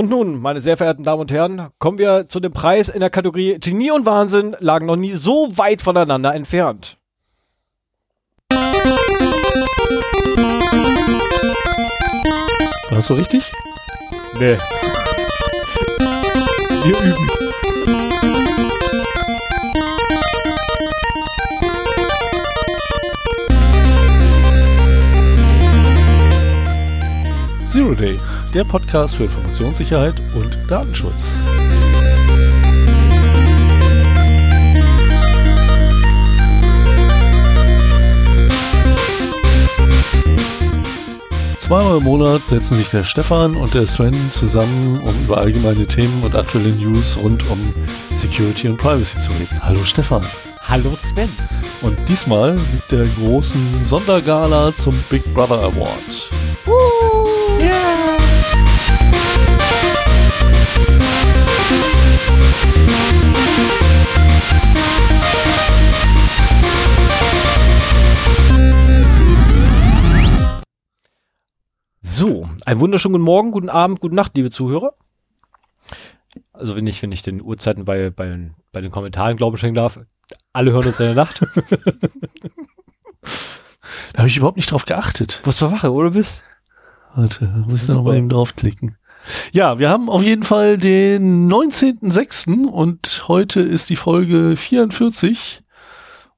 Und nun, meine sehr verehrten Damen und Herren, kommen wir zu dem Preis in der Kategorie Genie und Wahnsinn lagen noch nie so weit voneinander entfernt. War das so richtig? Nee. Wir üben. Zero Day, der Podcast für Informationssicherheit und Datenschutz. Zweimal im Monat setzen sich der Stefan und der Sven zusammen, um über allgemeine Themen und aktuelle News rund um Security und Privacy zu reden. Hallo Stefan. Hallo Sven. Und diesmal mit der großen Sondergala zum Big Brother Award. So, einen wunderschönen guten Morgen, guten Abend, gute Nacht, liebe Zuhörer. Also wenn ich, wenn ich den Uhrzeiten bei, bei, bei den Kommentaren Glauben schenken darf, alle hören uns in der Nacht. Da habe ich überhaupt nicht drauf geachtet. Was für Wache, oder bist? Warte, muss ich noch Super. mal eben draufklicken. Ja, wir haben auf jeden Fall den 19.06. und heute ist die Folge 44.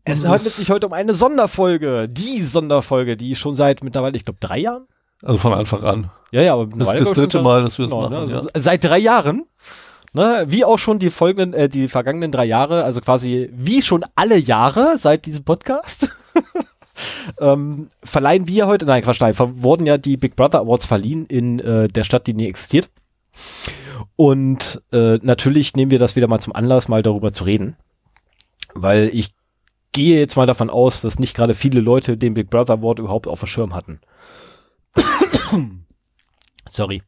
Es handelt sich heute um eine Sonderfolge. Die Sonderfolge, die schon seit mittlerweile, ich glaube, drei Jahren? Also von Anfang an. Ja, ja, aber Das ist das dritte Mal, dass wir es Genau, machen. ne? ja. also Seit drei Jahren. Ne? Wie auch schon die folgenden, äh, die vergangenen drei Jahre, also quasi wie schon alle Jahre seit diesem Podcast. ähm, verleihen wir heute, nein, Quatsch, nein, wurden ja die Big Brother Awards verliehen in äh, der Stadt, die nie existiert. Und äh, natürlich nehmen wir das wieder mal zum Anlass, mal darüber zu reden. Weil ich gehe jetzt mal davon aus, dass nicht gerade viele Leute den Big Brother Award überhaupt auf dem Schirm hatten. Sorry.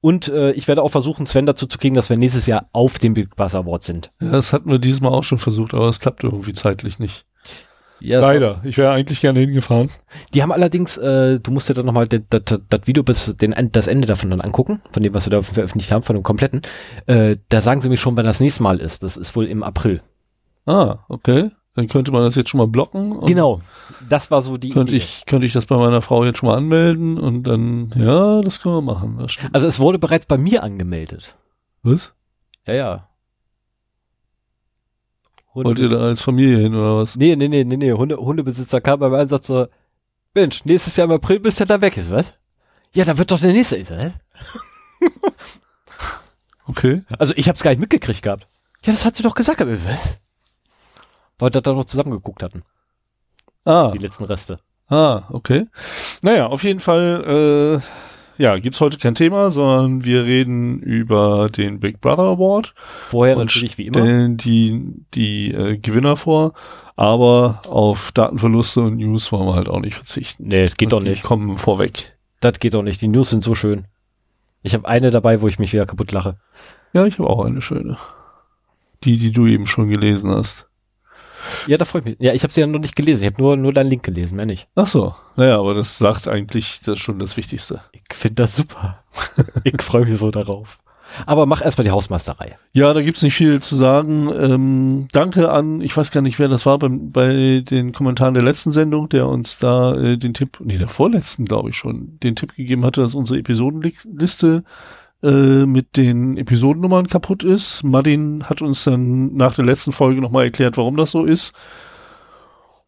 Und äh, ich werde auch versuchen, Sven dazu zu kriegen, dass wir nächstes Jahr auf dem Big Brother Award sind. ja, das hatten wir dieses Mal auch schon versucht, aber es klappt irgendwie zeitlich nicht. Ja, Leider. Ich wäre eigentlich gerne hingefahren. Die haben allerdings, äh, du musst dir dann nochmal das Video bis den, End- das Ende davon dann angucken, von dem, was wir da veröffentlicht haben, von dem kompletten. Äh, da sagen sie mir schon, wann das nächste Mal ist. Das ist wohl im April. Ah, okay. Dann könnte man das jetzt schon mal blocken. Genau. Das war so die Könnte Idee. ich, könnte ich das bei meiner Frau jetzt schon mal anmelden und dann, ja, das können wir machen. Also es wurde bereits bei mir angemeldet. Was? Ja, ja. Wollt ihr da als Familie hin oder was? Nee, nee, nee, nee, nee. Hunde, Hundebesitzer kam beim Einsatz so, Mensch, nächstes Jahr im April bist du da weg, ist was? Ja, da wird doch der nächste, ist was? Okay. Also ich hab's gar nicht mitgekriegt gehabt. Ja, das hat sie doch gesagt, aber was? Weil wir da noch zusammengeguckt hatten, Ah, die letzten Reste. ah, okay. Naja, auf jeden Fall, äh, ja, gibt's heute kein Thema, sondern wir reden über den Big Brother Award Vorher und natürlich wie immer. stellen die, die äh, Gewinner vor, aber auf Datenverluste und News wollen wir halt auch nicht verzichten. Nee, das geht doch Die nicht. kommen vorweg. Das geht doch nicht. Die News sind so schön. Ich habe eine dabei, wo ich mich wieder kaputt lache. Ja, ich habe auch eine schöne. Die, die du eben schon gelesen hast. Ja, da freue ich mich. Ja, ich habe sie ja noch nicht gelesen. Ich habe nur, nur deinen Link gelesen, mehr nicht. Ach so, naja, aber das sagt eigentlich das schon das Wichtigste. Ich finde das super. ich freue mich so darauf. Aber mach erstmal die Hausmeisterei. Ja, da gibt's nicht viel zu sagen. Ähm, danke an, ich weiß gar nicht, wer das war beim, bei den Kommentaren der letzten Sendung, der uns da äh, den Tipp, nee, der vorletzten, glaube ich schon, den Tipp gegeben hatte, dass unsere Episodenliste äh, mit den Episodennummern kaputt ist. Martin hat uns dann nach der letzten Folge nochmal erklärt, warum das so ist.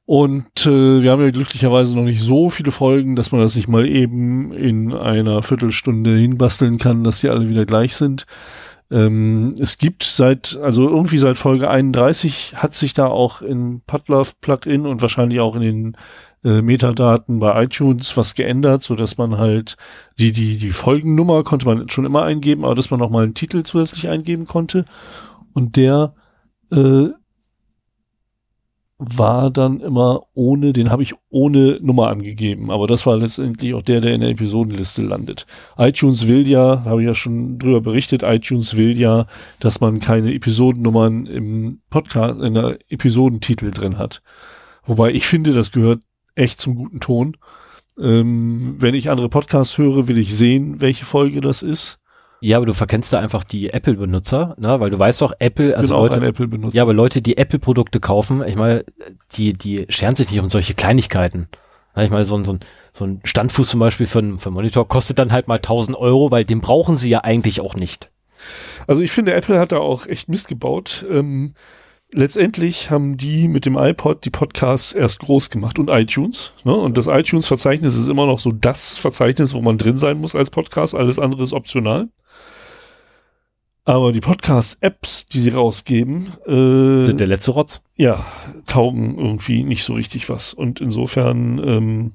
Und äh, wir haben ja glücklicherweise noch nicht so viele Folgen, dass man das nicht mal eben in einer Viertelstunde hinbasteln kann, dass die alle wieder gleich sind. Ähm, es gibt seit, also irgendwie seit Folge 31 hat sich da auch im Putlove Plugin und wahrscheinlich auch in den äh, Metadaten bei iTunes was geändert, so dass man halt die, die, die Folgennummer konnte man schon immer eingeben, aber dass man noch mal einen Titel zusätzlich eingeben konnte. Und der äh, war dann immer ohne, den habe ich ohne Nummer angegeben, aber das war letztendlich auch der, der in der Episodenliste landet. iTunes will ja, habe ich ja schon drüber berichtet, iTunes will ja, dass man keine Episodennummern im Podcast, in der Episodentitel drin hat. Wobei ich finde, das gehört echt zum guten Ton. Ähm, wenn ich andere Podcasts höre, will ich sehen, welche Folge das ist. Ja, aber du verkennst da einfach die Apple-Benutzer, ne? weil du weißt doch, Apple, also auch Leute, Apple-Benutzer. ja, aber Leute, die Apple-Produkte kaufen, ich meine, die, die scheren sich nicht um solche Kleinigkeiten. Ja, ich meine, so ein, so ein, so ein Standfuß zum Beispiel für einen, für einen Monitor kostet dann halt mal 1000 Euro, weil den brauchen sie ja eigentlich auch nicht. Also ich finde, Apple hat da auch echt Mist gebaut. Ähm, letztendlich haben die mit dem iPod die Podcasts erst groß gemacht und iTunes. Ne? Und das iTunes-Verzeichnis ist immer noch so das Verzeichnis, wo man drin sein muss als Podcast. Alles andere ist optional. Aber die Podcast-Apps, die sie rausgeben, äh, Sind der letzte Rotz? ja, taugen irgendwie nicht so richtig was. Und insofern, ähm,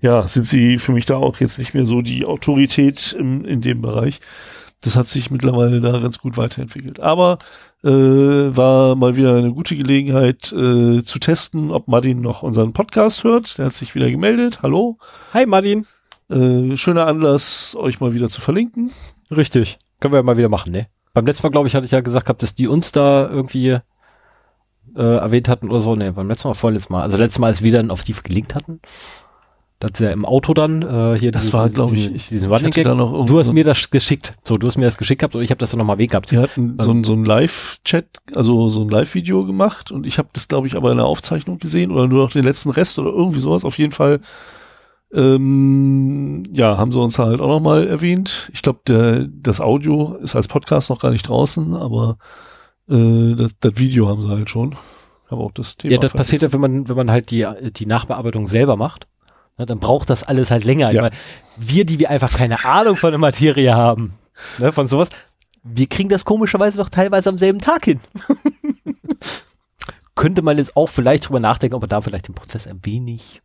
ja, sind sie für mich da auch jetzt nicht mehr so die Autorität im, in dem Bereich. Das hat sich mittlerweile da ganz gut weiterentwickelt. Aber äh, war mal wieder eine gute Gelegenheit äh, zu testen, ob Martin noch unseren Podcast hört. Der hat sich wieder gemeldet. Hallo. Hi Martin. Äh, schöner Anlass, euch mal wieder zu verlinken. Richtig. Können wir ja mal wieder machen, ne? Beim letzten Mal, glaube ich, hatte ich ja gesagt gehabt, dass die uns da irgendwie äh, erwähnt hatten oder so. Ne, beim letzten Mal, vorletztes Mal. Also letztes Mal, als wir dann auf die gelinkt hatten. Das ist ja im Auto dann, äh, hier Das diesen- war, glaube ich, diesen, diesen Running Gag. Du hast mir das geschickt. So, du hast mir das geschickt gehabt und ich habe das dann nochmal weg gehabt. Sie hatten so ein, so ein Live-Chat, also so ein Live-Video gemacht und ich habe das, glaube ich, aber in der Aufzeichnung gesehen oder nur noch den letzten Rest oder irgendwie sowas. Auf jeden Fall, ähm, ja, haben sie uns halt auch nochmal erwähnt. Ich glaube, der das Audio ist als Podcast noch gar nicht draußen, aber äh, das, das Video haben sie halt schon. Aber auch das Thema. Ja, das passiert ja, wenn man, wenn man halt die, die Nachbearbeitung selber macht. Ne, dann braucht das alles halt länger. Ja. meine, wir, die wir einfach keine Ahnung von der Materie haben, ne, von sowas, wir kriegen das komischerweise doch teilweise am selben Tag hin. Könnte man jetzt auch vielleicht drüber nachdenken, ob man da vielleicht den Prozess ein wenig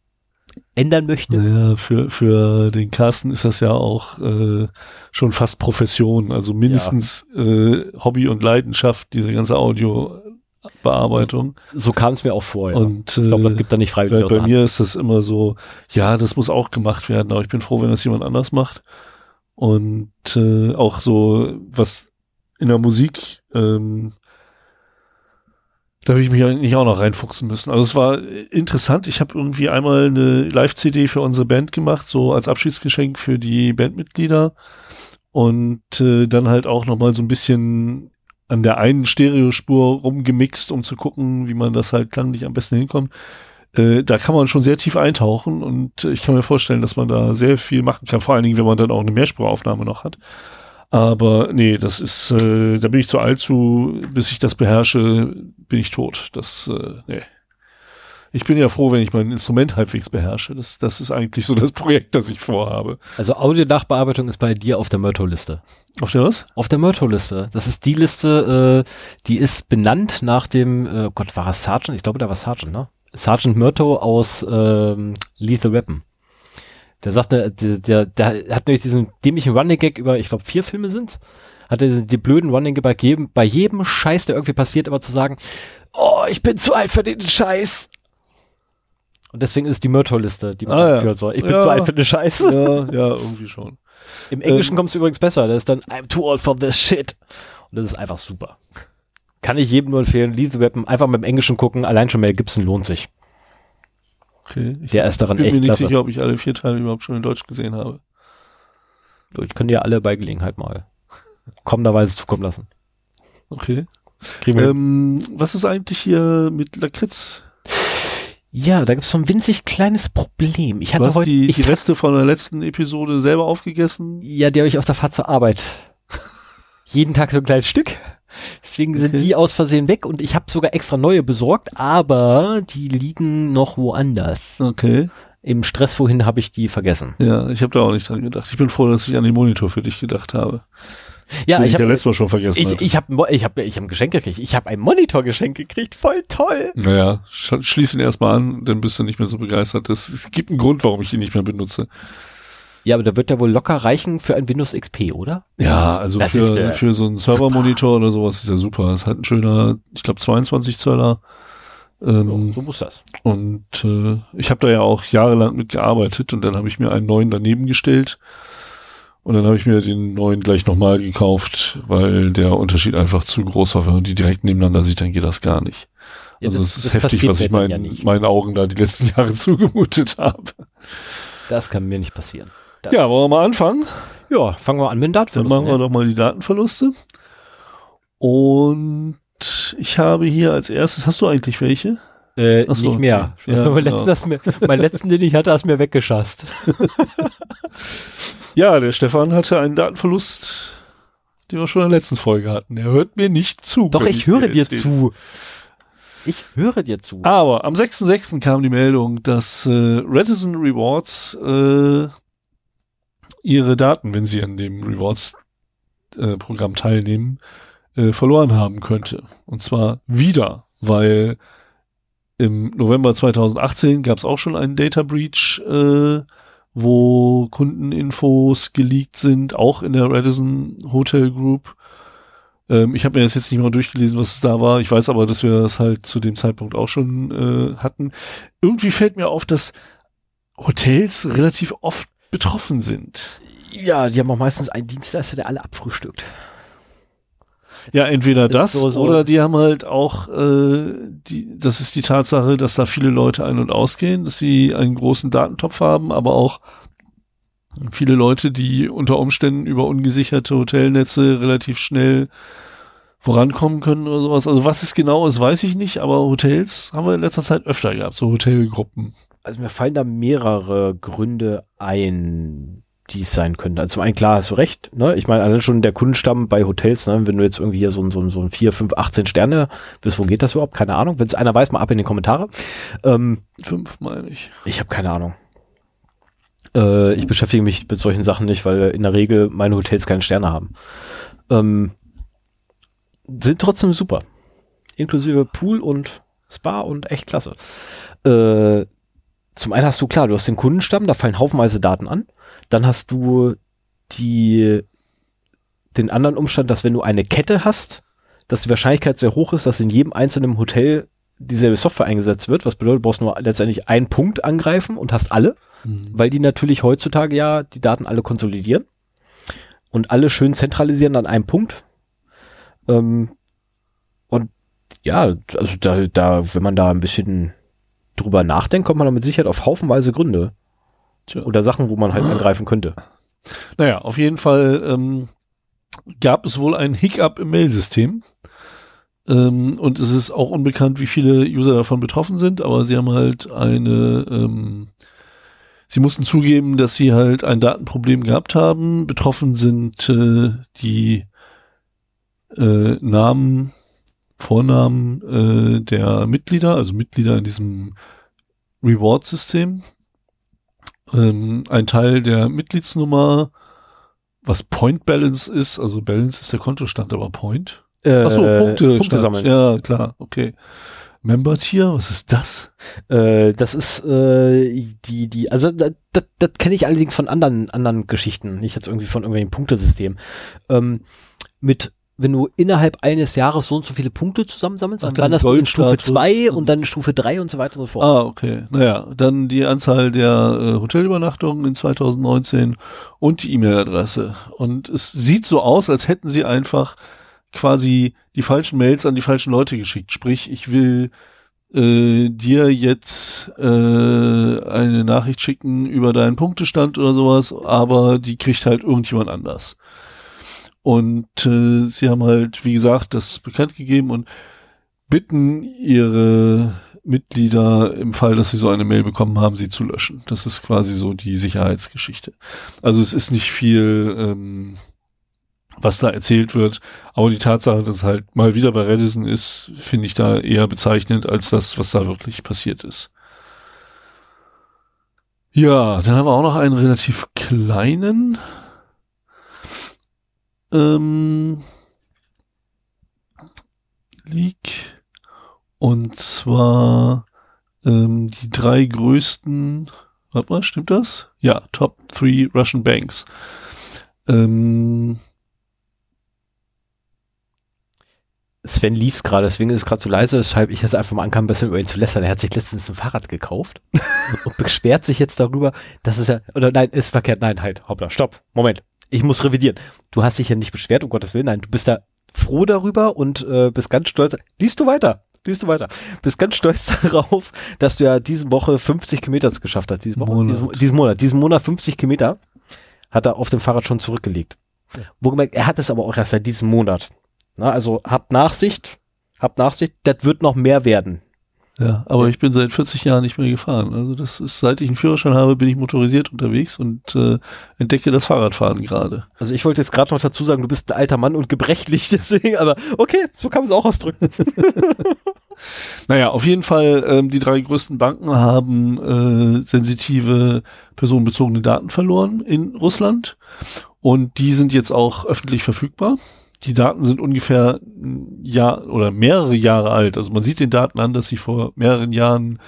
ändern möchte. Naja, für, für den Carsten ist das ja auch äh, schon fast Profession, also mindestens äh, Hobby und Leidenschaft, diese ganze Audiobearbeitung. So kam es mir auch vor. Ja. Und äh, ich glaube, das gibt da nicht freiwillig bei, bei mir ist das immer so, ja, das muss auch gemacht werden, aber ich bin froh, wenn das jemand anders macht. Und äh, auch so, was in der Musik, ähm, da habe ich mich eigentlich auch noch reinfuchsen müssen. Also es war interessant. Ich habe irgendwie einmal eine Live-CD für unsere Band gemacht, so als Abschiedsgeschenk für die Bandmitglieder. Und äh, dann halt auch noch mal so ein bisschen an der einen Stereospur rumgemixt, um zu gucken, wie man das halt klanglich am besten hinkommt. Äh, da kann man schon sehr tief eintauchen und ich kann mir vorstellen, dass man da sehr viel machen kann, vor allen Dingen, wenn man dann auch eine Mehrspuraufnahme noch hat. Aber nee, das ist, äh, da bin ich zu alt zu, bis ich das beherrsche, bin ich tot. Das, äh, nee. Ich bin ja froh, wenn ich mein Instrument halbwegs beherrsche. Das, das ist eigentlich so das Projekt, das ich vorhabe. Also Audio-Nachbearbeitung ist bei dir auf der Myrto-Liste. Auf der was? Auf der Myrto-Liste. Das ist die Liste, äh, die ist benannt nach dem, äh, Gott, war es Sergeant? Ich glaube, der war Sergeant, ne? Sergeant Myrto aus ähm, Lethal Weapon. Der sagt, der, der, der hat nämlich diesen dämlichen Running Gag über, ich glaube, vier Filme sind's. Hat er die blöden Running Gag bei jedem, bei jedem Scheiß, der irgendwie passiert, immer zu sagen, oh, ich bin zu alt für den Scheiß. Und deswegen ist die Myrto-Liste, die man Ah, ja. führen soll. Ich bin Ja. zu alt für den Scheiß. Ja, ja, irgendwie schon. Im Englischen Ähm, kommt es übrigens besser. Das ist dann I'm too old for this shit. Und das ist einfach super. Kann ich jedem nur empfehlen. Lethal Weapon einfach mit dem Englischen gucken. Allein schon Mel Gibson lohnt sich. Okay. Ich Der ist daran bin mir echt nicht klasse. sicher, ob ich alle vier Teile überhaupt schon in Deutsch gesehen habe. Ich kann dir alle bei Gelegenheit mal kommenderweise zukommen lassen. Okay. Ähm, was ist eigentlich hier mit Lakritz? Ja, da gibt es so ein winzig kleines Problem. Ich Du habe hast heute, die, ich die Reste von der letzten Episode selber aufgegessen. ja, die habe ich auf der Fahrt zur Arbeit. Jeden Tag so ein kleines Stück. Deswegen sind Okay. die aus Versehen weg und ich habe sogar extra neue besorgt, aber die liegen noch woanders. Okay. Im Stress vorhin habe ich die vergessen. Ja, ich habe da auch nicht dran gedacht. Ich bin froh, dass ich an den Monitor für dich gedacht habe. Ja, ich habe letztes Mal schon vergessen Ich, ich habe ich hab, ich hab ein Geschenk gekriegt. Ich habe ein Monitor geschenkt gekriegt. Voll toll. Naja, sch schließ ihn erstmal an, dann bist du nicht mehr so begeistert. Das, es gibt einen Grund, warum ich ihn nicht mehr benutze. Ja, aber da wird ja wohl locker reichen für ein Windows XP, oder? Ja, also Das ist für, der- für so einen Servermonitor oder sowas ist ja super. Es hat ein schöner, ich glaube 22 Zöller. Ähm, So muss das. Und äh, ich habe da ja auch jahrelang mit gearbeitet und dann habe ich mir einen neuen daneben gestellt. Und dann habe ich mir den neuen gleich nochmal gekauft, weil der Unterschied einfach zu groß war. Wenn man die direkt nebeneinander sieht, dann geht das gar nicht. Ja, also das- es ist das heftig, was ich meinen, ja meinen Augen da die letzten Jahre zugemutet habe. Das kann mir nicht passieren. Da- Ja, wollen wir mal anfangen? Ja, fangen wir an mit den Datenverlusten. Dann machen wir doch mal die Datenverluste. Und ich habe hier als erstes, hast du eigentlich welche? Äh, so, nicht mehr. Okay. Ja, mein, genau. letzten, mir, mein letzten, den ich hatte, hast mir weggeschasst. ja, der Stefan hatte einen Datenverlust, den wir schon in der letzten Folge hatten. Er hört mir nicht zu. Doch, ich höre dir zu. Ich höre dir zu. Aber am 6.6. kam die Meldung, dass äh, Redison Rewards äh, ihre Daten, wenn sie an dem Rewards-Programm äh, teilnehmen, äh, verloren haben könnte. Und zwar wieder, weil im November 2018 gab es auch schon einen Data Breach, äh, wo Kundeninfos geleakt sind, auch in der Redison Hotel Group. Ähm, ich habe mir das jetzt nicht mal durchgelesen, was es da war. Ich weiß aber, dass wir das halt zu dem Zeitpunkt auch schon äh, hatten. Irgendwie fällt mir auf, dass Hotels relativ oft betroffen sind. Ja, die haben auch meistens einen Dienstleister, der alle abfrühstückt. Ja, entweder das, das so, so. oder die haben halt auch, äh, die, das ist die Tatsache, dass da viele Leute ein- und ausgehen, dass sie einen großen Datentopf haben, aber auch viele Leute, die unter Umständen über ungesicherte Hotelnetze relativ schnell vorankommen können oder sowas. Also was es genau ist, weiß ich nicht, aber Hotels haben wir in letzter Zeit öfter gehabt, so Hotelgruppen. Also mir fallen da mehrere Gründe ein, die es sein könnte. Also zum einen, klar, hast du recht, ne? Ich meine, allein schon der Kundenstamm bei Hotels, ne? Wenn du jetzt irgendwie hier so, ein so, so ein 4, 5, 18 Sterne bis wo geht das überhaupt? Keine Ahnung. Wenn es einer weiß, mal ab in die Kommentare. Ähm, Fünf, meine ich. Ich habe keine Ahnung. Äh, ich beschäftige mich mit solchen Sachen nicht, weil in der Regel meine Hotels keine Sterne haben. Ähm, sind trotzdem super. Inklusive Pool und Spa und echt klasse. Äh, zum einen hast du klar, du hast den Kundenstamm, da fallen haufenweise Daten an. Dann hast du die, den anderen Umstand, dass wenn du eine Kette hast, dass die Wahrscheinlichkeit sehr hoch ist, dass in jedem einzelnen Hotel dieselbe Software eingesetzt wird. Was bedeutet, du brauchst nur letztendlich einen Punkt angreifen und hast alle mhm. weil die natürlich heutzutage ja die Daten alle konsolidieren und alle schön zentralisieren an einem Punkt. Ähm, und ja, also da, da, wenn man da ein bisschen drüber nachdenkt, kommt man da mit Sicherheit auf haufenweise Gründe. Tja. Oder Sachen, wo man halt angreifen könnte. Naja, auf jeden Fall ähm, gab es wohl einen Hiccup im Mailsystem. Ähm, und es ist auch unbekannt, wie viele User davon betroffen sind, aber sie haben halt eine ähm, Sie mussten zugeben, dass sie halt ein Datenproblem gehabt haben. Betroffen sind äh, die äh, Namen, Vornamen äh, der Mitglieder, also Mitglieder in diesem Reward-System. Ähm, ein Teil der Mitgliedsnummer, was Point Balance ist, also Balance ist der Kontostand, aber Point. Äh, Ach so, Punkte, Punkte sammeln. Ja, klar, okay. Member-Tier, was ist das? Äh, das ist äh, die, die, also das, das, das kenne ich allerdings von anderen, anderen Geschichten, nicht jetzt irgendwie von irgendwelchen Punktesystemen. Ähm, mit wenn du innerhalb eines Jahres so und so viele Punkte zusammensammelst, Ach, dann wanderst du in Stufe 2 und dann Stufe 3 und so weiter und so fort. Ah, okay. Naja, dann die Anzahl der äh, Hotelübernachtungen in 2019 und die E-Mail-Adresse. Und es sieht so aus, als hätten sie einfach quasi die falschen Mails an die falschen Leute geschickt. Sprich, ich will äh, dir jetzt äh, eine Nachricht schicken über deinen Punktestand oder sowas, aber die kriegt halt irgendjemand anders. Und äh, sie haben halt, wie gesagt, das bekannt gegeben und bitten ihre Mitglieder im Fall, dass sie so eine Mail bekommen haben, sie zu löschen. Das ist quasi so die Sicherheitsgeschichte. Also es ist nicht viel ähm, was da erzählt wird. Aber die Tatsache, dass es halt mal wieder bei Redison ist, finde ich da eher bezeichnend als das, was da wirklich passiert ist. Ja, dann haben wir auch noch einen relativ kleinen ähm, Leak. Und zwar ähm, die drei größten, warte mal, stimmt das? Ja, Top 3 Russian Banks. Ähm, Sven liest gerade, deswegen ist es gerade so leise, weshalb ich jetzt einfach mal ankam, ein bisschen über ihn zu lästern. Er hat sich letztens ein Fahrrad gekauft und beschwert sich jetzt darüber, dass es ja, oder nein, ist verkehrt, nein, halt, hoppla, stopp, Moment, ich muss revidieren. Du hast dich ja nicht beschwert, um Gottes Willen, nein, du bist da froh darüber und äh, bist ganz stolz. Liest du weiter, liest du weiter. Bist ganz stolz darauf, dass du ja diese Woche 50 Kilometer geschafft hast, diese Woche, Monat. Diesen, Monat, diesen Monat 50 Kilometer. hat er auf dem Fahrrad schon zurückgelegt. Ja. Wohlgemerkt, er hat es aber auch erst seit diesem Monat. Na, also habt Nachsicht, habt Nachsicht, das wird noch mehr werden. Ja, aber ja. ich bin seit 40 Jahren nicht mehr gefahren. Also das ist, seit ich einen Führerschein habe, bin ich motorisiert unterwegs und äh, entdecke das Fahrradfahren gerade. Also ich wollte jetzt gerade noch dazu sagen, du bist ein alter Mann und gebrechlich, deswegen, aber okay, so kann man es auch ausdrücken. naja, auf jeden Fall, ähm, die drei größten Banken haben äh, sensitive personenbezogene Daten verloren in Russland und die sind jetzt auch öffentlich verfügbar die Daten sind ungefähr ein Jahr oder mehrere Jahre alt. Also man sieht den Daten an, dass sie vor mehreren Jahren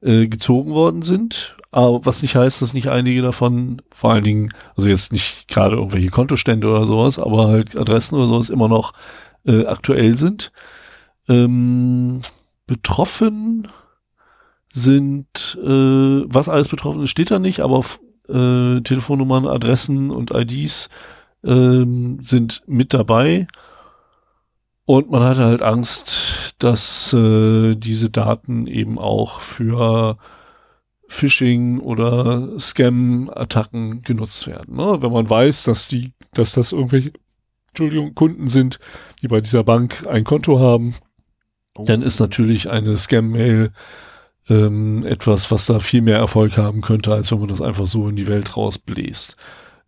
äh, gezogen worden sind. Aber was nicht heißt, dass nicht einige davon, vor allen Dingen, also jetzt nicht gerade irgendwelche Kontostände oder sowas, aber halt Adressen oder sowas immer noch äh, aktuell sind. Ähm, betroffen sind, äh, was alles betroffen ist, steht da nicht, aber äh, Telefonnummern, Adressen und IDs ähm, sind mit dabei. Und man hatte halt Angst, dass äh, diese Daten eben auch für Phishing oder Scam-Attacken genutzt werden. Ne? Wenn man weiß, dass die, dass das irgendwelche, Entschuldigung, Kunden sind, die bei dieser Bank ein Konto haben, oh. dann ist natürlich eine Scam-Mail ähm, etwas, was da viel mehr Erfolg haben könnte, als wenn man das einfach so in die Welt rausbläst.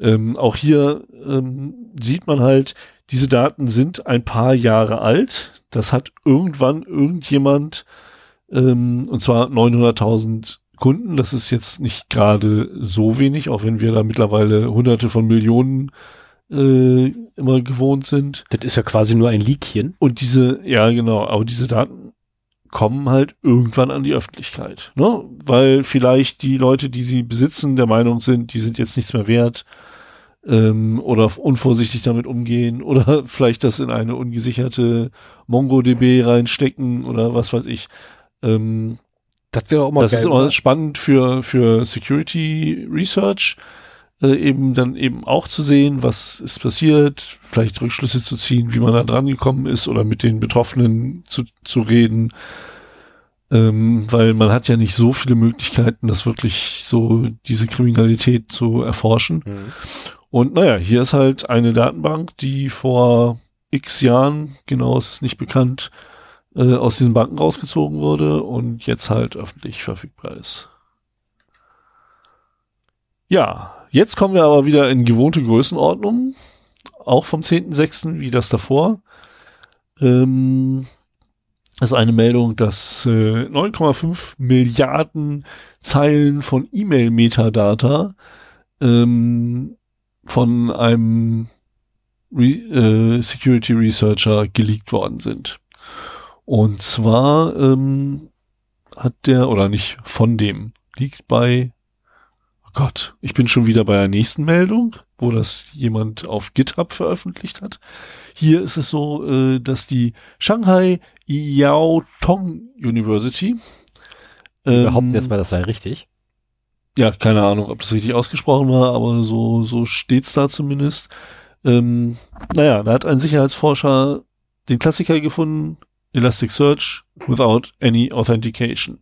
Ähm, auch hier ähm, sieht man halt, diese Daten sind ein paar Jahre alt. Das hat irgendwann irgendjemand, ähm, und zwar 900.000 Kunden. Das ist jetzt nicht gerade so wenig, auch wenn wir da mittlerweile hunderte von Millionen äh, immer gewohnt sind. Das ist ja quasi nur ein Leakchen. Und diese, ja genau, aber diese Daten kommen halt irgendwann an die Öffentlichkeit, ne? Weil vielleicht die Leute, die sie besitzen, der Meinung sind, die sind jetzt nichts mehr wert ähm, oder unvorsichtig damit umgehen oder vielleicht das in eine ungesicherte MongoDB reinstecken oder was weiß ich. Ähm, das wäre auch mal Das geil, ist immer oder? spannend für, für Security Research, äh, eben dann eben auch zu sehen, was ist passiert, vielleicht Rückschlüsse zu ziehen, wie man da dran gekommen ist oder mit den Betroffenen zu, zu reden. Ähm, weil man hat ja nicht so viele Möglichkeiten, das wirklich so diese Kriminalität zu erforschen. Mhm. Und naja, hier ist halt eine Datenbank, die vor x Jahren, genau ist es nicht bekannt, äh, aus diesen Banken rausgezogen wurde und jetzt halt öffentlich verfügbar ist. Ja, jetzt kommen wir aber wieder in gewohnte Größenordnung, auch vom 10.06. wie das davor. Ähm, ist eine Meldung, dass äh, 9,5 Milliarden Zeilen von E-Mail-Metadata ähm, von einem Re äh, Security Researcher geleakt worden sind. Und zwar ähm, hat der, oder nicht von dem, liegt bei, oh Gott, ich bin schon wieder bei der nächsten Meldung, wo das jemand auf GitHub veröffentlicht hat. Hier ist es so, äh, dass die Shanghai Yao Tong University ähm, behaupten jetzt mal, das sei richtig. Ja, keine Ahnung, ob das richtig ausgesprochen war, aber so, so steht's da zumindest. Ähm, naja, da hat ein Sicherheitsforscher den Klassiker gefunden, Elasticsearch without any authentication.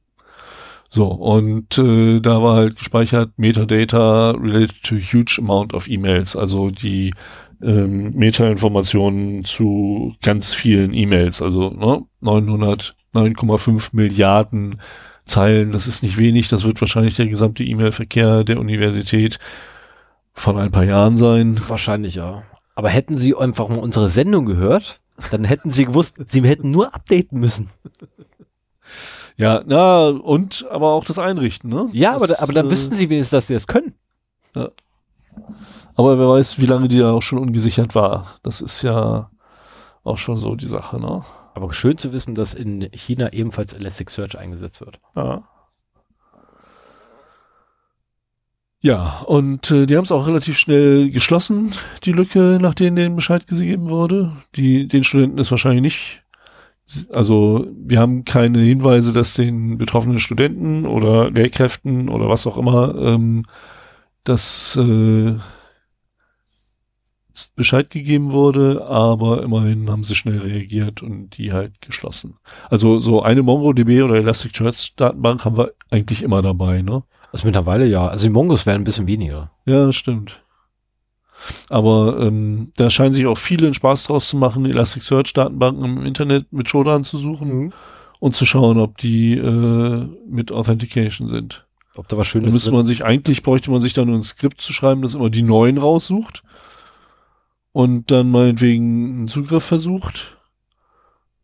So, und äh, da war halt gespeichert Metadata related to huge amount of emails, also die ähm, Meta-Informationen zu ganz vielen E-Mails, also ne, 900, 9,5 Milliarden Zeilen, das ist nicht wenig, das wird wahrscheinlich der gesamte E-Mail-Verkehr der Universität von ein paar Jahren sein. Wahrscheinlich ja. Aber hätten Sie einfach mal unsere Sendung gehört, dann hätten Sie gewusst, Sie hätten nur updaten müssen. Ja, na, und aber auch das Einrichten, ne? Ja, das, aber, aber dann äh, wüssten Sie wenigstens, dass Sie das können. Ja. Aber wer weiß, wie lange die da auch schon ungesichert war. Das ist ja auch schon so die Sache, ne? Aber schön zu wissen, dass in China ebenfalls Elasticsearch eingesetzt wird. Ja. Ja, und äh, die haben es auch relativ schnell geschlossen, die Lücke, nachdem denen Bescheid gegeben wurde. Die, den Studenten ist wahrscheinlich nicht, also wir haben keine Hinweise, dass den betroffenen Studenten oder Lehrkräften oder was auch immer ähm, das äh, Bescheid gegeben wurde, aber immerhin haben sie schnell reagiert und die halt geschlossen. Also so eine MongoDB oder Elasticsearch Datenbank haben wir eigentlich immer dabei, ne? Also mittlerweile ja. Also die Mongos werden ein bisschen weniger. Ja, das stimmt. Aber ähm, da scheinen sich auch viele Spaß draus zu machen, Elasticsearch-Datenbanken im Internet mit Shodan zu suchen Mhm. und zu schauen, ob die äh, mit Authentication sind. Ob da was Da Schönes müsste man sich, eigentlich bräuchte man sich dann nur ein Skript zu schreiben, das immer die neuen raussucht und dann meinetwegen einen Zugriff versucht.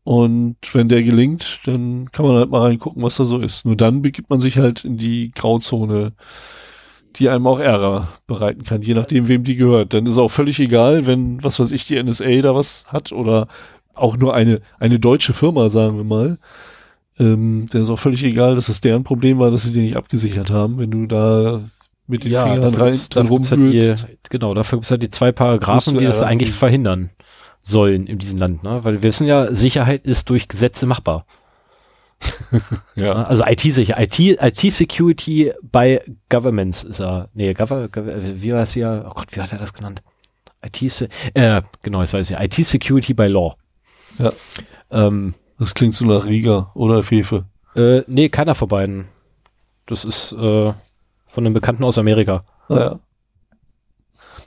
Und wenn der gelingt, dann kann man halt mal reingucken, was da so ist. Nur dann begibt man sich halt in die Grauzone, die einem auch Ärger bereiten kann, je nachdem, wem die gehört. Dann ist auch völlig egal, wenn, was weiß ich, die NSA da was hat oder auch nur eine, eine deutsche Firma, sagen wir mal. Ähm, dann ist auch völlig egal, dass es deren Problem war, dass sie die nicht abgesichert haben, wenn du da mit den ja, Fingern dran gibt's ja rumwühlst. die, genau, dafür gibt es ja die zwei Paragraphen, die das eigentlich verhindern sollen in diesem Land, ne? Weil wir wissen ja, Sicherheit ist durch Gesetze machbar. Ja. Also IT-Sicherheit, IT, IT-Security by Governments ist er, nee, Gov Gov wie war es hier, oh Gott, wie hat er das genannt? IT, äh, genau, jetzt weiß ich, IT-Security by Law. Ja. Ähm, Das klingt so nach Riga oder Fefe. äh, nee, keiner von beiden. Das ist äh, von einem Bekannten aus Amerika. Naja.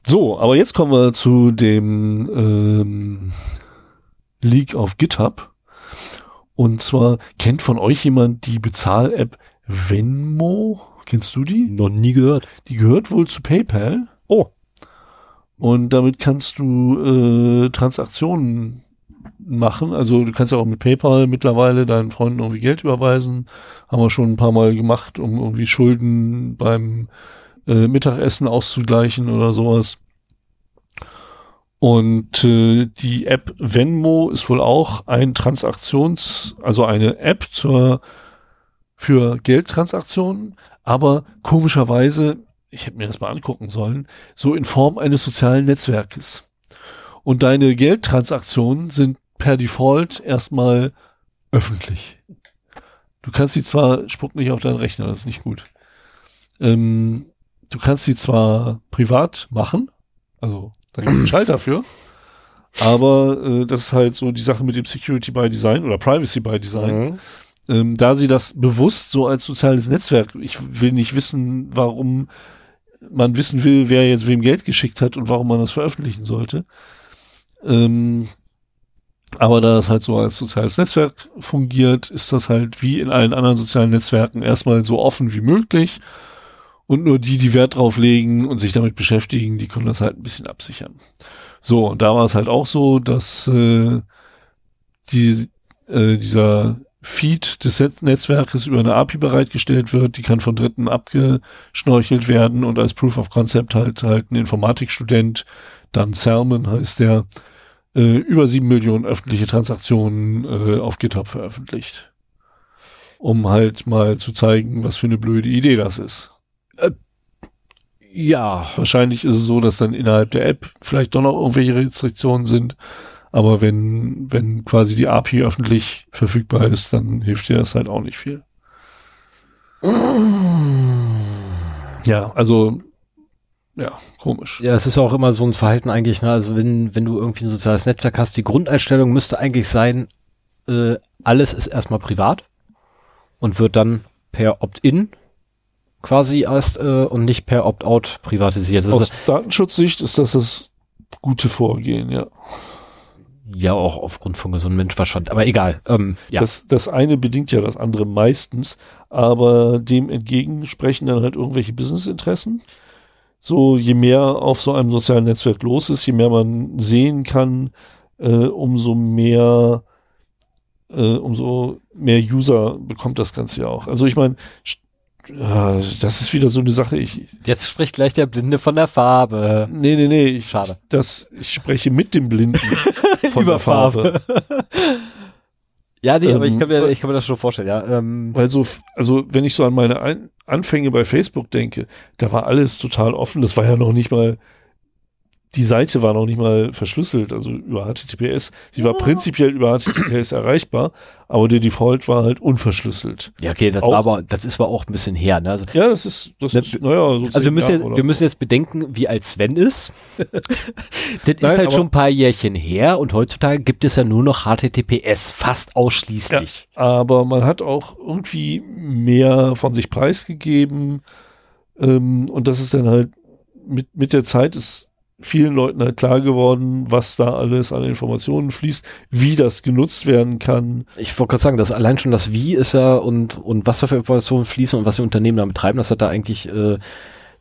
So, aber jetzt kommen wir zu dem ähm, Leak auf GitHub. Und zwar kennt von euch jemand die Bezahl-App Venmo? Kennst du die? Noch nie gehört. Die gehört wohl zu PayPal. Oh. Und damit kannst du äh, Transaktionen machen. Also du kannst ja auch mit PayPal mittlerweile deinen Freunden irgendwie Geld überweisen. Haben wir schon ein paar Mal gemacht, um irgendwie Schulden beim äh, Mittagessen auszugleichen oder sowas. Und äh, die App Venmo ist wohl auch ein Transaktions, also eine App zur für Geldtransaktionen, aber komischerweise, ich hätte mir das mal angucken sollen, so in Form eines sozialen Netzwerkes. Und deine Geldtransaktionen sind per Default erstmal öffentlich. Du kannst sie zwar, spuck nicht auf deinen Rechner, das ist nicht gut. Ähm, du kannst sie zwar privat machen, also da gibt es einen Schalter für, aber äh, das ist halt so die Sache mit dem Security by Design oder Privacy by Design Mhm. ähm, da sie das bewusst so als soziales Netzwerk, ich will nicht wissen, warum man wissen will, wer jetzt wem Geld geschickt hat und warum man das veröffentlichen sollte. Ähm, aber da das halt so als soziales Netzwerk fungiert, ist das halt wie in allen anderen sozialen Netzwerken erstmal so offen wie möglich. Und nur die, die Wert drauf legen und sich damit beschäftigen, die können das halt ein bisschen absichern. So, und da war es halt auch so, dass äh, die, äh, dieser Feed des Net- Netzwerkes über eine API bereitgestellt wird, die kann von Dritten abgeschnorchelt werden und als Proof of Concept halt halt ein Informatikstudent, dann Salmon heißt der, äh, über sieben Millionen öffentliche Transaktionen äh, auf GitHub veröffentlicht. Um halt mal zu zeigen, was für eine blöde Idee das ist. Ja, Wahrscheinlich ist es so, dass dann innerhalb der App vielleicht doch noch irgendwelche Restriktionen sind. Aber wenn, wenn quasi die API öffentlich verfügbar ist, dann hilft dir das halt auch nicht viel. Ja, also, ja, komisch. Ja, es ist ja auch immer so ein Verhalten eigentlich, ne? Also wenn, wenn du irgendwie ein soziales Netzwerk hast, die Grundeinstellung müsste eigentlich sein, äh, alles ist erstmal privat und wird dann per Opt-in quasi erst äh, und nicht per Opt-out privatisiert. Das Aus ist Datenschutzsicht ist das das gute Vorgehen, ja. ja auch aufgrund von gesundem Menschenverstand, aber egal. Ähm, ja. Das, das eine bedingt ja das andere meistens, aber dem entgegen sprechen dann halt irgendwelche Businessinteressen. So, je mehr auf so einem sozialen Netzwerk los ist, je mehr man sehen kann, äh, umso mehr, äh, umso mehr User bekommt das Ganze ja auch. Also ich meine, äh, das ist wieder so eine Sache. Ich, Jetzt spricht gleich der Blinde von der Farbe. nee, nee, nee, ich, Schade. das, ich spreche mit dem Blinden von Über der Farbe. Ja, nee, aber ich Ähm, kann, mir, ich kann mir das schon vorstellen, ja. Ähm, Weil so, also wenn ich so an meine Ein Anfänge bei Facebook denke, da war alles total offen. Das war ja noch nicht mal, die Seite war noch nicht mal verschlüsselt, also über HTTPS. Sie war prinzipiell über HTTPS erreichbar, aber der Default war halt unverschlüsselt. ja, okay, das auch- war aber, das ist aber auch ein bisschen her, ne? Also, Ja, das ist, das Ne, ist, naja, so Also wir müssen, Jahre jetzt, wir müssen jetzt bedenken, wie alt Sven ist. das ist Nein, halt aber- schon ein paar Jährchen her und heutzutage gibt es ja nur noch HTTPS, fast ausschließlich. aber man hat auch irgendwie mehr von sich preisgegeben ähm, und das ist dann halt mit, mit der Zeit ist vielen Leuten halt klar geworden, was da alles an Informationen fließt, wie das genutzt werden kann. Ich wollte gerade sagen, dass allein schon das Wie ist ja und, und was da für Informationen fließen und was die Unternehmen damit treiben, das hat da eigentlich äh,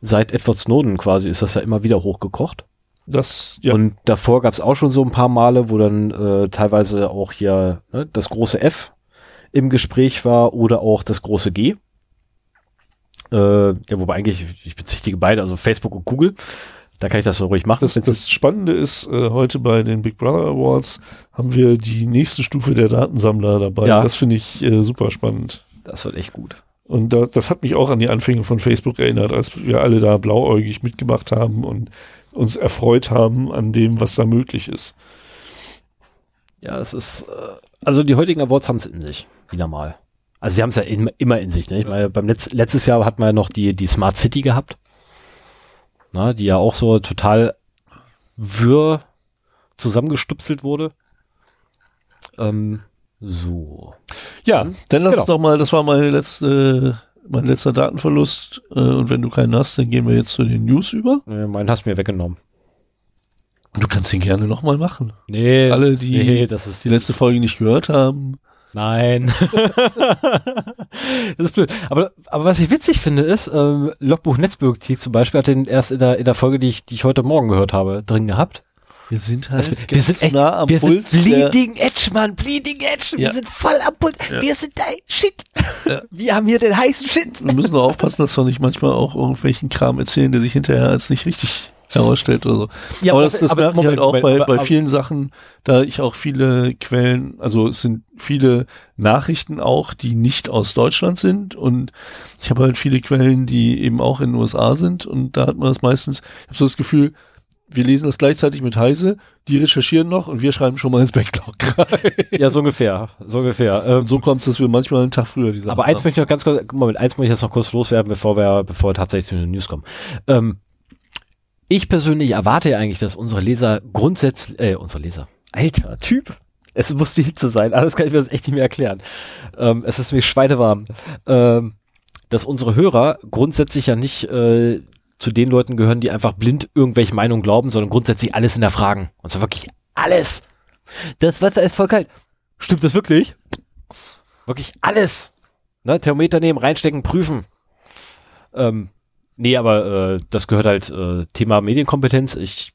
seit Edward Snowden quasi ist das ja immer wieder hochgekocht. Das, ja. Und davor gab es auch schon so ein paar Male, wo dann äh, teilweise auch hier ne, das große F im Gespräch war oder auch das große G. Äh, ja, wobei eigentlich, ich bezichtige beide, also Facebook und Google. Da kann ich das so ruhig machen. Das, das Spannende ist, äh, heute bei den Big Brother Awards haben wir die nächste Stufe der Datensammler dabei. Ja. Das finde ich äh, super spannend. Das wird echt gut. Und da, das hat mich auch an die Anfänge von Facebook erinnert, als wir alle da blauäugig mitgemacht haben und uns erfreut haben an dem, was da möglich ist. Ja, es ist, äh, also die heutigen Awards haben es in sich, wieder mal. Also sie haben es ja in, immer in sich. Ne? Ich meine, beim Letz, letztes Jahr hat man ja noch die, die Smart City gehabt, na, die ja auch so total wirr zusammengestupselt wurde. Ähm, so. Ja, dann lass Genau. doch mal, das war meine letzte, mein letzter Datenverlust. Äh, und wenn du keinen hast, dann gehen wir jetzt zu den News über. Äh, meinen hast du mir weggenommen. Du kannst den gerne nochmal machen. Nee, Alle, die nee, das ist die letzte Folge nicht gehört haben. Nein. das ist blöd. Aber, aber was ich witzig finde, ist, ähm, Logbuch Netzbibliothek zum Beispiel hat den erst in der, in der Folge, die ich, die ich heute Morgen gehört habe, drin gehabt. Wir sind halt wir sind, echt, nah am wir Puls. sind Bleeding Edge, Mann. Bleeding Edge. Ja. Wir sind voll am Puls. Ja. Wir sind dein Shit. Ja. Wir haben hier den heißen Shit. wir müssen nur aufpassen, dass wir nicht manchmal auch irgendwelchen Kram erzählen, der sich hinterher als nicht richtig herausstellt oder so. Ja, aber das, das aber merke ich halt auch bei, bei aber- vielen Sachen, da ich auch viele Quellen, also es sind viele Nachrichten auch, die nicht aus Deutschland sind und ich habe halt viele Quellen, die eben auch in den USA sind und da hat man das meistens, ich habe so das Gefühl, wir lesen das gleichzeitig mit Heise, die recherchieren noch und wir schreiben schon mal ins Backlog rein. Ja, so ungefähr. So ungefähr. Ähm, so kommt es, dass wir manchmal einen Tag früher die Sachen Aber eins haben. möchte ich noch ganz kurz, Moment, eins möchte ich jetzt noch kurz loswerden, bevor wir, bevor wir tatsächlich zu den News kommen. Ähm, ich persönlich erwarte ja eigentlich, dass unsere Leser grundsätzlich, äh, unsere Leser, alter Typ, es muss die Hitze sein, alles kann ich mir das echt nicht mehr erklären. Ähm, es ist mir schweinewarm. Ähm, dass unsere Hörer grundsätzlich ja nicht äh, zu den Leuten gehören, die einfach blind irgendwelche Meinungen glauben, sondern grundsätzlich alles hinterfragen. Und zwar wirklich alles. Das Wasser ist voll kalt. Stimmt das wirklich? Wirklich alles. Ne, Thermometer nehmen, reinstecken, prüfen. Ähm, nee, aber äh, das gehört halt äh, Thema Medienkompetenz. Ich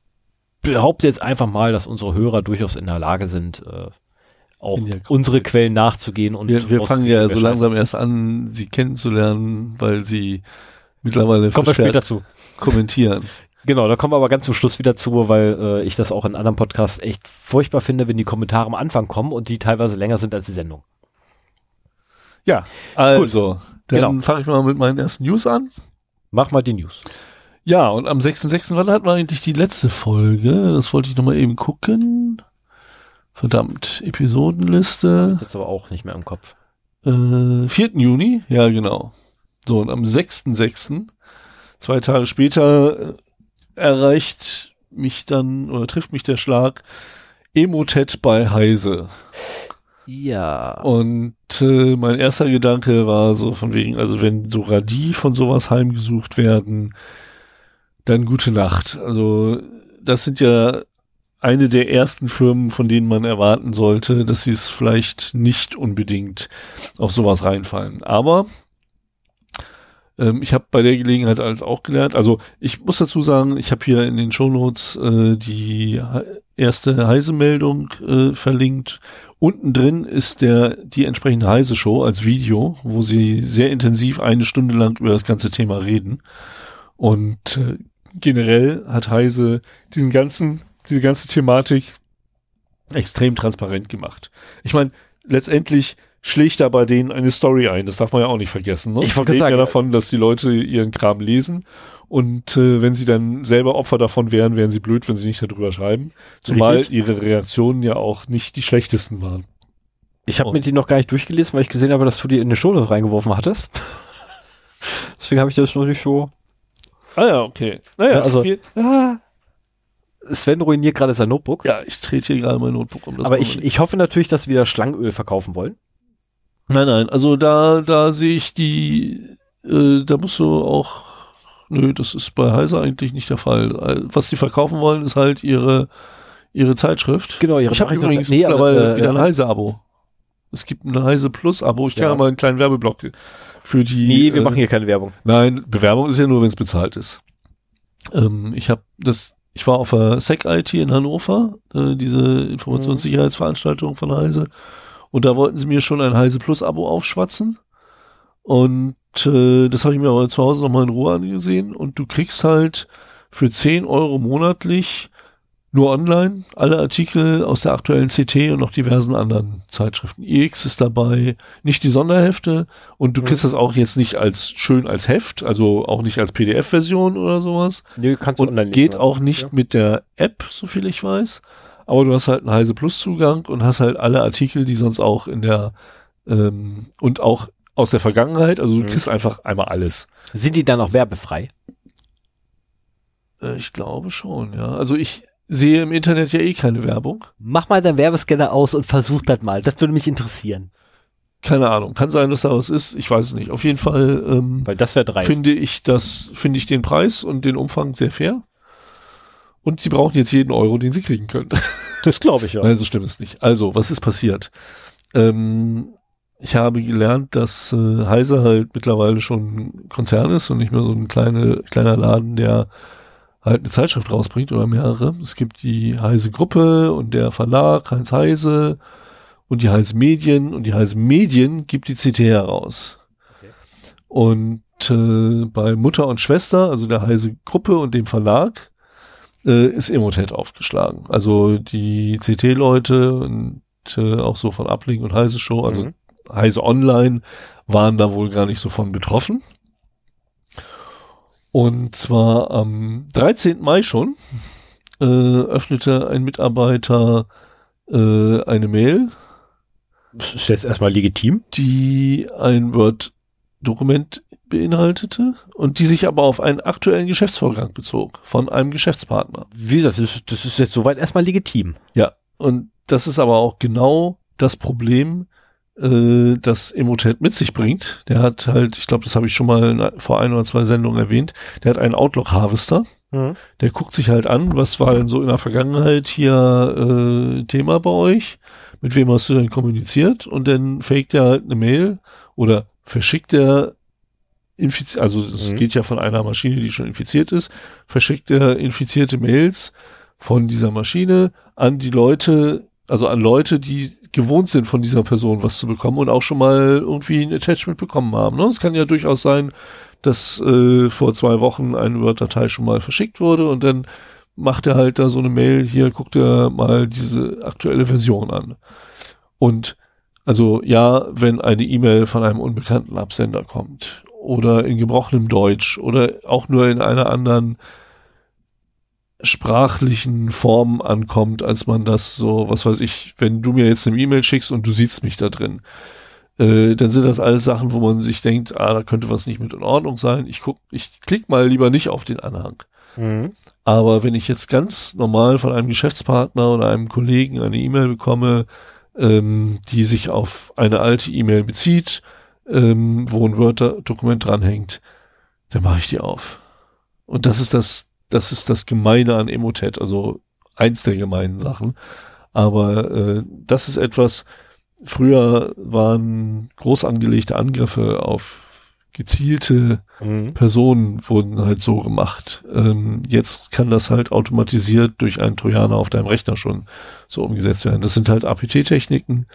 behaupte jetzt einfach mal, dass unsere Hörer durchaus in der Lage sind, äh, auch der unsere Quellen nachzugehen und Wir, wir fangen ja so langsam erst an, sie kennenzulernen, weil sie mittlerweile Kommen wir später zu. kommentieren. Genau, da kommen wir aber ganz zum Schluss wieder zu, weil äh, ich das auch in anderen Podcasts echt furchtbar finde, wenn die Kommentare am Anfang kommen und die teilweise länger sind als die Sendung. Ja, also, dann Genau. fange ich mal mit meinen ersten News an. Mach mal die News. Ja, und am 6.6. wann hatten wir eigentlich die letzte Folge? Das wollte ich nochmal eben gucken. Verdammt, Episodenliste. Jetzt aber auch nicht mehr im Kopf. Äh, 4. Juni, ja genau. So, und am 6.6., zwei Tage später, äh, erreicht mich dann, oder trifft mich der Schlag, Emotet bei Heise. Ja. Und äh, mein erster Gedanke war so von wegen, also wenn sogar die von sowas heimgesucht werden, dann gute Nacht. Also das sind ja eine der ersten Firmen, von denen man erwarten sollte, dass sie es vielleicht nicht unbedingt auf sowas reinfallen. Aber ähm, ich habe bei der Gelegenheit halt auch gelernt, also ich muss dazu sagen, ich habe hier in den Shownotes äh, die erste Heise-Meldung äh, verlinkt. Unten drin ist der, die entsprechende Heise-Show als Video, wo sie sehr intensiv eine Stunde lang über das ganze Thema reden. Und äh, generell hat Heise diesen ganzen, diese ganze Thematik extrem transparent gemacht. Ich meine, letztendlich schlägt da bei denen eine Story ein. Das darf man ja auch nicht vergessen. Ne? Ich wollte reden ja sagen, davon, dass die Leute ihren Kram lesen. Und äh, wenn sie dann selber Opfer davon wären, wären sie blöd, wenn sie nicht darüber schreiben. Zumal Richtig. ihre Reaktionen ja auch nicht die schlechtesten waren. Ich habe mir die noch gar nicht durchgelesen, weil ich gesehen habe, dass du die in eine Show reingeworfen hattest. Deswegen habe ich das noch nicht so. Ah ja, okay. Naja, Ja, also- wir, Ah. Sven ruiniert gerade sein Notebook. ja, ich trete hier gerade mein Notebook um. das aber ich, ich hoffe natürlich, dass wir wieder Schlangenöl verkaufen wollen. Nein, nein, also da, da sehe ich die, äh, da musst du auch nö, das ist bei Heise eigentlich nicht der Fall. Äh, Was die verkaufen wollen, ist halt ihre, ihre Zeitschrift. Genau, ihre Ich habe übrigens Nee, mittlerweile äh, wieder ein äh, Heise-Abo. Es gibt ein Heise Plus-Abo. Ich kann Ja. ja mal einen kleinen Werbeblock für die. Nee, wir äh, machen hier keine Werbung. Nein, Bewerbung ist ja nur, wenn es bezahlt ist. Ähm, ich habe das, ich war auf der SEC-IT in Hannover, äh, diese Informationssicherheitsveranstaltung von Heise, und da wollten sie mir schon ein Heise Plus-Abo aufschwatzen. Und äh, das habe ich mir aber zu Hause nochmal in Ruhe angesehen. Und du kriegst halt für 10 Euro monatlich nur online alle Artikel aus der aktuellen CT und noch diversen anderen Zeitschriften. EX ist dabei, nicht die Sonderhefte und du Mhm. kriegst das auch jetzt nicht als schön als Heft, also auch nicht als PDF-Version oder sowas Nö, kannst du und online geht lesen, auch nicht Ja. mit der App, so viel ich weiß. Aber du hast halt einen Heise Plus Zugang und hast halt alle Artikel, die sonst auch in der ähm, und auch aus der Vergangenheit, also du Mhm. kriegst einfach einmal alles. Sind die dann auch werbefrei? Äh, ich glaube schon, ja. Also ich sehe im Internet ja eh keine Werbung. Mach mal deinen Werbescanner aus und versuch das mal. Das würde mich interessieren. Keine Ahnung. Kann sein, dass da was ist. Ich weiß es nicht. Auf jeden Fall ähm, Weil das wäre finde ich das, finde ich den Preis und den Umfang sehr fair. Und sie brauchen jetzt jeden Euro, den sie kriegen können. das glaube ich ja. Nein, so schlimm ist nicht. Also, was ist passiert? Ähm, ich habe gelernt, dass äh, Heise halt mittlerweile schon ein Konzern ist und nicht mehr so ein kleine, kleiner Laden, der halt eine Zeitschrift rausbringt oder mehrere. Es gibt die Heise Gruppe und der Verlag Heinz Heise und die Heise Medien und die Heise Medien gibt die CT heraus. Okay. Und äh, bei Mutter und Schwester, also der Heise Gruppe und dem Verlag, äh, ist Emotet aufgeschlagen. Also die CT-Leute und äh, auch so von Uplink und Heise Show, also Mhm. Heise Online, waren da wohl gar nicht so von betroffen. Und zwar am 13. Mai schon äh, öffnete ein Mitarbeiter äh, eine Mail, Das ist jetzt erstmal legitim. die ein Word-Dokument beinhaltete und die sich aber auf einen aktuellen Geschäftsvorgang bezog von einem Geschäftspartner. Wie gesagt, das ist, das ist jetzt soweit erstmal legitim. Ja, und das ist aber auch genau das Problem, äh, das Emotet mit sich bringt. Der hat halt, ich glaube, das habe ich schon mal vor ein oder zwei Sendungen erwähnt, der hat einen Outlook-Harvester. Der guckt sich halt an, was war denn so in der Vergangenheit hier äh, Thema bei euch? Mit wem hast du denn kommuniziert? Und dann faked er halt eine Mail oder verschickt er infiziert, also es Mhm. geht ja von einer Maschine, die schon infiziert ist, verschickt er infizierte Mails von dieser Maschine an die Leute, also an Leute, die gewohnt sind, von dieser Person was zu bekommen und auch schon mal irgendwie ein Attachment bekommen haben. Ne? Es kann ja durchaus sein, dass äh, vor zwei Wochen eine Word-Datei schon mal verschickt wurde und dann macht er halt da so eine Mail, hier guckt er mal diese aktuelle Version an. Und also ja, wenn eine E-Mail von einem unbekannten Absender kommt oder in gebrochenem Deutsch oder auch nur in einer anderen sprachlichen Form ankommt, als man das so, was weiß ich, wenn du mir jetzt eine E-Mail schickst und du siehst mich da drin, äh, dann sind das alles Sachen, wo man sich denkt, ah, da könnte was nicht mit in Ordnung sein. Ich guck, ich klick mal lieber nicht auf den Anhang. Mhm. Aber wenn ich jetzt ganz normal von einem Geschäftspartner oder einem Kollegen eine E-Mail bekomme, ähm, die sich auf eine alte E-Mail bezieht, ähm, wo ein Word-Dokument dranhängt, dann mache ich die auf. Und das ist das, das ist das Gemeine an Emotet, also eins der gemeinen Sachen. Aber äh, das ist etwas, früher waren groß angelegte Angriffe auf gezielte Mhm. Personen wurden halt so gemacht. Ähm, jetzt kann das halt automatisiert durch einen Trojaner auf deinem Rechner schon so umgesetzt werden. Das sind halt APT-Techniken.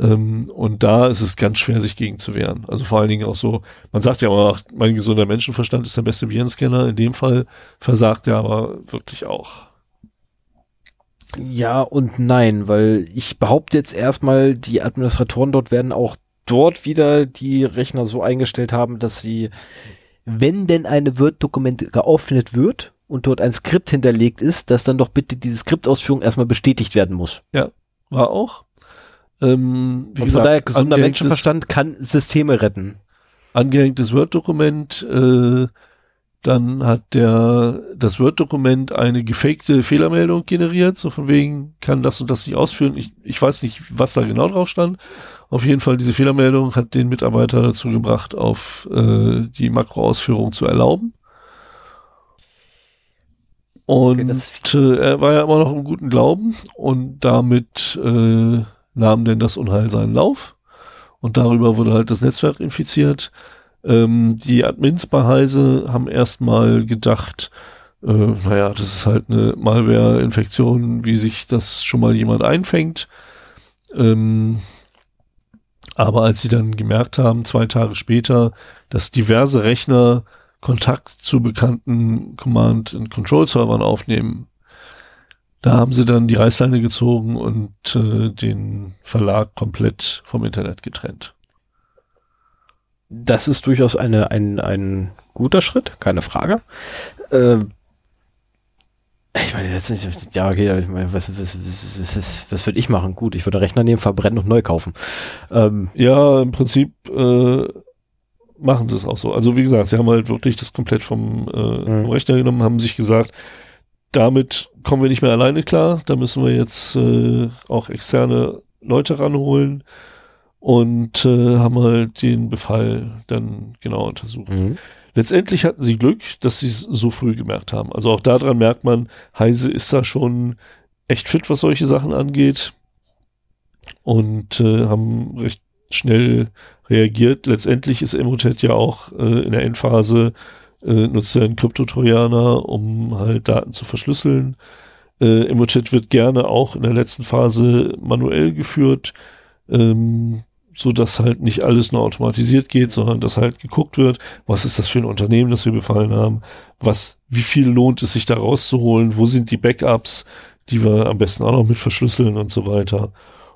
Ähm, und da ist es ganz schwer, sich gegen zu wehren. Also vor allen Dingen auch so, man sagt ja immer, mein gesunder Menschenverstand ist der beste Virenscanner. In dem Fall versagt er aber wirklich auch. Ja und nein, weil ich behaupte jetzt erstmal, die Administratoren dort werden auch dort wieder die Rechner so eingestellt haben, dass sie, wenn denn eine Word-Dokument geöffnet wird und dort ein Skript hinterlegt ist, dass dann doch bitte diese Skriptausführung erstmal bestätigt werden muss. War auch. Ähm, wie und von gesagt, daher gesunder Menschenverstand kann Systeme retten. angehängtes Word-Dokument, äh, dann hat der, das Word-Dokument eine gefakte Fehlermeldung generiert, so von wegen, kann das und das nicht ausführen. Ich, ich weiß nicht, was da genau drauf stand. Auf jeden Fall, diese Fehlermeldung hat den Mitarbeiter dazu gebracht, auf äh, die Makroausführung zu erlauben. Und Okay, äh, er war ja immer noch im guten Glauben und damit äh, nahm denn das Unheil seinen Lauf und darüber wurde halt das Netzwerk infiziert. Ähm, die Admins bei Heise haben erstmal gedacht, äh, naja, das ist halt eine Malware-Infektion, wie sich das schon mal jemand einfängt. Ähm, aber als sie dann gemerkt haben, zwei Tage später, dass diverse Rechner Kontakt zu bekannten Command- and Control-Servern aufnehmen, da haben sie dann die Reißleine gezogen und äh, den Verlag komplett vom Internet getrennt. Das ist durchaus eine, ein, ein guter Schritt, keine Frage. Äh, ich meine, jetzt nicht, ja, okay, ich meine, was, was, was, was, was würde ich machen? Gut, ich würde Rechner nehmen, verbrennen und neu kaufen. Ähm, Ja, im Prinzip äh, machen sie es auch so. Also wie gesagt, sie haben halt wirklich das komplett vom, äh, vom Mhm. Rechner genommen, haben sich gesagt, damit kommen wir nicht mehr alleine klar, da müssen wir jetzt äh, auch externe Leute ranholen und äh, haben halt den Befall dann genau untersucht. mhm. Letztendlich hatten sie Glück, dass sie es so früh gemerkt haben. Also auch daran merkt man, Heise ist da schon echt fit, was solche Sachen angeht. Und äh, haben recht schnell reagiert. Letztendlich ist Emotet ja auch äh, in der Endphase, äh, nutzt er einen Kryptotrojaner, um halt Daten zu verschlüsseln. Äh, Emotet wird gerne auch in der letzten Phase manuell geführt. Ähm, so dass halt nicht alles nur automatisiert geht, sondern dass halt geguckt wird, was ist das für ein Unternehmen, das wir befallen haben, was, wie viel lohnt es sich da rauszuholen, wo sind die Backups, die wir am besten auch noch mit verschlüsseln und so weiter.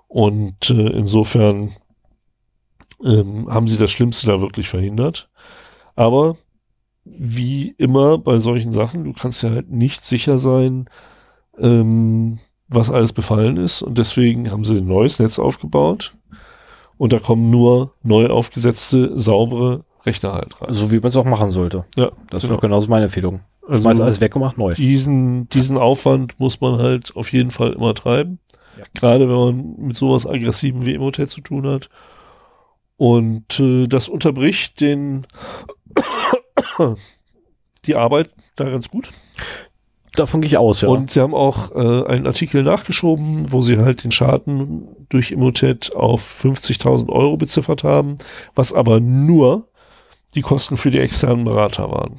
Und äh, insofern ähm, haben sie das Schlimmste da wirklich verhindert. Aber wie immer bei solchen Sachen, du kannst ja halt nicht sicher sein, ähm, was alles befallen ist. Und deswegen haben sie ein neues Netz aufgebaut. Und da kommen nur neu aufgesetzte, saubere Rechner halt rein. So wie man es auch machen sollte. Ja, Das genau. wäre genauso meine Empfehlung. Also- Schmeiß alles weg und mach neu. diesen, diesen Aufwand muss man halt auf jeden Fall immer treiben. Ja. Gerade wenn man mit sowas Aggressiven wie Emotet zu tun hat. Und äh, das unterbricht den die Arbeit da ganz gut. Davon gehe ich aus, ja. Und sie haben auch äh, einen Artikel nachgeschoben, wo sie halt den Schaden durch Emotet auf 50.000 Euro beziffert haben, was aber nur die Kosten für die externen Berater waren.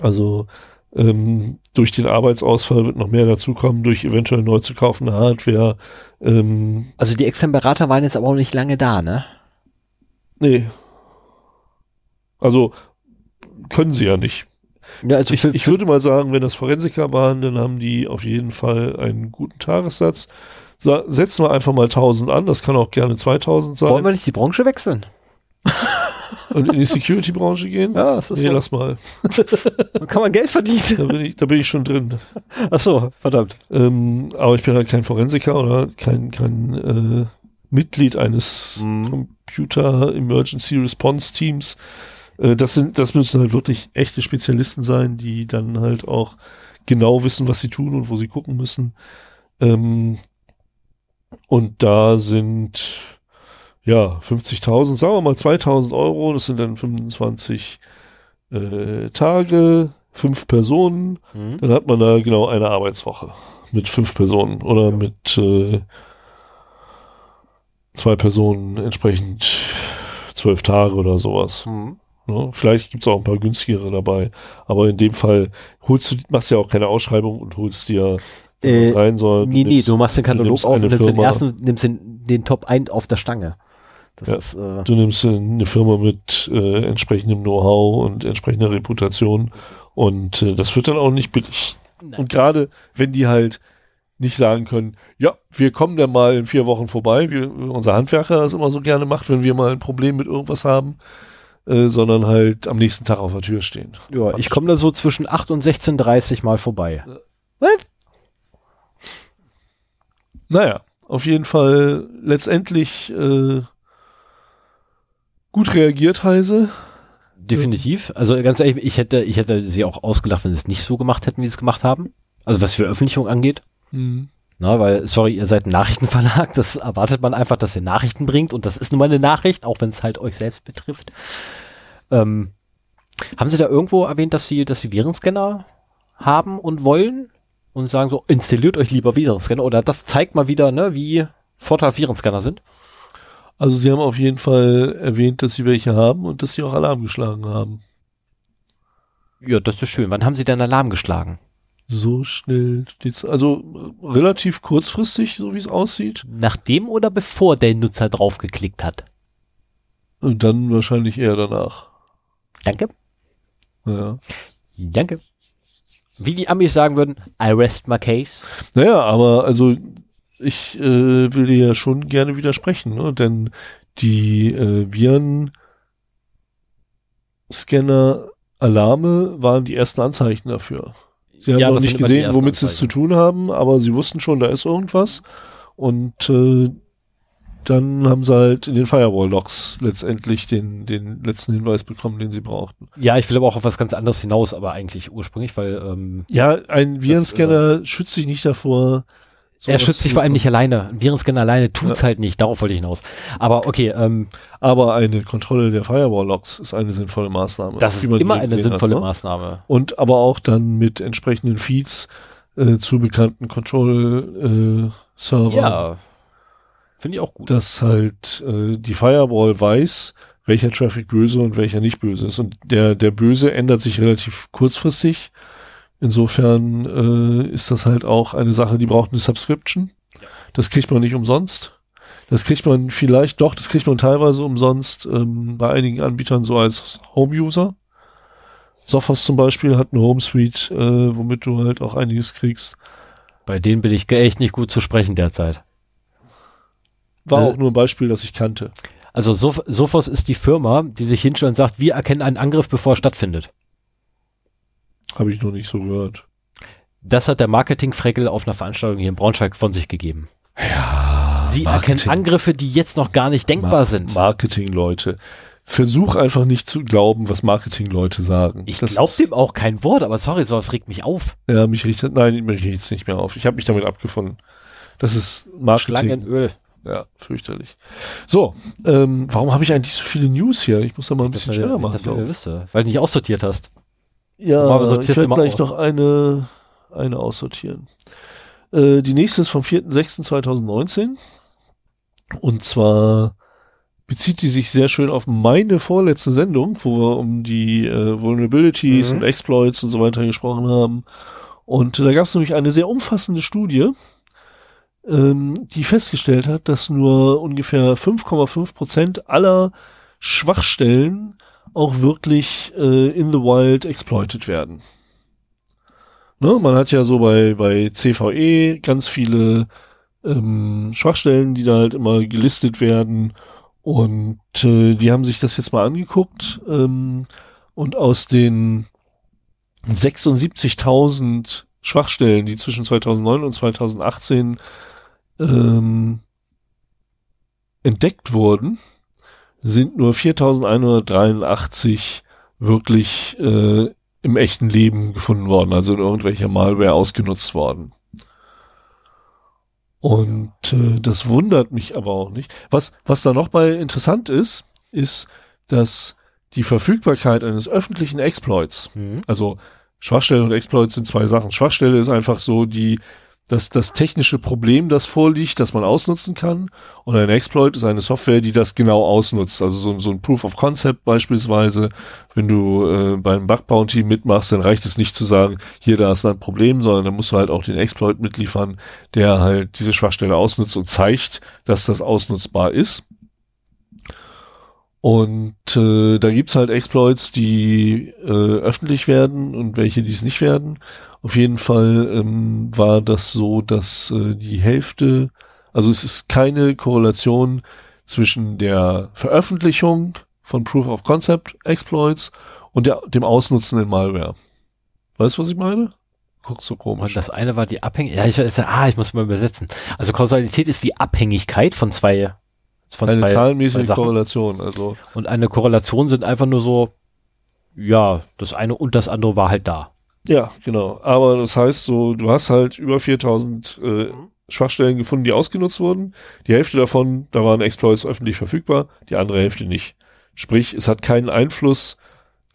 Also ähm, durch den Arbeitsausfall wird noch mehr dazukommen, durch eventuell neu zu kaufende Hardware. Ähm, also die externen Berater waren jetzt aber auch nicht lange da, ne? Nee. Also können sie ja nicht. Ja, also Ich, für, ich würde mal sagen, wenn das Forensiker waren, dann haben die auf jeden Fall einen guten Tagessatz. Sa setzen wir einfach mal 1000 an, das kann auch gerne 2000 sein. wollen wir nicht die Branche wechseln? und in die Security-Branche gehen? Ja, das ist nee, so. lass mal. Dann kann man Geld verdienen. Da bin ich, da bin ich schon drin. Ach so, verdammt. Ähm, aber ich bin halt kein Forensiker oder kein, kein äh, Mitglied eines Mhm. Computer Emergency Response Teams. Äh, das sind, das müssen halt wirklich echte Spezialisten sein, die dann halt auch genau wissen, was sie tun und wo sie gucken müssen. Ähm, und da sind ja 50.000, sagen wir mal 2.000 Euro, das sind dann 25 äh, Tage, fünf Personen, Mhm. dann hat man da genau eine Arbeitswoche mit fünf Personen oder mit äh, zwei Personen entsprechend zwölf Tage oder sowas. Mhm. Ne? Vielleicht gibt's auch ein paar günstigere dabei, aber in dem Fall holst du, machst ja auch keine Ausschreibung und holst dir Äh, was rein, sondern Nee, nee, nimmst- du machst den Katalog auf und nimmst den ersten und nimmst den, den Top 1 auf der Stange. Ja. ist, äh, Du nimmst äh, eine Firma mit äh, entsprechendem Know-how und entsprechender Reputation und äh, das wird dann auch nicht billig. Nein. Und gerade wenn die halt nicht sagen können, ja, wir kommen dann mal in vier Wochen vorbei, wie unser Handwerker das immer so gerne macht, wenn wir mal ein Problem mit irgendwas haben, äh, sondern halt am nächsten Tag auf der Tür stehen. ja, ich komme da so zwischen 8 und 16.30 mal vorbei. Naja, auf jeden Fall letztendlich äh, gut reagiert Heise. Definitiv. Also ganz ehrlich, ich hätte, ich hätte sie auch ausgelacht, wenn sie es nicht so gemacht hätten, wie sie es gemacht haben. Also was Veröffentlichung angeht. Na, weil, sorry, ihr seid ein Nachrichtenverlag, das erwartet man einfach, dass ihr Nachrichten bringt und das ist nun mal eine Nachricht, auch wenn es halt euch selbst betrifft. Ähm, haben Sie da irgendwo erwähnt, dass Sie, dass Sie Virenscanner haben und wollen und sagen so, installiert euch lieber Virenscanner oder das zeigt mal wieder, ne, wie Vorteil Virenscanner sind. Also sie haben auf jeden Fall erwähnt, dass sie welche haben und dass sie auch Alarm geschlagen haben. Ja, das ist schön. Wann haben sie denn Alarm geschlagen? So schnell steht's. Also relativ kurzfristig, so wie es aussieht. Nachdem oder bevor der Nutzer draufgeklickt hat? Und dann wahrscheinlich eher danach. Danke. Ja. Danke. Wie die Amis sagen würden, I rest my case. Naja, aber also ich äh, will dir ja schon gerne widersprechen, ne? denn die äh, Viren-Scanner Alarme waren die ersten Anzeichen dafür. Sie haben Ja, noch das nicht gesehen, womit sie es zu tun haben, aber sie wussten schon, da ist irgendwas. Und äh, dann haben sie halt in den Firewall-Logs letztendlich den, den letzten Hinweis bekommen, den sie brauchten. Ja, ich will aber auch auf was ganz anderes hinaus, aber eigentlich ursprünglich, weil ähm, Ja, ein Virenscanner schützt sich nicht davor. Er sowas schützt sich vor allem bekommen. nicht alleine. Ein Virenscanner alleine tut's halt nicht. Darauf wollte ich hinaus. Aber okay, ähm, Aber eine Kontrolle der Firewall-Logs ist eine sinnvolle Maßnahme. das ist immer eine sinnvolle hat, ne? Maßnahme. Und aber auch dann mit entsprechenden Feeds äh, zu bekannten Control-Servern, Ja, finde ich auch gut. dass halt äh, die Firewall weiß, welcher Traffic böse und welcher nicht böse ist. Und der, der Böse ändert sich relativ kurzfristig. Insofern äh, ist das halt auch eine Sache, die braucht eine Subscription. Das kriegt man nicht umsonst. Das kriegt man vielleicht doch, das kriegt man teilweise umsonst ähm, bei einigen Anbietern so als Home-User. Sophos zum Beispiel hat eine Home Suite, äh, womit du halt auch einiges kriegst. Bei denen bin ich echt nicht gut zu sprechen derzeit. War Äh, auch nur ein Beispiel, das ich kannte. Also Sof Sophos ist die Firma, die sich hinstellt und sagt, wir erkennen einen Angriff, bevor er stattfindet. Habe ich noch nicht so gehört. Das hat der Marketing-Freckel auf einer Veranstaltung hier in Braunschweig von sich gegeben. Ja, Sie erkennen Angriffe, die jetzt noch gar nicht denkbar Ma sind. Marketing-Leute. Versuch einfach nicht zu glauben, was Marketing-Leute sagen. Ich glaube dem auch kein Wort, aber sorry, sowas regt mich auf. Ja, mich richtet, nein, mich richtet nicht mehr auf. Ich habe mich damit abgefunden. Das ist Marketing. Schlangenöl. Ja, fürchterlich. So, ähm, warum habe ich eigentlich so viele News hier? Ich muss da mal ein bisschen Das schneller machen. ich. weil du nicht aussortiert hast. Ja, ich werde gleich noch eine, eine aussortieren. Äh, die nächste ist vom 4.6.2019. Und zwar bezieht die sich sehr schön auf meine vorletzte Sendung, wo wir um die äh, Vulnerabilities Mhm. und Exploits und so weiter gesprochen haben. Und da gab es nämlich eine sehr umfassende Studie, ähm, die festgestellt hat, dass nur ungefähr 5,5 Prozent aller Schwachstellen auch wirklich äh, in the wild exploited werden. Ne, man hat ja so bei, bei CVE ganz viele ähm, Schwachstellen, die da halt immer gelistet werden. Und äh, die haben sich das jetzt mal angeguckt. Ähm, und aus den 76.000 Schwachstellen, die zwischen 2009 und 2018 ähm, entdeckt wurden, sind nur 4.183 wirklich äh, im echten Leben gefunden worden, also in irgendwelcher Malware ausgenutzt worden. Und äh, das wundert mich aber auch nicht. Was, was da noch bei interessant ist, ist, dass die Verfügbarkeit eines öffentlichen Exploits, Mhm. also Schwachstelle und Exploit sind zwei Sachen. Schwachstelle ist einfach so die, das, das technische Problem, das vorliegt, das man ausnutzen kann. Und ein Exploit ist eine Software, die das genau ausnutzt. Also so, so ein Proof of Concept beispielsweise. Wenn du äh, beim Bug Bounty mitmachst, dann reicht es nicht zu sagen, hier, da ist ein Problem, sondern dann musst du halt auch den Exploit mitliefern, der halt diese Schwachstelle ausnutzt und zeigt, dass das ausnutzbar ist. Und äh, da gibt's halt Exploits, die äh, öffentlich werden und welche, die es nicht werden. Auf jeden Fall ähm, war das so, dass äh, die Hälfte, also es ist keine Korrelation zwischen der Veröffentlichung von Proof of Concept Exploits und der, dem Ausnutzen in Malware. Weißt du, was ich meine? Guckst so komisch. Und das eine war die Abhängigkeit. Ja, ich ah, ich muss mal übersetzen. Also Kausalität ist die Abhängigkeit von zwei, von eine zwei, zwei zahlenmäßige Sachen. Korrelation. Also Und eine Korrelation sind einfach nur so, ja, das eine und das andere war halt da. Ja, genau. Aber das heißt so, du hast halt über 4000 äh, Schwachstellen gefunden, die ausgenutzt wurden. Die Hälfte davon, da waren Exploits öffentlich verfügbar, die andere Hälfte nicht. Sprich, es hat keinen Einfluss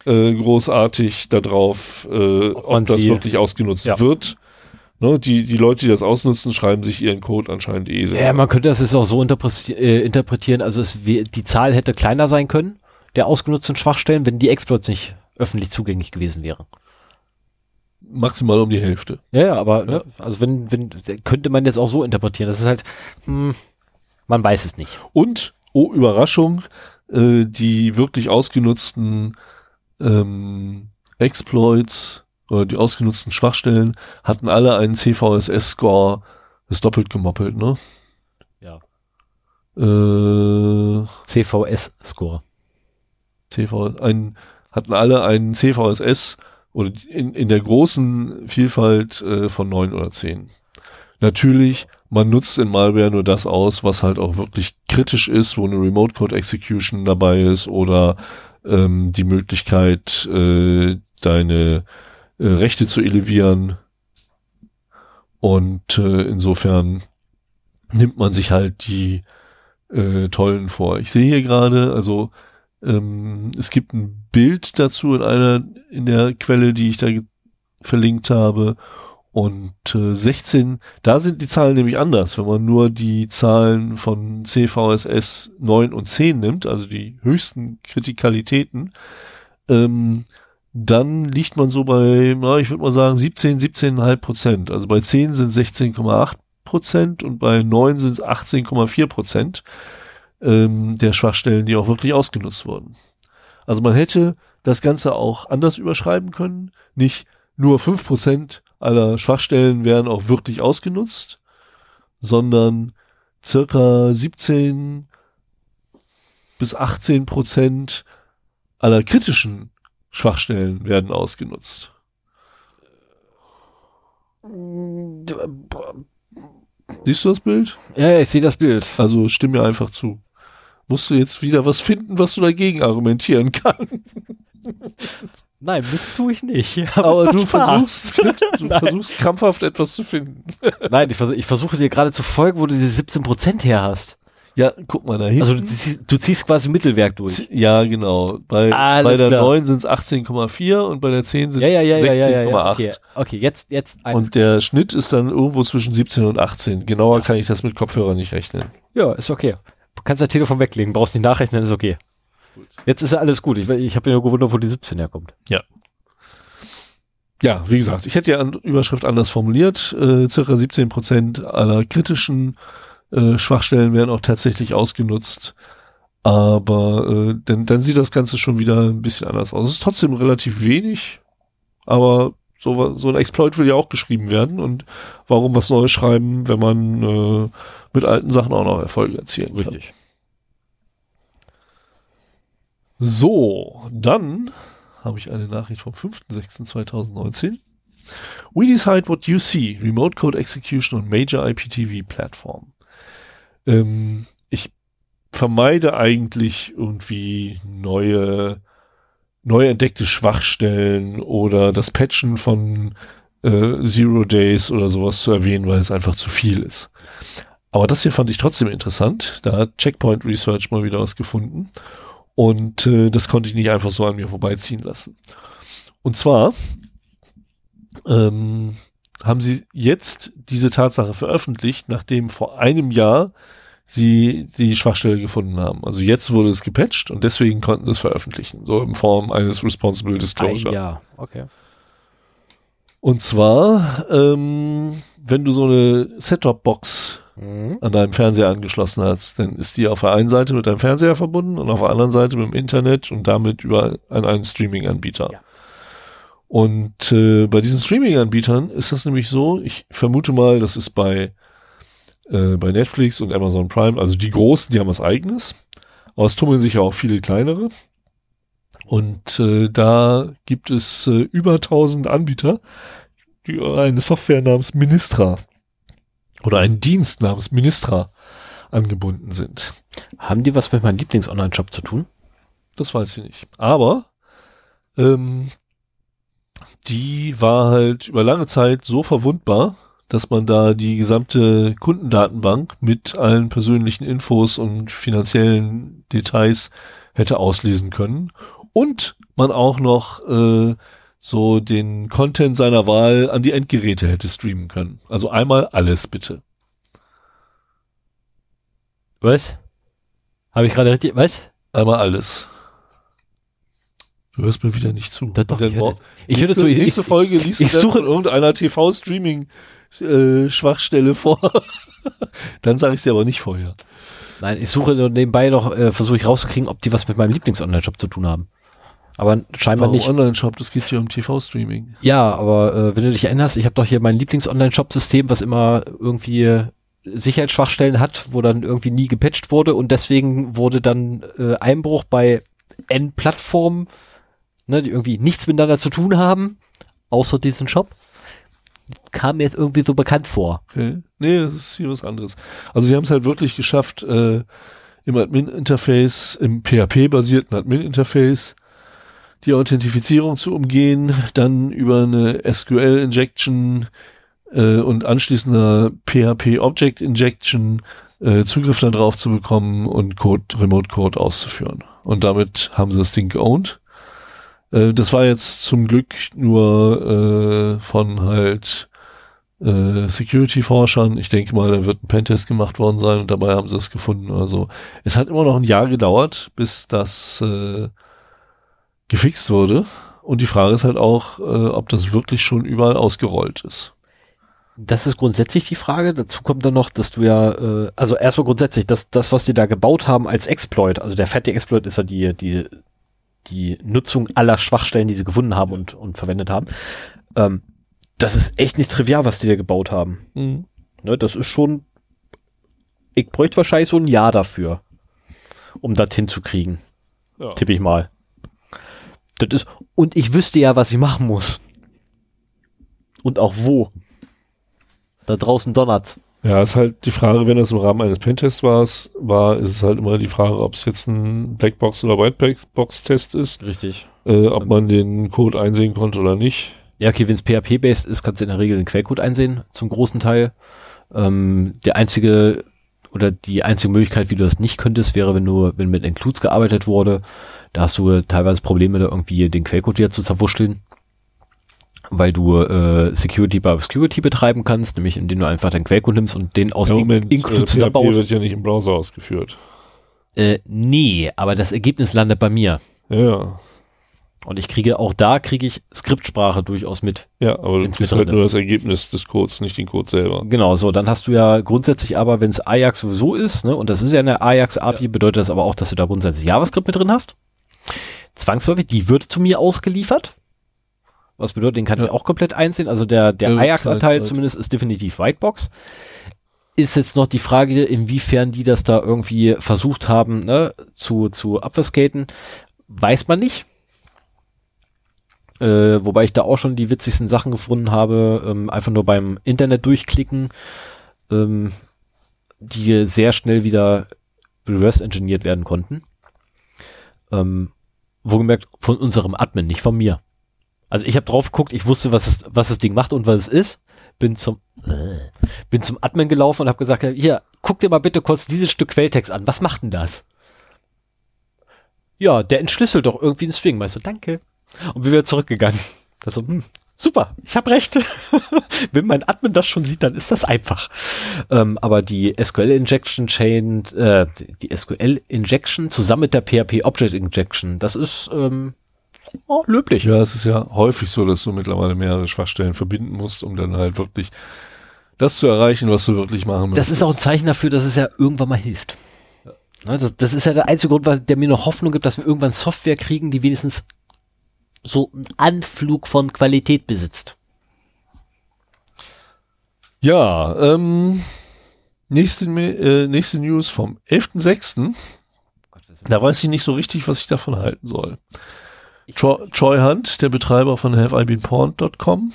äh, großartig darauf, äh, ob, das wirklich ausgenutzt Ja. wird. Ne, die, die Leute, die das ausnutzen, schreiben sich ihren Code anscheinend eh selber. Ja, man könnte das jetzt auch so äh, interpretieren, also es, die Zahl hätte kleiner sein können, der ausgenutzten Schwachstellen, wenn die Exploits nicht öffentlich zugänglich gewesen wären. Maximal um die Hälfte. Ja, ja, aber ne, also wenn, wenn, könnte man jetzt auch so interpretieren. Das ist halt, hm, man weiß es nicht. Und, oh Überraschung, äh, die wirklich ausgenutzten ähm, Exploits oder die ausgenutzten Schwachstellen hatten alle einen CVSS-Score, das ist doppelt gemoppelt, ne? Ja. Äh, CVS-Score. CV, ein, hatten alle einen CVSS oder in, in der großen Vielfalt äh, von neun oder zehn. Natürlich, man nutzt in Malware nur das aus, was halt auch wirklich kritisch ist, wo eine Remote Code Execution dabei ist oder ähm, die Möglichkeit, äh, deine äh, Rechte zu elevieren. Und äh, insofern nimmt man sich halt die äh, tollen vor. Ich sehe hier gerade, also ähm, es gibt ein Bild dazu in einer, in der Quelle, die ich da verlinkt habe. Und äh, 16, da sind die Zahlen nämlich anders. Wenn man nur die Zahlen von CVSS 9 und 10 nimmt, also die höchsten Kritikalitäten, ähm, dann liegt man so bei, na, ich würde mal sagen, 17, 17,5 Prozent. Also bei 10 sind 16,8 Prozent und bei 9 sind es 18,4 Prozent ähm, der Schwachstellen, die auch wirklich ausgenutzt wurden. Also man hätte das Ganze auch anders überschreiben können. Nicht nur 5% aller Schwachstellen werden auch wirklich ausgenutzt, sondern circa 17 bis 18 Prozent aller kritischen Schwachstellen werden ausgenutzt. Siehst du das Bild? Ja, ja, ich sehe das Bild. Also stimm mir einfach zu. Musst du jetzt wieder was finden, was du dagegen argumentieren kannst. Nein, das tue ich nicht. Aber du macht Spaß. versuchst, du versuchst krampfhaft etwas zu finden. Nein, ich, vers ich versuche dir gerade zu folgen, wo du diese 17% her hast. Ja, guck mal da hinten. Also du ziehst, du ziehst quasi Mittelwerk durch. ja, genau. Bei, Alles bei der klar. 9 sind es 18,4 und bei der 10 sind Ja, es ja, ja, ja, ja, ja, 16,8. ja. Okay, okay, jetzt, jetzt ein. Und der Schnitt ist dann irgendwo zwischen 17 und 18. Genauer kann ich das mit Kopfhörer nicht rechnen. ja, ist okay. Du kannst dein Telefon weglegen, brauchst nicht nachrechnen, ist okay. Jetzt ist ja alles gut. Ich, ich habe mir nur gewundert, wo die 17 herkommt. Ja, wie gesagt, ich hätte ja an Überschrift anders formuliert. Äh, circa 17 Prozent aller kritischen äh, Schwachstellen werden auch tatsächlich ausgenutzt. Aber äh, dann, dann sieht das Ganze schon wieder ein bisschen anders aus. Es ist trotzdem relativ wenig, aber so, so ein Exploit will ja auch geschrieben werden. Und warum was Neues schreiben, wenn man äh, mit alten Sachen auch noch Erfolge erzielen kann? Richtig. So, dann habe ich eine Nachricht vom 5.6.2019. We decide what you see. Remote Code Execution on Major IPTV Platform. Ähm, ich vermeide eigentlich irgendwie neue, neu entdeckte Schwachstellen oder das Patchen von äh, Zero Days oder sowas zu erwähnen, weil es einfach zu viel ist. Aber das hier fand ich trotzdem interessant. Da hat Checkpoint Research mal wieder was gefunden. Und äh, das konnte ich nicht einfach so an mir vorbeiziehen lassen. Und zwar ähm, haben sie jetzt diese Tatsache veröffentlicht, nachdem vor einem Jahr sie die Schwachstelle gefunden haben. Also jetzt wurde es gepatcht und deswegen konnten sie es veröffentlichen, so in Form eines Responsible Disclosure. Ja, okay. Und zwar, ähm, wenn du so eine Set-Top-Box Mhm. an deinem Fernseher angeschlossen hast, dann ist die auf der einen Seite mit deinem Fernseher verbunden und auf der anderen Seite mit dem Internet und damit über an einen Streaming-Anbieter. Ja. Und äh, bei diesen Streaming-Anbietern ist das nämlich so, ich vermute mal, das ist bei, äh, bei Netflix und Amazon Prime, also die großen, die haben was eigenes, aber es tummeln sich ja auch viele kleinere. Und äh, da gibt es äh, über 1000 Anbieter, die eine Software namens Ministra oder einen Dienst namens Ministra angebunden sind. Haben die was mit meinem Lieblings-Online-Shop zu tun? Das weiß ich nicht. Aber ähm, die war halt über lange Zeit so verwundbar, dass man da die gesamte Kundendatenbank mit allen persönlichen Infos und finanziellen Details hätte auslesen können, und man auch noch äh, so den Content seiner Wahl an die Endgeräte hätte streamen können. Also einmal alles bitte. Was? Habe ich gerade richtig, was? Einmal alles. Du hörst mir wieder nicht zu. Das doch, ich höre- Ich nächste, so, ich, nächste ich, Folge liest ich dann suche- von irgendeiner TV-Streaming-Schwachstelle vor. dann sage ich dir aber nicht vorher. nein, ich suche nur nebenbei noch, äh, versuche ich rauszukriegen, ob die was mit meinem Lieblings-Online-Shop zu tun haben. Aber scheinbar Warum nicht. Online-Shop? Das geht hier um TV-Streaming. Ja, aber äh, wenn du dich erinnerst, ich habe doch hier mein Lieblings-Online-Shop-System, was immer irgendwie äh, Sicherheitsschwachstellen hat, wo dann irgendwie nie gepatcht wurde und deswegen wurde dann äh, Einbruch bei N-Plattformen, ne, die irgendwie nichts miteinander zu tun haben, außer diesen Shop, kam mir jetzt irgendwie so bekannt vor. Okay. Nee, das ist hier was anderes. Also sie haben es halt wirklich geschafft, äh, im Admin-Interface, im PHP-basierten Admin-Interface, die Authentifizierung zu umgehen, dann über eine SQL-Injection äh, und anschließender PHP-Object-Injection äh, Zugriff darauf zu bekommen und Code, Remote-Code auszuführen. Und damit haben sie das Ding geowned. Äh, das war jetzt zum Glück nur äh, von halt äh, Security-Forschern. Ich denke mal, da wird ein Pentest gemacht worden sein und dabei haben sie es gefunden. Also es hat immer noch ein Jahr gedauert, bis das äh, gefixt wurde. Und die Frage ist halt auch, äh, ob das wirklich schon überall ausgerollt ist. Das ist grundsätzlich die Frage. Dazu kommt dann noch, dass du ja, äh, also erstmal grundsätzlich, dass das, was die da gebaut haben als Exploit, also der fette Exploit ist ja die, die, die Nutzung aller Schwachstellen, die sie gefunden haben und, und verwendet haben. Ähm, das ist echt nicht trivial, was die da gebaut haben. Mhm. Ne, das ist schon, ich bräuchte wahrscheinlich so ein Jahr dafür, um das hinzukriegen, Ja. tippe ich mal. Das ist, und ich wüsste ja, was ich machen muss. Und auch wo. Da draußen donnert's. Ja, ist halt die Frage, wenn das im Rahmen eines Pentests war, war, ist es halt immer die Frage, ob es jetzt ein Blackbox- oder Whitebox-Test ist, Richtig. äh, ob man den Code einsehen konnte oder nicht. Ja, okay, wenn es PHP-based ist, kannst du in der Regel den Quellcode einsehen, zum großen Teil. Ähm, der einzige oder die einzige Möglichkeit, wie du das nicht könntest, wäre, wenn du, wenn mit Includes gearbeitet wurde, da hast du teilweise Probleme, da irgendwie den Quellcode wieder zu zerwurschteln, weil du äh, Security by Obscurity betreiben kannst, nämlich indem du einfach deinen Quellcode nimmst und den aus In- Moment, äh, Includes PHP zusammenbaust. wird ja nicht im Browser ausgeführt. Äh, nee, aber das Ergebnis landet bei mir. Ja, ja. Und ich kriege auch da kriege ich Skriptsprache durchaus mit. Ja, aber du kriegst halt nur das Ergebnis des Codes, nicht den Code selber. Genau, so, dann hast du ja grundsätzlich aber, wenn es Ajax sowieso ist, ne, und das ist ja eine Ajax-API, bedeutet das aber auch, dass du da grundsätzlich JavaScript mit drin hast. Zwangsläufig, die wird zu mir ausgeliefert. Was bedeutet, den kann Ja. ich auch komplett einsehen. Also der, der Ja, Ajax-Anteil klar. zumindest ist definitiv Whitebox. Ist jetzt noch die Frage, inwiefern die das da irgendwie versucht haben, ne, zu, zu abverskaten. Weiß man nicht. Äh, wobei ich da auch schon die witzigsten Sachen gefunden habe, ähm, einfach nur beim Internet durchklicken, ähm, die sehr schnell wieder reverse engineert werden konnten. Ähm, wohlgemerkt von unserem Admin, nicht von mir. Also ich habe drauf geguckt, ich wusste, was, es, was das Ding macht und was es ist. Bin zum, äh, bin zum Admin gelaufen und habe gesagt, hier, guck dir mal bitte kurz dieses Stück Quelltext an. Was macht denn das? Ja, der entschlüsselt doch irgendwie einen String. Weißt du, danke. Und bin wieder zurückgegangen. Das so, hm, super, ich habe recht. Wenn mein Admin das schon sieht, dann ist das einfach. Ähm, aber die SQL Injection Chain, äh, die SQL Injection zusammen mit der PHP Object Injection, das ist ähm, oh, löblich. Ja, es ist ja häufig so, dass du mittlerweile mehrere Schwachstellen verbinden musst, um dann halt wirklich das zu erreichen, was du wirklich machen Das ist auch ein Zeichen dafür, dass es ja irgendwann mal hilft. Ne, Das, das ist ja der einzige Grund, der mir noch Hoffnung gibt, dass wir irgendwann Software kriegen, die wenigstens so einen Anflug von Qualität besitzt. Ja, ähm, nächste, äh, nächste News vom 11.06. Da weiß ich nicht so richtig, was ich davon halten soll. Tro Troy Hunt, der Betreiber von haveibeenporn.com.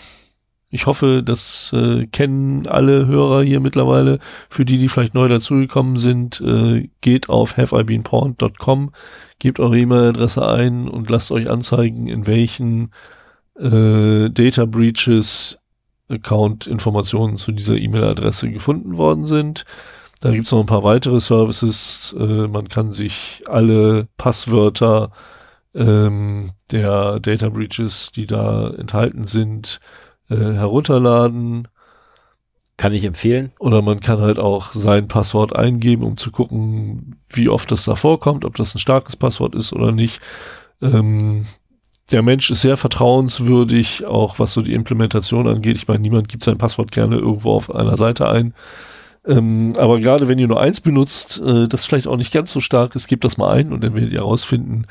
Ich hoffe, das äh, kennen alle Hörer hier mittlerweile. Für die, die vielleicht neu dazugekommen sind, äh, geht auf haveibeenporn.com, gebt eure E-Mail-Adresse ein und lasst euch anzeigen, in welchen äh, Data Breaches Account-Informationen zu dieser E-Mail-Adresse gefunden worden sind. Da gibt's noch ein paar weitere Services. Äh, man kann sich alle Passwörter ähm, der Data Breaches, die da enthalten sind, äh, herunterladen. Kann ich empfehlen. Oder man kann halt auch sein Passwort eingeben, um zu gucken, wie oft das da vorkommt, ob das ein starkes Passwort ist oder nicht. Ähm, der Mensch ist sehr vertrauenswürdig, auch was so die Implementation angeht. Ich meine, niemand gibt sein Passwort gerne irgendwo auf einer Seite ein. Ähm, aber gerade wenn ihr nur eins benutzt, äh, das vielleicht auch nicht ganz so stark ist, gebt das mal ein und dann werdet ihr herausfinden,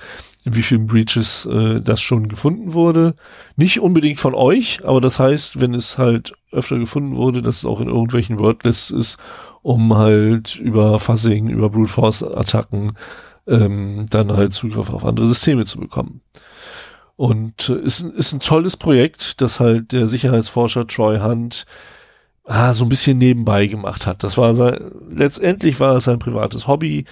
in wie vielen Breaches äh, das schon gefunden wurde. Nicht unbedingt von euch, aber das heißt, wenn es halt öfter gefunden wurde, dass es auch in irgendwelchen Wordlists ist, um halt über Fuzzing, über Brute Force Attacken ähm, dann halt Zugriff auf andere Systeme zu bekommen. Und äh, ist, ist ein tolles Projekt, das halt der Sicherheitsforscher Troy Hunt ah, so ein bisschen nebenbei gemacht hat. Das war sein, letztendlich war es sein privates Hobby.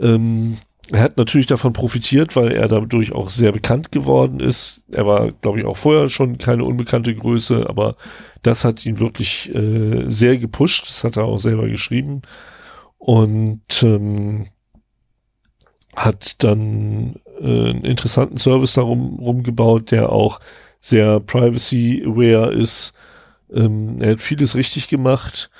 Ähm, er hat natürlich davon profitiert, weil er dadurch auch sehr bekannt geworden ist. Er war, glaube ich, auch vorher schon keine unbekannte Größe, aber das hat ihn wirklich äh, sehr gepusht. Das hat er auch selber geschrieben. Und ähm, hat dann äh, einen interessanten Service darum rumgebaut, der auch sehr privacy-aware ist. Ähm, er hat vieles richtig gemacht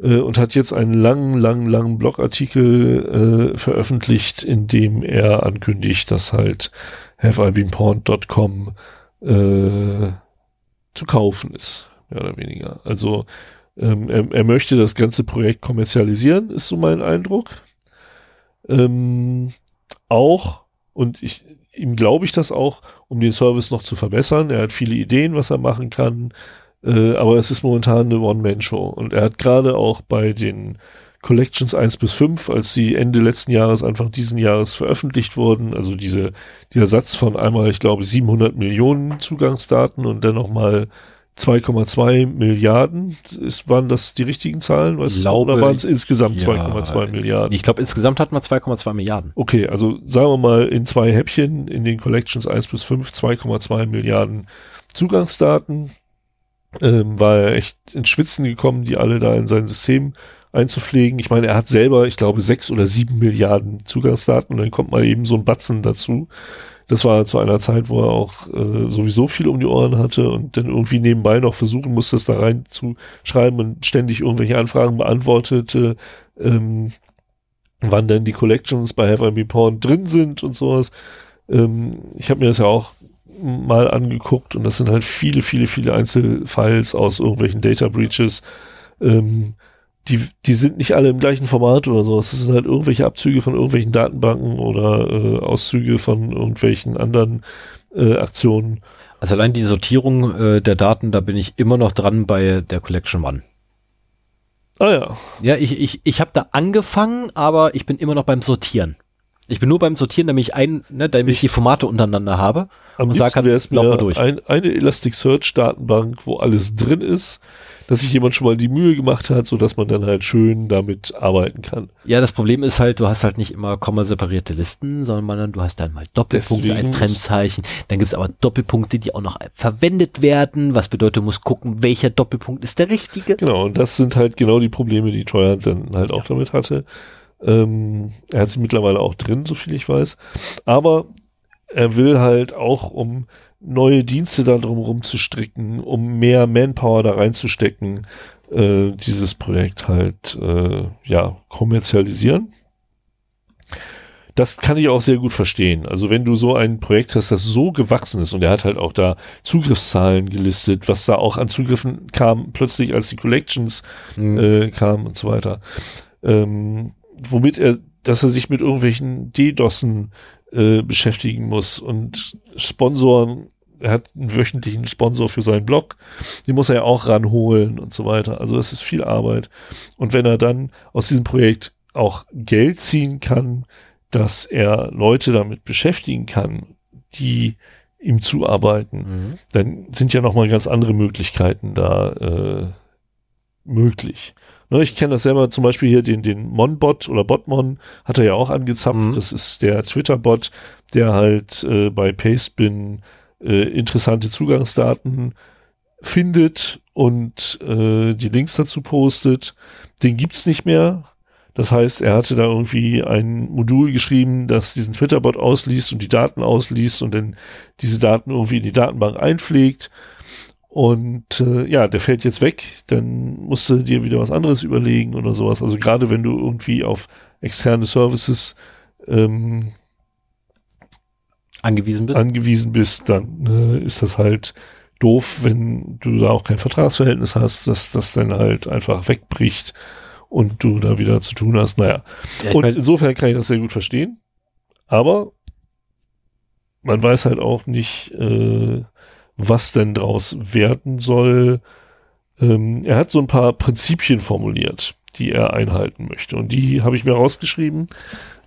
äh, und hat jetzt einen langen, langen, langen Blogartikel äh, veröffentlicht, in dem er ankündigt, dass halt haveibeenpawned.com äh, zu kaufen ist, mehr oder weniger. Also ähm, er, er, möchte das ganze Projekt kommerzialisieren, ist so mein Eindruck. Ähm, auch, und ich, ihm glaube ich das auch, um den Service noch zu verbessern. Er hat viele Ideen, was er machen kann. Äh, aber es ist momentan eine One-Man-Show. Und er hat gerade auch bei den Collections 1 bis 5, als sie Ende letzten Jahres, Anfang diesen Jahres veröffentlicht wurden, also diese, dieser Satz von einmal, ich glaube, 700 Millionen Zugangsdaten und dann nochmal 2,2 Milliarden. Ist, waren das die richtigen Zahlen? Weißt glaube, oder waren es insgesamt ja, 2,2 Milliarden? Ich glaube, insgesamt hat man 2,2 Milliarden. Okay, also sagen wir mal in zwei Häppchen in den Collections 1 bis 5 2,2 Milliarden Zugangsdaten ähm, war er echt ins Schwitzen gekommen, die alle da in sein System einzupflegen. Ich meine, er hat selber, ich glaube, sechs oder sieben Milliarden Zugangsdaten und dann kommt mal eben so ein Batzen dazu. Das war zu einer Zeit, wo er auch äh, sowieso viel um die Ohren hatte und dann irgendwie nebenbei noch versuchen musste, es da rein zu schreiben und ständig irgendwelche Anfragen beantwortete, ähm, wann denn die Collections bei Have I Been Porn drin sind und sowas. Ähm, ich habe mir das ja auch mal angeguckt und das sind halt viele, viele, viele Einzelfiles aus irgendwelchen Data Breaches. Ähm, die, die sind nicht alle im gleichen Format oder so. Es sind halt irgendwelche Abzüge von irgendwelchen Datenbanken oder äh, Auszüge von irgendwelchen anderen äh, Aktionen. Also allein die Sortierung äh, der Daten, da bin ich immer noch dran bei der Collection One. Ah ja. Ja, ich, ich, ich habe da angefangen, aber ich bin immer noch beim Sortieren. Ich bin nur beim Sortieren, damit ich ein, ne, damit ich, ich die Formate untereinander habe am und sage, kann, lauf mal durch. Ein, eine Elasticsearch-Datenbank, wo alles drin ist, dass sich jemand schon mal die Mühe gemacht hat, so dass man dann halt schön damit arbeiten kann. Ja, das Problem ist halt, du hast halt nicht immer komma-separierte Listen, sondern du hast dann mal Doppelpunkte Deswegen als Trennzeichen. Dann gibt's aber Doppelpunkte, die auch noch verwendet werden, was bedeutet, du musst gucken, welcher Doppelpunkt ist der richtige. Genau, und das sind halt genau die Probleme, die Treuhand dann halt auch damit hatte. Ähm, er hat sie mittlerweile auch drin, so viel ich weiß. Aber er will halt auch, um neue Dienste da drumherum zu stricken, um mehr Manpower da reinzustecken, äh, dieses Projekt halt äh, ja kommerzialisieren. Das kann ich auch sehr gut verstehen. Also wenn du so ein Projekt hast, das so gewachsen ist und er hat halt auch da Zugriffszahlen gelistet, was da auch an Zugriffen kam, plötzlich als die Collections mhm. äh, kamen und so weiter. Ähm, womit er, dass er sich mit irgendwelchen DDoSen äh, beschäftigen muss und Sponsoren, er hat einen wöchentlichen Sponsor für seinen Blog, den muss er ja auch ranholen und so weiter. Also es ist viel Arbeit. Und wenn er dann aus diesem Projekt auch Geld ziehen kann, dass er Leute damit beschäftigen kann, die ihm zuarbeiten, mhm. dann sind ja nochmal ganz andere Möglichkeiten da äh, möglich. Ne, ich kenne das selber zum Beispiel hier den, den Monbot oder Botmon hat er ja auch angezapft. Mhm. Das ist der Twitter-Bot, der halt äh, bei Pastebin äh, interessante Zugangsdaten findet und äh, die Links dazu postet. Den gibt's nicht mehr. Das heißt, er hatte da irgendwie ein Modul geschrieben, das diesen Twitter-Bot ausliest und die Daten ausliest und dann diese Daten irgendwie in die Datenbank einpflegt. Und äh, ja, der fällt jetzt weg, dann musst du dir wieder was anderes überlegen oder sowas. Also gerade wenn du irgendwie auf externe Services ähm, angewiesen bist, angewiesen bist dann äh, ist das halt doof, wenn du da auch kein Vertragsverhältnis hast, dass das dann halt einfach wegbricht und du da wieder zu tun hast. Naja. Ja, und insofern kann ich das sehr gut verstehen. Aber man weiß halt auch nicht, äh, was denn draus werden soll. Ähm, er hat so ein paar Prinzipien formuliert, die er einhalten möchte. Und die habe ich mir rausgeschrieben.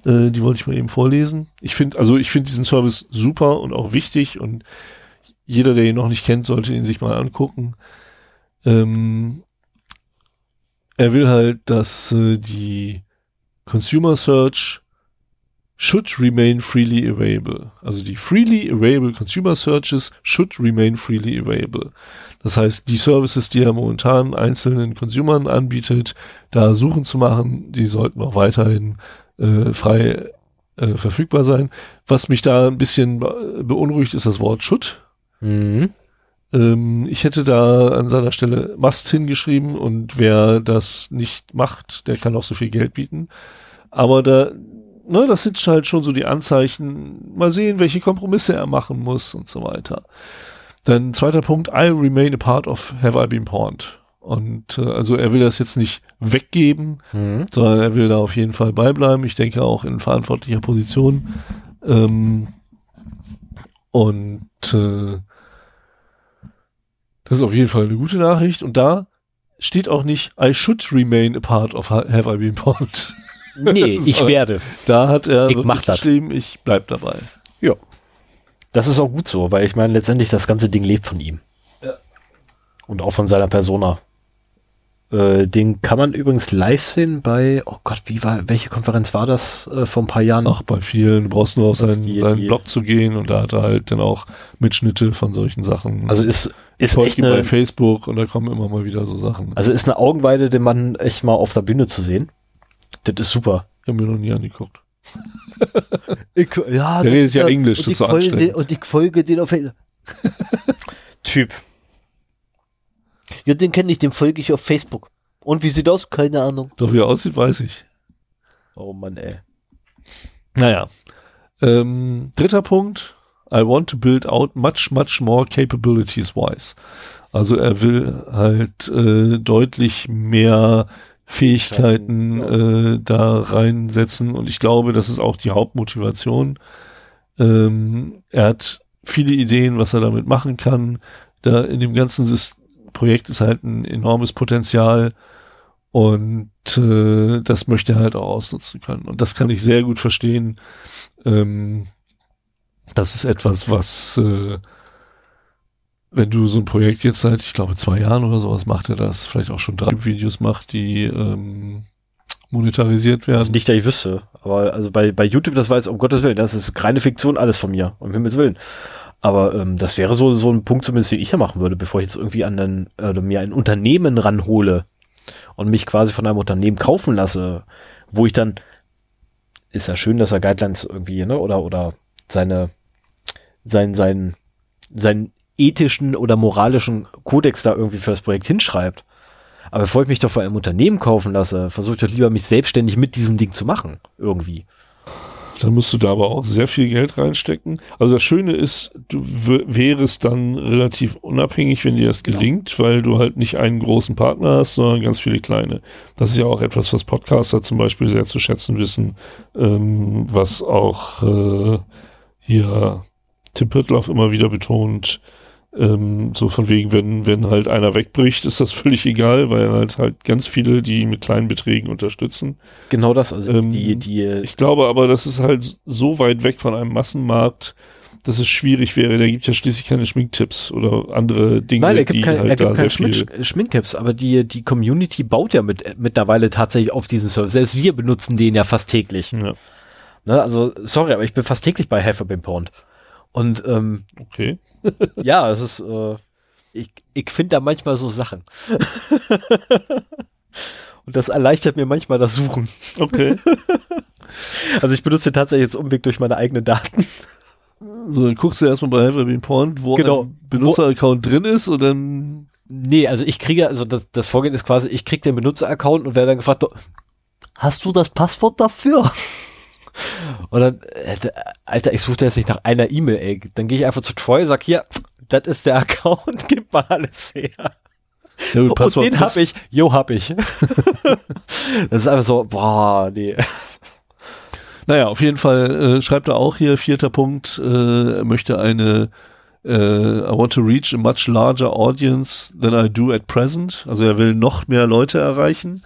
Äh, die wollte ich mal eben vorlesen. Ich finde, also ich finde diesen Service super und auch wichtig und jeder, der ihn noch nicht kennt, sollte ihn sich mal angucken. Ähm, er will halt, dass äh, die Consumer Search should remain freely available. Also die freely available Consumer Searches should remain freely available. Das heißt, die Services, die er momentan einzelnen Consumern anbietet, da Suchen zu machen, die sollten auch weiterhin äh, frei äh, verfügbar sein. Was mich da ein bisschen beunruhigt, ist das Wort should. Mhm. Ähm, ich hätte da an seiner Stelle Must hingeschrieben und wer das nicht macht, der kann auch so viel Geld bieten. Aber da, ne, das sind halt schon so die Anzeichen. Mal sehen, welche Kompromisse er machen muss und so weiter. Dann zweiter Punkt, I'll remain a part of Have I Been Pawned. Und äh, also er will das jetzt nicht weggeben, mhm. sondern er will da auf jeden Fall beibleiben. Ich denke auch in verantwortlicher Position. Ähm, und äh, das ist auf jeden Fall eine gute Nachricht. Und da steht auch nicht, I should remain a part of Have I Been Pwned. Nee, ich werde. Da hat er ich mach geschrieben, ich bleib dabei. Ja. Das ist auch gut so, weil ich meine, letztendlich das ganze Ding lebt von ihm. Ja. Und auch von seiner Persona. Äh, den kann man übrigens live sehen bei, oh Gott, wie war, welche Konferenz war das äh, vor ein paar Jahren? Ach, bei vielen. Du brauchst nur auf seinen, die, seinen die, Blog zu gehen und da hat er halt dann auch Mitschnitte von solchen Sachen. Also ist, ist echt eine, bei Facebook und da kommen immer mal wieder so Sachen. Also ist eine Augenweide, den Mann echt mal auf der Bühne zu sehen. Das ist super. Ich habe mir noch nie angeguckt. ich, ja, Der redet ja Englisch, das ist so anstrengend. und ich folge den auf Typ. Ja, den kenne ich, den folge ich auf Facebook. Und wie sieht aus? Keine Ahnung. Doch wie er aussieht, weiß ich. Oh Mann, ey. Naja. Ähm, dritter Punkt. I want to build out much, much more capabilities wise. Also er will halt äh, deutlich mehr Fähigkeiten äh, da reinsetzen und ich glaube, das ist auch die Hauptmotivation. Ähm, er hat viele Ideen, was er damit machen kann. Da in dem ganzen System Projekt ist halt ein enormes Potenzial und äh, das möchte er halt auch ausnutzen können. Und das kann ich sehr gut verstehen. Ähm, das ist etwas, was, äh, wenn du so ein Projekt jetzt seit, ich glaube, zwei Jahren oder sowas macht er das, vielleicht auch schon drei Videos macht, die ähm, monetarisiert werden. Also nicht, dass ich wüsste, aber also bei, bei YouTube, das war jetzt um Gottes Willen, das ist reine Fiktion, alles von mir, um Himmels Willen. Aber ähm, das wäre so, so ein Punkt zumindest, den ich ja machen würde, bevor ich jetzt irgendwie an einen, äh, mir ein Unternehmen ranhole und mich quasi von einem Unternehmen kaufen lasse, wo ich dann, ist ja schön, dass er Guidelines irgendwie, ne, oder, oder seine, sein, sein, seinen ethischen oder moralischen Kodex da irgendwie für das Projekt hinschreibt. Aber bevor ich mich doch von einem Unternehmen kaufen lasse, versuche ich doch lieber, mich selbstständig mit diesem Ding zu machen. Irgendwie. Dann musst du da aber auch sehr viel Geld reinstecken. Also das Schöne ist, du wärst dann relativ unabhängig, wenn dir das gelingt, ja. weil du halt nicht einen großen Partner hast, sondern ganz viele kleine. Das ist ja auch etwas, was Podcaster zum Beispiel sehr zu schätzen wissen, ähm, was auch äh, hier Tim Pritloff immer wieder betont, ähm, so von wegen, wenn, wenn halt einer wegbricht, ist das völlig egal, weil halt halt ganz viele, die mit kleinen Beträgen unterstützen. Genau das, also ähm, die, die. Ich glaube aber, das ist halt so weit weg von einem Massenmarkt, dass es schwierig wäre. Da gibt ja schließlich keine Schminktipps oder andere Dinge. Nein, er gibt, kein, halt er gibt keine Schmink Schminktipps, aber die, die Community baut ja mit, mittlerweile tatsächlich auf diesen Service. Selbst wir benutzen den ja fast täglich. Ja. Ne, also, sorry, aber ich bin fast täglich bei Half a Pond. Und ähm, okay. Ja, es ist, äh, ich, ich finde da manchmal so Sachen. Und das erleichtert mir manchmal das Suchen. Okay. Also ich benutze tatsächlich jetzt Umweg durch meine eigenen Daten. So, dann guckst du erstmal bei Evergreen Porn, wo Genau. ein Benutzeraccount drin ist und dann Nee, also ich kriege, also das, das Vorgehen ist quasi, ich kriege den Benutzeraccount und werde dann gefragt, hast du das Passwort dafür? Und dann, äh, Alter, ich suche jetzt nicht nach einer E-Mail, ey. Dann gehe ich einfach zu Troy, sag hier, das ist der Account, gib mal alles her. ja, und den hab ich, jo, hab ich. das ist einfach so, boah, nee. Naja, auf jeden Fall äh, schreibt er auch hier, vierter Punkt, äh, er möchte eine äh, I want to reach a much larger audience than I do at present. Also er will noch mehr Leute erreichen.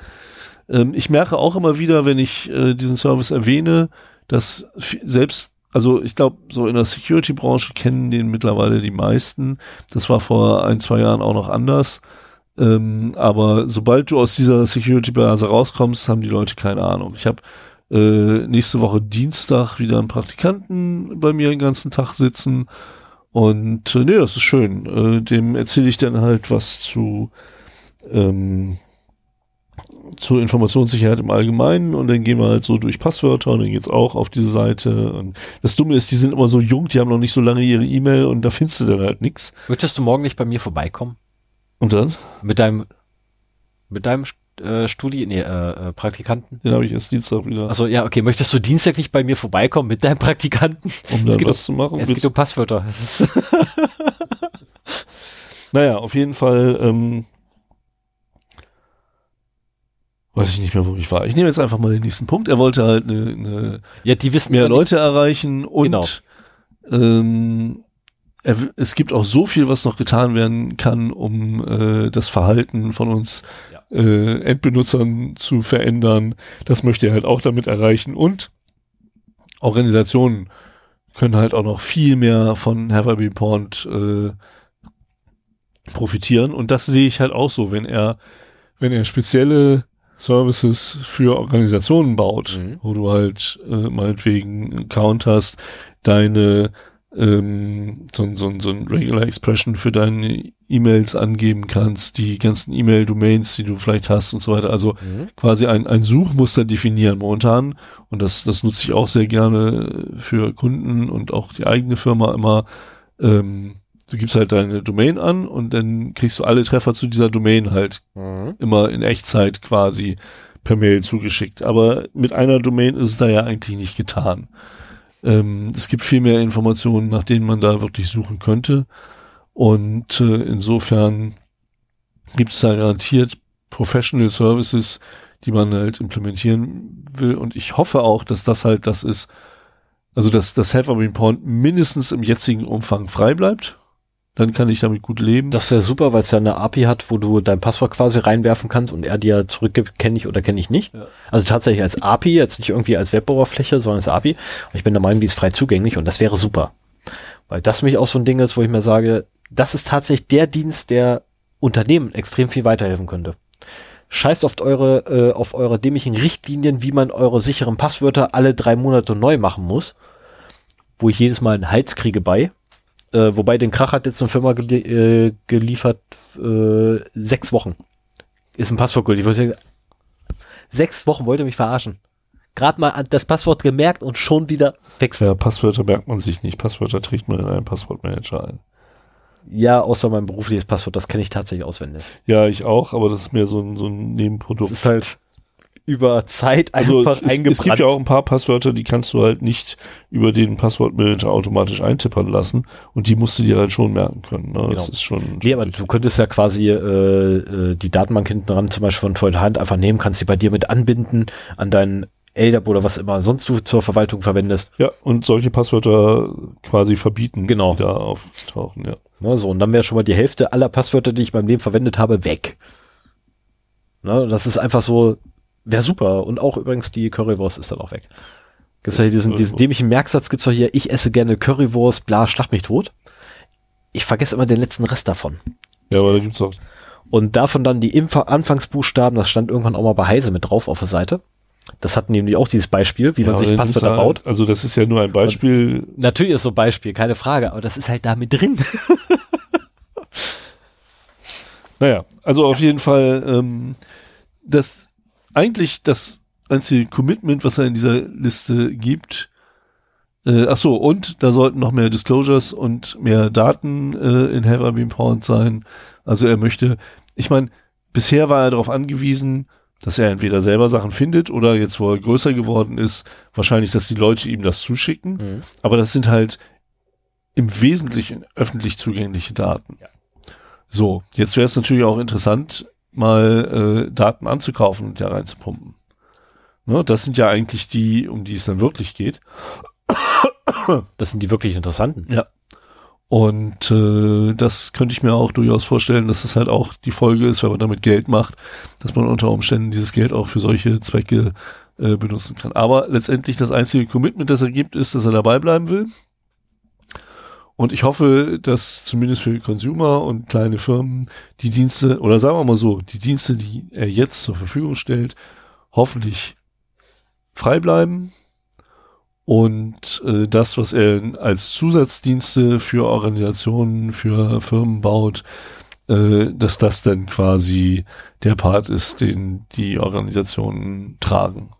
Ähm, ich merke auch immer wieder, wenn ich äh, diesen Service erwähne, dass selbst, also ich glaube, so in der Security-Branche kennen den mittlerweile die meisten. Das war vor ein, zwei Jahren auch noch anders. Ähm, aber sobald du aus dieser Security-Blase rauskommst, haben die Leute keine Ahnung. Ich habe äh, nächste Woche Dienstag wieder einen Praktikanten bei mir den ganzen Tag sitzen. Und äh, nee, das ist schön. Äh, dem erzähle ich dann halt was zu ähm, zur Informationssicherheit im Allgemeinen und dann gehen wir halt so durch Passwörter und dann geht's auch auf diese Seite. Und das Dumme ist, die sind immer so jung, die haben noch nicht so lange ihre E-Mail und da findest du dann halt nix. Möchtest du morgen nicht bei mir vorbeikommen? Und dann, Mit deinem, mit deinem äh, Studi, nee, äh, äh, Praktikanten? den habe ich erst Dienstag wieder, Also ja, okay, möchtest du Dienstag nicht bei mir vorbeikommen mit deinem Praktikanten? um es da geht was zu machen. Es Willst- geht um Passwörter. Naja, auf jeden Fall, ähm, weiß ich nicht mehr, wo ich war. Ich nehme jetzt einfach mal den nächsten Punkt. Er wollte halt eine, eine ja, die wissen mehr nicht- Leute erreichen und Genau. ähm, er, es gibt auch so viel, was noch getan werden kann, um äh, das Verhalten von uns Ja. äh, Endbenutzern zu verändern. Das möchte er halt auch damit erreichen und Organisationen können halt auch noch viel mehr von Have I Been Pawned äh, profitieren und das sehe ich halt auch so, wenn er wenn er spezielle Services für Organisationen baut, Mhm. wo du halt äh, meinetwegen einen Account hast, deine ähm, so, ein- so, ein- so ein Regular Expression für deine E-Mails angeben kannst, die ganzen E-Mail-Domains, die du vielleicht hast und so weiter. Also Mhm. quasi ein, ein Suchmuster definieren momentan. Und das, das nutze ich auch sehr gerne für Kunden und auch die eigene Firma immer. Ähm, du gibst halt deine Domain an und dann kriegst du alle Treffer zu dieser Domain halt Mhm. immer in Echtzeit quasi per Mail zugeschickt. Aber mit einer Domain ist es da ja eigentlich nicht getan. Ähm, es gibt viel mehr Informationen, nach denen man da wirklich suchen könnte. Und äh, insofern gibt es da garantiert Professional Services, die man halt implementieren will. Und ich hoffe auch, dass das halt das ist, also dass das Have Pawned mindestens im jetzigen Umfang frei bleibt. Dann kann ich damit gut leben. Das wäre super, weil es ja eine API hat, wo du dein Passwort quasi reinwerfen kannst und er dir zurückgibt, kenne ich oder kenne ich nicht. Ja. Also tatsächlich als API, jetzt nicht irgendwie als Weboberfläche, sondern als API. Und ich bin der Meinung, die ist frei zugänglich und das wäre super. Weil das mich auch so ein Ding ist, wo ich mir sage, das ist tatsächlich der Dienst, der Unternehmen extrem viel weiterhelfen könnte. Scheißt auf eure, äh, auf eure dämlichen Richtlinien, wie man eure sicheren Passwörter alle drei Monate neu machen muss. Wo ich jedes Mal einen Hals kriege bei. Äh, wobei den Krach hat jetzt eine Firma gelie äh, geliefert, äh, sechs Wochen. Ist ein Passwort gültig. Denke, Sechs Wochen wollte mich verarschen. Gerade mal das Passwort gemerkt und schon wieder wechseln. Ja, Passwörter merkt man sich nicht. Passwörter trägt man in einen Passwortmanager ein. Ja, außer mein berufliches Passwort, das kenne ich tatsächlich auswendig. Ja, ich auch, aber das ist mehr so ein, so ein Das Nebenprodukt. ist halt über Zeit Also einfach es, eingebrannt. es gibt ja auch ein paar Passwörter, die kannst du halt nicht über den Passwortmanager automatisch eintippern lassen und die musst du dir halt schon merken können. Ne? Das Genau. ist schon. Nee, aber du könntest ja quasi äh, äh, die Datenbank hinten dran, zum Beispiel von Toilet Hand, einfach nehmen, kannst sie bei dir mit anbinden an deinen LDAP oder was immer sonst du zur Verwaltung verwendest. ja, und solche Passwörter quasi verbieten, Genau. die da auftauchen, ja. Ne, so, und dann wäre schon mal die Hälfte aller Passwörter, die ich in meinem Leben verwendet habe, weg. Ne, das ist einfach so, wäre super. Und auch übrigens die Currywurst ist dann auch weg. Gibt's ja diesen, diesen dämlichen Merksatz, gibt's doch hier, ich esse gerne Currywurst, bla, schlag mich tot. Ich vergesse immer den letzten Rest davon. Ja, aber da gibt's auch. Und davon dann die Info Anfangsbuchstaben, das stand irgendwann auch mal bei Heise mit drauf auf der Seite. Das hatten nämlich auch dieses Beispiel, wie ja, man sich Passwörter du baut. Also das ist ja nur ein Beispiel. Natürlich ist so ein Beispiel, keine Frage, aber das ist halt da mit drin. Naja, also auf jeden Fall, ähm, das, eigentlich das einzige Commitment, was er in dieser Liste gibt. Äh, ach so, und da sollten noch mehr Disclosures und mehr Daten äh, in Have I Been Pawned sein. Also er möchte, ich meine, bisher war er darauf angewiesen, dass er entweder selber Sachen findet oder jetzt, wo er größer geworden ist, wahrscheinlich, dass die Leute ihm das zuschicken. Mhm. Aber das sind halt im Wesentlichen öffentlich zugängliche Daten. Ja. So, jetzt wäre es natürlich auch interessant, mal äh, Daten anzukaufen und da reinzupumpen. Ne, das sind ja eigentlich die, um die es dann wirklich geht. Das sind die wirklich interessanten. Ja. Und äh, das könnte ich mir auch durchaus vorstellen, dass es halt auch die Folge ist, wenn man damit Geld macht, dass man unter Umständen dieses Geld auch für solche Zwecke äh, benutzen kann. Aber letztendlich das einzige Commitment, das er gibt, ist, dass er dabei bleiben will. Und ich hoffe, dass zumindest für Consumer und kleine Firmen die Dienste, oder sagen wir mal so, die Dienste, die er jetzt zur Verfügung stellt, hoffentlich frei bleiben und äh, das, was er als Zusatzdienste für Organisationen, für Firmen baut, äh, dass das dann quasi der Part ist, den die Organisationen tragen.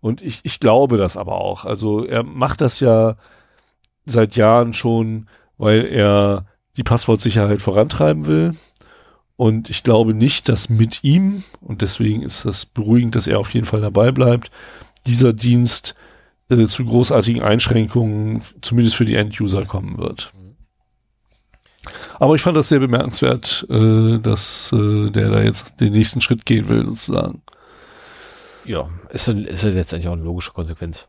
Und ich, ich glaube das aber auch. Also er macht das ja seit Jahren schon, weil er die Passwortsicherheit vorantreiben will. Und ich glaube nicht, dass mit ihm, und deswegen ist das beruhigend, dass er auf jeden Fall dabei bleibt, dieser Dienst äh, zu großartigen Einschränkungen, zumindest für die End-User, kommen wird. Aber ich fand das sehr bemerkenswert, äh, dass äh, der da jetzt den nächsten Schritt gehen will, sozusagen. Ja, ist, ist letztendlich auch eine logische Konsequenz.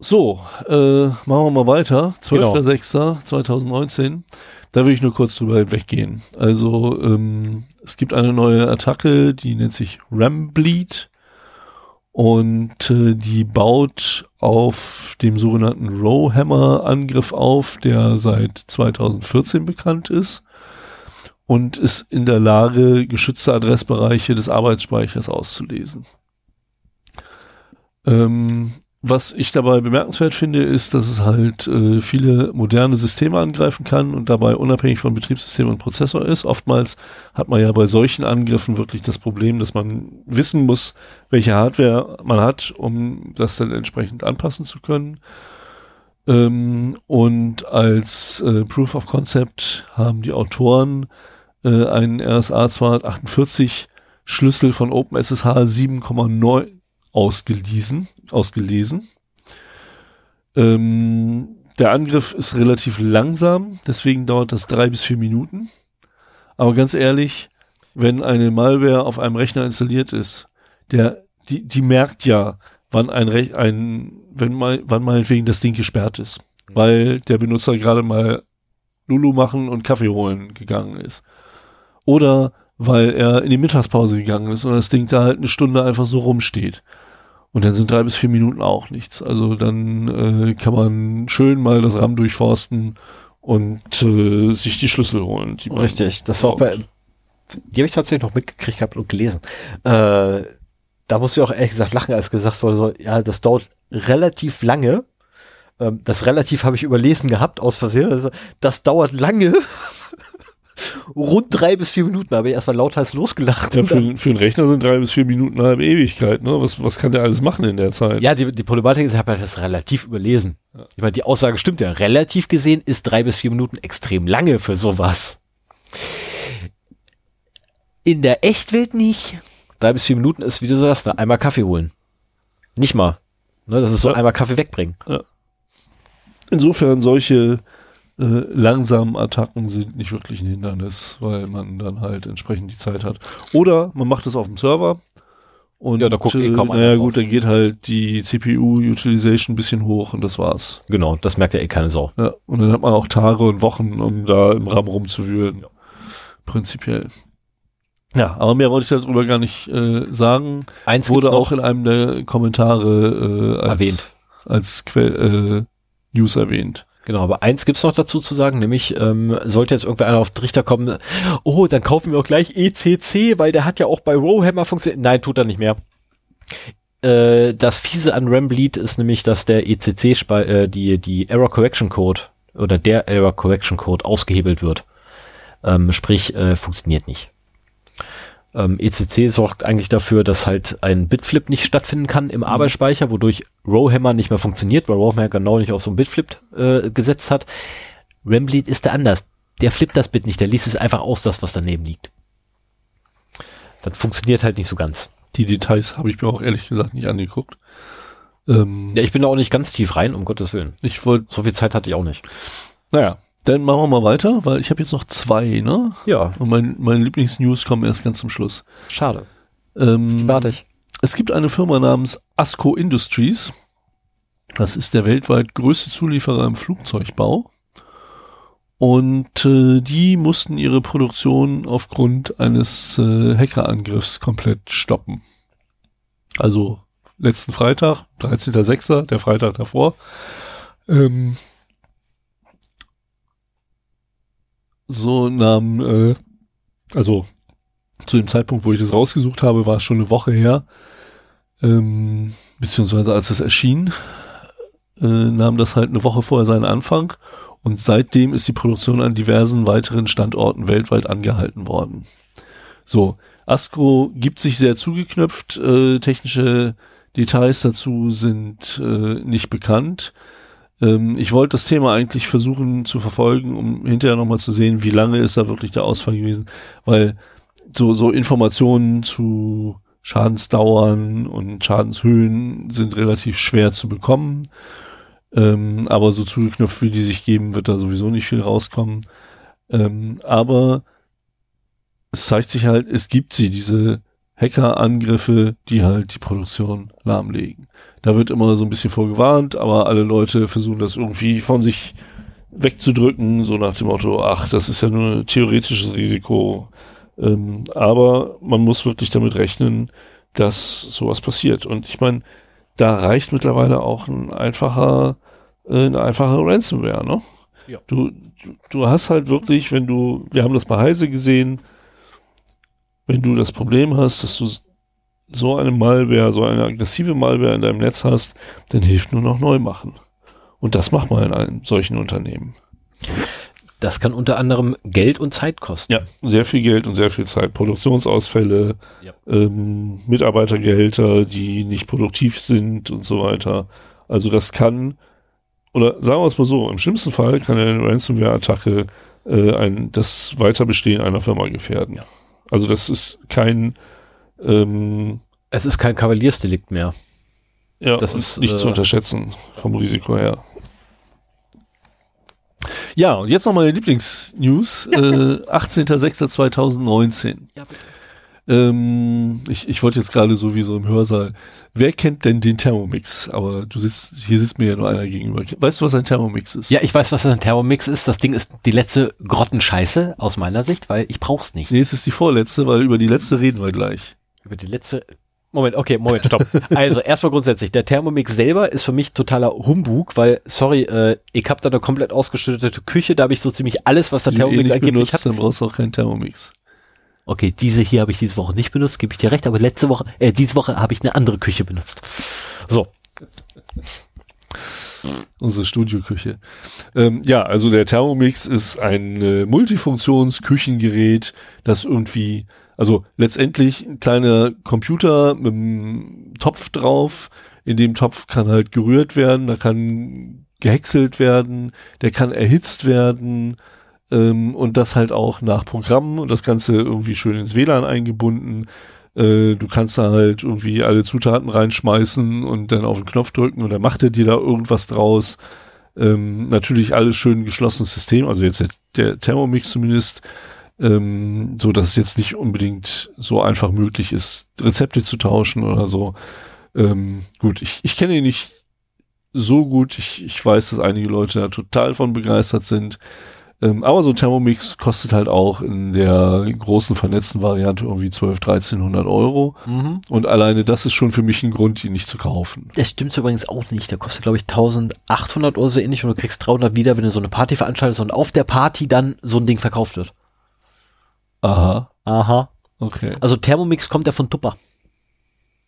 So, äh, machen wir mal weiter. Genau. 12.06.2019. Da will ich nur kurz drüber weggehen. Also, ähm, es gibt eine neue Attacke, die nennt sich Rambleed. Und äh, die baut auf dem sogenannten Rowhammer-Angriff auf, der seit 2014 bekannt ist. Und ist in der Lage, geschützte Adressbereiche des Arbeitsspeichers auszulesen. Ähm, was ich dabei bemerkenswert finde, ist, dass es halt äh, viele moderne Systeme angreifen kann und dabei unabhängig von Betriebssystem und Prozessor ist. Oftmals hat man ja bei solchen Angriffen wirklich das Problem, dass man wissen muss, welche Hardware man hat, um das dann entsprechend anpassen zu können. Ähm, und als äh, Proof of Concept haben die Autoren äh, einen RSA 248 Schlüssel von OpenSSH 7,9 ausgelesen. Ausgelesen. Ähm, der Angriff ist relativ langsam, deswegen dauert das drei bis vier Minuten. Aber ganz ehrlich, wenn eine Malware auf einem Rechner installiert ist, der, die, die merkt ja, wann ein, Rech ein wenn mal, wann meinetwegen das Ding gesperrt ist, weil der Benutzer gerade mal Lulu machen und Kaffee holen gegangen ist. Oder weil er in die Mittagspause gegangen ist und das Ding da halt eine Stunde einfach so rumsteht. Und dann sind drei bis vier Minuten auch nichts. Also dann äh, kann man schön mal das RAM durchforsten und äh, sich die Schlüssel holen. Die Richtig, das war auch bei, die habe ich tatsächlich noch mitgekriegt gehabt und gelesen. Äh, da musste ich auch ehrlich gesagt lachen, als gesagt wurde, so, ja, das dauert relativ lange. Ähm, das relativ habe ich überlesen gehabt, aus Versehen. Also, das dauert lange. Rund drei bis vier Minuten habe ich erstmal lauthals losgelacht. Ja, für, für einen Rechner sind drei bis vier Minuten eine halbe Ewigkeit. Ne? Was, was kann der alles machen in der Zeit? Ja, die, die Problematik ist, ich habe ja das relativ überlesen. Ich meine, die Aussage stimmt ja. Relativ gesehen ist drei bis vier Minuten extrem lange für sowas. In der Echtwelt nicht. Drei bis vier Minuten ist, wie du sagst, ne, einmal Kaffee holen. Nicht mal. Ne, das ist so Ja. einmal Kaffee wegbringen. Insofern solche äh, langsamen Attacken sind nicht wirklich ein Hindernis, weil man dann halt entsprechend die Zeit hat. Oder man macht es auf dem Server und Ja, da guckt eh kaum einer naja gut, dann geht halt die CPU-Utilization ein bisschen hoch und das war's. Genau, das merkt ja eh keine Sau. Ja, und dann hat man auch Tage und Wochen, um da im RAM rumzuwühlen. Prinzipiell. Ja, aber mehr wollte ich darüber gar nicht äh, sagen. Eins Wurde auch in einem der Kommentare äh, als, erwähnt. als Quell, äh, News erwähnt. Genau, aber eins gibt's noch dazu zu sagen, nämlich ähm, sollte jetzt irgendwer einer auf Trichter kommen, oh, dann kaufen wir auch gleich ECC, weil der hat ja auch bei Rowhammer funktioniert. Nein, tut er nicht mehr. Äh, das Fiese an Rambleed ist nämlich, dass der ECC äh, die die Error Correction Code oder der Error Correction Code ausgehebelt wird. Ähm, sprich, äh, funktioniert nicht. Ähm, ECC sorgt eigentlich dafür, dass halt ein Bitflip nicht stattfinden kann im Arbeitsspeicher, wodurch Rowhammer nicht mehr funktioniert, weil Rowhammer genau nicht auf so ein Bitflip äh, gesetzt hat. Rambleed ist da anders. Der flippt das Bit nicht, der liest es einfach aus, das, was daneben liegt. Das funktioniert halt nicht so ganz. Die Details habe ich mir auch ehrlich gesagt nicht angeguckt. Ähm, Ja, ich bin da auch nicht ganz tief rein, um Gottes Willen. ich wollte, So viel Zeit hatte ich auch nicht. naja, dann machen wir mal weiter, weil ich habe jetzt noch zwei, ne? Ja, Und mein, meine Lieblingsnews kommen erst ganz zum Schluss. schade. Ähm, Warte ich. Es gibt eine Firma namens Asco Industries. Das ist der weltweit größte Zulieferer im Flugzeugbau. Und äh, die mussten ihre Produktion aufgrund eines äh, Hackerangriffs komplett stoppen. Also letzten Freitag, 13.06., der Freitag davor. Ähm, so nahm, äh, also zu dem Zeitpunkt, wo ich das rausgesucht habe, war es schon eine Woche her, ähm, beziehungsweise als es erschien, äh, nahm das halt eine Woche vorher seinen Anfang und seitdem ist die Produktion an diversen weiteren Standorten weltweit angehalten worden. So, Asco gibt sich sehr zugeknöpft, äh, technische Details dazu sind äh, nicht bekannt. Ähm, ich wollte das Thema eigentlich versuchen zu verfolgen, um hinterher nochmal zu sehen, wie lange ist da wirklich der Ausfall gewesen, weil so, so Informationen zu Schadensdauern und Schadenshöhen sind relativ schwer zu bekommen. Ähm, aber so zugeknöpft, wie die sich geben, wird da sowieso nicht viel rauskommen. Ähm, aber es zeigt sich halt, es gibt sie, diese Hackerangriffe, die halt die Produktion lahmlegen. Da wird immer so ein bisschen vorgewarnt, aber alle Leute versuchen das irgendwie von sich wegzudrücken, so nach dem Motto, ach, das ist ja nur ein theoretisches Risiko. Ähm, aber man muss wirklich damit rechnen, dass sowas passiert. Und ich meine, da reicht mittlerweile auch ein einfacher, äh, eine einfache Ransomware, ne? Ja. Du, du, du hast halt wirklich, wenn du, wir haben das bei Heise gesehen, wenn du das Problem hast, dass du so eine Malware, so eine aggressive Malware in deinem Netz hast, dann hilft nur noch neu machen. Und das macht man in einem solchen Unternehmen. Das kann unter anderem Geld und Zeit kosten. Ja, sehr viel Geld und sehr viel Zeit. Produktionsausfälle, Ja. ähm, Mitarbeitergehälter, die nicht produktiv sind und so weiter. Also das kann, oder sagen wir es mal so, im schlimmsten Fall kann eine Ransomware-Attacke äh, ein, das Weiterbestehen einer Firma gefährden. Ja. Also das ist kein, ähm, Es ist kein Kavaliersdelikt mehr. ja, Das ist, nicht äh, zu unterschätzen vom Risiko her. Ja, und jetzt noch meine Lieblingsnews. Äh, 18.06.2019. Ja, bitte. Ähm, ich, ich wollte jetzt gerade so wie so im Hörsaal. Wer kennt denn den Thermomix? Aber du sitzt, hier sitzt mir ja nur einer gegenüber. Weißt du, was ein Thermomix ist? Ja, ich weiß, was ein Thermomix ist. Das Ding ist die letzte Grottenscheiße aus meiner Sicht, weil ich brauch's nicht. Nee, es ist die vorletzte, weil über die letzte reden wir gleich. Über die letzte. Moment, okay, Moment, stopp. Also erstmal grundsätzlich, der Thermomix selber ist für mich totaler Humbug, weil, sorry, äh, ich habe da eine komplett ausgestattete Küche, da habe ich so ziemlich alles, was der Thermomix angeblich benutzt, hat. dann brauchst du auch keinen Thermomix. Okay, diese hier habe ich diese Woche nicht benutzt, gebe ich dir recht, aber letzte Woche, äh, diese Woche habe ich eine andere Küche benutzt. So, Unsere Studioküche. Ähm, ja, also der Thermomix ist ein äh, Multifunktions-Küchengerät, das irgendwie, also letztendlich ein kleiner Computer mit einem Topf drauf. In dem Topf kann halt gerührt werden, da kann gehäckselt werden, der kann erhitzt werden ähm, und das halt auch nach Programmen und das Ganze irgendwie schön ins WLAN eingebunden. Äh, du kannst da halt irgendwie alle Zutaten reinschmeißen und dann auf den Knopf drücken und dann macht er dir da irgendwas draus. Ähm, natürlich alles schön geschlossenes System, also jetzt der, der Thermomix zumindest, ähm, so dass es jetzt nicht unbedingt so einfach möglich ist, Rezepte zu tauschen oder so. Ähm, gut, ich, ich kenne ihn nicht so gut. Ich, ich weiß, dass einige Leute da total von begeistert sind. Ähm, aber so ein Thermomix kostet halt auch in der großen vernetzten Variante irgendwie 12, 1300 Euro. mhm. Und alleine das ist schon für mich ein Grund, ihn nicht zu kaufen. Das stimmt übrigens auch nicht. Der kostet, glaube ich, 1800 oder so ähnlich und du kriegst 300 wieder, wenn du so eine Party veranstaltest und auf der Party dann so ein Ding verkauft wird. Aha, Aha. okay. Also Thermomix kommt ja von Tupper.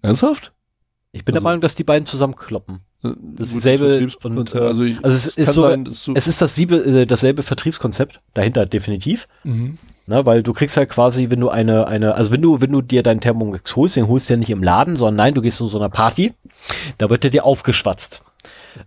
Ernsthaft? Ich bin der Also- Meinung, dass die beiden zusammenkloppen. Das ist dieselbe und, äh, also, ich, also es ist so, sein, es ist dasselbe, äh, dasselbe Vertriebskonzept dahinter definitiv. Mhm. Na, weil du kriegst halt quasi, wenn du eine, eine, also wenn du, wenn du dir deinen Thermomix holst, den holst du ja nicht im Laden, sondern nein, du gehst zu so einer Party, da wird der dir aufgeschwatzt.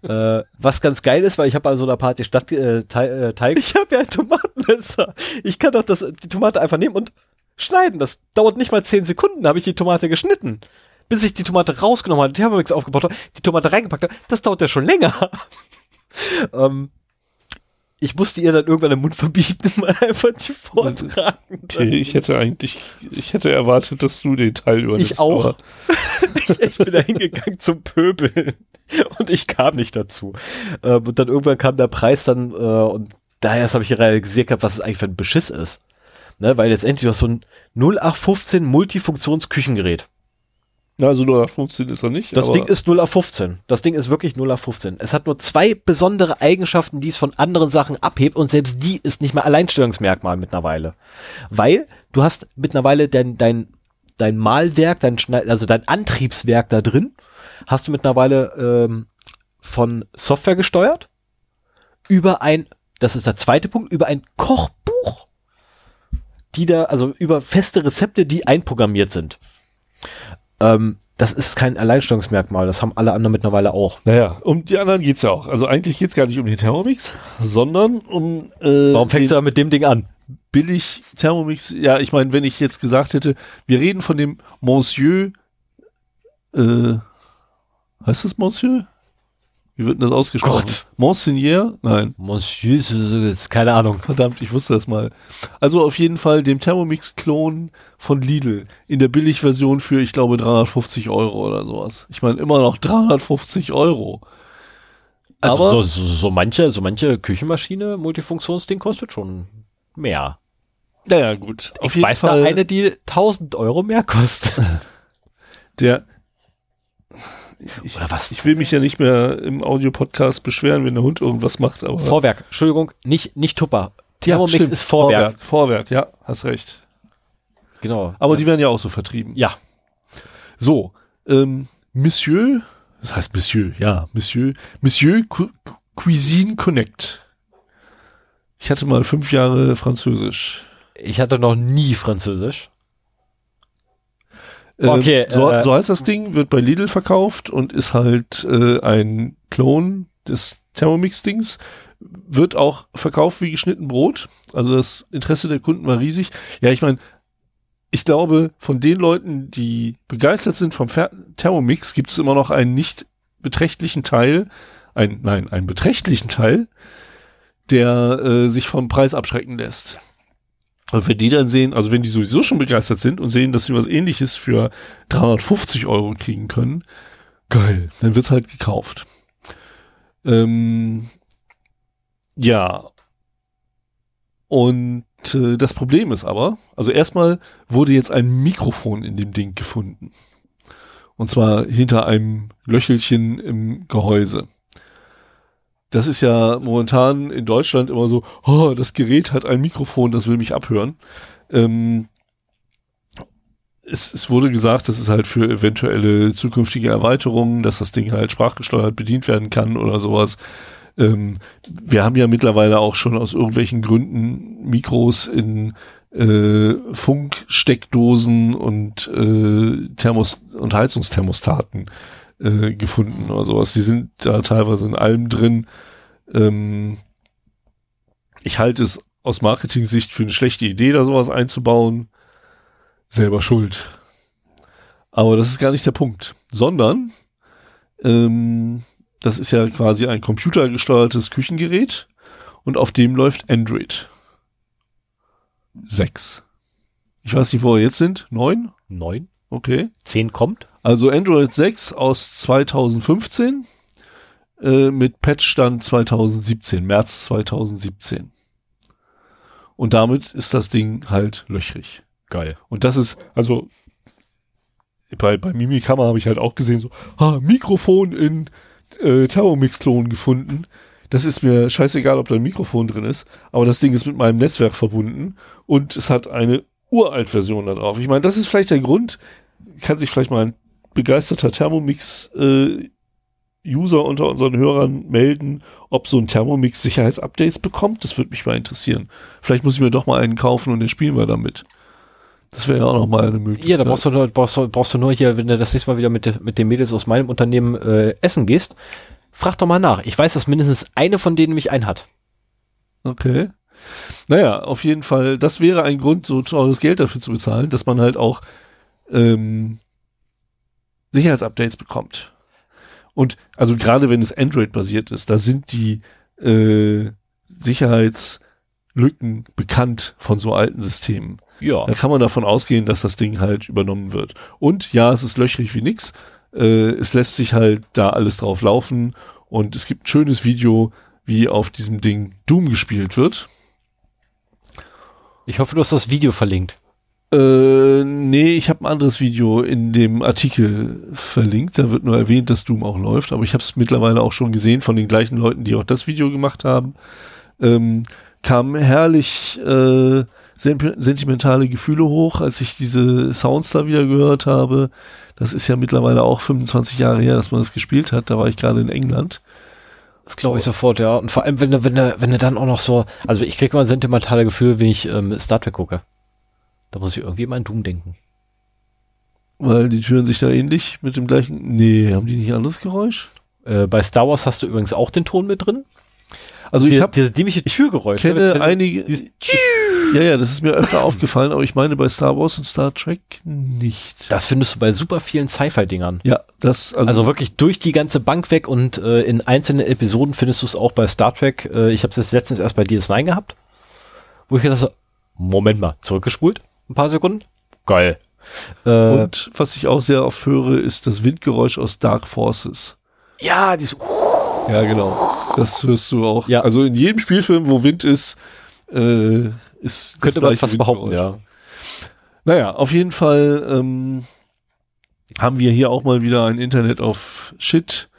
Äh, was ganz geil ist, weil ich habe an so einer Party Stadt äh, Teig, äh, ich habe ja ein Tomatenmesser. Ich kann doch das, die Tomate einfach nehmen und schneiden. Das dauert nicht mal zehn Sekunden, habe ich die Tomate geschnitten bis ich die Tomate rausgenommen habe, Thermomix aufgebaut habe, die Tomate reingepackt habe, das dauert ja schon länger. ähm, ich musste ihr dann irgendwann den Mund verbieten, mal einfach die vortragen. Okay, ich hätte eigentlich, ich hätte erwartet, dass du den Teil übernimmst. Ich auch. ich, ich, bin da hingegangen zum Pöbeln und ich kam nicht dazu. Ähm, und dann irgendwann kam der Preis dann äh, und daher habe ich realisiert gehabt, was es eigentlich für ein Beschiss ist. Ne, weil letztendlich du hast so ein 0815 Multifunktionsküchengerät. Also 0 auf 15 ist er nicht. Das Ding ist 0 auf 15. Das Ding ist wirklich 0 auf 15. Es hat nur zwei besondere Eigenschaften, die es von anderen Sachen abhebt und selbst die ist nicht mehr Alleinstellungsmerkmal mittlerweile. Weil du hast mittlerweile dein, dein, dein Malwerk, dein Schneid also dein Antriebswerk da drin, hast du mittlerweile ähm, von Software gesteuert über ein, das ist der zweite Punkt, über ein Kochbuch, die da, also über feste Rezepte, die einprogrammiert sind. Ähm, das ist kein Alleinstellungsmerkmal, das haben alle anderen mittlerweile auch. Naja, um die anderen geht's ja auch. Also eigentlich geht's gar nicht um den Thermomix, sondern um. Äh, Warum fängst du da mit dem Ding an? Billig Thermomix, ja, ich meine, wenn ich jetzt gesagt hätte, wir reden von dem Monsieur, äh, heißt das Monsieur? Wie wird denn das ausgesprochen? Gott. Monseigneur? Nein. Monsieur, keine Ahnung. Verdammt, ich wusste das mal. Also auf jeden Fall dem Thermomix-Klon von Lidl in der Billigversion für, ich glaube, 350 Euro oder sowas. Ich meine, immer noch 350 Euro. Also Aber so, so, so manche, so manche Küchenmaschine, Multifunktionsding kostet schon mehr. Naja, gut. Auf ich jeden weiß Fall, da eine, die 1000 Euro mehr kostet. Der ich, Oder was? Ich will mich ja nicht mehr im Audio-Podcast beschweren, wenn der Hund irgendwas macht. Aber Vorwerk, Entschuldigung, nicht, nicht Tupper. Thermomix ja, ist Vorwerk. Vorwerk. Vorwerk, ja, hast recht. Genau. Aber ja. die werden ja auch so vertrieben. Ja. So, ähm, Monsieur, das heißt Monsieur, ja, Monsieur, Monsieur Cu Cuisine Connect. Ich hatte mal fünf Jahre Französisch. Ich hatte noch nie Französisch. Ähm, okay, so, äh, so heißt das Ding, wird bei Lidl verkauft und ist halt äh, ein Klon des Thermomix-Dings. Wird auch verkauft wie geschnitten Brot. Also das Interesse der Kunden war riesig. Ja, ich meine, ich glaube, von den Leuten, die begeistert sind vom Fer Thermomix, gibt es immer noch einen nicht beträchtlichen Teil, ein, nein, einen beträchtlichen Teil, der äh, sich vom Preis abschrecken lässt. Und wenn die dann sehen, also wenn die sowieso schon begeistert sind und sehen, dass sie was ähnliches für 350 Euro kriegen können, geil, dann wird's halt gekauft. Ähm, ja. Und äh, das Problem ist aber, also erstmal wurde jetzt ein Mikrofon in dem Ding gefunden. Und zwar hinter einem Löchelchen im Gehäuse. Das ist ja momentan in Deutschland immer so, oh, das Gerät hat ein Mikrofon, das will mich abhören. Ähm, es, es wurde gesagt, das ist halt für eventuelle zukünftige Erweiterungen, dass das Ding halt sprachgesteuert bedient werden kann oder sowas. Ähm, wir haben ja mittlerweile auch schon aus irgendwelchen Gründen Mikros in äh, Funksteckdosen und äh, Thermos und Heizungsthermostaten äh, gefunden oder sowas. Die sind da teilweise in allem drin. Ähm, ich halte es aus Marketing-Sicht für eine schlechte Idee, da sowas einzubauen. Selber schuld. Aber das ist gar nicht der Punkt. Sondern, ähm, das ist ja quasi ein computergesteuertes Küchengerät und auf dem läuft Android. 6. Ich weiß nicht, wo wir jetzt sind. 9? 9. Okay. 10 kommt. Also Android 6 aus 2015 äh, mit Patchstand 2017, März 2017. Und damit ist das Ding halt löchrig. Geil. Und das ist, also bei, bei Mimikama habe ich halt auch gesehen, so, ah, Mikrofon in äh, Thermomix-Klon gefunden. Das ist mir scheißegal, ob da ein Mikrofon drin ist, aber das Ding ist mit meinem Netzwerk verbunden und es hat eine Uralt-Version da drauf. Ich meine, das ist vielleicht der Grund, kann sich vielleicht mal ein begeisterter Thermomix äh, unter unseren Hörern melden, ob so ein Thermomix Sicherheitsupdates bekommt. Das würde mich mal interessieren. Vielleicht muss ich mir doch mal einen kaufen und den spielen wir damit. Das wäre ja auch nochmal eine Möglichkeit. Ja, da brauchst du, nur, brauchst, du, brauchst du nur hier, wenn du das nächste Mal wieder mit, mit den Mädels aus meinem Unternehmen äh, essen gehst, frag doch mal nach. Ich weiß, dass mindestens eine von denen mich einen hat. Okay. Naja, auf jeden Fall, das wäre ein Grund, so teures Geld dafür zu bezahlen, dass man halt auch ähm, Sicherheitsupdates bekommt. Und also gerade wenn es Android-basiert ist, da sind die äh, Sicherheitslücken bekannt von so alten Systemen. Ja. Da kann man davon ausgehen, dass das Ding halt übernommen wird. Und ja, es ist löchrig wie nix. Äh, es lässt sich halt da alles drauf laufen. Und es gibt ein schönes Video, wie auf diesem Ding Doom gespielt wird. Ich hoffe, du hast das Video verlinkt. Äh, nee, ich habe ein anderes Video in dem Artikel verlinkt. Da wird nur erwähnt, dass Doom auch läuft. Aber ich habe es mittlerweile auch schon gesehen von den gleichen Leuten, die auch das Video gemacht haben. Ähm, kam herrlich äh, sentimentale Gefühle hoch, als ich diese Sounds da wieder gehört habe. Das ist ja mittlerweile auch 25 Jahre her, dass man das gespielt hat. Da war ich gerade in England. Das glaube ich sofort, ja. Und vor allem, wenn du, wenn du, wenn du dann auch noch so, also ich kriege mal sentimentale Gefühle, wenn ich ähm, Star Trek gucke. Da muss ich irgendwie immer an Doom denken. Weil die Türen sich da ähnlich mit dem gleichen. Nee, haben die nicht anderes Geräusch? Äh, bei Star Wars hast du übrigens auch den Ton mit drin. Also ich habe diese dämliche Türgeräusch. Ich kenne einige. Ist, ja, ja, das ist mir öfter aufgefallen, aber ich meine bei Star Wars und Star Trek nicht. Das findest du bei super vielen Sci-Fi-Dingern. Ja, das also, also, wirklich durch die ganze Bank weg und äh, in einzelnen Episoden findest du es auch bei Star Trek. Äh, ich habe es jetzt letztens erst bei DS9 gehabt, wo ich gedacht so, Moment mal, zurückgespult, ein paar Sekunden, geil. Äh, und was ich auch sehr oft höre, ist das Windgeräusch aus Dark Forces. Ja, dieses. Ja, genau. Das hörst du auch. Ja. Also in jedem Spielfilm, wo Wind ist, äh, ist könnte man fast behaupten, ja. Naja, auf jeden Fall ähm, haben wir hier auch mal wieder ein Internet auf Shit,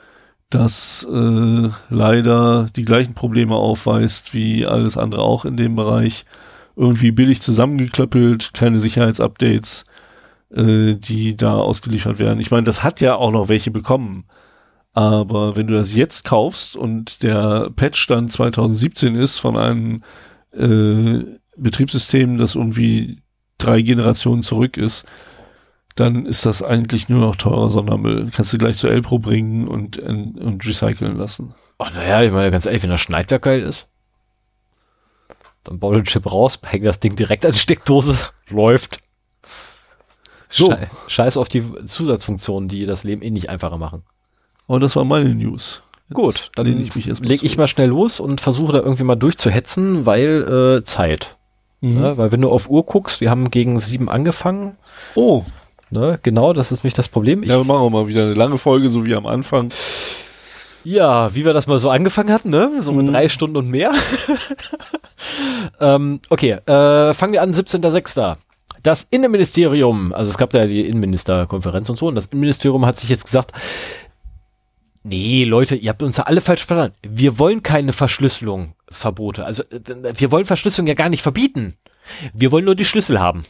das äh, leider die gleichen Probleme aufweist wie alles andere auch in dem Bereich. Irgendwie billig zusammengeklöppelt, keine Sicherheitsupdates, äh, die da ausgeliefert werden. Ich meine, das hat ja auch noch welche bekommen. Aber wenn du das jetzt kaufst und der Patch dann 2017 ist von einem äh, Betriebssystem, das irgendwie drei Generationen zurück ist, dann ist das eigentlich nur noch teurer Sondermüll. Kannst du gleich zur Elpro bringen und, und, und recyceln lassen. Ach naja, ich meine ganz ehrlich, wenn das Schneidwerk geil ist, dann bau den Chip raus, häng das Ding direkt an die Steckdose, läuft. So. Scheiß auf die Zusatzfunktionen, die das Leben eh nicht einfacher machen. Aber das war meine News. Jetzt Gut, dann ich mich leg ich mal schnell los und versuche da irgendwie mal durchzuhetzen, weil äh, Zeit. Mhm. Ne? Weil wenn du auf Uhr guckst, wir haben gegen sieben angefangen. Oh. Ne? Genau, das ist nämlich das Problem. Ich, ja, wir machen mal wieder eine lange Folge, so wie am Anfang. Ja, wie wir das mal so angefangen hatten, ne? So mit mhm. drei Stunden und mehr. ähm, okay, äh, fangen wir an, 17.06. Das Innenministerium, also es gab da die Innenministerkonferenz und so, und das Innenministerium hat sich jetzt gesagt, Nee, Leute, ihr habt uns ja alle falsch verstanden. Wir wollen keine Verschlüsselung, Verbote. Also äh, wir wollen Verschlüsselung ja gar nicht verbieten. Wir wollen nur die Schlüssel haben.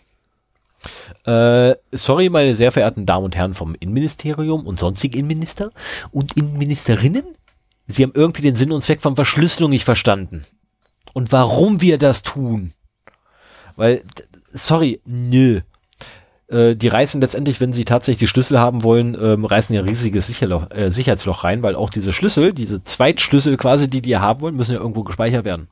Äh, sorry, meine sehr verehrten Damen und Herren vom Innenministerium und sonstigen Innenminister und Innenministerinnen. Sie haben irgendwie den Sinn und Zweck von Verschlüsselung nicht verstanden. Und warum wir das tun. Weil, sorry, nö. Äh, die reißen letztendlich, wenn sie tatsächlich die Schlüssel haben wollen, ähm, reißen ja riesiges Sicherloch, äh, Sicherheitsloch rein, weil auch diese Schlüssel, diese Zweitschlüssel quasi, die die haben wollen, müssen ja irgendwo gespeichert werden.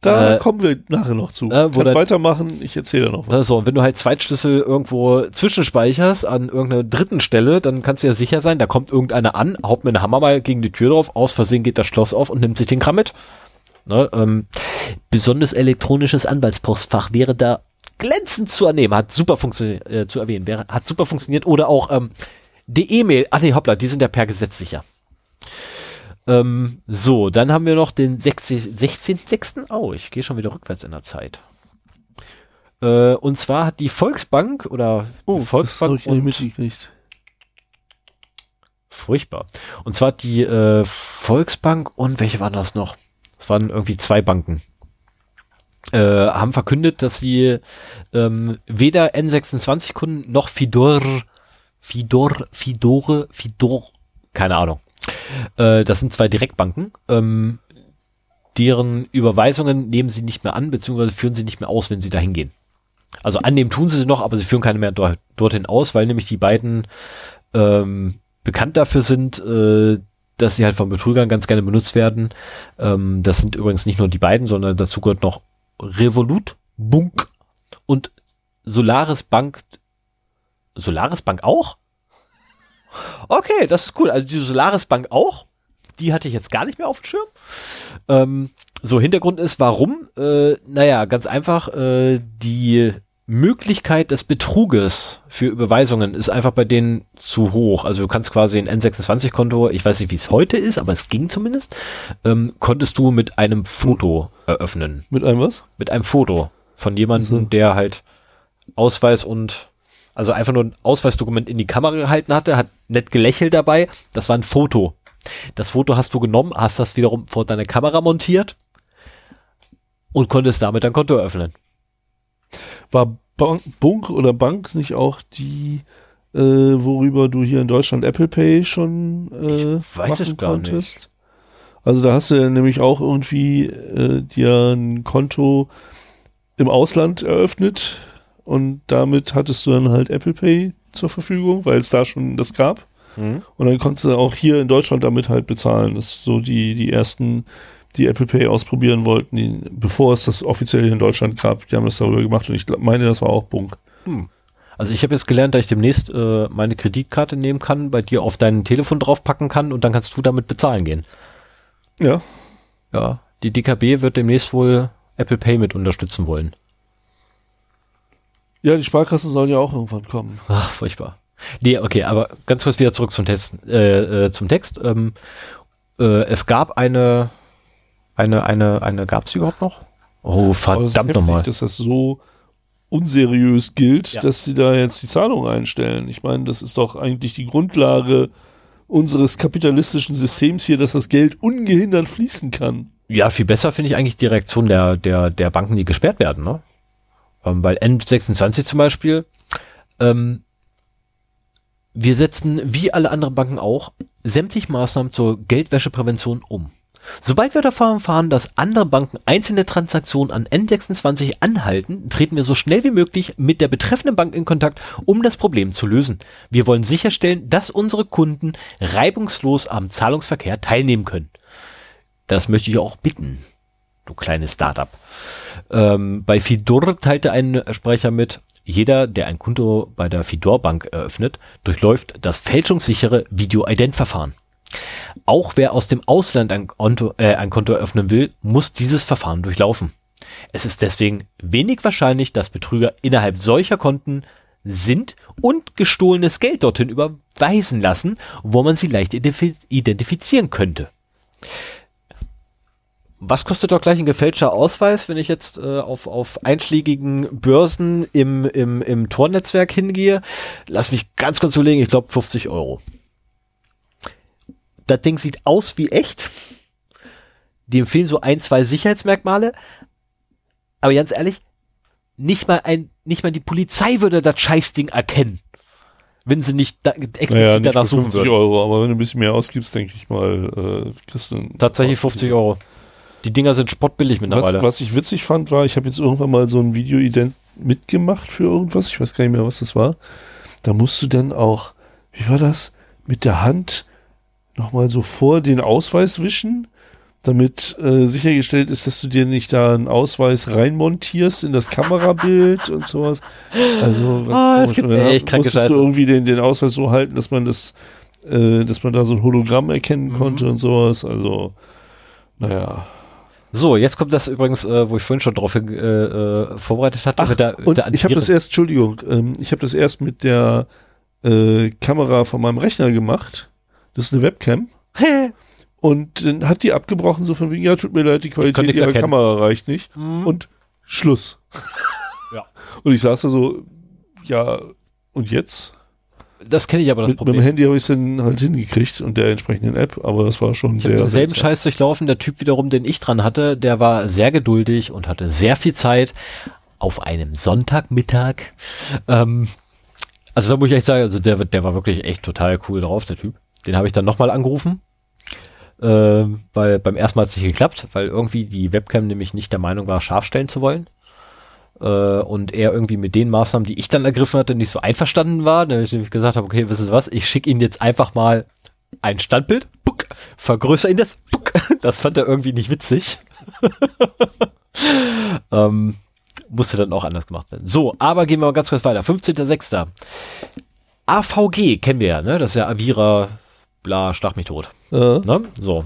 Da äh, kommen wir nachher noch zu. Äh, Kannst weitermachen, ich erzähle noch was. So, und wenn du halt Zweitschlüssel irgendwo zwischenspeicherst an irgendeiner dritten Stelle, dann kannst du ja sicher sein, da kommt irgendeiner an, haut mit einem Hammer mal gegen die Tür drauf, aus Versehen geht das Schloss auf und nimmt sich den Kram mit. Ne, ähm, besonders elektronisches Anwaltspostfach wäre da glänzend zu ernehmen, hat super funktioniert, äh, zu erwähnen, wäre, hat super funktioniert. Oder auch ähm, die E-Mail, ach nee, hoppla, die sind ja per Gesetz sicher. Ähm, so, dann haben wir noch den 16.06. Oh, ich gehe schon wieder rückwärts in der Zeit. Äh, und zwar hat die Volksbank oder oh, Volksbank das und, mitgekriegt. Furchtbar. Und zwar hat die äh, Volksbank und welche waren das noch? Es waren irgendwie zwei Banken äh, haben verkündet, dass sie ähm, weder N26-Kunden noch Fidor, Fidor, Fidore, Fidor, keine Ahnung, Äh, das sind zwei Direktbanken. Ähm, deren Überweisungen nehmen sie nicht mehr an, beziehungsweise führen sie nicht mehr aus, wenn sie dahin gehen. Also annehmen tun sie sie noch, aber sie führen keine mehr dort, dorthin aus, weil nämlich die beiden ähm, bekannt dafür sind, äh, dass sie halt von Betrügern ganz gerne benutzt werden. Ähm, das sind übrigens nicht nur die beiden, sondern dazu gehört noch Revolut, Bunk und Solaris Bank. Solaris Bank auch? Okay, das ist cool. Also die Solaris Bank auch. Die hatte ich jetzt gar nicht mehr auf dem Schirm. Ähm, so, Hintergrund ist, warum? Äh, naja, ganz einfach, äh, die Möglichkeit des Betruges für Überweisungen ist einfach bei denen zu hoch. Also du kannst quasi ein N26-Konto, ich weiß nicht, wie es heute ist, aber es ging zumindest, ähm, konntest du mit einem Foto eröffnen. Mit einem was? Mit einem Foto von jemandem, Also. der halt Ausweis und also einfach nur ein Ausweisdokument in die Kamera gehalten hatte, hat nett gelächelt dabei. Das war ein Foto. Das Foto hast du genommen, hast das wiederum vor deiner Kamera montiert und konntest damit dein Konto eröffnen. War Bank, Bunk oder Bank nicht auch die, äh, worüber du hier in Deutschland Apple Pay schon äh, Ich weiß es gar nicht. Also da hast du ja nämlich auch irgendwie äh, dir ein Konto im Ausland eröffnet und damit hattest du dann halt Apple Pay zur Verfügung, weil es da schon das gab. Und dann konntest du auch hier in Deutschland damit halt bezahlen. Das ist so die, die ersten, die Apple Pay ausprobieren wollten, die, bevor es das offiziell hier in Deutschland gab. Die haben das darüber gemacht und ich glaub, meine, das war auch Bunk. Also ich habe jetzt gelernt, dass ich demnächst äh, meine Kreditkarte nehmen kann, bei dir auf dein Telefon draufpacken kann und dann kannst du damit bezahlen gehen. Ja, Ja, die DKB wird demnächst wohl Apple Pay mit unterstützen wollen. Ja, die Sparkassen sollen ja auch irgendwann kommen. Ach, furchtbar. Nee, okay, aber ganz kurz wieder zurück zum Text. Äh, äh, zum Text. Ähm, äh, es gab eine, eine, eine, eine, gab es überhaupt noch? Oh, verdammt heftig, nochmal. dass das so unseriös gilt, Ja. dass die da jetzt die Zahlung einstellen. Ich meine, das ist doch eigentlich die Grundlage unseres kapitalistischen Systems hier, dass das Geld ungehindert fließen kann. Ja, viel besser finde ich eigentlich die Reaktion der, der, der Banken, die gesperrt werden, ne? Ähm, weil N26 zum Beispiel, ähm, wir setzen, wie alle anderen Banken auch, sämtliche Maßnahmen zur Geldwäscheprävention um. Sobald wir davon erfahren, dass andere Banken einzelne Transaktionen an N26 anhalten, treten wir so schnell wie möglich mit der betreffenden Bank in Kontakt, um das Problem zu lösen. Wir wollen sicherstellen, dass unsere Kunden reibungslos am Zahlungsverkehr teilnehmen können. Das möchte ich auch bitten, du kleines Startup. Ähm, bei Fidor teilte ein Sprecher mit, jeder, der ein Konto bei der Fidor Bank eröffnet, durchläuft das fälschungssichere Video-Ident-Verfahren. Auch wer aus dem Ausland ein Konto, äh, ein Konto eröffnen will, muss dieses Verfahren durchlaufen. Es ist deswegen wenig wahrscheinlich, dass Betrüger innerhalb solcher Konten sind und gestohlenes Geld dorthin überweisen lassen, wo man sie leicht identif identifizieren könnte. Was kostet doch gleich ein gefälschter Ausweis, wenn ich jetzt äh, auf, auf einschlägigen Börsen im, im, im Tornetzwerk hingehe? Lass mich ganz kurz überlegen, ich glaube 50 Euro. Das Ding sieht aus wie echt. Die empfehlen so ein, zwei Sicherheitsmerkmale. Aber ganz ehrlich, nicht mal ein, nicht mal die Polizei würde das Scheißding erkennen. Wenn sie nicht da, explizit Naja, danach suchen 50 würden. Euro, aber wenn du ein bisschen mehr ausgibst, denke ich mal, äh, kriegst du Tatsächlich 50 Euro. Die Dinger sind spottbillig mittlerweile. Was, was ich witzig fand, war, ich habe jetzt irgendwann mal so ein Video-Ident mitgemacht für irgendwas. Ich weiß gar nicht mehr, was das war. Da musst du dann auch, wie war das? Mit der Hand nochmal so vor den Ausweis wischen, damit äh, sichergestellt ist, dass du dir nicht da einen Ausweis reinmontierst in das Kamerabild und sowas. Also ganz Ah, es komisch. gibt echt kranke musstest Scheiße. du irgendwie den, den Ausweis so halten, dass man das, äh, dass man da so ein Hologramm erkennen Mhm. konnte und sowas. Also, naja. So, jetzt kommt das übrigens, äh, wo ich vorhin schon drauf hin, äh, äh, vorbereitet hatte. Ach, mit der, und der ich habe das erst, Entschuldigung, ähm, ich habe das erst mit der äh, Kamera von meinem Rechner gemacht. Das ist eine Webcam. Und dann hat die abgebrochen, so von wegen, ja, tut mir leid, die Qualität ihrer erkennen. Kamera reicht nicht. Und Schluss. Ja. Und ich saß da so, ja, und jetzt? Das kenne ich aber das Mit, mit dem Problem. Handy habe ich es dann halt hingekriegt und der entsprechenden App, aber das war schon Ich sehr. denselben. Scheiß durchlaufen. Der Typ wiederum, den ich dran hatte, der war sehr geduldig und hatte sehr viel Zeit auf einem Sonntagmittag. Ähm, also da muss ich echt sagen, also der, der war wirklich echt total cool drauf, der Typ. Den habe ich dann nochmal angerufen. äh, weil beim ersten Mal hat es nicht geklappt, weil irgendwie die Webcam nämlich nicht der Meinung war, scharf stellen zu wollen. Äh, und er irgendwie mit den Maßnahmen, die ich dann ergriffen hatte, nicht so einverstanden war. Ich nämlich gesagt habe, okay, wissen Sie was, ich schicke Ihnen jetzt einfach mal ein Standbild, puck, vergrößere ihn das, puck. das fand er irgendwie nicht witzig. ähm, musste dann auch anders gemacht werden. So, aber gehen wir mal ganz kurz weiter. 15.06. AVG kennen wir ja, ne? Das ist ja Avira, bla, stach mich tot. Äh, Ne? So.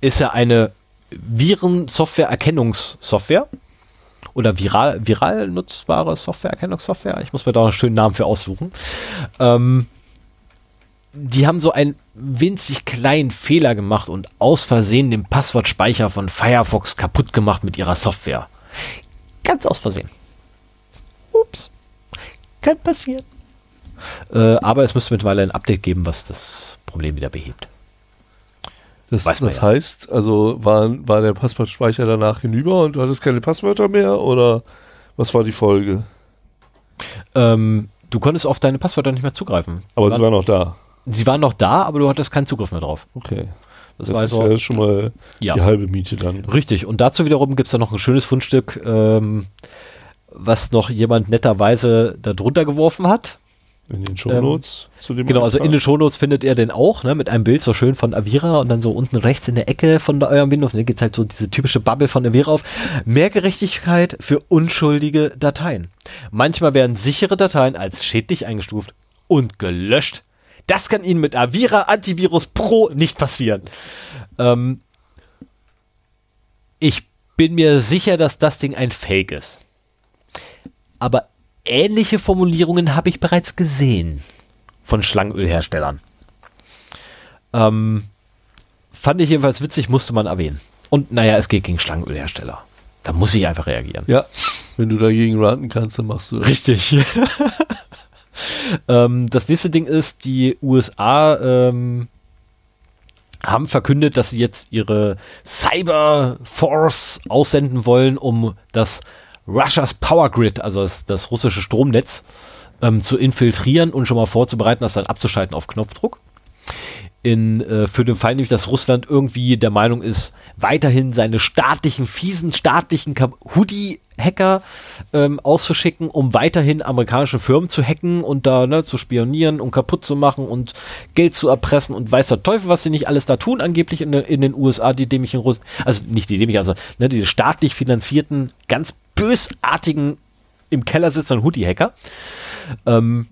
Ist ja eine Virensoftware-Erkennungssoftware. Oder viral, viral nutzbare Software-Erkennungssoftware. Ich muss mir da einen schönen Namen für aussuchen. Ähm, die haben so einen winzig kleinen Fehler gemacht und aus Versehen den Passwortspeicher von Firefox kaputt gemacht mit ihrer Software. Ganz aus Versehen. Ups. Kann passieren. Äh, aber es müsste mittlerweile ein Update geben, was das Problem wieder behebt. Das das ja. heißt, also war, war der Passwortspeicher danach hinüber und du hattest keine Passwörter mehr oder was war die Folge? Ähm, du konntest auf deine Passwörter nicht mehr zugreifen. Aber sie war noch da. Sie waren noch da, aber du hattest keinen Zugriff mehr drauf. Okay. Das, Das, war ist so, ja schon mal ja, die halbe Miete dann. richtig. Und dazu wiederum gibt's da noch ein schönes Fundstück, ähm, was noch jemand netterweise da drunter geworfen hat. In den Shownotes zu dem Genau, also in den. Shownotes findet ihr den auch, ne, mit einem Bild so schön von Avira und dann so unten rechts in der Ecke von eurem Windows, ne, gibt's halt so diese typische Bubble von Avira auf. Mehr Gerechtigkeit für unschuldige Dateien. Manchmal werden sichere Dateien als schädlich eingestuft und gelöscht. Das kann Ihnen mit Avira Antivirus Pro nicht passieren. Ähm, ich bin mir sicher, dass das Ding ein Fake ist. Aber ähnliche Formulierungen habe ich bereits gesehen von Schlangenölherstellern. Ähm, fand ich jedenfalls witzig, musste man erwähnen. Und naja, es geht gegen Schlangenölhersteller. Da muss ich einfach reagieren. Ja, wenn du dagegen ranten kannst, dann machst du das. Richtig. ähm, das nächste Ding ist, die USA ähm, haben verkündet, dass sie jetzt ihre Cyber Force aussenden wollen, um das Russia's Power Grid, also das, das russische Stromnetz, ähm, zu infiltrieren und schon mal vorzubereiten, das dann abzuschalten auf Knopfdruck. In, äh, für den Fall nämlich, dass Russland irgendwie der Meinung ist, weiterhin seine staatlichen, fiesen, staatlichen Hoodie-Hacker ähm, auszuschicken, um weiterhin amerikanische Firmen zu hacken und da ne, zu spionieren und kaputt zu machen und Geld zu erpressen und weiß der Teufel, was sie nicht alles da tun, angeblich in, in den USA, die dämlichen Russen, also nicht die dämlichen, also ne, die staatlich finanzierten, ganz bösartigen, im Keller sitzenden Hoodie-Hacker. Ähm,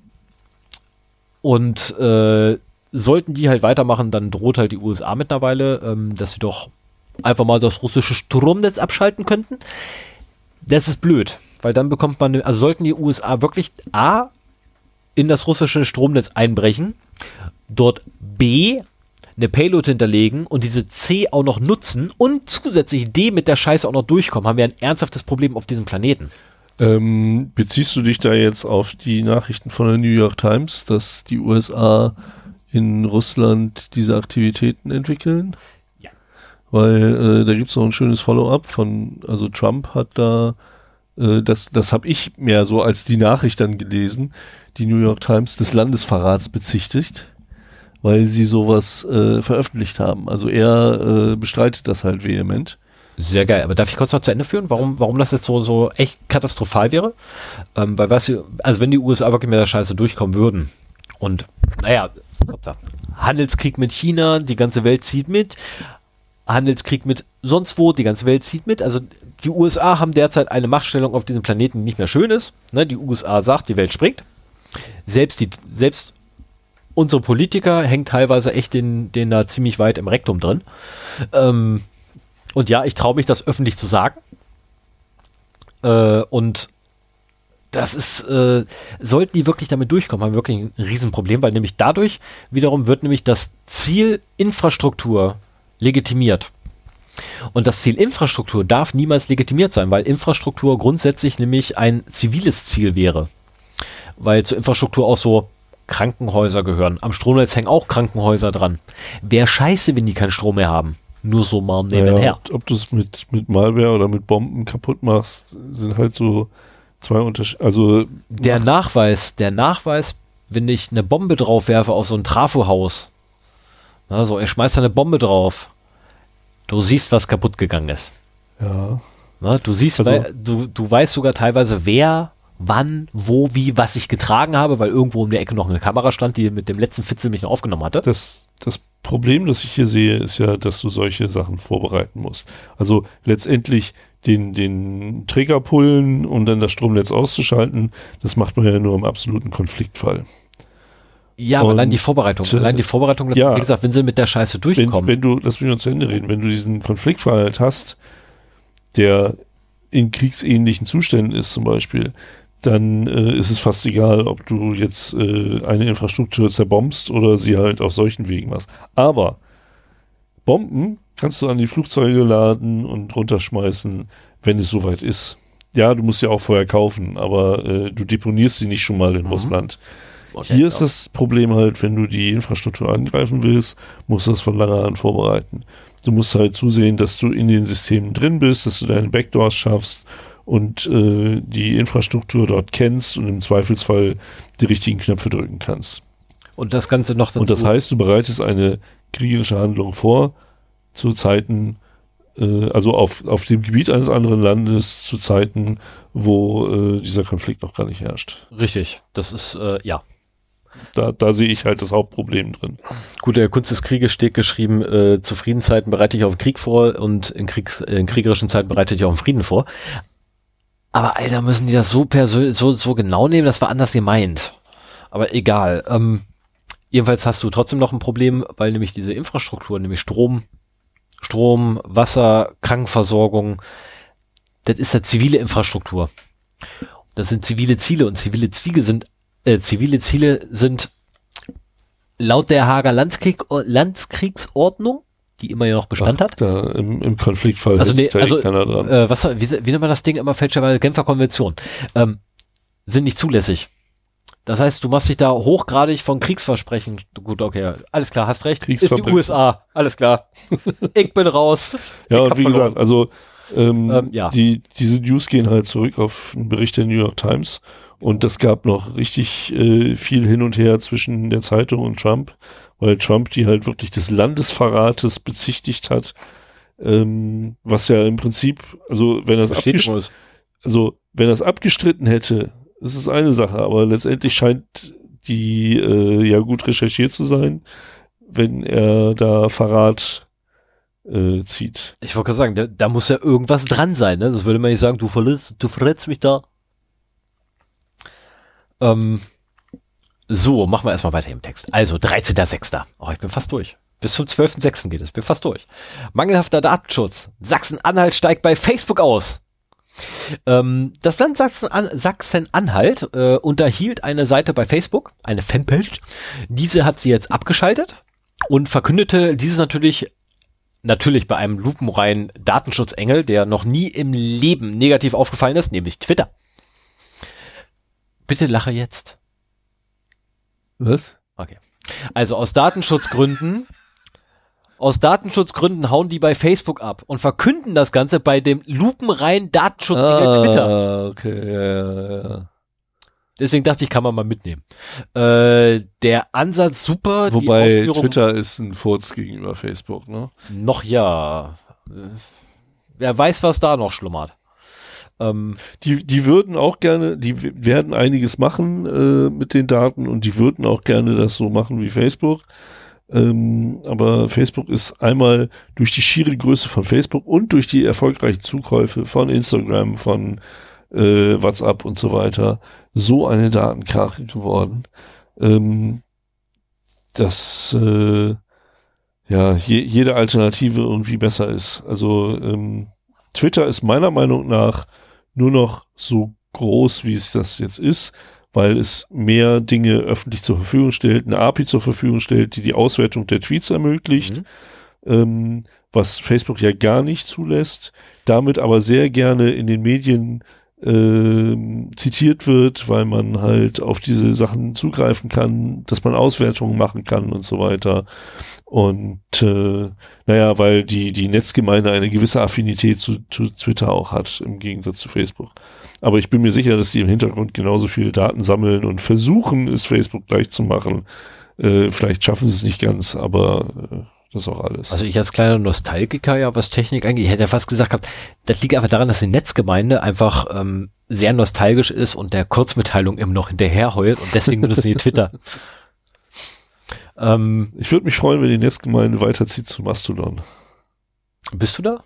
und äh, sollten die halt weitermachen, dann droht halt die USA mittlerweile, ähm, dass sie doch einfach mal das russische Stromnetz abschalten könnten. Das ist blöd, weil dann bekommt man, also sollten die USA wirklich A in das russische Stromnetz einbrechen, dort B eine Payload hinterlegen und diese C auch noch nutzen und zusätzlich D mit der Scheiße auch noch durchkommen, haben wir ein ernsthaftes Problem auf diesem Planeten. Ähm, beziehst du dich da jetzt auf die Nachrichten von der New York Times, dass die USA in Russland diese Aktivitäten entwickeln? Ja. Weil äh, da gibt es noch ein schönes Follow-up von, also Trump hat da, äh, das, das habe ich mehr so als die Nachricht dann gelesen, die New York Times des Landesverrats bezichtigt, weil sie sowas äh, veröffentlicht haben. Also er äh, bestreitet das halt vehement. Sehr geil. Aber darf ich kurz noch zu Ende führen, warum, warum das jetzt so, so echt katastrophal wäre? Ähm, weil, weißt du, also wenn die USA wirklich mit der Scheiße durchkommen würden und, naja, hoppla, Handelskrieg mit China, die ganze Welt zieht mit, Handelskrieg mit sonst wo, die ganze Welt zieht mit. Also die USA haben derzeit eine Machtstellung auf diesem Planeten, die nicht mehr schön ist. Ne, die USA sagt, die Welt springt. Selbst die, selbst unsere Politiker hängen teilweise echt den, den da ziemlich weit im Rektum drin. Ähm, und ja, ich traue mich, das öffentlich zu sagen. Äh, und das ist, äh, sollten die wirklich damit durchkommen, haben wir wirklich ein Riesenproblem, weil nämlich dadurch wiederum wird nämlich das Ziel Infrastruktur legitimiert. Und das Ziel Infrastruktur darf niemals legitimiert sein, weil Infrastruktur grundsätzlich nämlich ein ziviles Ziel wäre. Weil zur Infrastruktur auch so Krankenhäuser gehören. Am Stromnetz hängen auch Krankenhäuser dran. Wäre scheiße, wenn die keinen Strom mehr haben. Nur so mal nebenher. Naja, ob du es mit, mit Malware oder mit Bomben kaputt machst, sind halt so zwei Unterschiede. Also Der Nachweis, der Nachweis, wenn ich eine Bombe drauf werfe auf so ein Trafohaus, na, so, er schmeißt eine Bombe drauf, Du siehst, was kaputt gegangen ist. Ja. Ne? Du siehst, Also- du, du weißt sogar teilweise, wer, wann, wo, wie, was ich getragen habe, weil irgendwo in der Ecke noch eine Kamera stand, die mit dem letzten Fitzel mich noch aufgenommen hatte. Das, das Problem, das ich hier sehe, ist ja, dass du solche Sachen vorbereiten musst. Also letztendlich den, den Trigger pullen und dann das Stromnetz auszuschalten, das macht man ja nur im absoluten Konfliktfall. Ja, aber Und, allein die Vorbereitung, äh, allein die Vorbereitung, ja. wie gesagt, wenn sie mit der Scheiße Wenn, durchkommen. wenn du, lass mich noch zu Ende reden, wenn du diesen Konfliktfall halt hast, der in kriegsähnlichen Zuständen ist zum Beispiel, dann äh, ist es fast egal, ob du jetzt äh, eine Infrastruktur zerbombst oder sie halt auf solchen Wegen machst. Aber Bomben kannst du an die Flugzeuge laden und runterschmeißen, wenn es soweit ist. Ja, du musst ja auch vorher kaufen, aber äh, du deponierst sie nicht schon mal in Russland. Hier ist das Problem halt, wenn du die Infrastruktur angreifen willst, musst du das von langer Hand vorbereiten. Du musst halt zusehen, dass du in den Systemen drin bist, dass du deine Backdoors schaffst und äh, die Infrastruktur dort kennst und im Zweifelsfall die richtigen Knöpfe drücken kannst. Und das Ganze noch dazu. Und das heißt, du bereitest eine kriegerische Handlung vor zu Zeiten, äh, also auf, auf dem Gebiet eines anderen Landes zu Zeiten, wo äh, dieser Konflikt noch gar nicht herrscht. Richtig, das ist, äh, ja. Da, da sehe ich halt das Hauptproblem drin. Gut, der Kunst des Krieges steht geschrieben, äh, zu Friedenszeiten bereite ich auf den Krieg vor und in, Kriegs, in kriegerischen Zeiten bereite ich auf den Frieden vor. Aber Alter, müssen die das so persönlich, so, so genau nehmen, das war anders gemeint. Aber egal. Ähm, jedenfalls hast du trotzdem noch ein Problem, weil nämlich diese Infrastruktur, nämlich Strom, Strom, Wasser, Krankenversorgung, das ist ja zivile Infrastruktur. Das sind zivile Ziele und zivile Ziele sind, äh, zivile Ziele sind laut der Hager Landskrieg, Landskriegsordnung, die immer ja noch Bestand hat. Da im, im Konfliktfall Also, nee, da eh also keiner dran. äh, was, wie, wie nennt man das Ding immer fälschlicherweise? Genfer Konvention. Ähm, sind nicht zulässig. Das heißt, du machst dich da hochgradig von Kriegsversprechen. Gut, okay, alles klar, hast recht. Ist die. USA, alles klar. ich bin raus. ja, und wie verloren. gesagt, also ähm, Ähm, ja. die, diese News gehen halt zurück auf einen Bericht der New York Times und das gab noch richtig äh, viel hin und her zwischen der Zeitung und Trump, weil Trump die halt wirklich des Landesverrates bezichtigt hat, ähm, was ja im Prinzip, also wenn das ist. also wenn er es abgestritten hätte, ist es eine Sache, aber letztendlich scheint die äh, ja gut recherchiert zu sein, wenn er da Verrat äh, zieht. Ich wollte gerade sagen, da, da muss ja irgendwas dran sein, ne? Das würde man nicht sagen, du verletzt, du verletzt mich da. Ähm, so, machen wir erstmal weiter im Text. Also, 13.06. Oh, ich bin fast durch. Bis zum 12.06. geht es, bin fast durch. Mangelhafter Datenschutz. Sachsen-Anhalt steigt bei Facebook aus. Ähm, das Land Sachsen-An- Sachsen-Anhalt äh, unterhielt eine Seite bei Facebook, eine Fanpage. Diese hat sie jetzt abgeschaltet und verkündete dieses natürlich natürlich bei einem lupenreinen Datenschutzengel, der noch nie im Leben negativ aufgefallen ist, nämlich Twitter. Bitte lache jetzt. Was? Okay. Also aus Datenschutzgründen, aus Datenschutzgründen hauen die bei Facebook ab und verkünden das Ganze bei dem lupenreinen Datenschutzengel Twitter. Ah, okay, ja, ja, ja. Deswegen dachte ich, kann man mal mitnehmen. Äh, der Ansatz super, Wobei Twitter ist ein Furz gegenüber Facebook, ne? noch ja. Wer weiß, was da noch schlummert. Ähm, Die, die würden auch gerne, die werden einiges machen äh, mit den Daten und die würden auch gerne das so machen wie Facebook. Ähm, aber Facebook ist einmal durch die schiere Größe von Facebook und durch die erfolgreichen Zukäufe von Instagram, von äh, WhatsApp und so weiter so eine Datenkrake geworden, ähm, dass äh, ja je, jede Alternative irgendwie besser ist. Also ähm, Twitter ist meiner Meinung nach nur noch so groß, wie es das jetzt ist, weil es mehr Dinge öffentlich zur Verfügung stellt, eine API zur Verfügung stellt, die die Auswertung der Tweets ermöglicht, Mhm. ähm, was Facebook ja gar nicht zulässt, damit aber sehr gerne in den Medien ähm, zitiert wird, weil man halt auf diese Sachen zugreifen kann, dass man Auswertungen machen kann und so weiter. Und äh, naja, weil die, die Netzgemeinde eine gewisse Affinität zu, zu Twitter auch hat, im Gegensatz zu Facebook. Aber ich bin mir sicher, dass die im Hintergrund genauso viele Daten sammeln und versuchen, es Facebook gleich zu machen. Äh, vielleicht schaffen sie es nicht ganz, aber äh, Das ist auch alles. Also ich als kleiner Nostalgiker, ja, was Technik angeht, ich hätte ja fast gesagt gehabt, das liegt einfach daran, dass die Netzgemeinde einfach ähm, sehr nostalgisch ist und der Kurzmitteilung immer noch hinterher heult und deswegen benutzt sie Twitter. Ähm, ich würde mich freuen, wenn die Netzgemeinde weiterzieht zu Mastodon. Bist du da?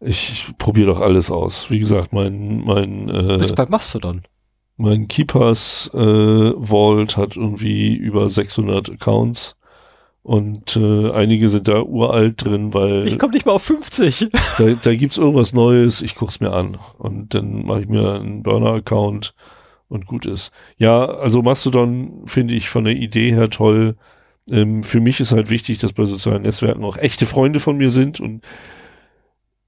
Ich probiere doch alles aus. Wie gesagt, mein mein äh, Bist bei Mastodon. Mein Keepers äh, Vault hat irgendwie über 600 Accounts und äh, einige sind da uralt drin, weil ich komme nicht mal auf 50. Da, da gibt's irgendwas Neues. Ich guck's mir an und dann mache ich mir einen Burner Account und gut ist. Ja, also Mastodon finde ich von der Idee her toll. Ähm, für mich ist halt wichtig, dass bei sozialen Netzwerken auch echte Freunde von mir sind und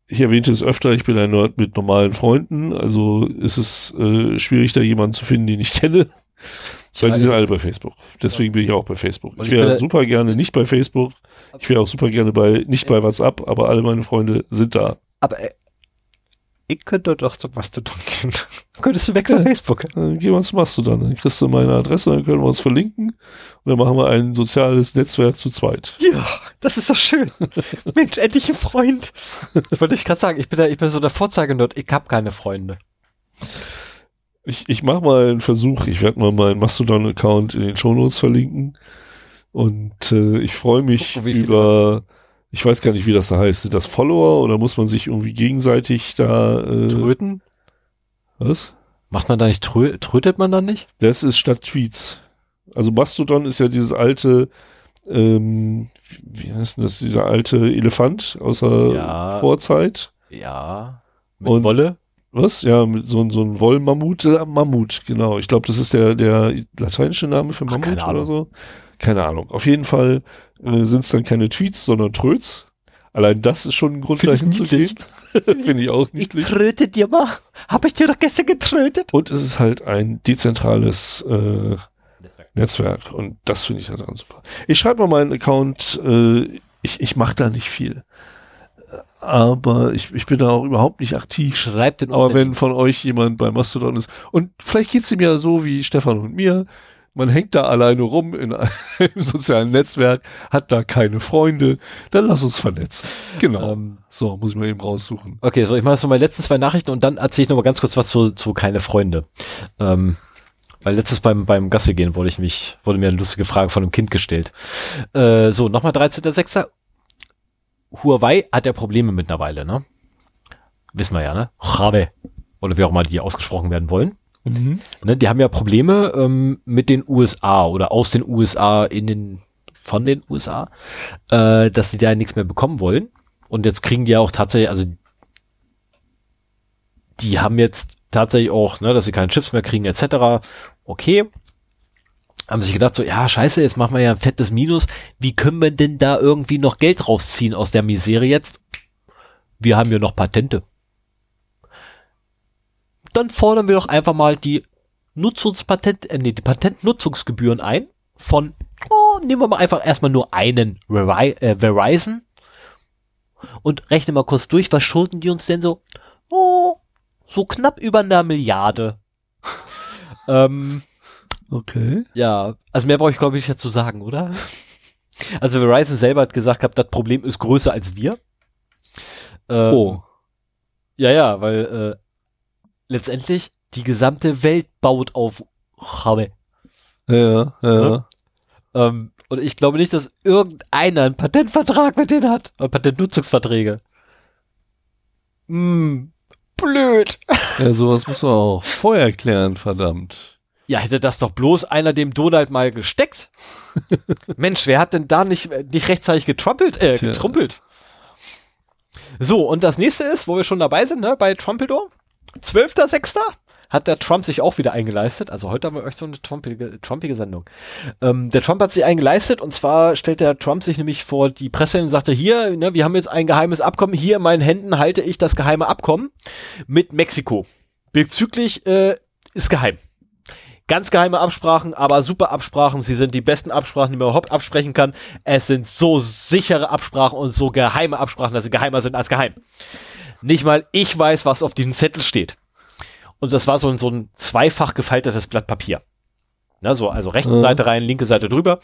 ich erwähnte es öfter, ich bin ein Nerd mit normalen Freunden, also ist es äh, schwierig, da jemanden zu finden, den ich kenne. Weil die sind alle bei Facebook. Deswegen bin ich auch bei Facebook. Ich wäre super gerne nicht bei Facebook. Ich wäre auch super gerne bei, nicht bei WhatsApp, aber alle meine Freunde sind da. Aber äh, ich könnte doch zum Mastodon gehen. Könntest du weg von ja, Facebook? Dann gehen wir ins Mastodon. Dann kriegst du meine Adresse, dann können wir uns verlinken und dann machen wir ein soziales Netzwerk zu zweit. Ja, das ist doch schön. Mensch, endlich ein Freund. Wollte ich gerade sagen, ich bin da, ich bin so der Vorzeigenerd. Ich habe keine Freunde. Ich, ich mache mal einen Versuch. Ich werde mal meinen Mastodon-Account in den Shownotes verlinken. Und äh, ich freue mich Guck, über ich weiß gar nicht, wie das da heißt. Sind das Follower oder muss man sich irgendwie gegenseitig da äh, tröten? Was? Macht man da nicht trö trötet man dann nicht? Das ist statt Tweets. Also Mastodon ist ja dieses alte, ähm, wie heißt denn das, dieser alte Elefant aus der ja, Vorzeit. Ja. Mit Und, Wolle? Was? Ja, mit so, so ein Wollmammut. Äh, Mammut, genau. Ich glaube, das ist der, der lateinische Name für Mammut Ach, oder so. Keine Ahnung. Auf jeden Fall äh, sind es dann keine Tweets, sondern Tröts. Allein das ist schon ein Grund, da hinzugehen. Finde ich auch niedlich. Ich tröte dir mal. Hab ich dir doch gestern getrötet? Und es ist halt ein dezentrales äh, Netzwerk. Und das finde ich halt dann super. Ich schreibe mal meinen Account. Äh, ich ich mache da nicht viel. Aber ich, ich bin da auch überhaupt nicht aktiv. Schreibt den Aber wenn von euch jemand bei Mastodon ist und vielleicht geht's ihm ja so wie Stefan und mir, man hängt da alleine rum in einem sozialen Netzwerk, hat da keine Freunde, dann lass uns vernetzen. Genau. Ähm, so, muss ich mal eben raussuchen. Okay, so ich mache jetzt noch meine letzten zwei Nachrichten und dann erzähle ich noch mal ganz kurz was zu, zu keine Freunde. Ähm, weil letztes beim, beim Gasse gehen wurde ich mich, wurde mir eine lustige Frage von einem Kind gestellt. Äh, so, nochmal 13.06. Huawei hat ja Probleme mittlerweile, ne? Wissen wir ja, ne? Huawei. Oder wie auch mal die ausgesprochen werden wollen. Mhm. Ne, die haben ja Probleme ähm, mit den USA oder aus den USA in den, von den USA, äh, dass sie da nichts mehr bekommen wollen. Und jetzt kriegen die ja auch tatsächlich, also die haben jetzt tatsächlich auch, ne, dass sie keine Chips mehr kriegen, etc. Okay. Haben sich gedacht, so, ja, scheiße, jetzt machen wir ja ein fettes Minus. Wie können wir denn da irgendwie noch Geld rausziehen aus der Misere jetzt? Wir haben ja noch Patente dann fordern wir doch einfach mal die Nutzungspatent, äh, nee, die Patentnutzungsgebühren ein von, oh, nehmen wir mal einfach erstmal nur einen Veri äh, Verizon und rechnen mal kurz durch, was schulden die uns denn so? Oh, so knapp über einer Milliarde. ähm, okay. Ja, also mehr brauche ich glaube ich nicht dazu sagen, oder? Also Verizon selber hat gesagt gehabt, das Problem ist größer als wir. Ähm, oh. Ja, ja, weil äh, letztendlich die gesamte Welt baut auf Huawei. Ja, ja. ja? Ähm, und ich glaube nicht, dass irgendeiner einen Patentvertrag mit denen hat. Oder Patentnutzungsverträge. Hm, blöd. Ja, sowas muss man auch vorher erklären, verdammt. Ja, hätte das doch bloß einer dem Donald mal gesteckt. Mensch, wer hat denn da nicht, nicht rechtzeitig getrumpelt, äh, getrumpelt? So, und das nächste ist, wo wir schon dabei sind, ne, bei Trumpeldor. 12.06. hat der Trump sich auch wieder eingeleistet. Also heute haben wir euch so eine trumpige, trumpige Sendung. Ähm, der Trump hat sich eingeleistet und zwar stellt der Trump sich nämlich vor die Presse und sagte, hier, ne, wir haben jetzt ein geheimes Abkommen, hier in meinen Händen halte ich das geheime Abkommen mit Mexiko. Bezüglich äh, ist geheim. Ganz geheime Absprachen, aber super Absprachen. Sie sind die besten Absprachen, die man überhaupt absprechen kann. Es sind so sichere Absprachen und so geheime Absprachen, dass sie geheimer sind als geheim. Nicht mal ich weiß, was auf diesem Zettel steht. Und das war so ein, so ein zweifach gefaltetes Blatt Papier. Ne, so, also rechte Ja. Seite rein, linke Seite drüber.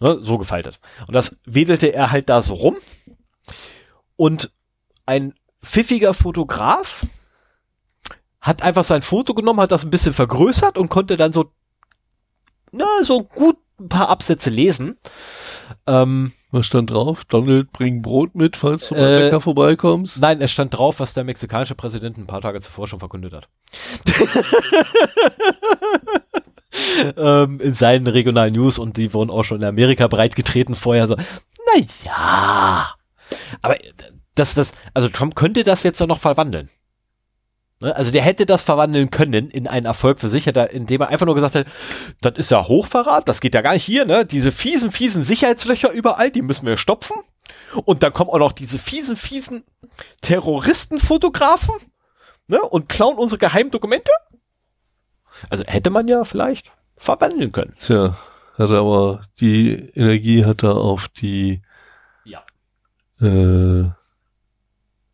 Ne, so gefaltet. Und das wedelte er halt da so rum. Und ein pfiffiger Fotograf hat einfach sein Foto genommen, hat das ein bisschen vergrößert und konnte dann so, na, so gut ein paar Absätze lesen. Ähm, Was stand drauf? Donald, bring Brot mit, falls du Äh, bei Bäcker vorbeikommst. nein, es stand drauf, was der mexikanische Präsident ein paar Tage zuvor schon verkündet hat. ähm, in seinen regionalen News und die wurden auch schon in Amerika breitgetreten vorher so, na ja. Aber das, das, also Trump könnte das jetzt noch verwandeln. Ne? Also der hätte das verwandeln können in einen Erfolg für sich, er- indem er einfach nur gesagt hätte, das ist ja Hochverrat, das geht ja gar nicht hier, ne? Diese fiesen, fiesen Sicherheitslöcher überall, die müssen wir stopfen. Und dann kommen auch noch diese fiesen, fiesen Terroristenfotografen, ne? Und klauen unsere geheimen Dokumente. Also hätte man ja vielleicht verwandeln können. Tja, hat er aber die Energie hat er auf die Ja. äh,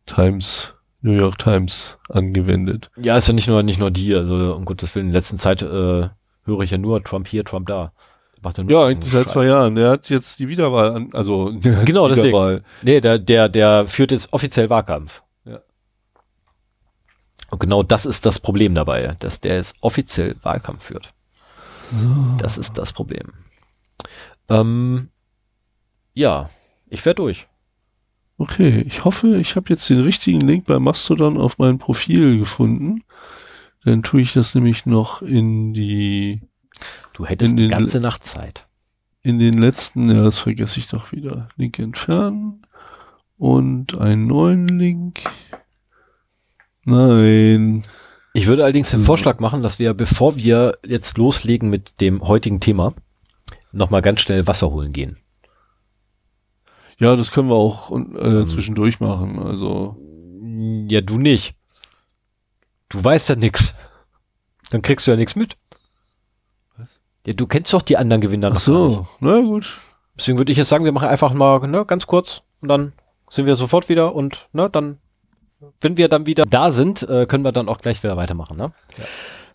Times, New York Times angewendet. Ja, ist ja nicht nur, nicht nur die, also um Gottes Willen, in letzter Zeit äh, höre ich ja nur Trump hier, Trump da. Macht Ja, eigentlich seit zwei Jahren. Der hat jetzt die Wiederwahl an, also Genau, deswegen. Wiederwahl. Nee, der, der, der führt jetzt offiziell Wahlkampf. Ja. Und genau das ist das Problem dabei, dass der jetzt offiziell Wahlkampf führt. Das ist das Problem. Ähm, ja, ich werde durch. Okay, ich hoffe, ich habe jetzt den richtigen Link bei Mastodon auf mein Profil gefunden. Dann tue ich das nämlich noch in die Du hättest den- ganze Nacht Zeit. in den letzten, ja, das vergesse ich doch wieder. Link entfernen und einen neuen Link. Nein. Ich würde allerdings den Hm. Vorschlag machen, dass wir, bevor wir jetzt loslegen mit dem heutigen Thema, nochmal ganz schnell Wasser holen gehen. Ja, das können wir auch äh, Ähm. zwischendurch machen. Also Ja, du nicht. Du weißt ja nix. Dann kriegst du ja nichts mit. Was? Ja, du kennst doch die anderen Gewinner ach so, na gut. Deswegen würde ich jetzt sagen, wir machen einfach mal ne, ganz kurz und dann sind wir sofort wieder und ne, dann, wenn wir dann wieder da sind, äh, können wir dann auch gleich wieder weitermachen. Ne?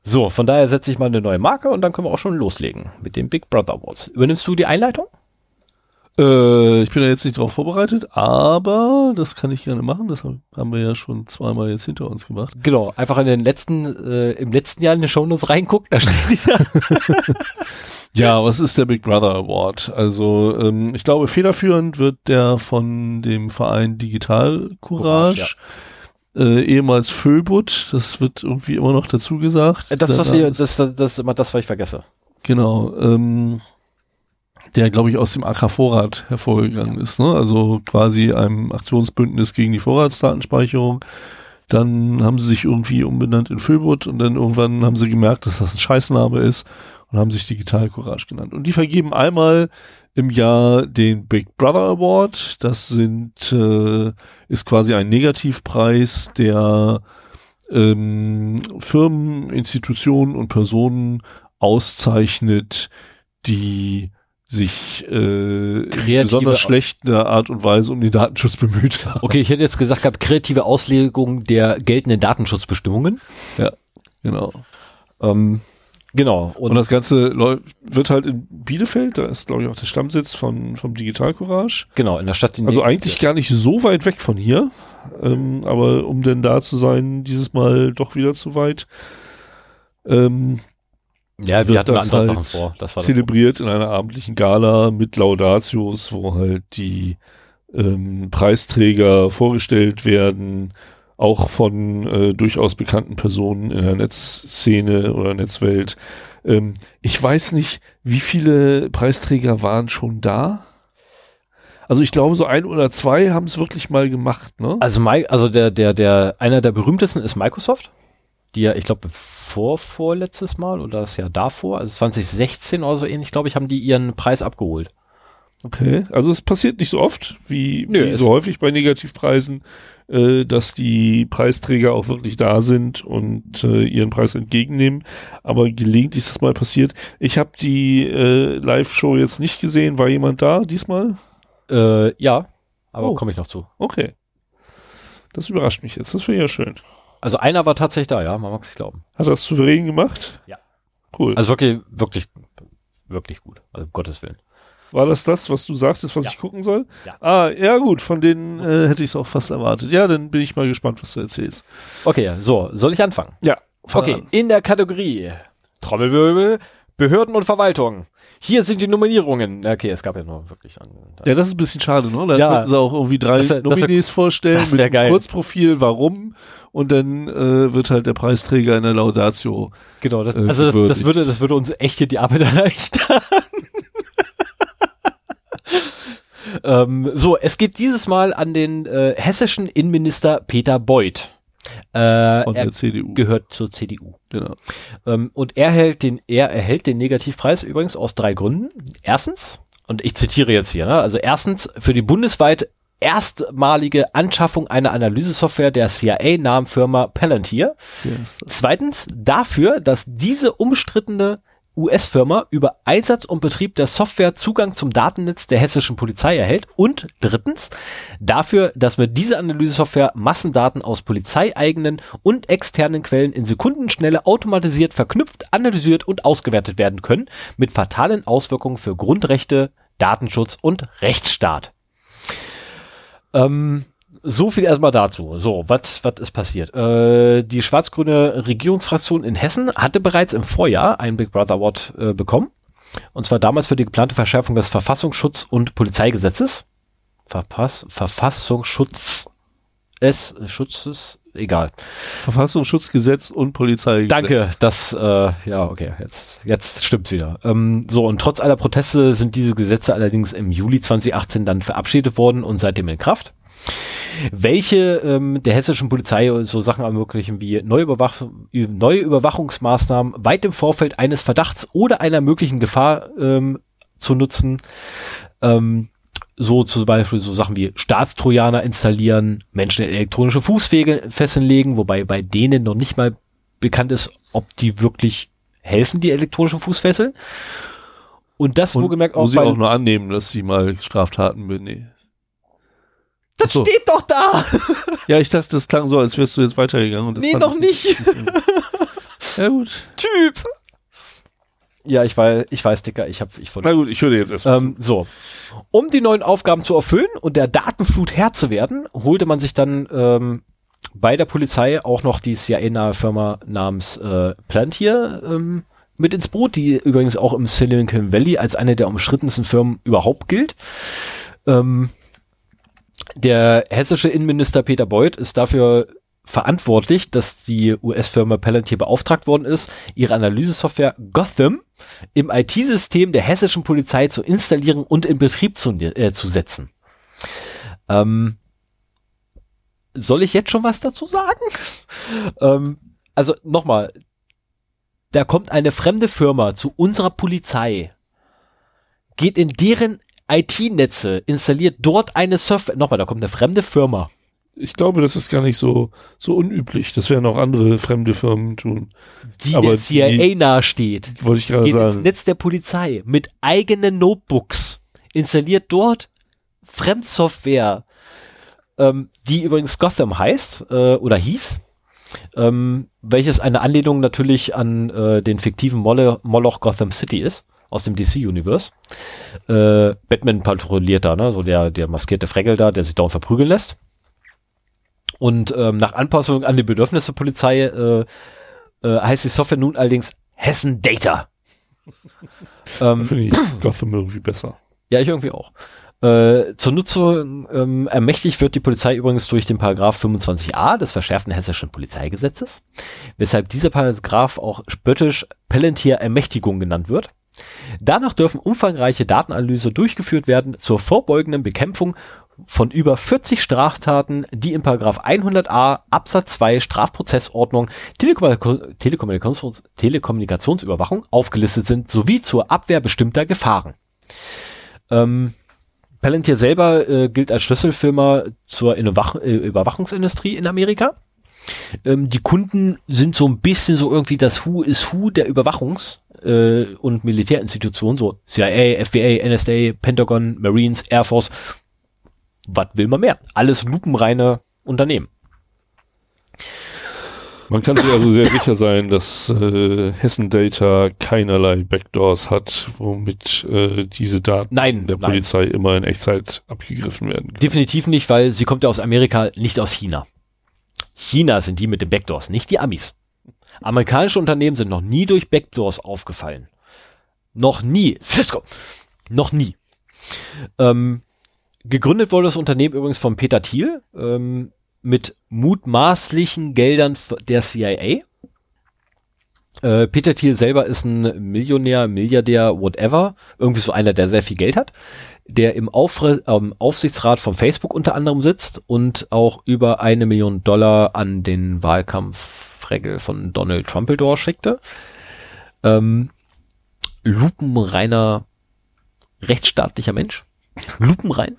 So, von daher setze ich mal eine neue Marke und dann können wir auch schon loslegen mit dem Big Brother Awards. Übernimmst du die Einleitung? Äh, ich bin da jetzt nicht drauf vorbereitet, aber das kann ich gerne machen. Das haben wir ja schon zweimal jetzt hinter uns gemacht. Genau, einfach in den letzten, äh, im letzten Jahr in die Shownotes reingucken, da steht die da. Ja, was ist der Big Brother Award? Also ähm, ich glaube, federführend wird der von dem Verein Digital Courage, Courage, äh, ehemals Föbut, das wird irgendwie immer noch dazu gesagt. Das, das, da ist- das, das, das ist immer das, was ich vergesse. Genau, ähm, der glaube ich aus dem AK Vorrat hervorgegangen ist, ne? Also quasi einem Aktionsbündnis gegen die Vorratsdatenspeicherung. Dann haben sie sich irgendwie umbenannt in Föbut und dann irgendwann haben sie gemerkt, dass das ein Scheißname ist und haben sich Digital Courage genannt. Und die vergeben einmal im Jahr den Big Brother Award. Das sind äh, ist quasi ein Negativpreis, der ähm, Firmen, Institutionen und Personen auszeichnet, die sich äh, in Kreative- besonders schlechter Art und Weise um den Datenschutz bemüht haben. Okay, ich hätte jetzt gesagt gehabt, kreative Auslegung der geltenden Datenschutzbestimmungen. Genau. Ähm, genau. Und, das Ganze läuft, wird halt in Bielefeld, da ist glaube ich auch der Stammsitz von, vom Digital Courage. Genau, in der Stadt. In Also eigentlich gar nicht so weit weg von hier. Ähm, aber um denn da zu sein, dieses Mal doch wieder zu weit. Ähm, Ja, wir hatten das andere halt Sachen vor. Das war zelebriert in einer abendlichen Gala mit Laudatios, wo halt die ähm, Preisträger vorgestellt werden, auch von äh, durchaus bekannten Personen in der Netzszene oder Netzwelt. Ähm, ich weiß nicht, wie viele Preisträger waren schon da. Also ich glaube, so ein oder zwei haben es wirklich mal gemacht, ne? Also, also der, der, der, einer der berühmtesten ist Microsoft, die ja, ich glaube, vor, vorletztes Mal oder das Jahr davor, also 2016 oder so ähnlich, glaube ich, haben die ihren Preis abgeholt. Okay, also es passiert nicht so oft wie, Nö, wie so häufig bei Negativpreisen, äh, dass die Preisträger auch wirklich da sind und äh, ihren Preis entgegennehmen. Aber gelegentlich ist das mal passiert. Ich habe die äh, Live-Show jetzt nicht gesehen. War jemand da diesmal? Äh, ja, aber Oh. komme ich noch zu. Okay. Das überrascht mich jetzt. Das finde ich ja schön. Also einer war tatsächlich da, ja, man mag es glauben. Hat er das souverän gemacht? Ja. Cool. Also wirklich, wirklich, wirklich gut. Also um Gottes Willen. War das das, was du sagtest, was Ja. ich gucken soll? Ja. Ah, ja gut, von denen äh, hätte ich es auch fast erwartet. Ja, dann bin ich mal gespannt, was du erzählst. Okay, so, soll ich anfangen? Ja. Okay, an. in der Kategorie Trommelwirbel, Behörden und Verwaltung. Hier sind die Nominierungen. Okay, es gab ja nur wirklich an. Ja, das ist ein bisschen schade, ne? Da Ja. sie auch irgendwie drei Das wär- das Nominees vorstellen das mit geil. Kurzprofil, warum und dann äh, wird halt der Preisträger in der Laudatio. Genau, das, äh, also das, das würde, das würde uns echt hier die Arbeit erleichtern. ähm, so, es geht dieses Mal an den äh, hessischen Innenminister Peter Beuth. Äh, Von er der CDU. gehört zur CDU. Genau. Ähm, und er hält den, er erhält den Negativpreis übrigens aus drei Gründen. Erstens, und ich zitiere jetzt hier, ne, also erstens für die bundesweit erstmalige Anschaffung einer Analysesoftware der CIA-nahen Firma Palantir. Das? Zweitens dafür, dass diese umstrittene US-Firma über Einsatz und Betrieb der Software Zugang zum Datennetz der hessischen Polizei erhält. Und drittens dafür, dass mit dieser Analysesoftware Massendaten aus polizeieigenen und externen Quellen in Sekundenschnelle automatisiert verknüpft, analysiert und ausgewertet werden können, mit fatalen Auswirkungen für Grundrechte, Datenschutz und Rechtsstaat. Ähm, so viel erstmal dazu. So, was was ist passiert? Äh, die schwarz-grüne Regierungsfraktion in Hessen hatte bereits im Vorjahr einen Big Brother Award äh, bekommen. Und zwar damals für die geplante Verschärfung des Verfassungsschutz- und Polizeigesetzes. Verpass Verfassungsschutz es Schutzes egal. Verfassungsschutzgesetz und Polizei. Danke, das äh, ja okay, jetzt jetzt stimmt's wieder. Ähm, so und trotz aller Proteste sind diese Gesetze allerdings im Juli 2018 dann verabschiedet worden und seitdem in Kraft. Welche ähm, der hessischen Polizei so Sachen ermöglichen wie neue, Überwach neue Überwachungsmaßnahmen weit im Vorfeld eines Verdachts oder einer möglichen Gefahr ähm, zu nutzen. Ähm, so zum Beispiel so Sachen wie Staatstrojaner installieren, Menschen in elektronische Fußfesseln legen, wobei bei denen noch nicht mal bekannt ist, ob die wirklich helfen, die elektronischen Fußfesseln. Und das wo auch sie bei, auch nur annehmen, dass sie mal Straftaten benehmen. Das so. steht doch da! Ja, ich dachte, das klang so, als wärst du jetzt weitergegangen. Und das Nee, noch ich nicht. Ja gut. Typ! Ja, ich weiß, ich weiß, Dicker, ich hab, ich von Na gut, ich höre jetzt erstmal Ähm, so. Um die neuen Aufgaben zu erfüllen und der Datenflut Herr zu werden, holte man sich dann ähm, bei der Polizei auch noch die CIA-nahe Firma namens äh, Plantier ähm, mit ins Boot, die übrigens auch im Silicon Valley als eine der umstrittensten Firmen überhaupt gilt. Ähm, der hessische Innenminister Peter Beuth ist dafür verantwortlich, dass die US-Firma Palantir beauftragt worden ist, ihre Analysesoftware Gotham im IT-System der hessischen Polizei zu installieren und in Betrieb zu, äh, zu setzen. Ähm, soll ich jetzt schon was dazu sagen? ähm, also nochmal, da kommt eine fremde Firma zu unserer Polizei, geht in deren IT-Netze, installiert dort eine Software. Nochmal, da kommt eine fremde Firma. Ich glaube, das ist gar nicht so, so unüblich. Das werden auch andere fremde Firmen tun. die Aber der CIA nahesteht, Wollte ich gerade geht ins sagen. Netz der Polizei mit eigenen Notebooks, installiert dort Fremdsoftware, ähm, die übrigens Gotham heißt äh, oder hieß, ähm, welches eine Anlehnung natürlich an äh, den fiktiven Molle, Moloch Gotham City ist aus dem DC-Universe. Äh, Batman patrouilliert da, ne? so der, der maskierte Fregel da, der sich dauernd verprügeln lässt. Und ähm, nach Anpassung an die Bedürfnisse der Polizei äh, äh, heißt die Software nun allerdings Hessen Data. ähm, Finde ich Gotham irgendwie besser. ja, ich irgendwie auch. Äh, zur Nutzung ähm, ermächtigt wird die Polizei übrigens durch den Paragraph 25a des verschärften hessischen Polizeigesetzes, weshalb dieser Paragraph auch spöttisch Palantir-Ermächtigung genannt wird. Danach dürfen umfangreiche Datenanalyse durchgeführt werden zur vorbeugenden Bekämpfung von über 40 Straftaten, die in Paragraph 100a Absatz 2 Strafprozessordnung Telekommunika- Telekommunikations Telekommunikationsüberwachung aufgelistet sind, sowie zur Abwehr bestimmter Gefahren. Ähm, Palantir selber äh, gilt als Schlüsselfirma zur Innowach äh, Überwachungsindustrie in Amerika. Ähm, die Kunden sind so ein bisschen so irgendwie das Who is Who der Überwachungs- äh, und Militärinstitutionen, so CIA, FBA, NSA, Pentagon, Marines, Air Force. Was will man mehr? Alles lupenreine Unternehmen. Man kann sich also sehr sicher sein, dass äh, Hessen Data keinerlei Backdoors hat, womit äh, diese Daten Nein, der nein. Polizei immer in Echtzeit abgegriffen werden können. Definitiv nicht, weil sie kommt ja aus Amerika, nicht aus China. China sind die mit den Backdoors, nicht die Amis. Amerikanische Unternehmen sind noch nie durch Backdoors aufgefallen. Noch nie. Cisco. Noch nie. Ähm, gegründet wurde das Unternehmen übrigens von Peter Thiel ähm, mit mutmaßlichen Geldern der CIA. Äh, Peter Thiel selber ist ein Millionär, Milliardär, whatever. Irgendwie so einer, der sehr viel Geld hat der im Aufre ähm, Aufsichtsrat von Facebook unter anderem sitzt und auch über eine Million Dollar an den Wahlkampfregel von Donald Trumpeldor schickte. Ähm, lupenreiner rechtsstaatlicher Mensch. Lupenrein.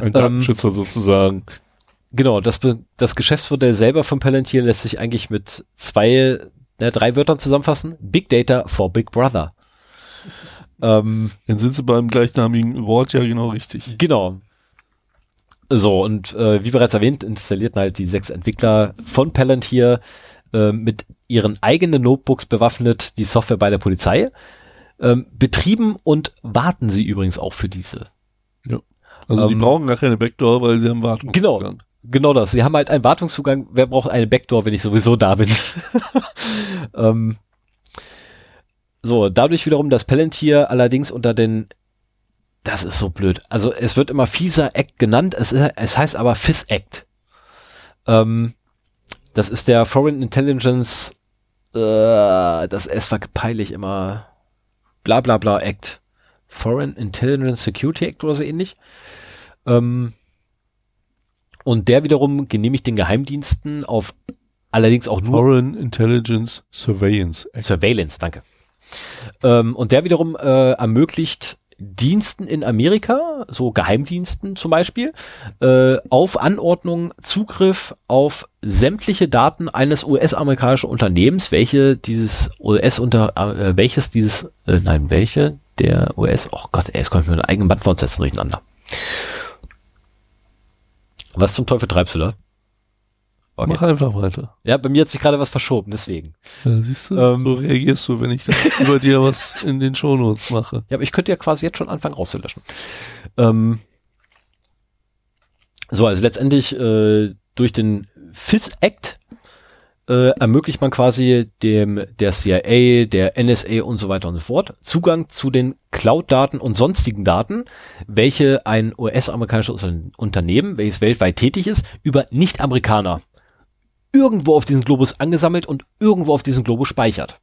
Ein Datenschützer sozusagen. Genau, das, das Geschäftsmodell selber von Palantir lässt sich eigentlich mit zwei, ne, drei Wörtern zusammenfassen. Big Data for Big Brother. Ähm, Dann sind sie beim gleichnamigen Wort ja genau richtig. Genau. So, und äh, wie bereits erwähnt, installierten halt die sechs Entwickler von Palantir äh, mit ihren eigenen Notebooks bewaffnet die Software bei der Polizei. Ähm, betrieben und warten sie übrigens auch für diese. Also die Ähm, brauchen gar keine Backdoor, weil sie haben Wartung. Genau. Genau das. Sie haben halt einen Wartungszugang. Wer braucht eine Backdoor, wenn ich sowieso da bin? ähm, so, dadurch wiederum, dass Palantir allerdings unter den das ist so blöd. Also es wird immer FISA Act genannt, es, ist, es heißt aber FIS Act. Ähm, das ist der Foreign Intelligence, äh, das S war peinlich immer, bla bla bla Act. Foreign Intelligence Security Act oder so ähnlich. Ähm, und der wiederum genehmigt den Geheimdiensten auf allerdings auch nur Foreign Intelligence Surveillance Act. Surveillance, danke. Ähm, und der wiederum äh, ermöglicht Diensten in Amerika, so Geheimdiensten zum Beispiel, äh, auf Anordnung Zugriff auf sämtliche Daten eines US-amerikanischen Unternehmens, welche dieses US-Unter, äh, welches dieses, äh, nein, welche der US, oh Gott, ey, jetzt komme ich mit meinem eigenen Band fortsetzen durcheinander. Was zum Teufel treibst du da? Okay. Mach einfach weiter. Ja, bei mir hat sich gerade was verschoben, deswegen. Ja, siehst du, Ähm. so reagierst du, wenn ich da über dir was in den Shownotes mache. Ja, aber ich könnte ja quasi jetzt schon anfangen rauszulöschen. Ähm, so, also letztendlich äh, durch den FIS Act äh, ermöglicht man quasi dem der CIA, der NSA und so weiter und so fort Zugang zu den Cloud-Daten und sonstigen Daten, welche ein US-amerikanisches Unter- Unternehmen, welches weltweit tätig ist, über Nicht-Amerikaner irgendwo auf diesem Globus angesammelt und irgendwo auf diesem Globus speichert.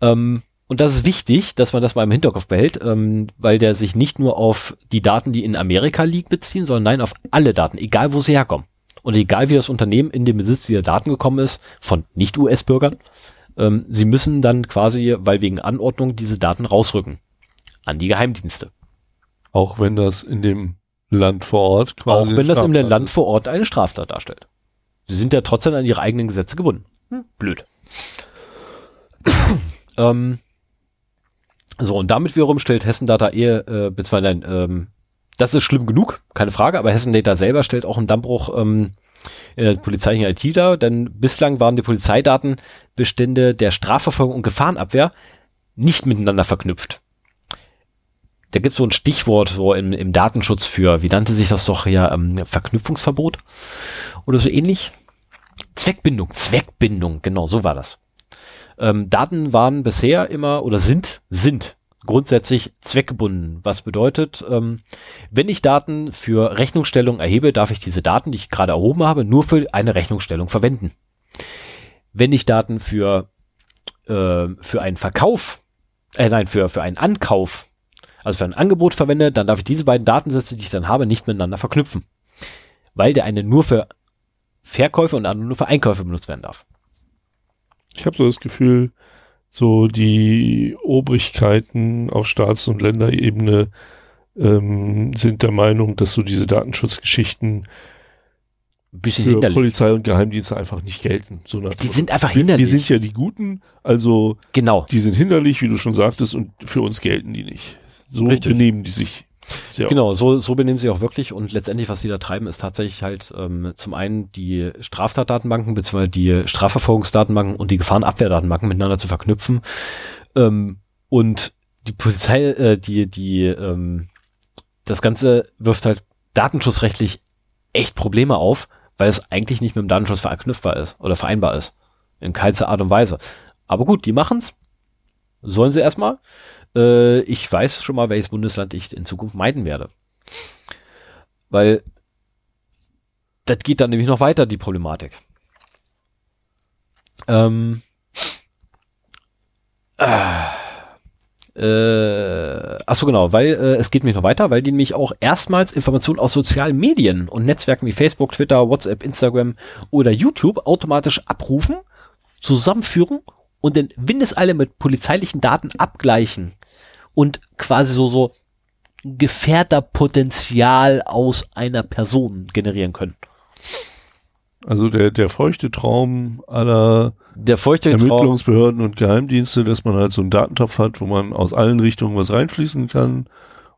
Ähm, und das ist wichtig, dass man das mal im Hinterkopf behält, ähm, weil der sich nicht nur auf die Daten, die in Amerika liegen, beziehen, sondern nein, auf alle Daten, egal wo sie herkommen. Und egal wie das Unternehmen in den Besitz dieser Daten gekommen ist, von Nicht-US-Bürgern, ähm, sie müssen dann quasi, weil wegen Anordnung, diese Daten rausrücken. An die Geheimdienste. Auch wenn das in dem Land vor Ort quasi. Auch wenn das im Land vor Ort eine Straftat darstellt. Sie sind ja trotzdem an ihre eigenen Gesetze gebunden. Blöd. ähm, so, und damit wiederum stellt Hessen Data eher, äh, beziehungsweise nein, ähm, das ist schlimm genug, keine Frage, aber Hessen Data selber stellt auch einen Dammbruch ähm, in der polizeilichen IT dar, denn bislang waren die Polizeidatenbestände der Strafverfolgung und Gefahrenabwehr nicht miteinander verknüpft. Da gibt es so ein Stichwort so im, im Datenschutz für, wie nannte sich das doch ja, ähm, Verknüpfungsverbot oder so ähnlich? Zweckbindung, Zweckbindung, genau, so war das. Ähm, Daten waren bisher immer oder sind, sind grundsätzlich zweckgebunden. Was bedeutet, ähm, wenn ich Daten für Rechnungsstellung erhebe, darf ich diese Daten, die ich gerade erhoben habe, nur für eine Rechnungsstellung verwenden. Wenn ich Daten für, äh, für einen Verkauf, äh, nein, für, für einen Ankauf, also für ein Angebot verwende, dann darf ich diese beiden Datensätze, die ich dann habe, nicht miteinander verknüpfen. Weil der eine nur für Verkäufe und der andere nur für Einkäufe benutzt werden darf. Ich habe so das Gefühl, so die Obrigkeiten auf Staats- und Länderebene ähm, sind der Meinung, dass so diese Datenschutzgeschichten bisschen für hinderlich. Polizei und Geheimdienste einfach nicht gelten. So nach Die sind einfach wir hinderlich. sind ja die Guten, also genau. die sind hinderlich, wie du schon sagtest, und für uns gelten die nicht. So Richtig. benehmen die sich. Sehr genau, so, so benehmen sie auch wirklich und letztendlich, was sie da treiben, ist tatsächlich halt ähm, zum einen die Straftatdatenbanken bzw. die Strafverfolgungsdatenbanken und die Gefahrenabwehrdatenbanken miteinander zu verknüpfen ähm, und die Polizei, äh, die, die, ähm, das Ganze wirft halt datenschutzrechtlich echt Probleme auf, weil es eigentlich nicht mit dem Datenschutz verknüpfbar ist oder vereinbar ist. In keinster Art und Weise. Aber gut, die machen's. Sollen sie erstmal. Äh, ich weiß schon mal, welches Bundesland ich in Zukunft meiden werde. Weil das geht dann nämlich noch weiter, die Problematik. Ähm, äh, äh, achso, genau, weil äh, es geht nämlich noch weiter, weil die nämlich auch erstmals Informationen aus sozialen Medien und Netzwerken wie Facebook, Twitter, WhatsApp, Instagram oder YouTube automatisch abrufen, zusammenführen und in Windeseile mit polizeilichen Daten abgleichen und quasi so, so Gefährderpotenzial aus einer Person generieren können. Also der, der feuchte Traum aller der feuchte Ermittlungsbehörden und Geheimdienste, dass man halt so einen Datentopf hat, wo man aus allen Richtungen was reinfließen kann,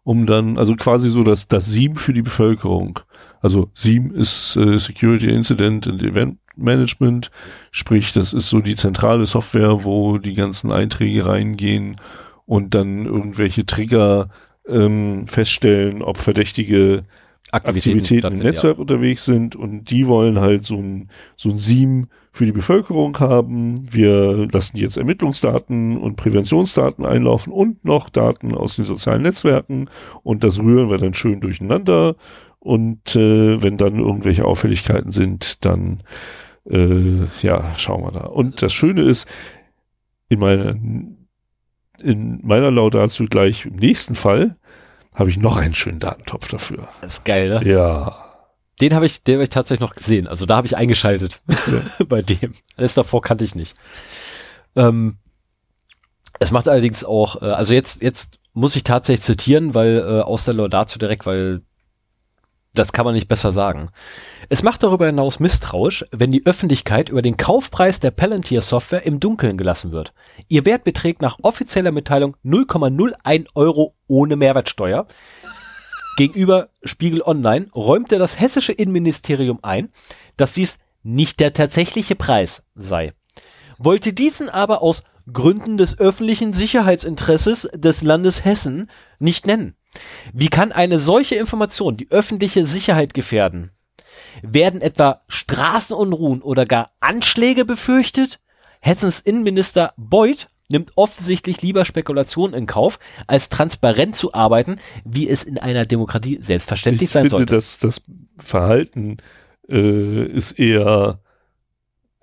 um dann, also quasi so das, das SIEM für die Bevölkerung. Also SIEM ist äh, Security Incident and Event Management, sprich, das ist so die zentrale Software, wo die ganzen Einträge reingehen und dann irgendwelche Trigger ähm, feststellen, ob verdächtige Aktivitäten, Aktivitäten im Netzwerk ja. unterwegs sind und die wollen halt so ein, so ein SIEM für die Bevölkerung haben. Wir lassen jetzt Ermittlungsdaten und Präventionsdaten einlaufen und noch Daten aus den sozialen Netzwerken und das rühren wir dann schön durcheinander und äh, wenn dann irgendwelche Auffälligkeiten sind, dann äh, ja, schauen wir da. Und das Schöne ist, in meiner in meiner Laudatio gleich im nächsten Fall habe ich noch einen schönen Datentopf dafür. Das ist geil, ne? Ja. Den habe ich, den habe ich tatsächlich noch gesehen. Also da habe ich eingeschaltet ja. bei dem. Alles davor kannte ich nicht. Ähm, es macht allerdings auch, äh, also jetzt, jetzt muss ich tatsächlich zitieren, weil äh, aus der Laudatio direkt, weil das kann man nicht besser sagen. Es macht darüber hinaus misstrauisch, wenn die Öffentlichkeit über den Kaufpreis der Palantir Software im Dunkeln gelassen wird. Ihr Wert beträgt nach offizieller Mitteilung 0,01 Euro ohne Mehrwertsteuer. Gegenüber Spiegel Online räumte das hessische Innenministerium ein, dass dies nicht der tatsächliche Preis sei. Wollte diesen aber aus Gründen des öffentlichen Sicherheitsinteresses des Landes Hessen nicht nennen. Wie kann eine solche Information die öffentliche Sicherheit gefährden? Werden etwa Straßenunruhen oder gar Anschläge befürchtet? Hessens Innenminister Beuth nimmt offensichtlich lieber Spekulationen in Kauf, als transparent zu arbeiten, wie es in einer Demokratie selbstverständlich ich sein finde, sollte. Das, das Verhalten äh, ist eher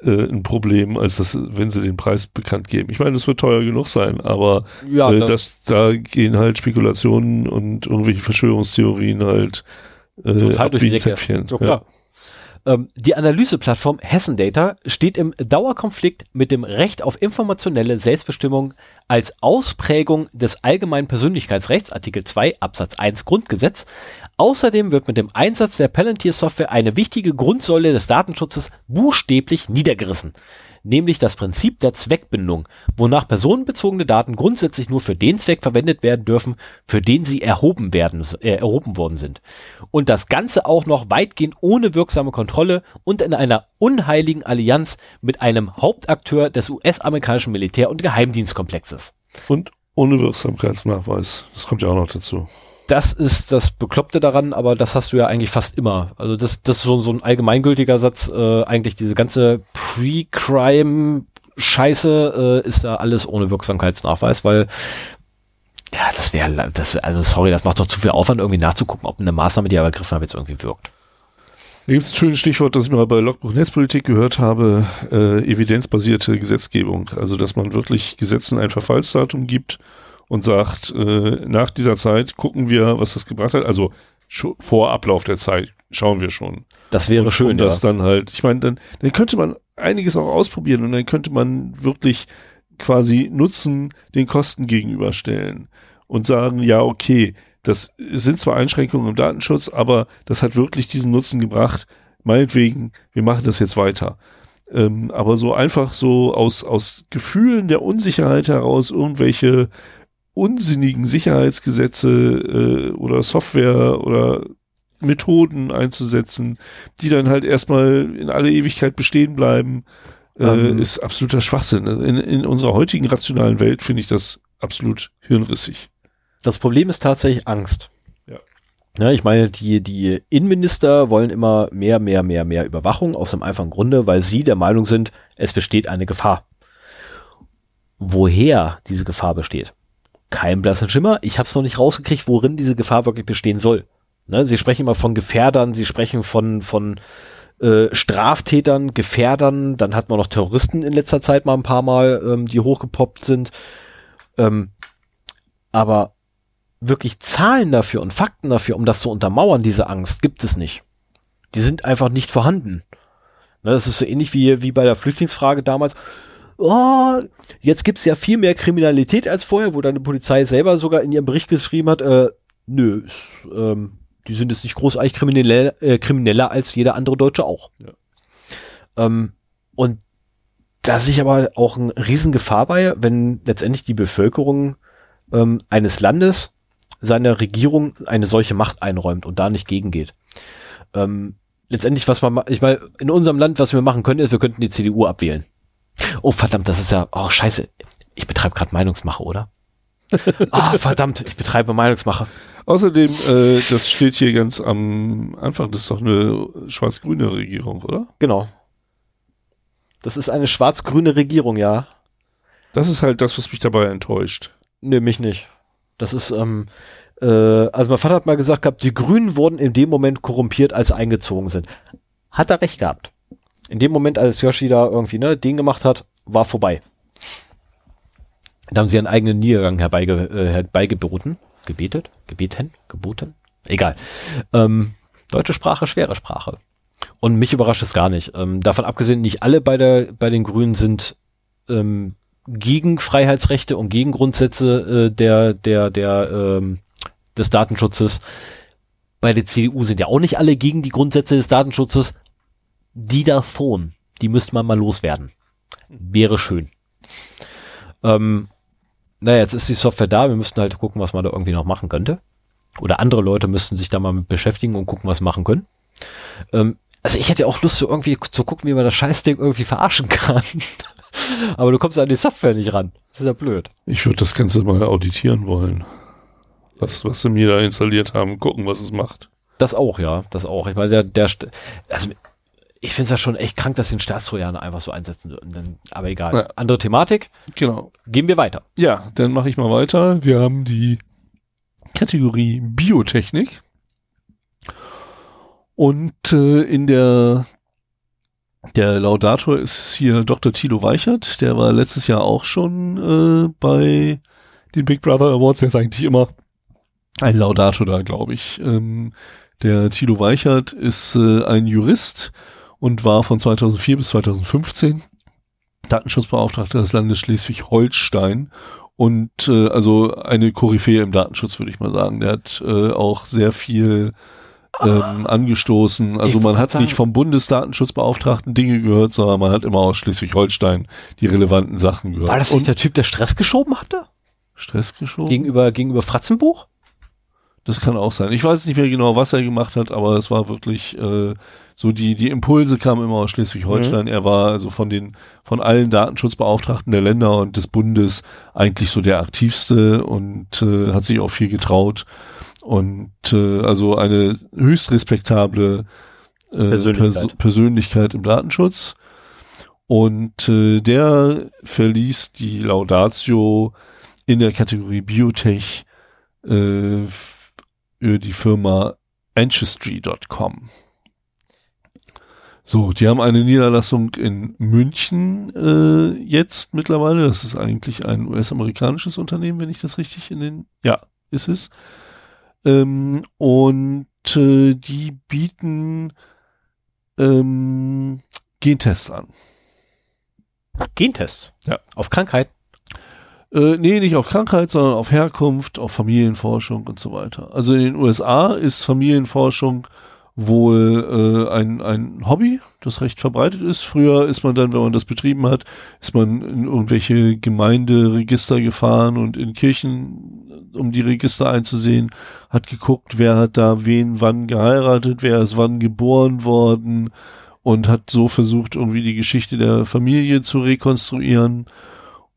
äh, ein Problem, als das, wenn sie den Preis bekannt geben. Ich meine, das wird teuer genug sein, aber ja, äh, das, da gehen halt Spekulationen und irgendwelche Verschwörungstheorien halt äh, durch die Decke. So, ja. Ähm, die Analyseplattform Hessen Data steht im Dauerkonflikt mit dem Recht auf informationelle Selbstbestimmung als Ausprägung des allgemeinen Persönlichkeitsrechts, Artikel 2 Absatz 1 Grundgesetz. Außerdem wird mit dem Einsatz der Palantir-Software eine wichtige Grundsäule des Datenschutzes buchstäblich niedergerissen nämlich das Prinzip der Zweckbindung, wonach personenbezogene Daten grundsätzlich nur für den Zweck verwendet werden dürfen, für den sie erhoben werden, äh, erhoben worden sind. Und das Ganze auch noch weitgehend ohne wirksame Kontrolle und in einer unheiligen Allianz mit einem Hauptakteur des US-amerikanischen Militär- und Geheimdienstkomplexes. Und ohne Wirksamkeitsnachweis. Das kommt ja auch noch dazu das ist das Bekloppte daran, aber das hast du ja eigentlich fast immer. Also das, das ist so, so ein allgemeingültiger Satz. Äh, eigentlich diese ganze Pre-Crime-Scheiße äh, ist da alles ohne Wirksamkeitsnachweis, weil ja, das wäre, das, also sorry, das macht doch zu viel Aufwand, irgendwie nachzugucken, ob eine Maßnahme, die er ergriffen hat, jetzt irgendwie wirkt. Da gibt es ein schönes Stichwort, das ich mal bei Logbuch Netzpolitik gehört habe, äh, evidenzbasierte Gesetzgebung. Also, dass man wirklich Gesetzen ein Verfallsdatum gibt und sagt, äh, nach dieser Zeit gucken wir, was das gebracht hat. Also vor Ablauf der Zeit schauen wir schon. Das wäre und, schön, und das ja. dann halt, ich meine, dann, dann könnte man einiges auch ausprobieren und dann könnte man wirklich quasi Nutzen den Kosten gegenüberstellen und sagen, ja, okay, das sind zwar Einschränkungen im Datenschutz, aber das hat wirklich diesen Nutzen gebracht. Meinetwegen, wir machen das jetzt weiter. Ähm, aber so einfach so aus, aus Gefühlen der Unsicherheit heraus irgendwelche unsinnigen Sicherheitsgesetze äh, oder Software oder Methoden einzusetzen, die dann halt erstmal in alle Ewigkeit bestehen bleiben, äh, ähm. ist absoluter Schwachsinn. In, in unserer heutigen rationalen Welt finde ich das absolut hirnrissig. Das Problem ist tatsächlich Angst. Ja. Ja, ich meine, die, die Innenminister wollen immer mehr, mehr, mehr, mehr Überwachung aus dem einfachen Grunde, weil sie der Meinung sind, es besteht eine Gefahr. Woher diese Gefahr besteht? Kein blassen Schimmer. Ich habe es noch nicht rausgekriegt, worin diese Gefahr wirklich bestehen soll. Ne, sie sprechen immer von Gefährdern, sie sprechen von, von äh, Straftätern, Gefährdern, dann hat man noch Terroristen in letzter Zeit mal ein paar Mal, ähm, die hochgepoppt sind. Ähm, aber wirklich Zahlen dafür und Fakten dafür, um das zu untermauern, diese Angst, gibt es nicht. Die sind einfach nicht vorhanden. Ne, das ist so ähnlich wie, wie bei der Flüchtlingsfrage damals. Oh, jetzt gibt's ja viel mehr Kriminalität als vorher, wo dann die Polizei selber sogar in ihrem Bericht geschrieben hat, äh, nö, ist, ähm, die sind jetzt nicht großartig krimineller, äh, krimineller als jeder andere Deutsche auch. Ja. Ähm, und da sehe ich aber auch eine Riesengefahr bei, wenn letztendlich die Bevölkerung ähm, eines Landes seiner Regierung eine solche Macht einräumt und da nicht gegengeht. Ähm, letztendlich, was man, ich meine, in unserem Land, was wir machen können, ist, wir könnten die CDU abwählen. Oh verdammt, das ist ja, oh scheiße, ich betreibe gerade Meinungsmache, oder? Ah, oh, verdammt, ich betreibe Meinungsmache. Außerdem, äh, das steht hier ganz am Anfang, das ist doch eine schwarz-grüne Regierung, oder? Genau. Das ist eine schwarz-grüne Regierung, ja. Das ist halt das, was mich dabei enttäuscht. Nee, mich nicht. Das ist, ähm, äh, also mein Vater hat mal gesagt gehabt, die Grünen wurden in dem Moment korrumpiert, als sie eingezogen sind. Hat er recht gehabt. In dem Moment, als Yoshi da irgendwie, ne, den gemacht hat, war vorbei. Da haben sie einen eigenen Niedergang herbeige, äh, herbeigeboten gebetet, gebeten, geboten, egal. Ähm, deutsche Sprache, schwere Sprache. Und mich überrascht es gar nicht. Ähm, davon abgesehen, nicht alle bei der bei den Grünen sind ähm, gegen Freiheitsrechte und gegen Grundsätze äh, der der der ähm, des Datenschutzes. Bei der CDU sind ja auch nicht alle gegen die Grundsätze des Datenschutzes. Die davon, die müsste man mal loswerden. Wäre schön. Ähm, naja, jetzt ist die Software da, wir müssten halt gucken, was man da irgendwie noch machen könnte. Oder andere Leute müssten sich da mal mit beschäftigen und gucken, was machen können. Ähm, also ich hätte auch Lust, so irgendwie zu gucken, wie man das Scheißding irgendwie verarschen kann. Aber du kommst an die Software nicht ran. Das ist ja blöd. Ich würde das Ganze mal auditieren wollen. Was, was sie mir da installiert haben, gucken, was es macht. Das auch, ja, das auch. Ich meine, der, der, also ich finde es ja schon echt krank, dass sie den Staatstrojaner einfach so einsetzen würden. Aber egal. Ja. Andere Thematik. Genau. Gehen wir weiter. Ja, dann mache ich mal weiter. Wir haben die Kategorie Biotechnik. Und äh, in der der Laudator ist hier Dr. Thilo Weichert, der war letztes Jahr auch schon äh, bei den Big Brother Awards, der ist eigentlich immer ein Laudator da, glaube ich. Ähm, der Thilo Weichert ist äh, ein Jurist, und war von 2004 bis 2015 Datenschutzbeauftragter des Landes Schleswig-Holstein und äh, also eine Koryphäe im Datenschutz, würde ich mal sagen. Der hat äh, auch sehr viel ähm, angestoßen. Also man hat sagen, nicht vom Bundesdatenschutzbeauftragten Dinge gehört, sondern man hat immer aus Schleswig-Holstein die relevanten Sachen gehört. War das nicht und der Typ, der Stress geschoben hatte? Stress geschoben? Gegenüber, gegenüber Fratzenbuch? Das kann auch sein. Ich weiß nicht mehr genau, was er gemacht hat, aber es war wirklich äh, so die die Impulse kamen immer aus Schleswig-Holstein. Mhm. Er war also von den von allen Datenschutzbeauftragten der Länder und des Bundes eigentlich so der aktivste und äh, hat sich auch viel getraut und äh, also eine höchst respektable äh, Persönlichkeit. Pers Persönlichkeit im Datenschutz. Und äh, der verließ die Laudatio in der Kategorie Biotech äh, über die Firma Ancestry.com. So, die haben eine Niederlassung in München äh, jetzt mittlerweile. Das ist eigentlich ein US-amerikanisches Unternehmen, wenn ich das richtig in den. Ja, ist es. Ähm, und äh, die bieten ähm, Gentests an. Gentests? Ja. Auf Krankheit? Äh, nee, nicht auf Krankheit, sondern auf Herkunft, auf Familienforschung und so weiter. Also in den USA ist Familienforschung wohl äh, ein, ein Hobby, das recht verbreitet ist. Früher ist man dann, wenn man das betrieben hat, ist man in irgendwelche Gemeinderegister gefahren und in Kirchen, um die Register einzusehen, hat geguckt, wer hat da wen wann geheiratet, wer ist wann geboren worden und hat so versucht, irgendwie die Geschichte der Familie zu rekonstruieren.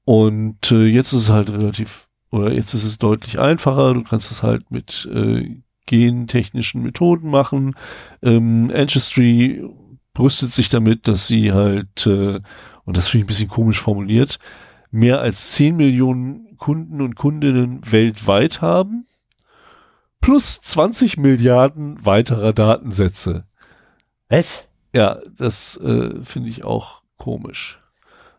Und äh, jetzt ist es halt relativ, oder jetzt ist es deutlich einfacher. Du kannst es halt mit äh, gentechnischen Methoden machen. Ähm, Ancestry brüstet sich damit, dass sie halt, äh, und das finde ich ein bisschen komisch formuliert, mehr als 10 Millionen Kunden und Kundinnen weltweit haben, plus 20 Milliarden weiterer Datensätze. Was? Ja, das äh, finde ich auch komisch.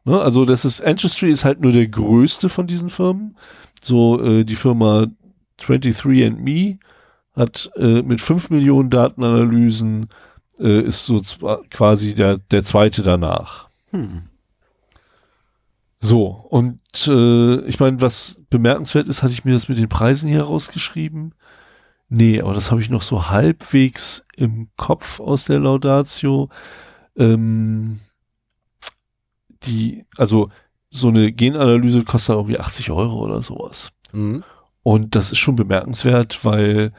Ne? Also das ist, Ancestry ist halt nur der größte von diesen Firmen. So äh, die Firma 23andMe hat äh, mit 5 Millionen Datenanalysen äh, ist so quasi der, der zweite danach. Hm. So, und äh, ich meine, was bemerkenswert ist, hatte ich mir das mit den Preisen hier rausgeschrieben. Nee, aber das habe ich noch so halbwegs im Kopf aus der Laudatio. Ähm, die, also so eine Genanalyse kostet irgendwie 80 Euro oder sowas. Mhm. Und das ist schon bemerkenswert, weil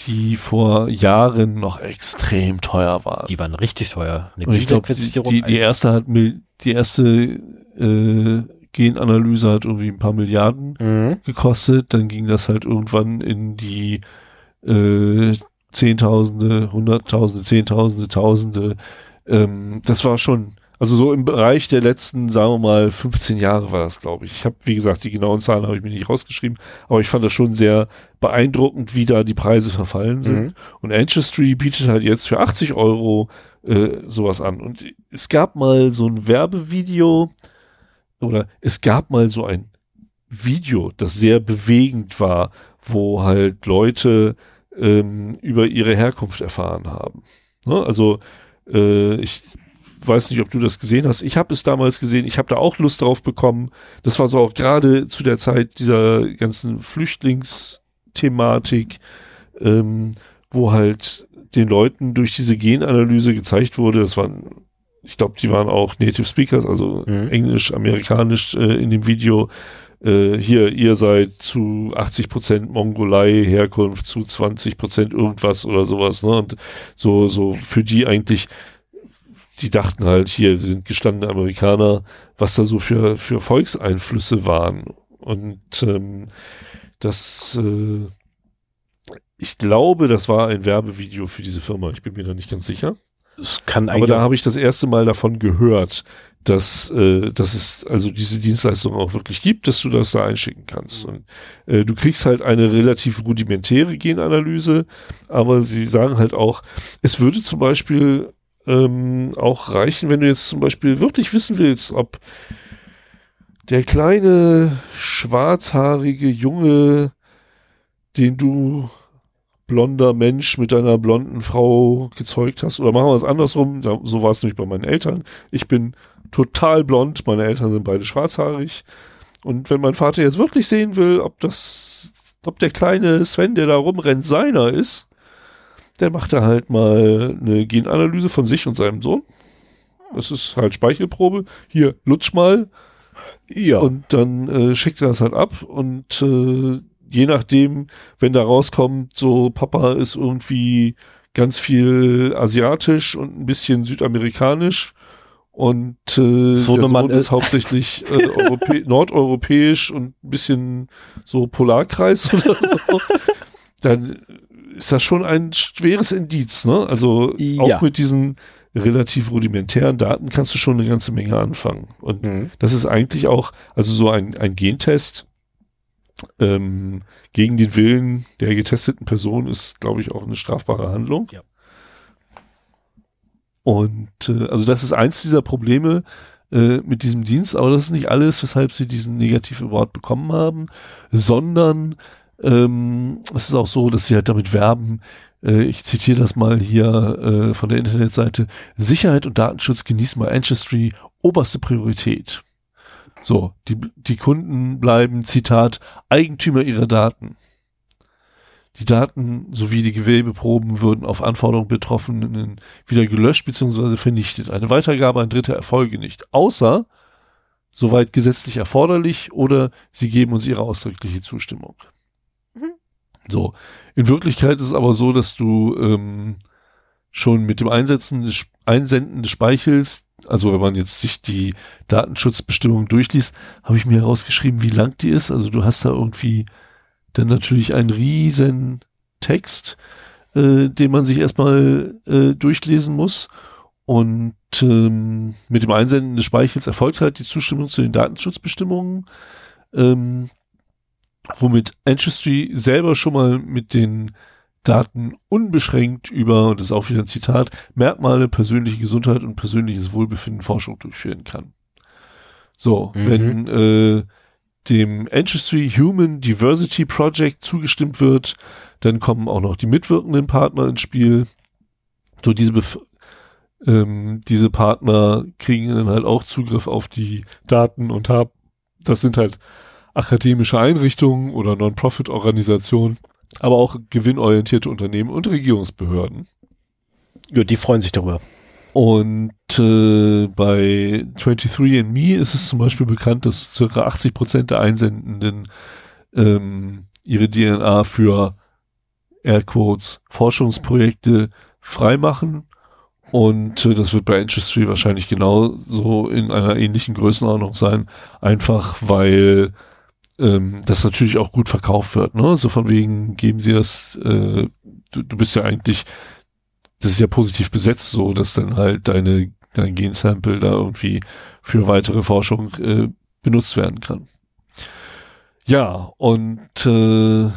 die vor Jahren noch extrem teuer war. Die waren richtig teuer. Ich glaube, die, die, die, erste hat die erste äh, Genanalyse hat irgendwie ein paar Milliarden mhm. gekostet. Dann ging das halt irgendwann in die äh, Zehntausende, Hunderttausende, Zehntausende, Tausende. Ähm, das war schon also so im Bereich der letzten, sagen wir mal, 15 Jahre war das, glaube ich. Ich habe, wie gesagt, die genauen Zahlen habe ich mir nicht rausgeschrieben, aber ich fand das schon sehr beeindruckend, wie da die Preise verfallen sind. Mhm. Und Ancestry bietet halt jetzt für 80 Euro äh, sowas an. Und es gab mal so ein Werbevideo oder es gab mal so ein Video, das sehr bewegend war, wo halt Leute ähm, über ihre Herkunft erfahren haben. Ne? Also äh, ich weiß nicht, ob du das gesehen hast. Ich habe es damals gesehen. Ich habe da auch Lust drauf bekommen. Das war so auch gerade zu der Zeit dieser ganzen Flüchtlingsthematik, ähm, wo halt den Leuten durch diese Genanalyse gezeigt wurde, das waren, ich glaube, die waren auch Native Speakers, also mhm. Englisch, Amerikanisch äh, in dem Video. Äh, hier, ihr seid zu 80 Prozent Mongolei Herkunft, zu 20 Prozent irgendwas oder sowas, ne? Und so, so für die eigentlich die dachten halt, hier sind gestandene Amerikaner, was da so für, für Volkseinflüsse waren. Und ähm, das, äh, ich glaube, das war ein Werbevideo für diese Firma. Ich bin mir da nicht ganz sicher. Es kann Aber da habe ich das erste Mal davon gehört, dass, äh, dass es also diese Dienstleistung auch wirklich gibt, dass du das da einschicken kannst. Und äh, du kriegst halt eine relativ rudimentäre Genanalyse, aber sie sagen halt auch, es würde zum Beispiel ähm, auch reichen, wenn du jetzt zum Beispiel wirklich wissen willst, ob der kleine schwarzhaarige Junge, den du blonder Mensch mit deiner blonden Frau gezeugt hast, oder machen wir es andersrum, so war es nämlich bei meinen Eltern. Ich bin total blond, meine Eltern sind beide schwarzhaarig. Und wenn mein Vater jetzt wirklich sehen will, ob das, ob der kleine Sven, der da rumrennt, seiner ist, der macht da halt mal eine Genanalyse von sich und seinem Sohn. Das ist halt Speichelprobe. Hier, lutsch mal. Ja. Und dann äh, schickt er das halt ab und äh, je nachdem, wenn da rauskommt, so Papa ist irgendwie ganz viel asiatisch und ein bisschen südamerikanisch und äh, so der Sohn ist hauptsächlich äh, nordeuropäisch und ein bisschen so Polarkreis oder so, dann ist das schon ein schweres Indiz, ne? Also ja. auch mit diesen relativ rudimentären Daten kannst du schon eine ganze Menge anfangen. Und mhm. das ist eigentlich auch, also so ein, ein Gentest ähm, gegen den Willen der getesteten Person ist, glaube ich, auch eine strafbare Handlung. Ja. Und äh, also das ist eins dieser Probleme äh, mit diesem Dienst, aber das ist nicht alles, weshalb sie diesen Negative Award bekommen haben, sondern ähm, es ist auch so, dass sie halt damit werben, äh, ich zitiere das mal hier äh, von der Internetseite, Sicherheit und Datenschutz genießen bei Ancestry oberste Priorität. So, die, die Kunden bleiben, Zitat, Eigentümer ihrer Daten. Die Daten sowie die Gewebeproben würden auf Anforderung Betroffenen wieder gelöscht bzw. vernichtet. Eine Weitergabe an Dritte erfolge nicht, außer soweit gesetzlich erforderlich oder sie geben uns ihre ausdrückliche Zustimmung. So, in Wirklichkeit ist es aber so, dass du ähm, schon mit dem Einsetzen des, Einsenden des Speichels, also wenn man jetzt sich die Datenschutzbestimmung durchliest, habe ich mir herausgeschrieben, wie lang die ist. Also du hast da irgendwie dann natürlich einen riesen Text, äh, den man sich erstmal äh, durchlesen muss. Und ähm, mit dem Einsenden des Speichels erfolgt halt die Zustimmung zu den Datenschutzbestimmungen, ähm, womit Ancestry selber schon mal mit den Daten unbeschränkt über, und das ist auch wieder ein Zitat, Merkmale, persönliche Gesundheit und persönliches Wohlbefinden Forschung durchführen kann. So, mhm. wenn äh, dem Ancestry Human Diversity Project zugestimmt wird, dann kommen auch noch die mitwirkenden Partner ins Spiel. So diese Bef ähm, diese Partner kriegen dann halt auch Zugriff auf die Daten und haben, das sind halt akademische Einrichtungen oder Non-Profit-Organisationen, aber auch gewinnorientierte Unternehmen und Regierungsbehörden. Ja, die freuen sich darüber. Und äh, bei 23andMe ist es zum Beispiel bekannt, dass circa 80 Prozent der Einsendenden ähm, ihre DNA für Airquotes Forschungsprojekte freimachen und äh, das wird bei Ancestry wahrscheinlich genauso in einer ähnlichen Größenordnung sein, einfach weil ähm, das natürlich auch gut verkauft wird. Ne? So von wegen geben sie das, äh, du, du bist ja eigentlich, das ist ja positiv besetzt, so dass dann halt deine dein Gensample da irgendwie für weitere Forschung äh, benutzt werden kann. Ja, und äh,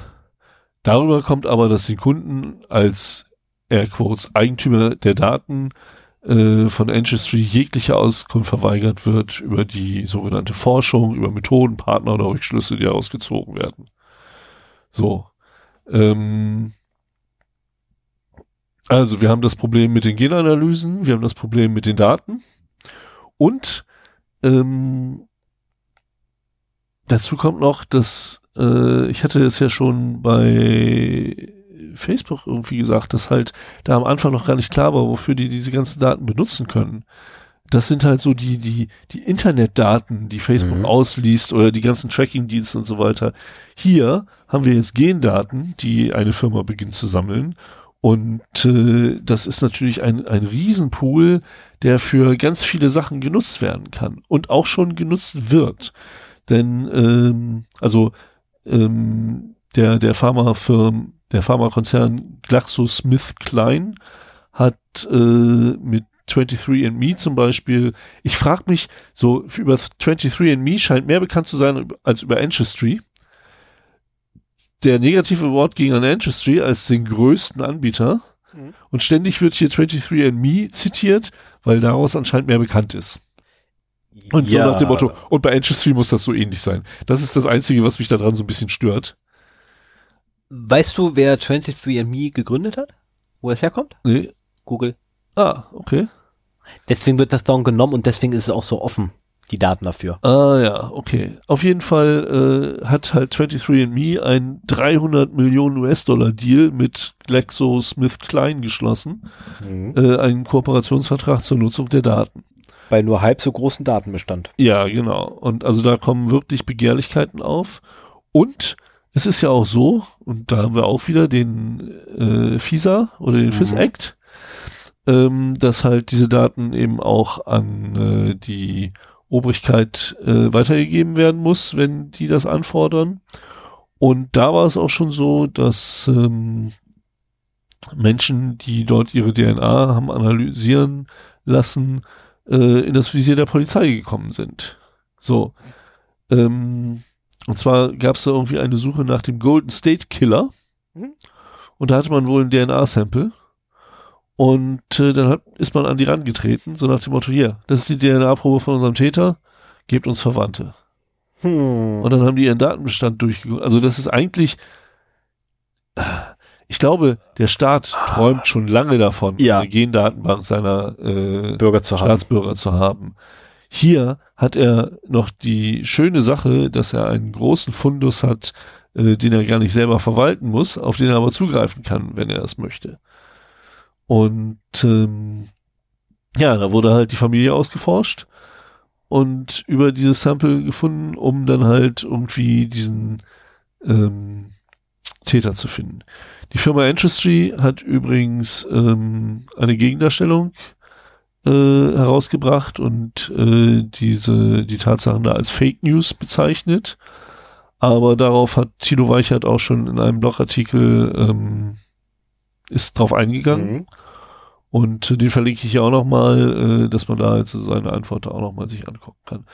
darüber kommt aber, dass die Kunden als Airquotes Eigentümer der Daten äh, von Ancestry jegliche Auskunft verweigert wird über die sogenannte Forschung, über Methoden, Partner oder Rückschlüsse, die ausgezogen werden. So. Ähm, also wir haben das Problem mit den Genanalysen, wir haben das Problem mit den Daten und ähm, dazu kommt noch, dass äh, ich hatte es ja schon bei Facebook irgendwie gesagt, dass halt da am Anfang noch gar nicht klar war, wofür die diese ganzen Daten benutzen können. Das sind halt so die, die, die Internetdaten, die Facebook mhm. ausliest oder die ganzen Tracking-Dienste und so weiter. Hier haben wir jetzt Gendaten, die eine Firma beginnt zu sammeln. Und äh, das ist natürlich ein, ein Riesenpool, der für ganz viele Sachen genutzt werden kann und auch schon genutzt wird. Denn, ähm, also ähm, der, der Pharmafirm, der Pharmakonzern GlaxoSmithKline hat äh, mit 23andMe zum Beispiel, ich frage mich, so über 23andMe scheint mehr bekannt zu sein als über Ancestry. Der negative Wort ging an Ancestry als den größten Anbieter. Mhm. Und ständig wird hier 23andMe zitiert, weil daraus anscheinend mehr bekannt ist. Und ja. so nach dem Motto, und bei Ancestry muss das so ähnlich sein. Das ist das Einzige, was mich daran so ein bisschen stört. Weißt du, wer 23andMe gegründet hat? Wo es herkommt? Nee. Google. Ah, okay. Deswegen wird das dann genommen und deswegen ist es auch so offen, die Daten dafür. Ah ja, okay. Auf jeden Fall äh, hat halt 23andMe ein 300 Millionen US-Dollar Deal mit GlaxoSmithKline geschlossen. Mhm. Äh, einen Kooperationsvertrag zur Nutzung der Daten. Bei nur halb so großen Datenbestand. Ja, genau. Und also da kommen wirklich Begehrlichkeiten auf. Und es ist ja auch so, und da haben wir auch wieder den äh, FISA oder den mhm. FIS Act, ähm, dass halt diese Daten eben auch an äh, die Obrigkeit äh, weitergegeben werden muss, wenn die das anfordern. Und da war es auch schon so, dass ähm, Menschen, die dort ihre DNA haben analysieren lassen, äh, in das Visier der Polizei gekommen sind. So. Ähm, und zwar gab es da irgendwie eine Suche nach dem Golden State Killer. Mhm. Und da hatte man wohl ein DNA-Sample. Und äh, dann hat, ist man an die rangetreten, so nach dem Motto, hier, das ist die DNA-Probe von unserem Täter, gebt uns Verwandte. Hm. Und dann haben die ihren Datenbestand durchgeguckt. Also das ist eigentlich, ich glaube, der Staat träumt schon lange davon, ja. eine Gendatenbank seiner äh, Bürger zu Staatsbürger haben. zu haben. Hier hat er noch die schöne Sache, dass er einen großen Fundus hat äh, den er gar nicht selber verwalten muss, auf den er aber zugreifen kann, wenn er es möchte. Und ähm, ja, da wurde halt die Familie ausgeforscht und über dieses Sample gefunden, um dann halt irgendwie diesen ähm, Täter zu finden. Die Firma Entry hat übrigens ähm, eine Gegendarstellung äh, herausgebracht und äh, diese die Tatsachen da als Fake News bezeichnet. Aber darauf hat Tino Weichert auch schon in einem Blogartikel ähm, ist drauf eingegangen. Mhm. Und den verlinke ich auch nochmal, äh, dass man da jetzt seine Antwort auch nochmal sich angucken kann.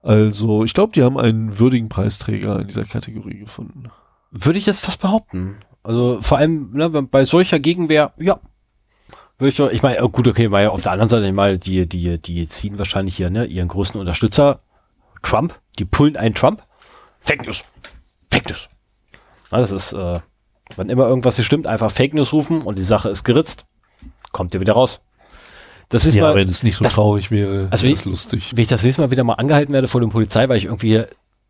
Also, ich glaube, die haben einen würdigen Preisträger in dieser Kategorie gefunden. Würde ich jetzt fast behaupten. Also vor allem ne, bei solcher Gegenwehr, ja. Würde ich, doch, ich meine, oh gut, okay, weil auf der anderen Seite mal, die, die, die ziehen wahrscheinlich hier ne, ihren größten Unterstützer, Trump, die pullen einen Trump. Fake News. Fake News. Na, das ist, äh, wenn immer irgendwas hier stimmt, einfach Fake News rufen und die Sache ist geritzt kommt ihr wieder raus. Das ist ja, mal, wenn es nicht so das, traurig wäre, also wäre es lustig. Wenn ich das nächste Mal wieder mal angehalten werde vor der Polizei, weil ich irgendwie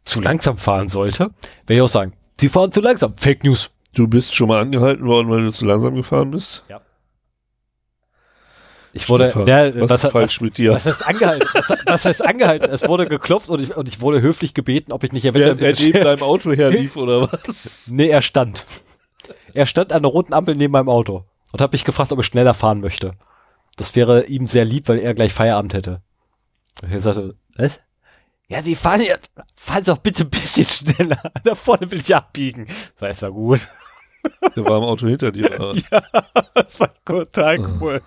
zu langsam fahren sollte, werde ich auch sagen, sie fahren zu langsam. Fake News. Du bist schon mal angehalten worden, weil du zu langsam gefahren bist? Ja. Ich wurde, der, was, was ist falsch mit dir? Was heißt angehalten? Was, was, heißt angehalten? Es wurde geklopft und ich, und ich wurde höflich gebeten, ob ich nicht eventuell. Er, er neben deinem Auto herlief oder was? Nee, er stand. Er stand an der roten Ampel neben meinem Auto und habe mich gefragt, ob ich schneller fahren möchte. Das wäre ihm sehr lieb, weil er gleich Feierabend hätte. Und er sagte, was? Ja, die fahren jetzt, fahren Sie doch bitte ein bisschen schneller. Da vorne will ich abbiegen. Das war erst mal gut. Der war im Auto hinter dir. Oder? ja, das war total ah. cool.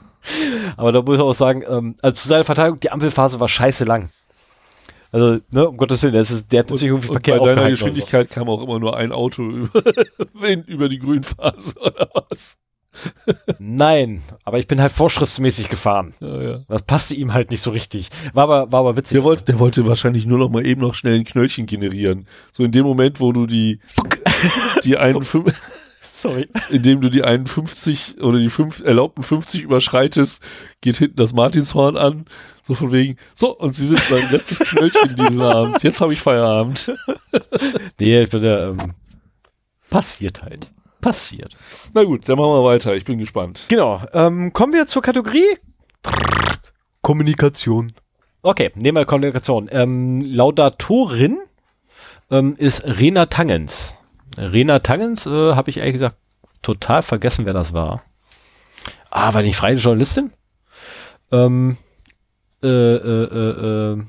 Aber da muss ich auch sagen, ähm, also zu seiner Verteidigung, die Ampelphase war scheiße lang. Also, ne, um Gottes Willen, das ist, der hat sich irgendwie Verkehr Bei deiner Geschwindigkeit so. kam auch immer nur ein Auto über, über die Grünphase, oder was? Nein, aber ich bin halt vorschriftsmäßig gefahren. Ja, ja. Das passte ihm halt nicht so richtig. War aber, war aber witzig. Der wollte, der wollte wahrscheinlich nur noch mal eben noch schnell ein Knöllchen generieren. So in dem Moment, wo du die, die 51, Sorry. Indem du die 51 oder die fünf, erlaubten 50 überschreitest, geht hinten das Martinshorn an. So von wegen, so, und sie sind mein letztes Knöllchen diesen Abend. Jetzt habe ich Feierabend. nee, ich bin ja, ähm, passiert halt passiert. Na gut, dann machen wir weiter. Ich bin gespannt. Genau. Ähm, kommen wir zur Kategorie Kommunikation. Okay, nehmen wir Kommunikation. Ähm, Laudatorin ähm, ist Rena Tangens. Rena Tangens äh, habe ich ehrlich gesagt total vergessen, wer das war. Ah, war die freie Journalistin? Ähm, äh, äh, äh, äh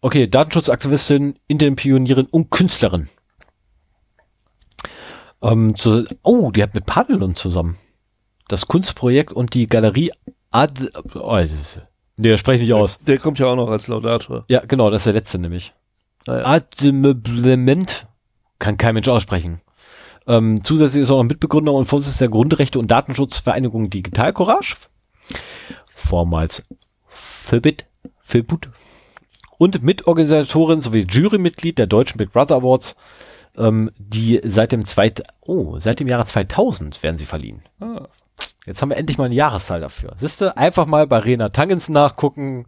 okay, Datenschutzaktivistin, Internetpionierin und Künstlerin. Ähm, zu, oh, die hat mit Padelon zusammen. Das Kunstprojekt und die Galerie Ad. Oh, nee, das spreche ich nicht aus. Der kommt ja auch noch als Laudator. Ja, genau, das ist der letzte nämlich. Ah, ja. Admeblement kann kein Mensch aussprechen. Ähm, zusätzlich ist er auch noch Mitbegründer und Vorsitzender der Grundrechte und Datenschutzvereinigung Digital Courage. Vormals Philbit, Philbut. Und Mitorganisatorin sowie Jurymitglied der Deutschen Big Brother Awards ähm, die seit dem zweit, oh, seit dem Jahre 2000 werden sie verliehen. Ah. Jetzt haben wir endlich mal eine Jahreszahl dafür. Siehste, einfach mal bei Rena Tangens nachgucken.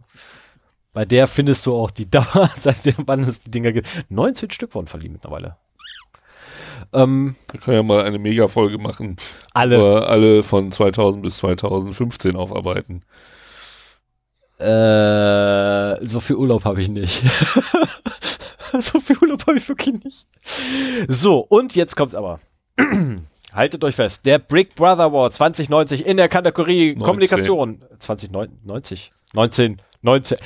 Bei der findest du auch die Dauer, seit dem wann es die Dinger gibt. 19 Stück wurden verliehen mittlerweile. Ähm, wir können ja mal eine Mega-Folge machen. Alle. alle von 2000 bis 2015 aufarbeiten. Äh, so viel Urlaub habe ich nicht. so viel Urlaub habe ich wirklich nicht. So, und jetzt kommt's aber. Haltet euch fest. Der Brick Brother Award 2090 in der Kategorie 19. Kommunikation. 2090? 19, 19.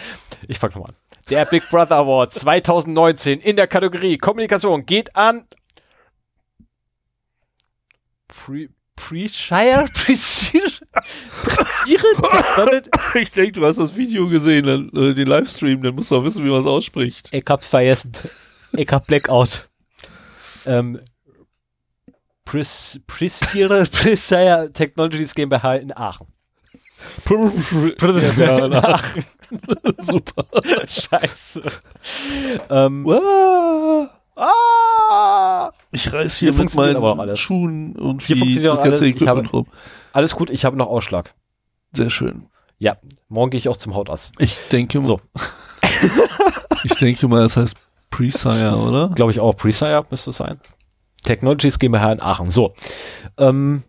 Ich fange nochmal an. Der Big Brother Award 2019 in der Kategorie Kommunikation geht an Pre Preshire? ich denke, du hast das Video gesehen, dann, äh, den Livestream, dann musst du auch wissen, wie man es ausspricht. Ich hab's vergessen. Ich hab Blackout. Ähm, Preshire Technologies GmbH in Aachen. ja, in Aachen. Super. Scheiße. Ähm, Ah! Ich reiß hier, hier mit meinen Schuhen und hier funktioniert das ganze alles. Equipment habe, rum. Alles gut, ich habe noch Ausschlag. Sehr schön. Ja, morgen gehe ich auch zum Hautarzt. Ich denke so. ich denke mal, das heißt Presire, oder? Glaube ich auch. Presire müsste es sein. Technologies GmbH in Aachen. So. Ähm,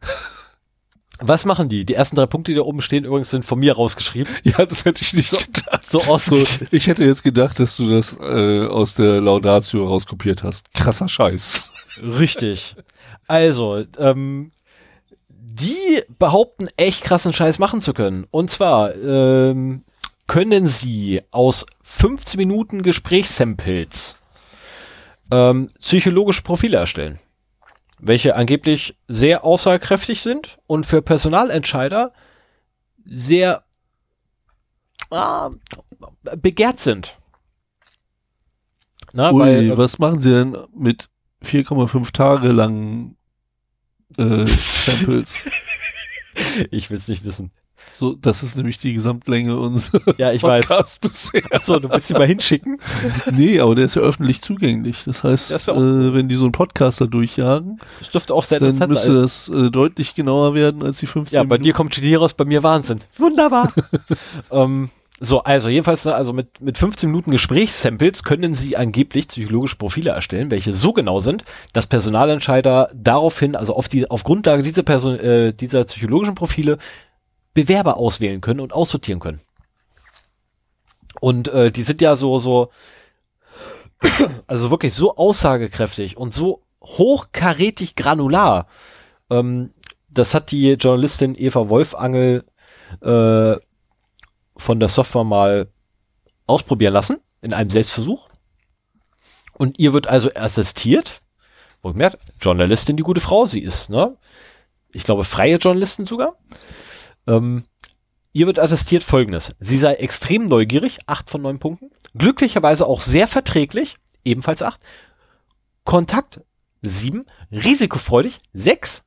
was machen die? Die ersten drei Punkte, die da oben stehen, übrigens sind von mir rausgeschrieben. Ja, das hätte ich nicht gedacht. So aus. So, ich hätte jetzt gedacht, dass du das äh, aus der Laudatio rauskopiert hast. Krasser Scheiß. Richtig. Also, ähm, die behaupten echt krassen Scheiß machen zu können. Und zwar ähm, können sie aus 15 Minuten Gesprächssamples ähm, psychologische Profile erstellen, welche angeblich sehr aussagekräftig sind und für Personalentscheider sehr ah, begehrt sind. Na, Ui, weil, äh, was machen sie denn mit 4,5 Tage lang äh, Samples? ich will es nicht wissen. So, das ist nämlich die Gesamtlänge unseres Ja, ich weiß. Podcasts bisher. Achso, du willst sie mal hinschicken? Nee, aber der ist ja öffentlich zugänglich. Das heißt, Das äh, wenn die so einen Podcaster durchjagen, Das dürfte auch sehr dann müsste sein. das äh, deutlich genauer werden als die 15 Ja, bei dir Minuten. kommt Genie raus, bei mir Wahnsinn. Wunderbar. ähm, so, also jedenfalls, ne, also mit, mit 15 Minuten Gesprächssamples können sie angeblich psychologische Profile erstellen, welche so genau sind, dass Personalentscheider daraufhin, also auf die, auf Grundlage dieser Person, äh, dieser psychologischen Profile Bewerber auswählen können und aussortieren können. Und äh, die sind ja so, so, also wirklich so aussagekräftig und so hochkarätig granular. Ähm, das hat die Journalistin Eva Wolfangel äh, von der Software mal ausprobieren lassen in einem Selbstversuch. Und ihr wird also assistiert. Wohlgemerkt, Journalistin, die gute Frau sie ist, ne? Ich glaube, freie Journalistin sogar. Ähm, ihr wird attestiert folgendes. Sie sei extrem neugierig, acht von neun Punkten. Glücklicherweise auch sehr verträglich, ebenfalls acht. Kontakt, sieben. Risikofreudig, sechs.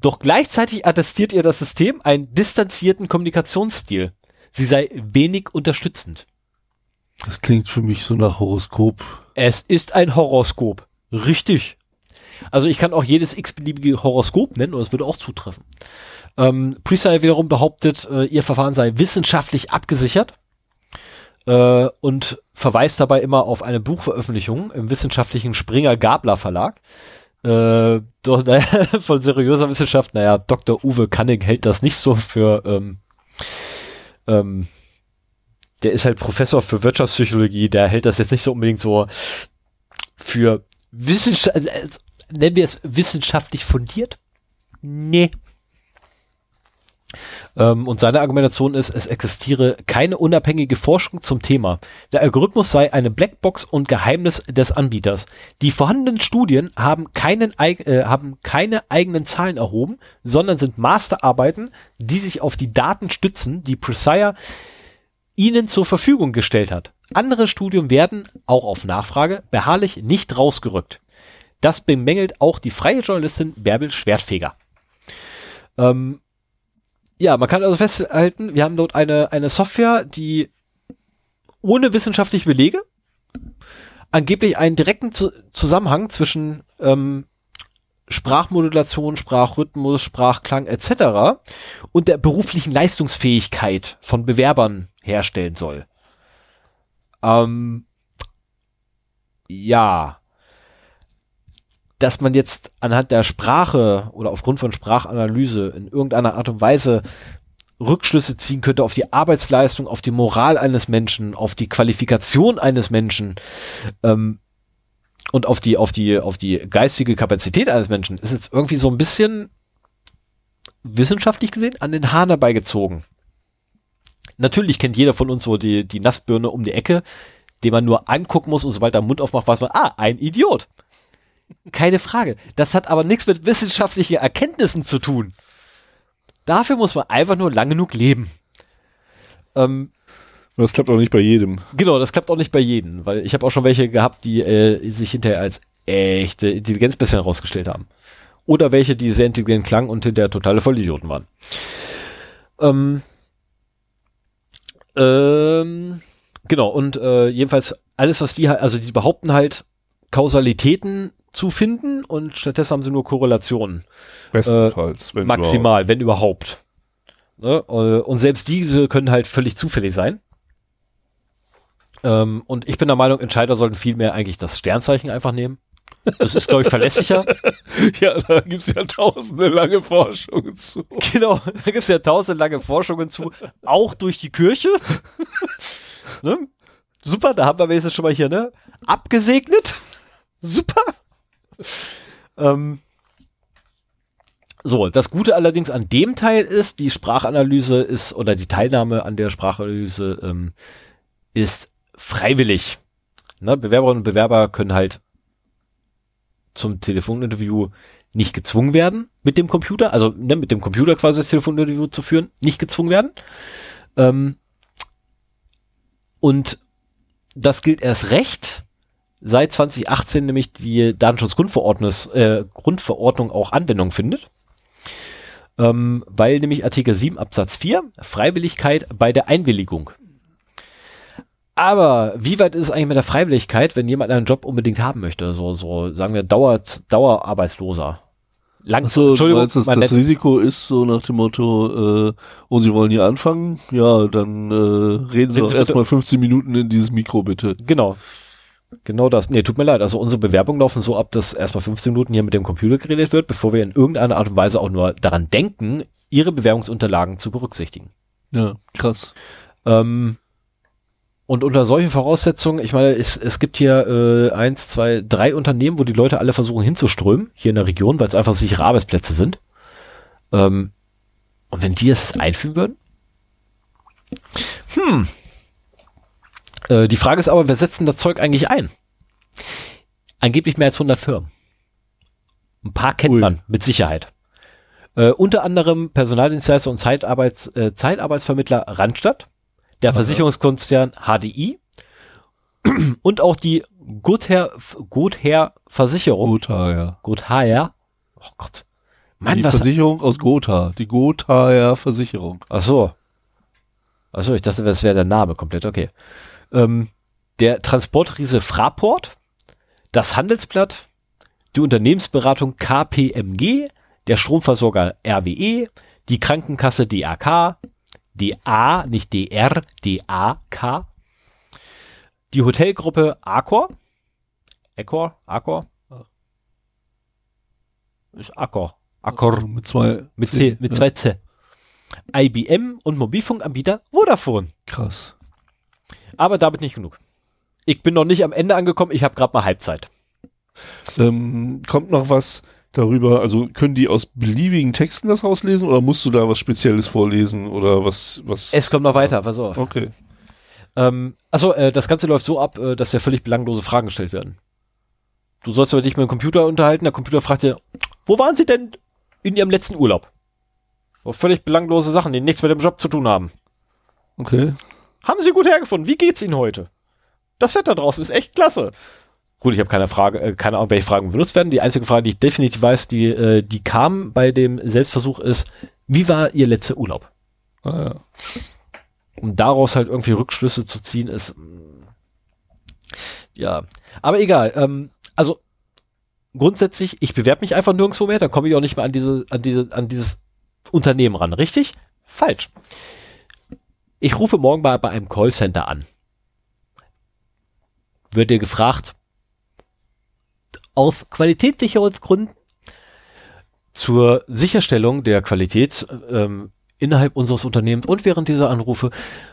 Doch gleichzeitig attestiert ihr das System einen distanzierten Kommunikationsstil. Sie sei wenig unterstützend. Das klingt für mich so nach Horoskop. Es ist ein Horoskop. Richtig. Also ich kann auch jedes x-beliebige Horoskop nennen und es würde auch zutreffen. Ähm, Presire wiederum behauptet, äh, ihr Verfahren sei wissenschaftlich abgesichert äh, und verweist dabei immer auf eine Buchveröffentlichung im wissenschaftlichen Springer Gabler Verlag. Äh, doch, naja, von seriöser Wissenschaft, naja, Dr. Uwe Canning hält das nicht so für, ähm, ähm, der ist halt Professor für Wirtschaftspsychologie, der hält das jetzt nicht so unbedingt so für Wissenschaft, also, nennen wir es wissenschaftlich fundiert? Nee. Ähm, und seine Argumentation ist, es existiere keine unabhängige Forschung zum Thema. Der Algorithmus sei eine Blackbox und Geheimnis des Anbieters. Die vorhandenen Studien haben, keinen, äh, haben keine eigenen Zahlen erhoben, sondern sind Masterarbeiten, die sich auf die Daten stützen, die Presire ihnen zur Verfügung gestellt hat. Andere Studien werden, auch auf Nachfrage, beharrlich nicht rausgerückt. Das bemängelt auch die freie Journalistin Bärbel Schwertfeger. Ähm, ja, man kann also festhalten, wir haben dort eine, eine Software, die ohne wissenschaftliche Belege angeblich einen direkten Zu Zusammenhang zwischen ähm, Sprachmodulation, Sprachrhythmus, Sprachklang etc. und der beruflichen Leistungsfähigkeit von Bewerbern herstellen soll. Ähm, ja, dass man jetzt anhand der Sprache oder aufgrund von Sprachanalyse in irgendeiner Art und Weise Rückschlüsse ziehen könnte auf die Arbeitsleistung, auf die Moral eines Menschen, auf die Qualifikation eines Menschen ähm, und auf die, auf die, auf die geistige Kapazität eines Menschen, ist jetzt irgendwie so ein bisschen wissenschaftlich gesehen an den Hahn herbeigezogen. Natürlich kennt jeder von uns so die, die Nassbirne um die Ecke, den man nur angucken muss und sobald er Mund aufmacht, weiß man, ah, ein Idiot. Keine Frage. Das hat aber nichts mit wissenschaftlichen Erkenntnissen zu tun. Dafür muss man einfach nur lang genug leben. Ähm, Das klappt auch nicht bei jedem. genau, das klappt auch nicht bei jedem, weil ich habe auch schon welche gehabt, die äh, sich hinterher als echte Intelligenz bisher herausgestellt haben. Oder welche, die sehr intelligent klangen und hinterher totale Vollidioten waren. Ähm, ähm, genau, und äh, jedenfalls alles, was die halt, also die behaupten halt, Kausalitäten zu finden und stattdessen haben sie nur Korrelationen. Bestenfalls. wenn Maximal, wenn überhaupt. Ne? äh, Und selbst diese können halt völlig zufällig sein. Ähm, und ich bin der Meinung, Entscheider sollten viel mehr eigentlich das Sternzeichen einfach nehmen. Das ist, glaube ich, verlässlicher. ja, da gibt es ja tausende lange Forschungen zu. Genau, da gibt es ja tausende lange Forschungen zu, auch durch die Kirche. ne? Super, da haben wir wenigstens schon mal hier, ne? Abgesegnet. Super. Ähm, so, das Gute allerdings an dem Teil ist, die Sprachanalyse ist oder die Teilnahme an der Sprachanalyse ähm, ist freiwillig. Ne? Bewerberinnen und Bewerber können halt zum Telefoninterview nicht gezwungen werden mit dem Computer, also ne, mit dem Computer quasi das Telefoninterview zu führen, nicht gezwungen werden. Ähm, und das gilt erst recht, seit 2018 nämlich die Datenschutzgrundverordnung äh, Grundverordnung auch Anwendung findet. Ähm, weil nämlich Artikel 7 Absatz 4 Freiwilligkeit bei der Einwilligung. Aber wie weit ist es eigentlich mit der Freiwilligkeit, wenn jemand einen Job unbedingt haben möchte? So, so sagen wir Dauer, Dauerarbeitsloser. Lang Achso, Entschuldigung, meinst, das, das Risiko ist so nach dem Motto, äh, oh, Sie wollen hier anfangen? Ja, dann äh, reden Sie doch erstmal 15 Minuten in dieses Mikro bitte. Genau. Genau das. Nee, tut mir leid. Also unsere Bewerbungen laufen so ab, dass erstmal 15 Minuten hier mit dem Computer geredet wird, bevor wir in irgendeiner Art und Weise auch nur daran denken, ihre Bewerbungsunterlagen zu berücksichtigen. Ja, krass. Ähm, und unter solchen Voraussetzungen, ich meine, es, es gibt hier äh, eins, zwei, drei Unternehmen, wo die Leute alle versuchen hinzuströmen, hier in der Region, weil es einfach sichere Arbeitsplätze sind. Ähm, und wenn die es einführen würden? Hm, äh, die Frage ist aber, wer setzt denn das Zeug eigentlich ein? Angeblich mehr als 100 Firmen. Ein paar kennt Ui. man mit Sicherheit. Äh, unter anderem Personaldienstleister und Zeitarbeits, äh, Zeitarbeitsvermittler Randstadt, der Aha. Versicherungskonzern HDI und auch die Gothaer, Gothaer Versicherung. Gotha, ja. Gothaer. Oh Gott. Mann, die was Versicherung aus Gotha. Die Gothaer Versicherung. Ach so. Ach so, ich dachte, das wäre der Name komplett. Okay ähm, der Transportriese Fraport, das Handelsblatt, die Unternehmensberatung KPMG, der Stromversorger RWE, die Krankenkasse DAK, DA, nicht DR, DAK, die Hotelgruppe Accor, Accor, Accor, ist Accor, Accor, mit zwei, mit C, mit zwei C. IBM und Mobilfunkanbieter Vodafone. Krass. Aber damit nicht genug. Ich bin noch nicht am Ende angekommen, ich habe gerade mal Halbzeit. Ähm, kommt noch was darüber, also können die aus beliebigen Texten das rauslesen oder musst du da was Spezielles vorlesen oder was? was es kommt noch weiter, pass auf. Okay. Ähm, also äh, das Ganze läuft so ab, äh, dass ja völlig belanglose Fragen gestellt werden. Du sollst aber dich mit dem Computer unterhalten, der Computer fragt dir, wo waren sie denn in ihrem letzten Urlaub? So, völlig belanglose Sachen, die nichts mit dem Job zu tun haben. Okay. Haben Sie gut hergefunden. Wie geht's Ihnen heute? Das Wetter draußen ist echt klasse. Gut, ich habe keine Frage, äh, keine Ahnung, welche Fragen benutzt werden. Die einzige Frage, die ich definitiv weiß, die, äh, die kam bei dem Selbstversuch ist, wie war Ihr letzter Urlaub? Ah, ja. Um daraus halt irgendwie Rückschlüsse zu ziehen, ist mm, ja. Aber egal. Ähm, also grundsätzlich, ich bewerbe mich einfach nirgendwo mehr, dann komme ich auch nicht mehr an diese, an diese, an dieses Unternehmen ran, richtig? Falsch. Ich rufe morgen mal bei einem Callcenter an. Wird dir gefragt, aus Qualitätssicherungsgründen zur Sicherstellung der Qualität ähm, innerhalb unseres Unternehmens und während dieser Anrufe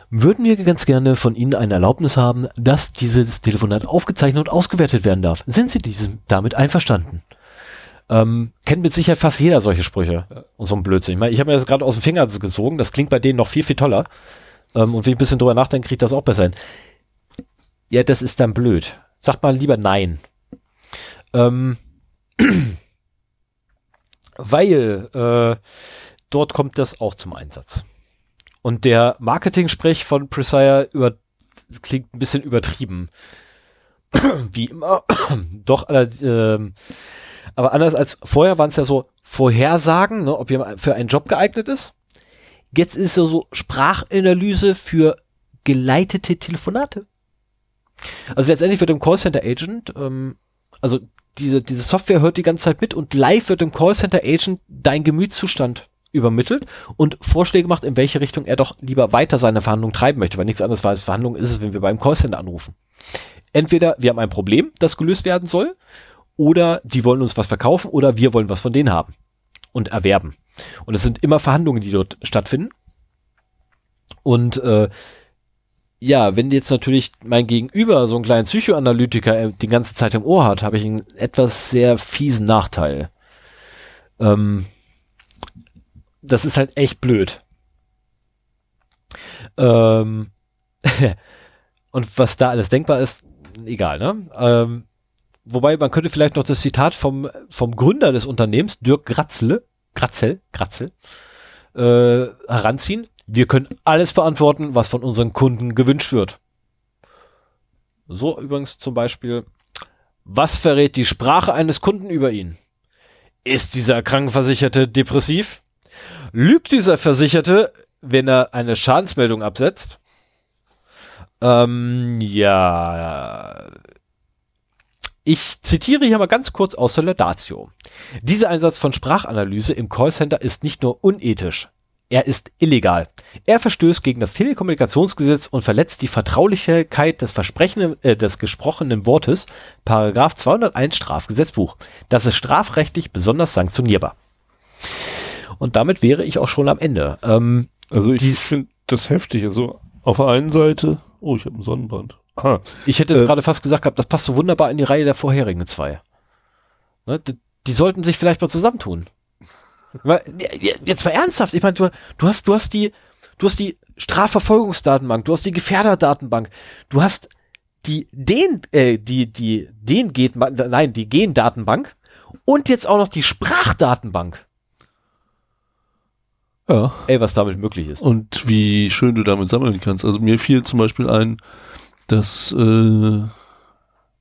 würden wir ganz gerne von Ihnen eine Erlaubnis haben, dass dieses Telefonat aufgezeichnet und ausgewertet werden darf. Sind Sie diesem damit einverstanden? Ähm, kennt mit Sicherheit fast jeder solche Sprüche und so ein Blödsinn. Ich, meine, ich habe mir das gerade aus dem Finger gezogen, das klingt bei denen noch viel, viel toller. Ähm, und wenn ich ein bisschen drüber nachdenke, kriegt das auch besser hin. Ja, das ist dann blöd. Sagt mal lieber nein. Ähm, weil äh, dort kommt das auch zum Einsatz. Und der Marketing-Sprech von Presire über, klingt ein bisschen übertrieben. Wie immer. Doch, äh, aber anders als vorher waren es ja so Vorhersagen, ne, ob jemand für einen Job geeignet ist. Jetzt ist so, so Sprachanalyse für geleitete Telefonate. Also letztendlich wird im Callcenter Agent, ähm, also diese, diese Software hört die ganze Zeit mit und live wird im Callcenter Agent dein Gemütszustand übermittelt und Vorschläge macht, in welche Richtung er doch lieber weiter seine Verhandlung treiben möchte, weil nichts anderes als Verhandlung ist es, wenn wir beim Callcenter anrufen. Entweder wir haben ein Problem, das gelöst werden soll, oder die wollen uns was verkaufen oder wir wollen was von denen haben und erwerben. Und es sind immer Verhandlungen, die dort stattfinden. Und äh, ja, wenn jetzt natürlich mein Gegenüber so einen kleinen Psychoanalytiker äh, die ganze Zeit im Ohr hat, habe ich einen etwas sehr fiesen Nachteil. Ähm, das ist halt echt blöd. Ähm, und was da alles denkbar ist, egal, ne? Ähm, wobei man könnte vielleicht noch das Zitat vom, vom Gründer des Unternehmens, Dirk Gratzel, Gratzel, Gratzel, äh, heranziehen. Wir können alles beantworten, was von unseren Kunden gewünscht wird. So übrigens zum Beispiel, was verrät die Sprache eines Kunden über ihn? Ist dieser Krankenversicherte depressiv? Lügt dieser Versicherte, wenn er eine Schadensmeldung absetzt? Ähm, ja. Ich zitiere hier mal ganz kurz aus der Laudatio. Dieser Einsatz von Sprachanalyse im Callcenter ist nicht nur unethisch, er ist illegal. Er verstößt gegen das Telekommunikationsgesetz und verletzt die Vertraulichkeit des Versprechen äh, des gesprochenen Wortes, Paragraph 201 Strafgesetzbuch. Das ist strafrechtlich besonders sanktionierbar. Und damit wäre ich auch schon am Ende. Ähm, also ich finde das heftig. Also auf der einen Seite, oh, ich habe einen Sonnenbrand. Aha. Ich hätte äh, gerade fast gesagt gehabt, das passt so wunderbar in die Reihe der vorherigen zwei. Ne, die, die sollten sich vielleicht mal zusammentun. Jetzt mal ernsthaft, ich meine, du, du hast, du hast die, du hast die Strafverfolgungsdatenbank, du hast die Gefährderdatenbank, du hast die den, äh, die, die, den geht, nein, die Gendatenbank und jetzt auch noch die Sprachdatenbank. Ja. Ey, was damit möglich ist. Und wie schön du damit sammeln kannst. Also mir fiel zum Beispiel ein, dass äh,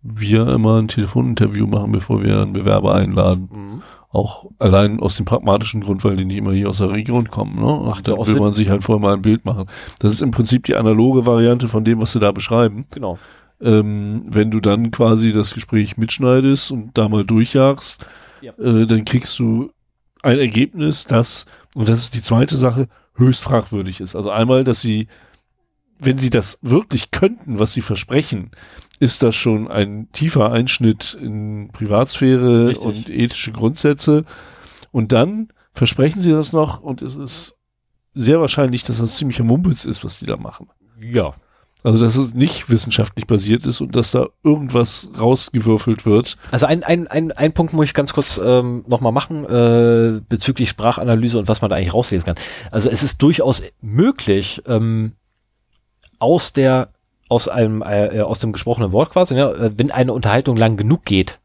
wir immer ein Telefoninterview machen, bevor wir einen Bewerber einladen. Mhm. Auch allein aus dem pragmatischen Grund, weil die nicht immer hier aus der Region kommen. Ne? Ach, da will man sich halt vorher mal ein Bild machen. Das ist im Prinzip die analoge Variante von dem, was sie da beschreiben. Genau. Ähm, wenn du dann quasi das Gespräch mitschneidest und da mal durchjagst, ja. äh, dann kriegst du ein Ergebnis, das, und das ist die zweite Sache, höchst fragwürdig ist. Also einmal, dass sie, wenn sie das wirklich könnten, was sie versprechen, ist das schon ein tiefer Einschnitt in Privatsphäre Richtig. und ethische Grundsätze. Und dann versprechen sie das noch und es ist sehr wahrscheinlich, dass das ziemlicher Mumpitz ist, was die da machen. Ja. Also, dass es nicht wissenschaftlich basiert ist und dass da irgendwas rausgewürfelt wird. Also ein, ein, ein, ein Punkt muss ich ganz kurz ähm, nochmal machen äh, bezüglich Sprachanalyse und was man da eigentlich rauslesen kann. Also es ist durchaus möglich, ähm, aus der aus einem äh, aus dem gesprochenen Wort quasi, ne, äh, wenn eine Unterhaltung lang genug geht.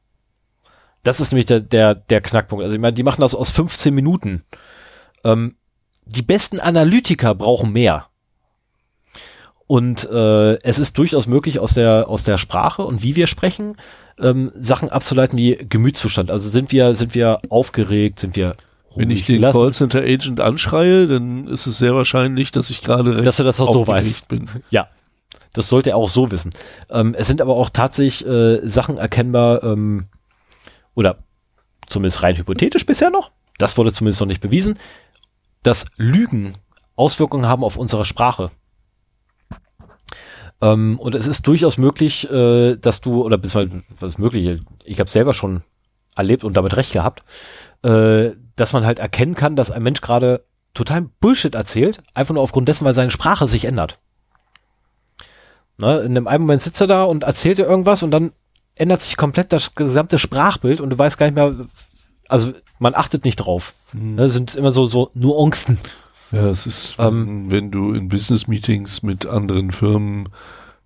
Das ist nämlich der der der Knackpunkt. Also ich meine, die machen das aus 15 Minuten. Ähm, die besten Analytiker brauchen mehr. Und äh, es ist durchaus möglich aus der aus der Sprache und wie wir sprechen ähm, Sachen abzuleiten wie Gemütszustand. Also sind wir sind wir aufgeregt, sind wir wenn ich den Callcenter Agent anschreie, dann ist es sehr wahrscheinlich, dass ich gerade recht dass er das auch so weiß. bin. Ja, das sollte er auch so wissen. Ähm, es sind aber auch tatsächlich äh, Sachen erkennbar, ähm, oder zumindest rein hypothetisch bisher noch, das wurde zumindest noch nicht bewiesen, dass Lügen Auswirkungen haben auf unsere Sprache. Ähm, und es ist durchaus möglich, äh, dass du, oder beziehungsweise, was ist möglich, ich habe selber schon erlebt und damit recht gehabt, äh, dass man halt erkennen kann, dass ein Mensch gerade total Bullshit erzählt, einfach nur aufgrund dessen, weil seine Sprache sich ändert. Ne? In einem Moment sitzt er da und erzählt dir irgendwas und dann ändert sich komplett das gesamte Sprachbild und du weißt gar nicht mehr, also man achtet nicht drauf. Mhm. Ne? Das sind immer so, so Nuancen. Ja, es ist, ähm, wenn du in Business-Meetings mit anderen Firmen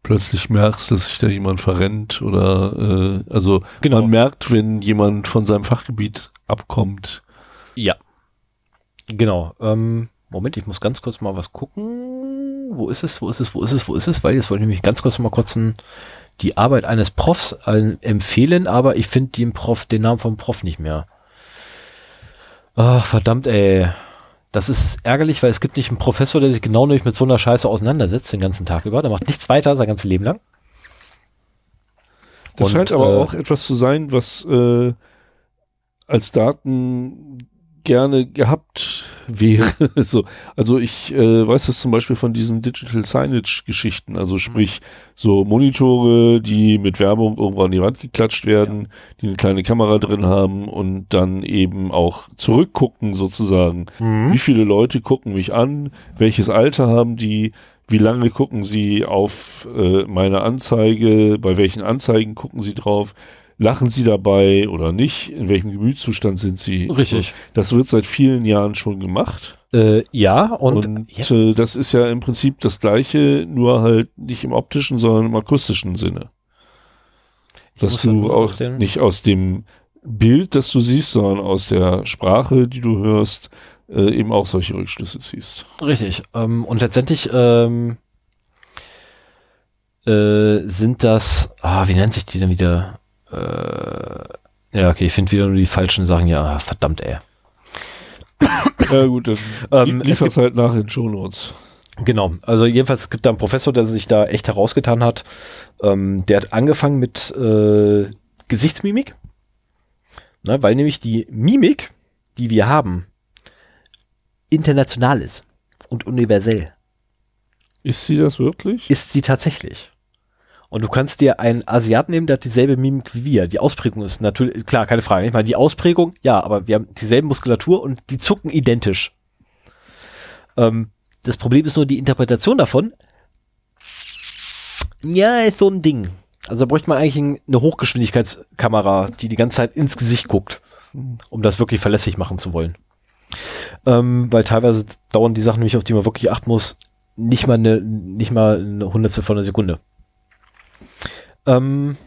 plötzlich merkst, dass sich da jemand verrennt oder äh, also genau. man merkt, wenn jemand von seinem Fachgebiet abkommt. Ja. Genau. Ähm, Moment, ich muss ganz kurz mal was gucken. Wo ist es? Wo ist es? Wo ist es? Wo ist es? Weil jetzt wollte ich nämlich ganz kurz mal kurz ein, die Arbeit eines Profs ein, empfehlen, aber ich finde den Prof, den Namen vom Prof nicht mehr. Ach, verdammt, ey. Das ist ärgerlich, weil es gibt nicht einen Professor, der sich genau nicht mit so einer Scheiße auseinandersetzt den ganzen Tag über. Der macht nichts weiter sein ganzes Leben lang. Das Und, scheint aber äh, auch etwas zu sein, was äh, als Daten gerne gehabt wäre. so, also ich äh, weiß das zum Beispiel von diesen Digital Signage-Geschichten, also sprich so Monitore, die mit Werbung irgendwo an die Wand geklatscht werden, die eine kleine Kamera drin haben und dann eben auch zurückgucken sozusagen. Wie viele Leute gucken mich an? Welches Alter haben die? Wie lange gucken sie auf äh, meine Anzeige? Bei welchen Anzeigen gucken sie drauf? Lachen sie dabei oder nicht? In welchem Gemütszustand sind sie? Richtig. So, das wird seit vielen Jahren schon gemacht. Äh, ja, und, Und, äh, das ist ja im Prinzip das gleiche, nur halt nicht im optischen, sondern im akustischen Sinne. Dass du auch nicht aus dem Bild, das du siehst, sondern aus der Sprache, die du hörst, äh, eben auch solche Rückschlüsse ziehst. Richtig. Ähm, und letztendlich ähm, äh, sind das, ah, wie nennt sich die denn wieder? Äh, ja, okay, ich finde wieder nur die falschen Sachen. Ja, ah, verdammt, ey. Ja gut, dann Ähm, es das halt nach in Shownotes. Genau, also jedenfalls es gibt da einen Professor, der sich da echt herausgetan hat. Ähm, der hat angefangen mit äh, Gesichtsmimik, ne, weil nämlich die Mimik, die wir haben, international ist und universell. Ist sie das wirklich? Ist sie tatsächlich. Und du kannst dir einen Asiaten nehmen, der hat dieselbe Mimik wie wir. Die Ausprägung ist natürlich, klar, keine Frage. Ich meine, die Ausprägung, ja, aber wir haben dieselbe Muskulatur und die zucken identisch. Ähm, das Problem ist nur die Interpretation davon. Ja, ist so ein Ding. Also da bräuchte man eigentlich ein- eine Hochgeschwindigkeitskamera, die die ganze Zeit ins Gesicht guckt, um das wirklich verlässlich machen zu wollen. Ähm, weil teilweise dauern die Sachen nämlich, auf die man wirklich achten muss, nicht mal eine, nicht mal eine Hundertstel von einer Sekunde. Ähm,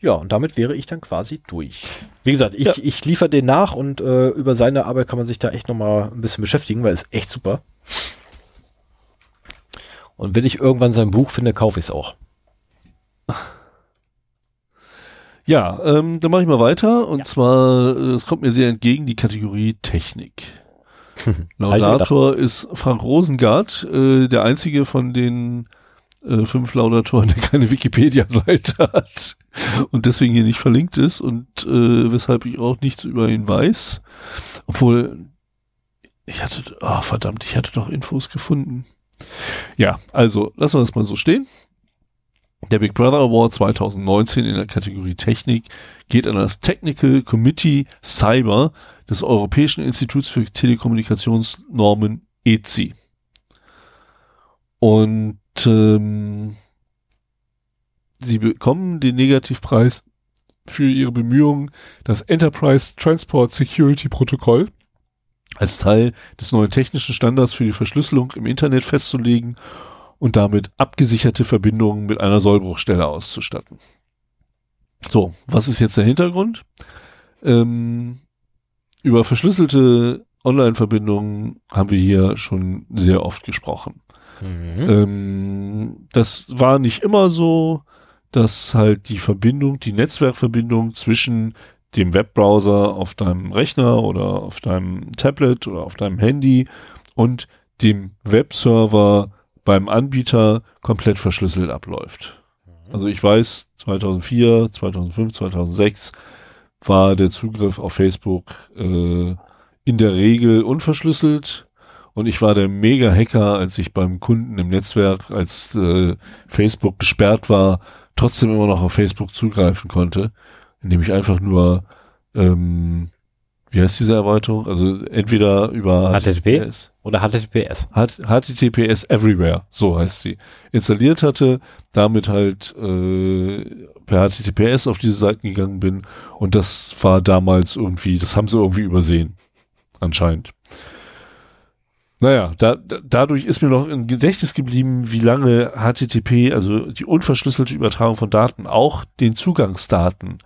ja, und damit wäre ich dann quasi durch. Wie gesagt, ich, Ja. ich liefere den nach und äh, über seine Arbeit kann man sich da echt nochmal ein bisschen beschäftigen, weil es echt super. Und wenn ich irgendwann sein Buch finde, kaufe ich es auch. Ja, ähm, dann mache ich mal weiter. Und zwar, äh, es kommt mir sehr entgegen, die Kategorie Technik. Laudator ist Frank Rosengart, äh, der einzige von den äh, fünf Laudatoren, der keine Wikipedia-Seite hat und deswegen hier nicht verlinkt ist und äh, weshalb ich auch nichts über ihn weiß. Obwohl, ich hatte, ah verdammt, ich hatte doch Infos gefunden. Ja, also lassen wir das mal so stehen. Der Big Brother Award 2019 in der Kategorie Technik geht an das Technical Committee Cyber des Europäischen Instituts für Telekommunikationsnormen ECI. Und ähm, sie bekommen den Negativpreis für ihre Bemühungen, das Enterprise Transport Security Protokoll als Teil des neuen technischen Standards für die Verschlüsselung im Internet festzulegen und damit abgesicherte Verbindungen mit einer Sollbruchstelle auszustatten. So, was ist jetzt der Hintergrund? Ähm, über verschlüsselte Online-Verbindungen haben wir hier schon sehr oft gesprochen. Ähm, das war nicht immer so, dass halt die Verbindung, die Netzwerkverbindung zwischen dem Webbrowser auf deinem Rechner oder auf deinem Tablet oder auf deinem Handy und dem Webserver beim Anbieter komplett verschlüsselt abläuft. Also ich weiß, 2004, 2005, 2006 war der Zugriff auf Facebook äh, in der Regel unverschlüsselt und ich war der Mega-Hacker, als ich beim Kunden im Netzwerk, als äh, Facebook gesperrt war, trotzdem immer noch auf Facebook zugreifen konnte, indem ich einfach nur, ähm, wie heißt diese Erweiterung? Also entweder über HTTP? Oder HTTPS. HTTPS Everywhere, so heißt sie, installiert hatte, damit halt äh, per HTTPS auf diese Seiten gegangen bin und das war damals irgendwie, das haben sie irgendwie übersehen, anscheinend. Naja, da, da, dadurch ist mir noch im Gedächtnis geblieben, wie lange HTTP, also die unverschlüsselte Übertragung von Daten, auch den Zugangsdaten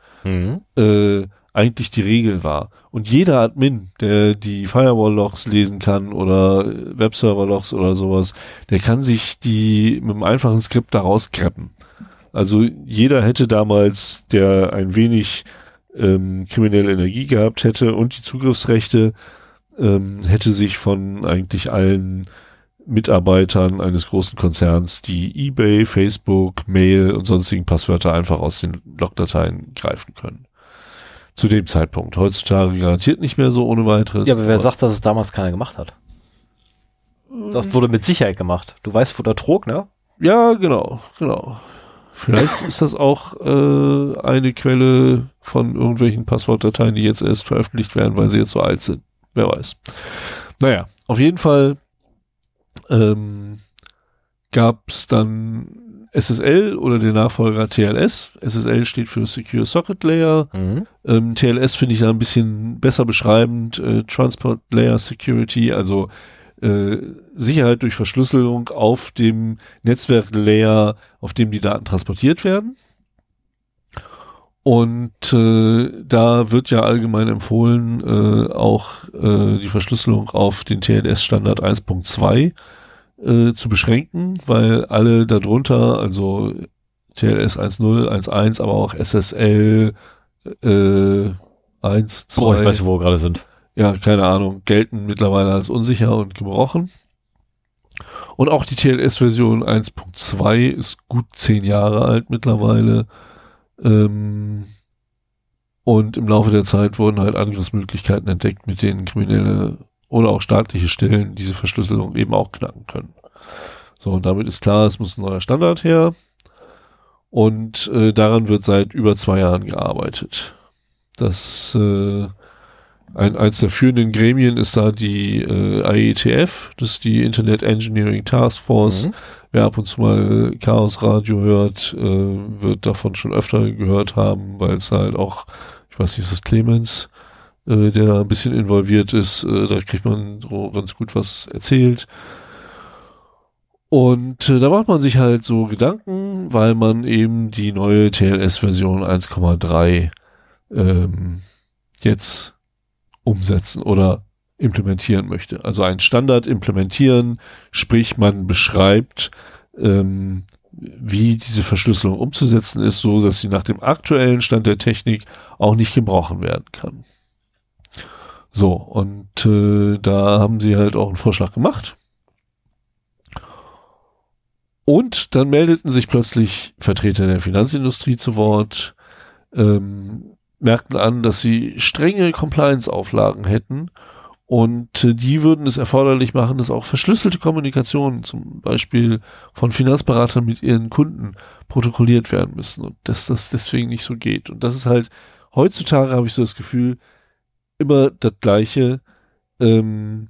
äh, eigentlich die Regel war. Und jeder Admin, der die Firewall-Logs lesen kann oder äh, Webserver-Logs oder sowas, der kann sich die mit einem einfachen Skript daraus kreppen. Also jeder hätte damals, der ein wenig ähm, kriminelle Energie gehabt hätte und die Zugriffsrechte, ähm, hätte sich von eigentlich allen Mitarbeitern eines großen Konzerns die eBay, Facebook, Mail und sonstigen Passwörter einfach aus den Logdateien greifen können. Zu dem Zeitpunkt. Heutzutage garantiert nicht mehr so ohne weiteres. Ja, aber wer sagt, dass es damals keiner gemacht hat? Das wurde mit Sicherheit gemacht. Du weißt, wo der trug, ne? Ja, genau, genau. Vielleicht ist das auch äh, eine Quelle von irgendwelchen Passwortdateien, die jetzt erst veröffentlicht werden, weil sie jetzt so alt sind. Wer weiß. Naja, auf jeden Fall ähm, gab es dann SSL oder den Nachfolger TLS. SSL steht für Secure Socket Layer. Mhm. Ähm, TLS finde ich da ein bisschen besser beschreibend. Äh, Transport Layer Security, also äh, Sicherheit durch Verschlüsselung auf dem Netzwerklayer, auf dem die Daten transportiert werden. Und äh, da wird ja allgemein empfohlen, äh, auch äh, die Verschlüsselung auf den TLS-Standard 1.2 äh, zu beschränken, weil alle darunter, also TLS 1.0, 1.1, aber auch SSL äh, 1, 2, Oh, ich weiß nicht, wo wir gerade sind. ja, keine Ahnung, gelten mittlerweile als unsicher und gebrochen. Und auch die TLS-Version 1.2 ist gut zehn Jahre alt mittlerweile. Ähm, und im Laufe der Zeit wurden halt Angriffsmöglichkeiten entdeckt, mit denen kriminelle oder auch staatliche Stellen diese Verschlüsselung eben auch knacken können. So, und damit ist klar, es muss ein neuer Standard her. Und äh, daran wird seit über zwei Jahren gearbeitet. Das äh, ein, eins der führenden Gremien ist da die äh, IETF, das ist die Internet Engineering Task Force. Mhm. Wer ab und zu mal Chaos Radio hört, äh, wird davon schon öfter gehört haben, weil es halt auch, ich weiß nicht, ist das Clemens, äh, der da ein bisschen involviert ist, äh, da kriegt man so ganz gut was erzählt. Und äh, da macht man sich halt so Gedanken, weil man eben die neue TLS-Version 1,3 ähm, jetzt umsetzen oder implementieren möchte. Also einen Standard implementieren, sprich man beschreibt, ähm, wie diese Verschlüsselung umzusetzen ist, so dass sie nach dem aktuellen Stand der Technik auch nicht gebrochen werden kann. So, und äh, da haben sie halt auch einen Vorschlag gemacht. Und dann meldeten sich plötzlich Vertreter der Finanzindustrie zu Wort, ähm, merkten an, dass sie strenge Compliance-Auflagen hätten und äh, die würden es erforderlich machen, dass auch verschlüsselte Kommunikation, zum Beispiel von Finanzberatern mit ihren Kunden, protokolliert werden müssen und dass das deswegen nicht so geht. Und das ist halt, heutzutage habe ich so das Gefühl, immer das Gleiche. Ähm,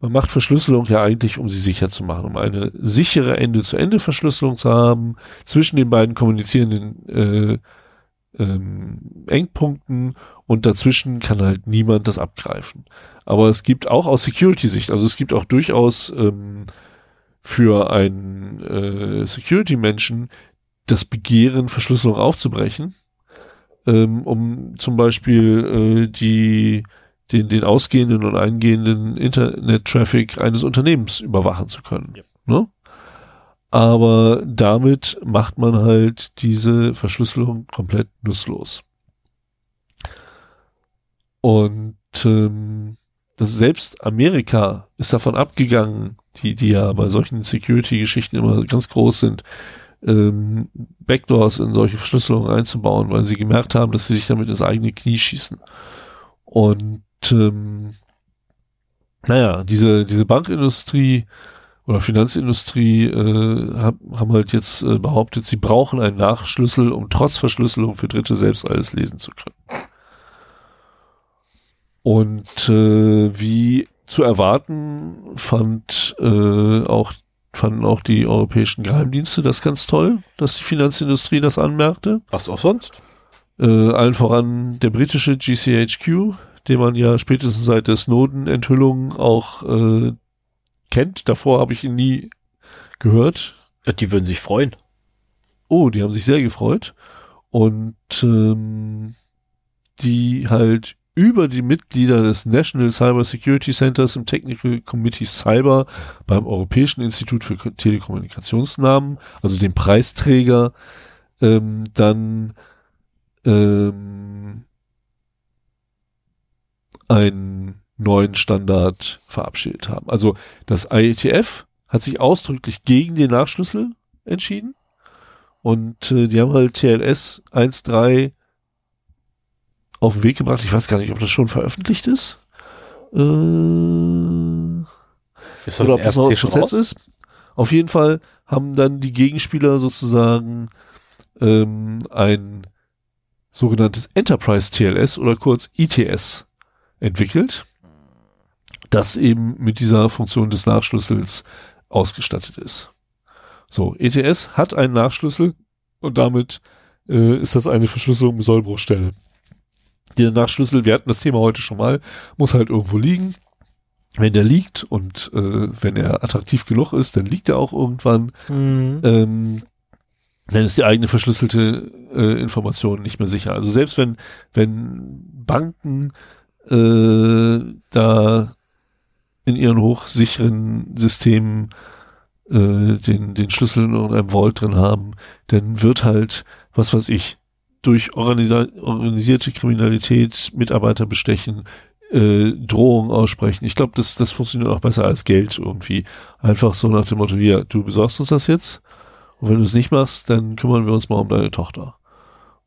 man macht Verschlüsselung ja eigentlich, um sie sicher zu machen, um eine sichere Ende-zu-Ende-Verschlüsselung zu haben zwischen den beiden kommunizierenden äh, ähm, Engpunkten und dazwischen kann halt niemand das abgreifen. Aber es gibt auch aus Security-Sicht, also es gibt auch durchaus ähm, für einen äh, Security-Menschen das Begehren, Verschlüsselung aufzubrechen, ähm, um zum Beispiel äh, die den, den ausgehenden und eingehenden Internet-Traffic eines Unternehmens überwachen zu können. Ja. Ne? Aber damit macht man halt diese Verschlüsselung komplett nutzlos. Und ähm, das selbst Amerika ist davon abgegangen, die, die ja bei solchen Security-Geschichten immer ganz groß sind, ähm, Backdoors in solche Verschlüsselungen einzubauen, weil sie gemerkt haben, dass sie sich damit ins eigene Knie schießen. Und ähm, naja, diese, diese Bankindustrie oder Finanzindustrie äh, hab, haben halt jetzt äh, behauptet, sie brauchen einen Nachschlüssel, um trotz Verschlüsselung für Dritte selbst alles lesen zu können. Und äh, wie zu erwarten, fand äh, auch fanden auch die europäischen Geheimdienste das ganz toll, dass die Finanzindustrie das anmerkte. Was auch sonst? Äh, allen voran der britische GCHQ, den man ja spätestens seit der Snowden-Enthüllung auch äh, kennt. Davor habe ich ihn nie gehört. Ja, die würden sich freuen. Oh, die haben sich sehr gefreut. Und ähm, die halt über die Mitglieder des National Cyber Security Centers im Technical Committee Cyber beim Europäischen Institut für Telekommunikationsnamen, also dem Preisträger, ähm, dann ähm, einen neuen Standard verabschiedet haben. Also das IETF hat sich ausdrücklich gegen den Nachschlüssel entschieden und äh, die haben halt TLS 1.3 auf den Weg gebracht. Ich weiß gar nicht, ob das schon veröffentlicht ist. Äh, Ist oder ob das noch ein Prozess ist. Auf jeden Fall haben dann die Gegenspieler sozusagen ähm, ein sogenanntes Enterprise TLS oder kurz ITS entwickelt, das eben mit dieser Funktion des Nachschlüssels ausgestattet ist. So, ETS hat einen Nachschlüssel und damit äh, ist das eine Verschlüsselung mit Sollbruchstelle. Der Nachschlüssel, wir hatten das Thema heute schon mal, muss halt irgendwo liegen. Wenn der liegt und äh, wenn er attraktiv genug ist, dann liegt er auch irgendwann. Mhm. Ähm, dann ist die eigene verschlüsselte äh, Information nicht mehr sicher. Also selbst wenn, wenn Banken äh, da in ihren hochsicheren Systemen äh, den, den Schlüssel in einem Vault drin haben, dann wird halt, was weiß ich, durch organisierte Kriminalität Mitarbeiter bestechen, äh, Drohungen aussprechen. Ich glaube, das, das funktioniert auch besser als Geld irgendwie. Einfach so nach dem Motto, ja, du besorgst uns das jetzt und wenn du es nicht machst, dann kümmern wir uns mal um deine Tochter.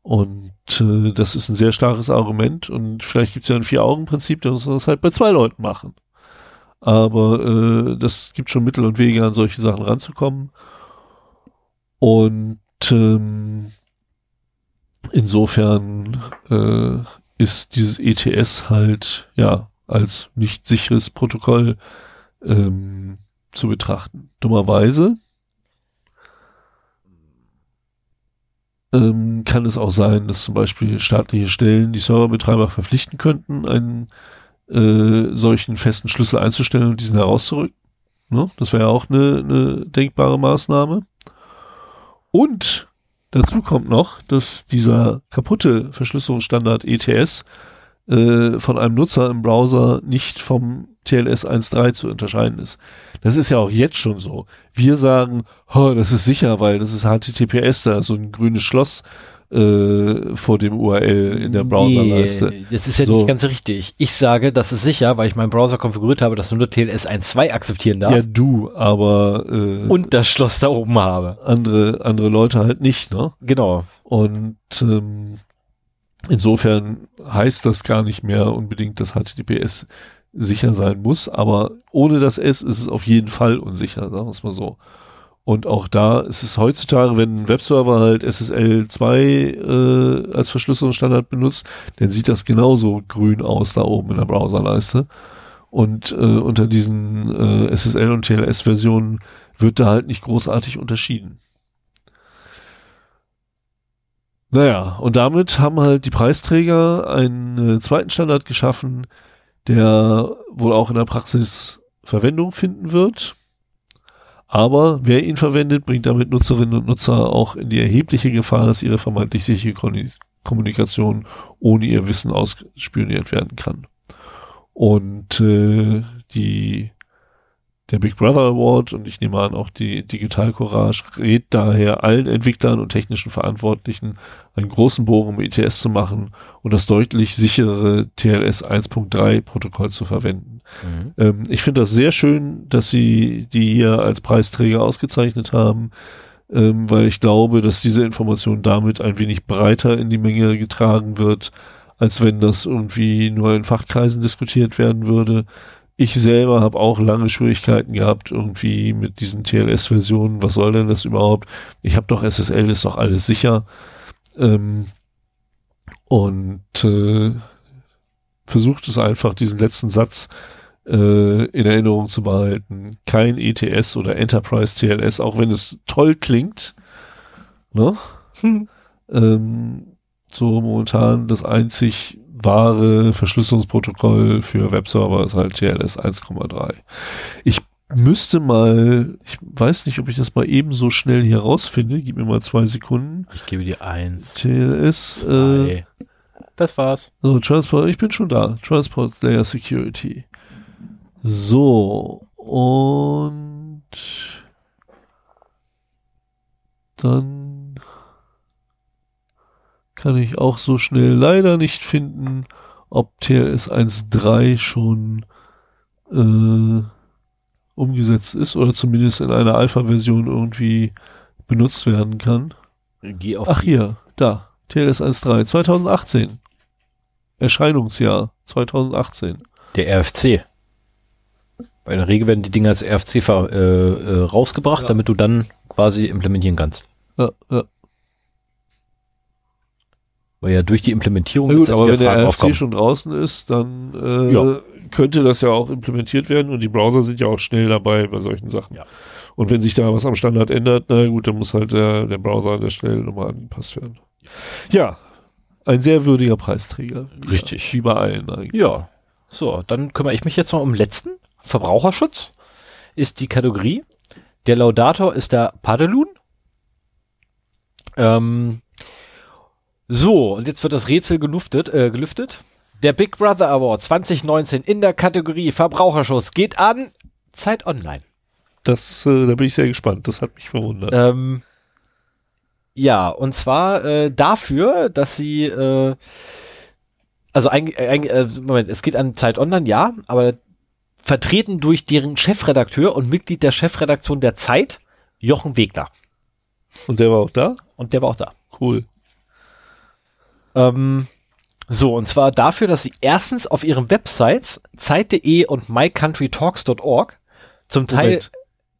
Und äh, das ist ein sehr starkes Argument und vielleicht gibt es ja ein Vier-Augen-Prinzip, da muss man das halt bei zwei Leuten machen. Aber äh, das gibt schon Mittel und Wege, an solche Sachen ranzukommen. Und ähm, insofern äh, ist dieses ETS halt ja als nicht sicheres Protokoll ähm, zu betrachten. Dummerweise ähm, kann es auch sein, dass zum Beispiel staatliche Stellen die Serverbetreiber verpflichten könnten, einen äh, solchen festen Schlüssel einzustellen und diesen herauszurücken. Ne? Das wäre ja auch eine, eine denkbare Maßnahme. Und dazu kommt noch, dass dieser kaputte Verschlüsselungsstandard ETS äh, von einem Nutzer im Browser nicht vom TLS 1.3 zu unterscheiden ist. Das ist ja auch jetzt schon so. Wir sagen, oh, das ist sicher, weil das ist HTTPS, da ist so ein grünes Schloss äh, vor dem URL in der Browserleiste. Nee, das ist ja So. nicht ganz richtig. Ich sage, das ist sicher, weil ich meinen Browser konfiguriert habe, dass nur TLS 1.2 akzeptieren darf Ja, du, aber äh, und das Schloss da oben habe. andere, andere Leute halt nicht, ne? Genau. Und ähm, insofern heißt das gar nicht mehr unbedingt, dass HTTPS sicher sein muss, aber ohne das S ist es auf jeden Fall unsicher, sagen wir es mal so. Und auch da ist es heutzutage, wenn ein Webserver halt SSL 2 äh, als Verschlüsselungsstandard benutzt, dann sieht das genauso grün aus da oben in der Browserleiste. Und äh, unter diesen äh, SSL und TLS-Versionen wird da halt nicht großartig unterschieden. Naja, und damit haben halt die Preisträger einen äh, zweiten Standard geschaffen, der wohl auch in der Praxis Verwendung finden wird. Aber wer ihn verwendet, bringt damit Nutzerinnen und Nutzer auch in die erhebliche Gefahr, dass ihre vermeintlich sichere Kommunikation ohne ihr Wissen ausspioniert werden kann. Und äh, die der Big Brother Award und ich nehme an auch die Digital Courage rät daher allen Entwicklern und technischen Verantwortlichen einen großen Bogen um ETS zu machen und das deutlich sichere TLS 1.3 Protokoll zu verwenden. Mhm. Ähm, ich finde das sehr schön, dass sie die hier als Preisträger ausgezeichnet haben, ähm, weil ich glaube, dass diese Information damit ein wenig breiter in die Menge getragen wird, als wenn das irgendwie nur in Fachkreisen diskutiert werden würde. Ich selber habe auch lange Schwierigkeiten gehabt, irgendwie mit diesen TLS-Versionen. Was soll denn das überhaupt? Ich habe doch SSL, ist doch alles sicher. Ähm, und äh, versucht es einfach, diesen letzten Satz äh, in Erinnerung zu behalten. Kein ETS oder Enterprise TLS, auch wenn es toll klingt. Ne? Ähm, so momentan das einzig wahre Verschlüsselungsprotokoll für Webserver ist halt TLS 1,3. Ich müsste mal, ich weiß nicht, ob ich das mal eben so schnell hier rausfinde. Gib mir mal zwei Sekunden. Ich gebe dir eins. TLS, äh, Zwei. das war's. so, Transport, ich bin schon da. Transport Layer Security. So, und dann kann ich auch so schnell leider nicht finden, ob TLS 1.3 schon äh, umgesetzt ist oder zumindest in einer Alpha-Version irgendwie benutzt werden kann. Ach hier, da, TLS 1.3, 2018. Erscheinungsjahr 2018. Der RFC. Bei der Regel werden die Dinge als RFC äh, äh, rausgebracht, Ja. damit du dann quasi implementieren kannst. Ja, ja. Weil ja durch die Implementierung Na gut, aber wenn der Fragen RFC aufkommen. schon draußen ist, dann äh, Ja. könnte das ja auch implementiert werden und die Browser sind ja auch schnell dabei bei solchen Sachen. Ja. Und wenn sich da was am Standard ändert, na gut, dann muss halt der, der Browser an der Stelle nochmal angepasst werden. Ja, ein sehr würdiger Preisträger. Richtig. Wie bei allen eigentlich. Ja. So, dann kümmere ich mich jetzt mal um den letzten. Verbraucherschutz ist die Kategorie. Der Laudator ist der Padelun. Ähm, so, und jetzt wird das Rätsel gelüftet, äh, gelüftet. Der Big Brother Award 2019 in der Kategorie Verbraucherschutz geht an Zeit Online. Das, äh, da bin ich sehr gespannt. Das hat mich verwundert. Ähm, ja, und zwar äh, dafür, dass sie, äh, also eigentlich äh, Moment, es geht an Zeit Online, ja, aber vertreten durch deren Chefredakteur und Mitglied der Chefredaktion der Zeit, Jochen Wegner. Und der war auch da? Und der war auch da. Cool. Ähm, so, und zwar dafür, dass sie erstens auf ihren Websites Zeit.de und mycountrytalks.org zum Teil Moment.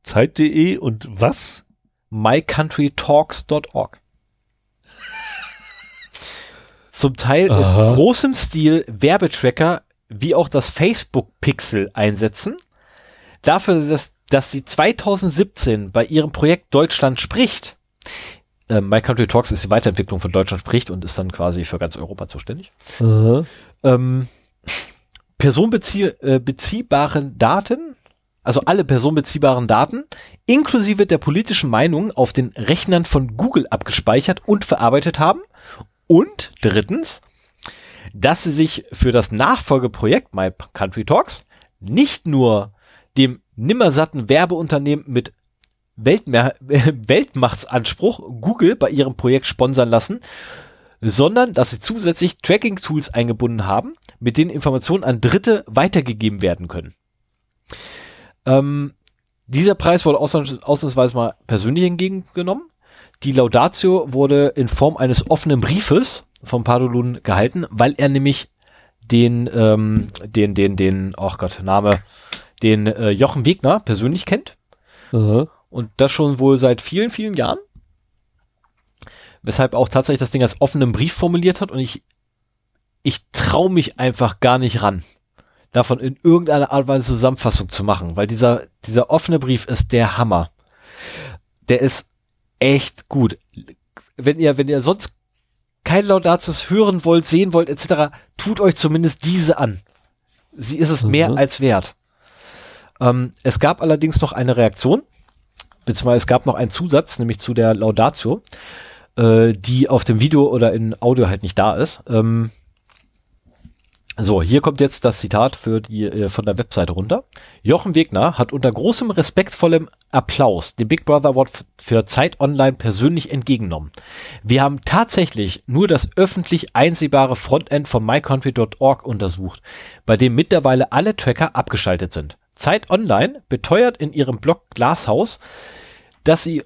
Zeit.de und was? mycountrytalks.org. Zum Teil Aha. in großem Stil Werbetracker wie auch das Facebook-Pixel einsetzen. Dafür, dass, dass sie 2017 bei ihrem Projekt Deutschland spricht, äh, My Country Talks ist die Weiterentwicklung von Deutschland spricht und ist dann quasi für ganz Europa zuständig Aha. ähm, personenbeziehbaren äh, Daten, also alle personenbeziehbaren Daten, inklusive der politischen Meinungen auf den Rechnern von Google abgespeichert und verarbeitet haben. Und drittens, dass sie sich für das Nachfolgeprojekt My Country Talks nicht nur dem nimmersatten Werbeunternehmen mit Weltmeer Weltmachtsanspruch Google bei ihrem Projekt sponsern lassen, sondern dass sie zusätzlich Tracking-Tools eingebunden haben, mit denen Informationen an Dritte weitergegeben werden können. Ähm, dieser Preis wurde ausnahms ausnahmsweise mal persönlich entgegengenommen. Die Laudatio wurde in Form eines offenen Briefes von Padolun gehalten, weil er nämlich den, ähm, den, den, den, ach Gott, Name, den äh, Jochen Wegner persönlich kennt Aha. und das schon wohl seit vielen, vielen Jahren. Weshalb auch tatsächlich das Ding als offenen Brief formuliert hat und ich, ich traue mich einfach gar nicht ran, davon in irgendeiner Art und Weise Zusammenfassung zu machen, weil dieser, dieser offene Brief ist der Hammer. Der ist echt gut. Wenn ihr, wenn ihr sonst kein Laudatius hören wollt, sehen wollt, etc., tut euch zumindest diese an. Sie ist es mehr Mhm. als wert. Ähm, es gab allerdings noch eine Reaktion, beziehungsweise es gab noch einen Zusatz, nämlich zu der Laudatio, äh, die auf dem Video oder in Audio halt nicht da ist. Ähm, so, hier kommt jetzt das Zitat für die, äh, von der Webseite runter. Jochen Wegner hat unter großem respektvollem Applaus den Big Brother Award für Zeit Online persönlich entgegengenommen. Wir haben tatsächlich nur das öffentlich einsehbare Frontend von mycountry.org untersucht, bei dem mittlerweile alle Tracker abgeschaltet sind. Zeit Online beteuert in ihrem Blog Glashaus, dass sie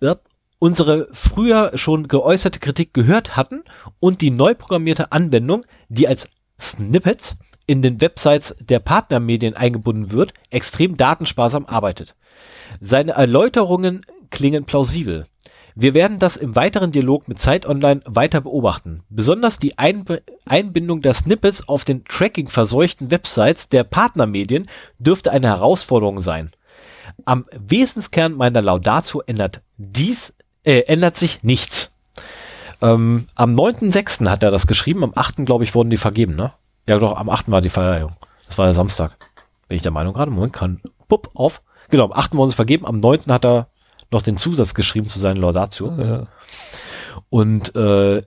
äh, unsere früher schon geäußerte Kritik gehört hatten und die neu programmierte Anwendung, die als Snippets in den Websites der Partnermedien eingebunden wird, extrem datensparsam arbeitet. Seine Erläuterungen klingen plausibel. Wir werden das im weiteren Dialog mit Zeit Online weiter beobachten. Besonders die Einb Einbindung der Snippets auf den Tracking-verseuchten Websites der Partnermedien dürfte eine Herausforderung sein. Am Wesenskern meiner Laudatio ändert dies, äh, ändert sich nichts. Ähm, am 9.6. hat er das geschrieben, am 8. glaube ich wurden die vergeben, ne? Ja doch, am 8. war die Verleihung. Das war der Samstag. Bin ich der Meinung gerade? Moment, kann, pupp, auf. Genau, am 8. wurden sie vergeben, am 9. hat er noch den Zusatz geschrieben zu seinen Laudatio. Ja. Und äh,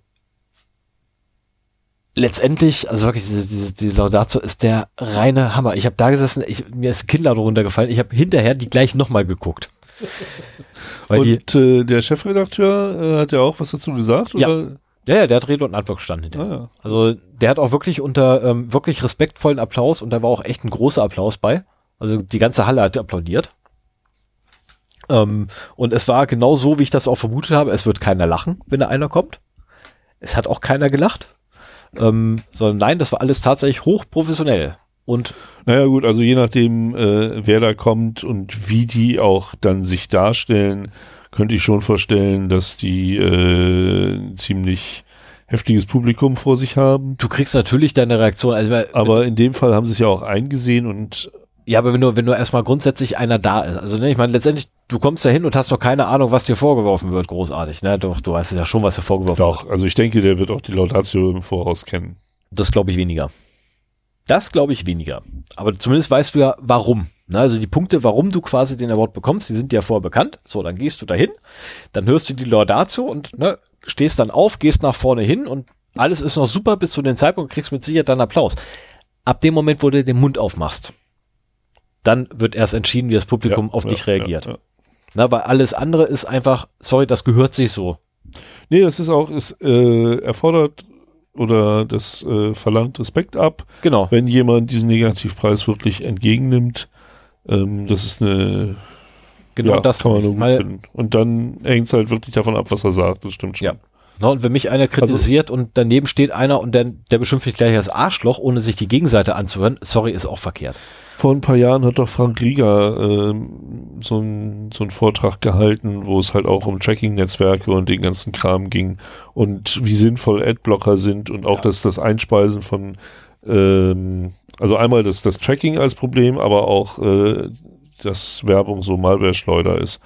letztendlich, also wirklich, diese, diese, diese Laudatio ist der reine Hammer. Ich habe da gesessen, ich, mir ist ein runtergefallen. Ich habe hinterher die gleich nochmal geguckt. Und äh, der Chefredakteur äh, hat ja auch was dazu gesagt? Ja. Oder? ja, ja, der hat Rede und Antwort gestanden hinterher. Ah, ja. Also der hat auch wirklich unter ähm, wirklich respektvollen Applaus und da war auch echt ein großer Applaus bei. Also die ganze Halle hat applaudiert. Ähm, und es war genau so, wie ich das auch vermutet habe. Es wird keiner lachen, wenn da einer kommt. Es hat auch keiner gelacht. Ähm, sondern nein, das war alles tatsächlich hochprofessionell. Und Naja gut, also je nachdem, äh, wer da kommt und wie die auch dann sich darstellen, könnte ich schon vorstellen, dass die äh, ein ziemlich heftiges Publikum vor sich haben. du kriegst natürlich deine Reaktion. Also, Aber in dem Fall haben sie es ja auch eingesehen und ja, aber wenn du, wenn du erstmal grundsätzlich einer da ist, also ne, ich meine, letztendlich, du kommst da hin und hast noch keine Ahnung, was dir vorgeworfen wird, großartig. Ne? Doch, du weißt ja schon, was dir vorgeworfen wird. auch, also ich denke, der wird auch die Laudatio im Voraus kennen. Das glaube ich weniger. Das glaube ich weniger. Aber zumindest weißt du ja, warum. Ne, also die Punkte, warum du quasi den Award bekommst, die sind dir ja vorher bekannt. So, dann gehst du dahin, dann hörst du die Laudatio und ne, stehst dann auf, gehst nach vorne hin und alles ist noch super bis zu dem Zeitpunkt, kriegst mit Sicherheit dann Applaus. Ab dem Moment, wo du den Mund aufmachst, dann wird erst entschieden, wie das Publikum Ja, auf ja, dich reagiert. Na, weil alles andere ist einfach, sorry, das gehört sich so. Nee, das ist auch, es äh, erfordert oder das äh, verlangt Respekt ab, Genau. wenn jemand diesen Negativpreis wirklich entgegennimmt. Ähm, das ist eine, Genau ja, das kann man nur gut finden. Und dann hängt es halt wirklich davon ab, was er sagt. Das stimmt schon. Ja. Na, und wenn mich einer kritisiert und daneben steht einer und der, der beschimpft mich gleich als Arschloch, ohne sich die Gegenseite anzuhören, sorry, ist auch verkehrt. Vor ein paar Jahren hat doch Frank Rieger ähm, so einen so einen Vortrag gehalten, wo es halt auch um Tracking-Netzwerke und den ganzen Kram ging und wie sinnvoll Adblocker sind und auch Ja. das, das Einspeisen von, ähm, also einmal das, das Tracking als Problem, aber auch, äh, dass Werbung so Malware-Schleuder ist.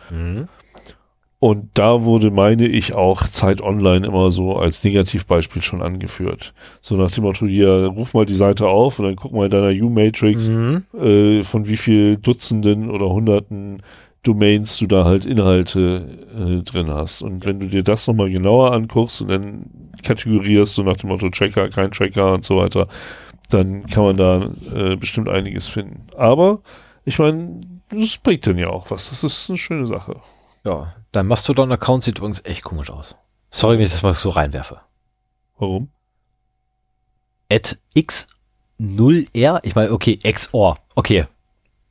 Und da wurde, meine ich, auch Zeit Online immer so als Negativbeispiel schon angeführt. So nach dem Motto, hier, ruf mal die Seite auf und dann guck mal in deiner U-Matrix, Mhm. äh, von wie viel Dutzenden oder Hunderten Domains du da halt Inhalte äh, drin hast. Und wenn du dir das nochmal genauer anguckst und dann kategorierst, so nach dem Motto Tracker, kein Tracker und so weiter, dann kann man da äh, bestimmt einiges finden. Aber ich meine, das bringt dann ja auch was. Das ist eine schöne Sache. Ja, dein Mastodon-Account sieht übrigens echt komisch aus. Sorry, wenn ich das mal so reinwerfe. Warum? At X0R, ich meine, okay, XOR, okay,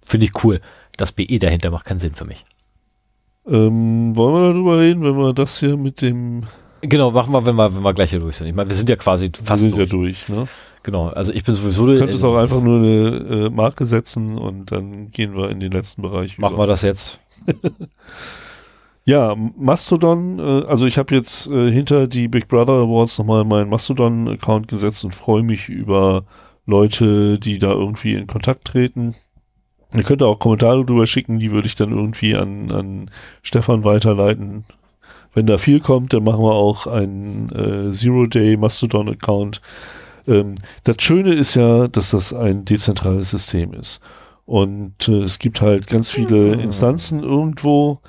finde ich cool. Das BE dahinter macht keinen Sinn für mich. Ähm, wollen wir darüber reden, wenn wir das hier mit dem, Genau, machen wir, wenn wir, wenn wir gleich hier durch sind. Ich meine, wir sind ja quasi wir fast sind durch. ja durch, ne? Genau, also ich bin sowieso... Du könntest auch einfach nur eine äh, Marke setzen und dann gehen wir in den letzten Bereich Machen wir das jetzt. Ja, Mastodon, äh, also ich habe jetzt äh, hinter die Big Brother Awards nochmal meinen Mastodon-Account gesetzt und freue mich über Leute, die da irgendwie in Kontakt treten. Ihr könnt auch Kommentare drüber schicken, die würde ich dann irgendwie an, an Stefan weiterleiten. Wenn da viel kommt, dann machen wir auch einen äh, Zero-Day Mastodon-Account. Ähm, das Schöne ist ja, dass das ein dezentrales System ist. Und äh, es gibt halt ganz viele Hm. Instanzen irgendwo,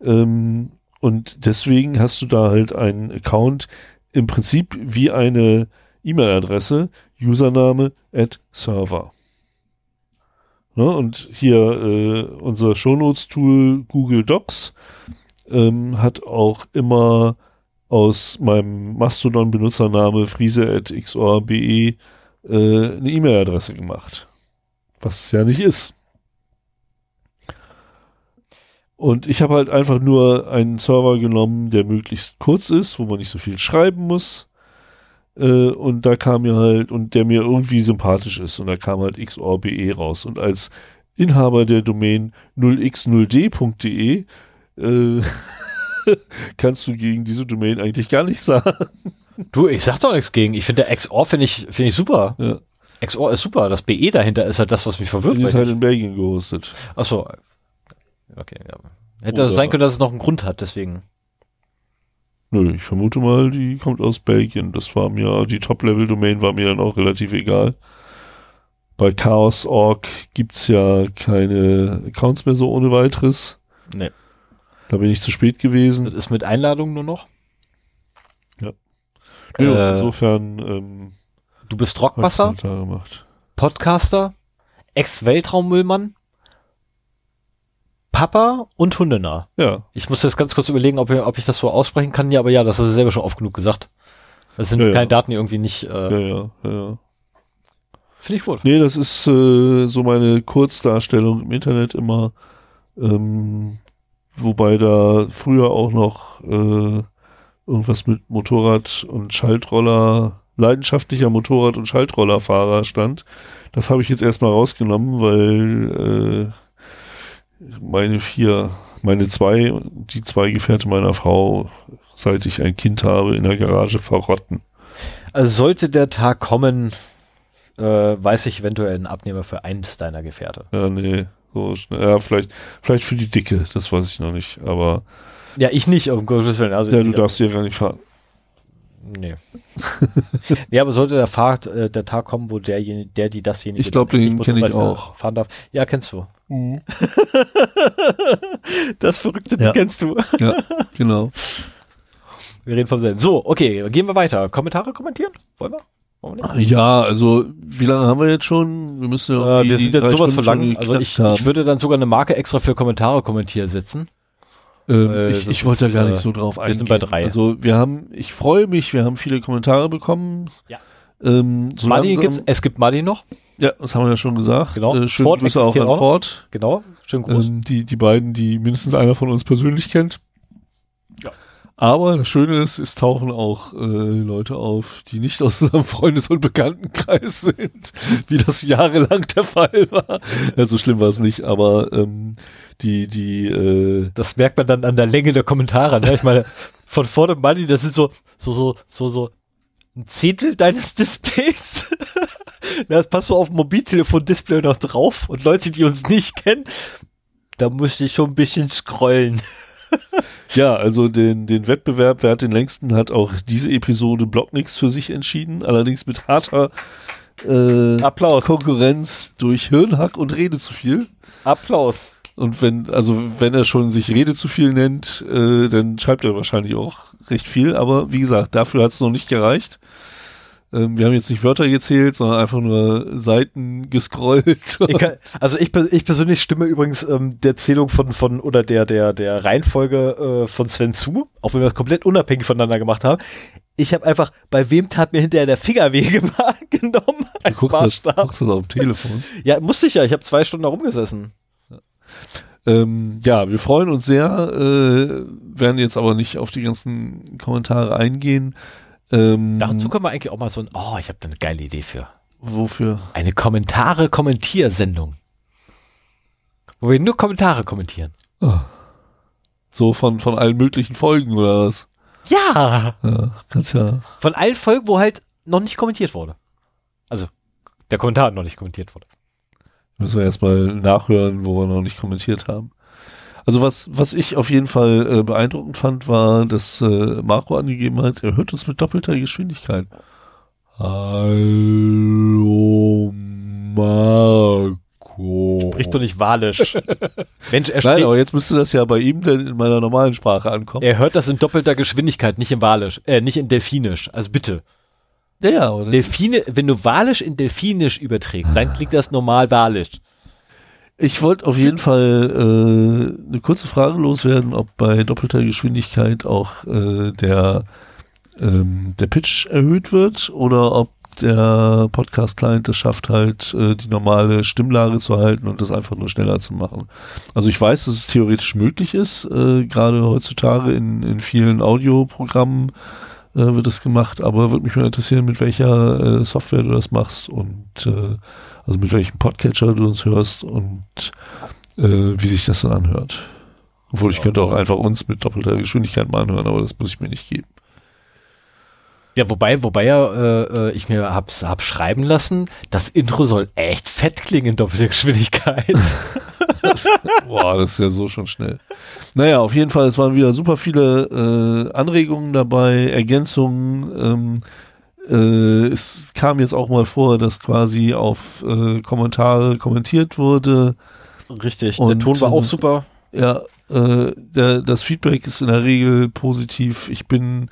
ähm, und deswegen hast du da halt einen Account im Prinzip wie eine E-Mail-Adresse, Username at Server. Ne, und hier äh, unser Shownotes-Tool Google Docs ähm, hat auch immer aus meinem Mastodon-Benutzername friese.xorbe äh, eine E-Mail-Adresse gemacht. Was es ja nicht ist. Und ich habe halt einfach nur einen Server genommen, der möglichst kurz ist, wo man nicht so viel schreiben muss. Äh, und da kam mir halt, und der mir irgendwie sympathisch ist. Und da kam halt xorbe raus. Und als Inhaber der Domain 0x0d.de äh, kannst du gegen diese Domain eigentlich gar nichts sagen. Du, ich sag doch nichts gegen. Ich finde der XOR finde ich, finde ich super. Ja. XOR ist super. Das BE dahinter ist halt das, was mich verwirrt. Die ist halt in Belgien gehostet. Ach so. Okay, ja. Hätte Oder- sein können, dass es noch einen Grund hat, deswegen. Nö, ich vermute mal, die kommt aus Belgien. Das war mir, die Top-Level-Domain war mir dann auch relativ egal. Bei Chaos.org gibt's ja keine Accounts mehr so ohne weiteres. Nee. Da bin ich zu spät gewesen. Das ist mit Einladung nur noch. Ja, Äh, insofern ähm, Du bist gemacht. Podcaster, Ex-Weltraummüllmann, Papa und Hundenah. Ja, Ich muss jetzt ganz kurz überlegen, ob, ob ich das so aussprechen kann. Ja, aber ja, das hast du selber schon oft genug gesagt. Das sind Ja, keine ja. Daten, die irgendwie nicht. Äh, ja, ja, ja, ja. Finde ich gut. Nee, das ist äh, so meine Kurzdarstellung im Internet immer. Ähm, wobei da früher auch noch äh, irgendwas mit Motorrad und Schaltroller leidenschaftlicher Motorrad- und Schaltrollerfahrer stand. Das habe ich jetzt erstmal rausgenommen, weil äh, meine vier, meine zwei, die zwei Gefährte meiner Frau, seit ich ein Kind habe, in der Garage verrotten. Also sollte der Tag kommen, äh, weiß ich eventuell einen Abnehmer für eins deiner Gefährte. Ja, nee. So, schnell. ja, vielleicht, vielleicht für die Dicke, das weiß ich noch nicht. Aber Ja, ich nicht, um Gottes Willen. Also ja, du darfst hier gar nicht fahren. Nee. nee, aber sollte der, Fahrt, äh, der Tag kommen, wo derjenige, der, die dasjenige. Ich glaub, der den nicht kenn ich auch. Fahren darf. Ja, kennst du. das Verrückte Ja. kennst du. Ja, genau. Wir reden vom selben. So, okay, gehen wir weiter. Kommentare kommentieren? Wollen wir? Wollen wir nicht? Ja, also wie lange haben wir jetzt schon? Wir müssen ja Äh, wir sind jetzt sowas Stunden lang. Also ich, ich würde dann sogar eine Marke extra für Kommentare kommentieren setzen. Ähm, Äh, ich ich wollte da gar äh, nicht so drauf eingehen. wir sind bei drei. Also wir haben, ich freue mich, wir haben viele Kommentare bekommen. Ja. Ähm, so Madi langsam- gibt's, es gibt Madi noch. Ja, das haben wir ja schon gesagt. Genau. Äh, schöne Ford Grüße auch an auch. Ford. Genau. Schönen Gruß. Ähm, die, die beiden, die mindestens einer von uns persönlich kennt. Aber das Schöne ist, es tauchen auch äh, Leute auf, die nicht aus unserem Freundes- und Bekanntenkreis sind, wie das jahrelang der Fall war. Ja, so schlimm war es nicht, aber ähm, die, die, äh, Das merkt man dann an der Länge der Kommentare. Ne? Ich meine, von vorne Money, das ist so, so, so, so, so ein Zehntel deines Displays. das passt so auf Mobiltelefon-Display noch drauf. Und Leute, die uns nicht kennen, da musste ich schon ein bisschen scrollen. ja, also den, den Wettbewerb, wer hat den längsten, hat auch diese Episode Blocknix für sich entschieden, allerdings mit harter äh, Applaus. Konkurrenz durch Hirnhack und Rede zu viel. Applaus. Und wenn, also wenn er schon sich Rede zu viel nennt, äh, dann schreibt er wahrscheinlich auch recht viel. Aber wie gesagt, dafür hat es noch nicht gereicht. Ähm, wir haben jetzt nicht Wörter gezählt, sondern einfach nur Seiten gescrollt. Ich kann, also ich, ich persönlich stimme übrigens ähm, der Zählung von, von oder der, der, der Reihenfolge äh, von Sven zu, auch wenn wir das komplett unabhängig voneinander gemacht haben. Ich habe einfach, bei wem tat mir hinterher der Finger weh genommen du als guckst das, Maßstab. guckst das auf dem Telefon. Ja, musste ich ja. Ich habe zwei Stunden da rumgesessen. Ähm, ja, wir freuen uns sehr, äh, werden jetzt aber nicht auf die ganzen Kommentare eingehen. Ähm, Dazu können wir eigentlich auch mal so ein, oh, ich habe da eine geile Idee für. wofür? Eine Kommentare-Kommentiersendung. Wo wir nur Kommentare kommentieren. Ah. So von, von allen möglichen Folgen oder was? Ja! Ja, kannst ja. Von allen Folgen, wo halt noch nicht kommentiert wurde. Also, der Kommentar noch nicht kommentiert wurde. Müssen wir erstmal nachhören, wo wir noch nicht kommentiert haben. Also was, was ich auf jeden Fall äh, beeindruckend fand, war, dass äh, Marco angegeben hat, er hört uns mit doppelter Geschwindigkeit. Hallo Marco. Spricht doch nicht walisch. Mensch, er, Nein, aber jetzt müsste das ja bei ihm dann in meiner normalen Sprache ankommen. er hört das in doppelter Geschwindigkeit, nicht in walisch, äh, nicht in delfinisch. Also bitte. Ja, ja, oder? Delfine, wenn du walisch in delfinisch überträgst, dann klingt das normal walisch. Ich wollte auf jeden Fall äh, eine kurze Frage loswerden, ob bei doppelter Geschwindigkeit auch äh, der, ähm, der Pitch erhöht wird oder ob der Podcast-Client es schafft, halt äh, die normale Stimmlage zu halten und das einfach nur schneller zu machen. Also ich weiß, dass es theoretisch möglich ist, äh, gerade heutzutage in, in vielen Audioprogrammen äh, wird das gemacht, aber würde mich mal interessieren, mit welcher äh, Software du das machst und äh, also mit welchem Podcatcher du uns hörst und äh, wie sich das dann anhört. Obwohl ich könnte auch einfach uns mit doppelter Geschwindigkeit mal anhören, aber das muss ich mir nicht geben. Ja, wobei, wobei ja, äh, äh, ich mir hab's, hab schreiben lassen, das Intro soll echt fett klingen in doppelter Geschwindigkeit. Boah, das ist ja so schon schnell. Naja, auf jeden Fall, es waren wieder super viele äh, Anregungen dabei, Ergänzungen. Ähm, äh, es kam jetzt auch mal vor, dass quasi auf äh, Kommentare kommentiert wurde. Richtig, der Und, Ton war äh, auch super. Ja, äh, der, das Feedback ist in der Regel positiv. Ich bin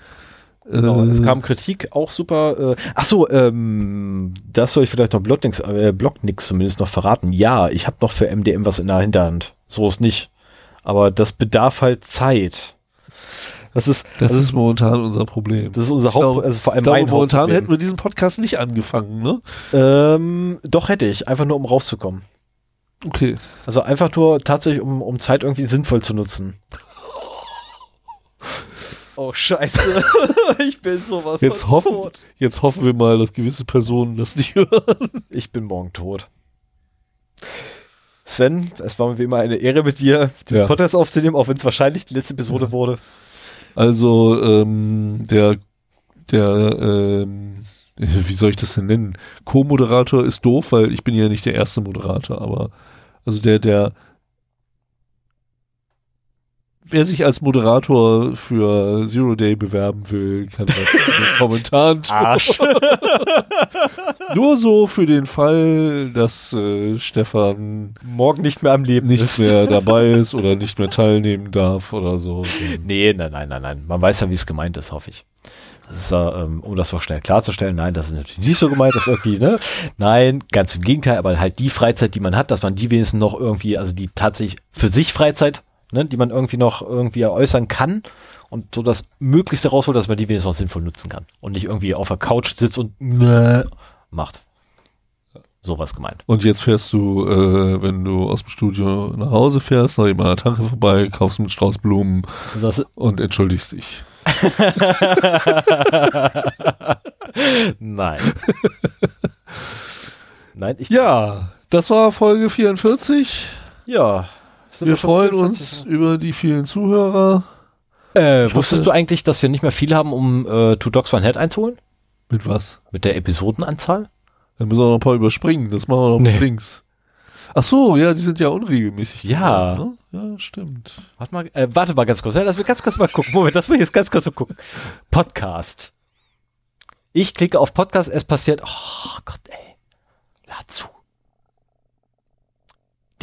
äh, Genau, es kam Kritik, auch super. Äh, ach so, ähm, das soll ich vielleicht noch Blocknix, äh, Blocknix zumindest noch verraten. Ja, ich habe noch für MDM was in der Hinterhand. So ist nicht. Aber das bedarf halt Zeit. Das ist, das das ist momentan unser Problem. das ist unser Ich Haupt, glaube- also vor allem Ich glaube, mein momentan Hauptproblem. hätten wir diesen Podcast nicht angefangen, ne? Ähm, doch hätte ich, einfach nur um rauszukommen. Okay. Also einfach nur tatsächlich, um, um Zeit irgendwie sinnvoll zu nutzen. Oh, scheiße. ich bin sowas Jetzt von hoffen, tot. jetzt hoffen wir mal, dass gewisse Personen das nicht hören. Ich bin morgen tot. Sven, es war mir wie immer eine Ehre mit dir, diesen Ja. Podcast aufzunehmen, auch wenn es wahrscheinlich die letzte Episode wurde. Also, ähm, der, der, ähm, wie soll ich das denn nennen? Co-Moderator ist doof, weil ich bin ja nicht der erste Moderator, aber also der, der Wer sich als Moderator für Zero Day bewerben will, kann das in den Kommentaren tun. Arsch. Nur so für den Fall, dass äh, Stefan morgen nicht mehr am Leben nicht ist. mehr dabei ist oder nicht mehr teilnehmen darf oder so. Nee, nein, nein, nein, nein. Man weiß ja, wie es gemeint ist, hoffe ich. Das ist, ähm, um das noch schnell klarzustellen, nein, das ist natürlich nicht so gemeint, dass irgendwie, ne? Nein, ganz im Gegenteil, aber halt die Freizeit, die man hat, dass man die wenigstens noch irgendwie, also die tatsächlich für sich Freizeit, ne, die man irgendwie noch irgendwie äußern kann und so das Möglichste rausholt, dass man die wenigstens noch sinnvoll nutzen kann und nicht irgendwie auf der Couch sitzt und ne, macht. Sowas gemeint. Und jetzt fährst du, äh, wenn du aus dem Studio nach Hause fährst, noch eben an der Tanke vorbei, kaufst mit Strauß Blumen Das, und entschuldigst dich. nein. nein, ich, Ja, das war Folge 44. ja. Sind Wir freuen 44? uns über die vielen Zuhörer. Äh, Ich wusstest hoffe- du eigentlich, dass wir nicht mehr viel haben, um äh, Two Dogs One Head einzuholen? Mit was? Mit der Episodenanzahl? Dann müssen wir noch ein paar überspringen. Das machen wir noch Nee. mit links. Ach so, ja, die sind ja unregelmäßig. Ja. geworden, Ne? Ja, stimmt. Warte mal, äh, warte mal ganz kurz. Ja, lass mich ganz kurz mal gucken. Moment, lass mich jetzt ganz kurz so gucken. Podcast. Ich klicke auf Podcast, es passiert. Oh Gott, ey. Lad zu.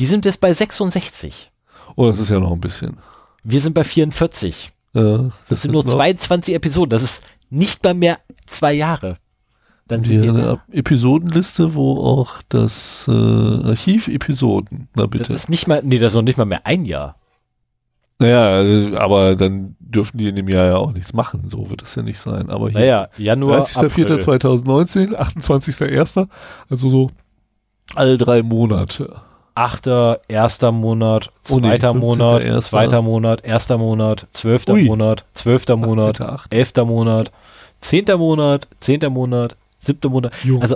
Die sind jetzt bei 66. Oh, das ist ja noch ein bisschen. Wir sind bei 44. Ja, Das sind nur noch- 22 Episoden. Das ist nicht mal mehr zwei Jahre. Dann sind wir eine Episodenliste, wo auch das äh, Archiv Episoden. Na das bitte. ist nicht mal, nee, das ist noch nicht mal mehr ein Jahr. Naja, aber dann dürfen die in dem Jahr ja auch nichts machen. So wird es ja nicht sein. Aber hier Naja, Januar, April. 30.04.2019, 28.01. Also so alle drei Monate. Achter, erster Monat, Oh nee, zweiter 15. Monat, erster. zweiter Monat, erster Monat, zwölfter Ui. Monat, zwölfter Monat, 18.08.. elfter Monat, zehnter Monat, zehnter Monat, siebter Monat. Jungs, Also,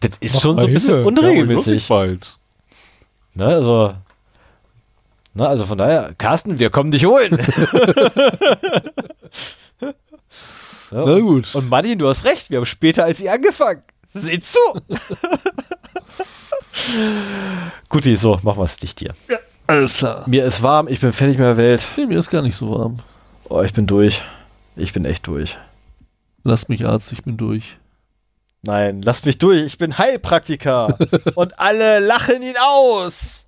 das ist mach schon so ein bisschen hin. unregelmäßig. Ja, wirklich Ne, also, ne, also von daher, Carsten, wir kommen dich holen. bald. Na gut. und Martin, du hast recht, wir haben später als ihr angefangen. Seht zu. Guti, so, machen wir es dicht hier. Alles klar. Mir ist warm, ich bin fertig mit der Welt. Nee, mir ist gar nicht so warm. Oh, ich bin durch. Ich bin echt durch. Lasst mich Arzt, ich bin durch. Nein, lasst mich durch. Ich bin Heilpraktiker. und alle lachen ihn aus.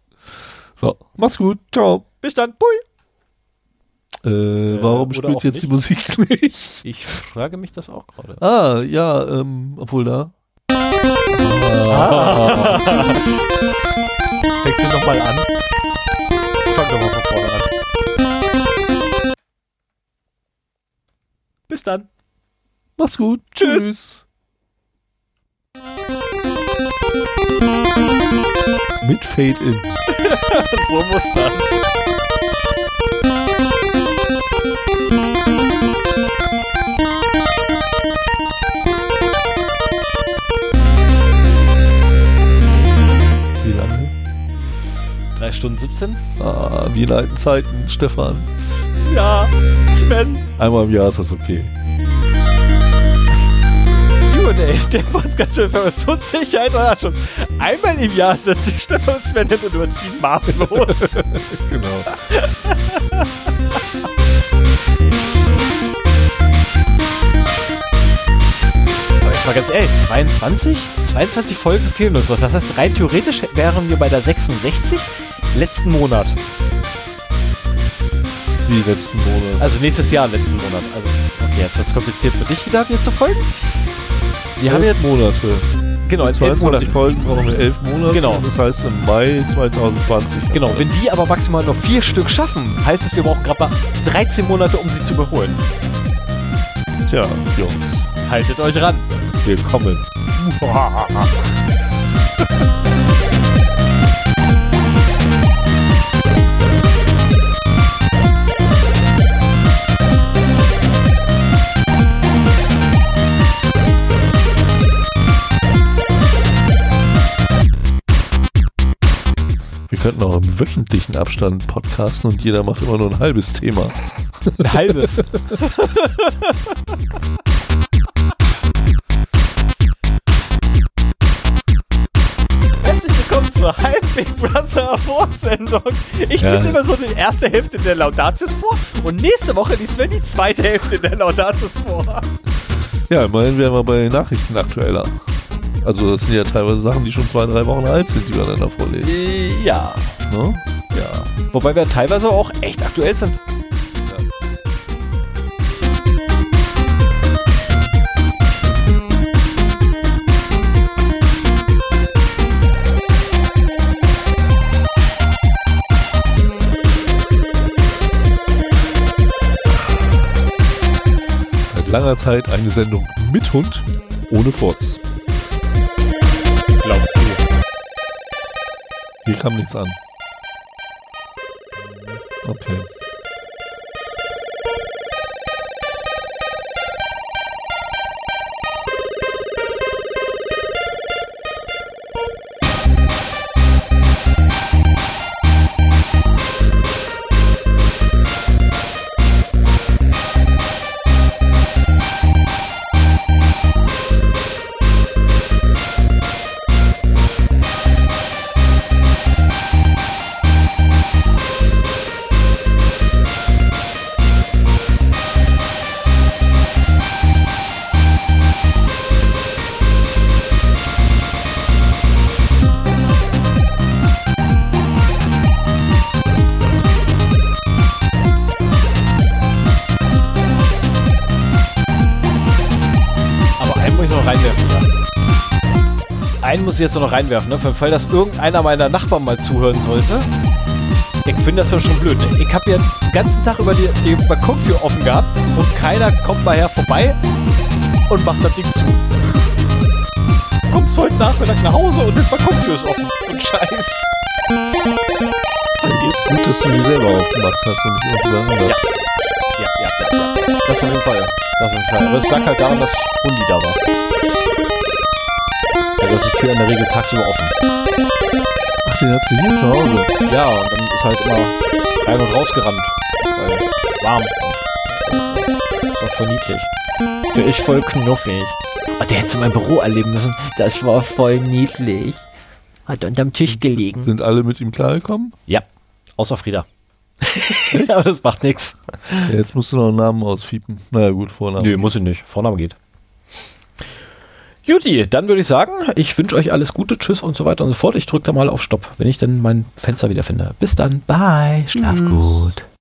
So, macht's gut. Ciao. Bis dann. Pui. Äh, warum oder spielt jetzt die Musik nicht? Ich frage mich das auch gerade. Ah, ja, ähm, obwohl da. Fängst du nochmal an? Fang doch mal von vorne an. Bis dann. Macht's gut. Tschüss. Tschüss. Mit Fade In. So muss das. 3 Stunden 17. Ah, wie in alten Zeiten, Stefan. Ja, Sven. Einmal im Jahr ist das okay. Der Podcast für Informationssicherheit und Arschung. Einmal im Jahr setzt sich Stefan und Sven hin und überziehen maßlos. genau. mal ganz ehrlich, 22? 22 Folgen fehlen uns was. Das heißt, rein theoretisch wären wir bei der 66 letzten Monat. Wie letzten Monat. Also nächstes Jahr letzten Monat. Also, okay, jetzt wird es kompliziert für dich wieder, mir zu folgen. Wir haben jetzt, Monate. genau, in elf 22 Monaten. Folgen brauchen wir elf Monate. Genau. Das heißt im Mai 2020. Genau, wenn die aber maximal noch vier Stück schaffen, heißt es, wir brauchen gerade mal 13 Monate, um sie zu überholen. Tja, Jungs. Haltet euch ran. Wir könnten auch im wöchentlichen Abstand podcasten und jeder macht immer nur ein halbes Thema. Ein halbes. Herzlich willkommen zur halben Big Brother Vorsendung. Ich Ja. lese immer so die erste Hälfte der Laudatius vor und nächste Woche liest Sven die zweite Hälfte der Laudatius vor. Ja, immerhin wären wir bei den Nachrichten aktueller. Also das sind ja teilweise Sachen, die schon zwei, drei Wochen alt sind, die wir dann da vorlesen. Ja. Ne? Ja. Wobei wir teilweise auch echt aktuell sind. Seit langer Zeit eine Sendung mit Hund, ohne Furz. Glaubst du? Hier kam nichts an. Okay. Muss ich jetzt noch reinwerfen, ne? Für den Fall, dass irgendeiner meiner Nachbarn mal zuhören sollte. Ich finde das ja schon blöd. Ne? Ich habe ja den ganzen Tag über die, die Balkontür offen gehabt und keiner kommt mal her vorbei und macht das Ding zu. Kommst heute Nachmittag nach Hause und die Balkontür ist offen. Und Scheiß. Gut, dass du sie selber aufgemacht hast und nicht irgendjemand anders. Ja, ja, ja, ja. Das auf jeden Fall. Das auf jeden Fall. Aber es lag halt daran, dass Hundi da war. Das ist die Tür in der Regel tagsüber offen. Ach, den hast du hier zu Hause. Ja, und dann ist halt immer rein und raus gerannt. Weil warm. Das war voll niedlich. Der ist voll knuffig. Oh, der hätte in meinem Büro erleben müssen. Das war voll niedlich. Hat unterm Tisch gelegen. Sind alle mit ihm klargekommen? Ja, außer Frieda. Aber das macht nix. Ja, jetzt musst du noch einen Namen ausfiepen. Naja, gut, Vornamen. Nö, muss ich nicht. Vorname geht. Juti, dann würde ich sagen, ich wünsche euch alles Gute, tschüss und so weiter und so fort. Ich drücke da mal auf Stopp, wenn ich dann mein Fenster wiederfinde. Bis dann, bye, schlaf Tschüss. gut.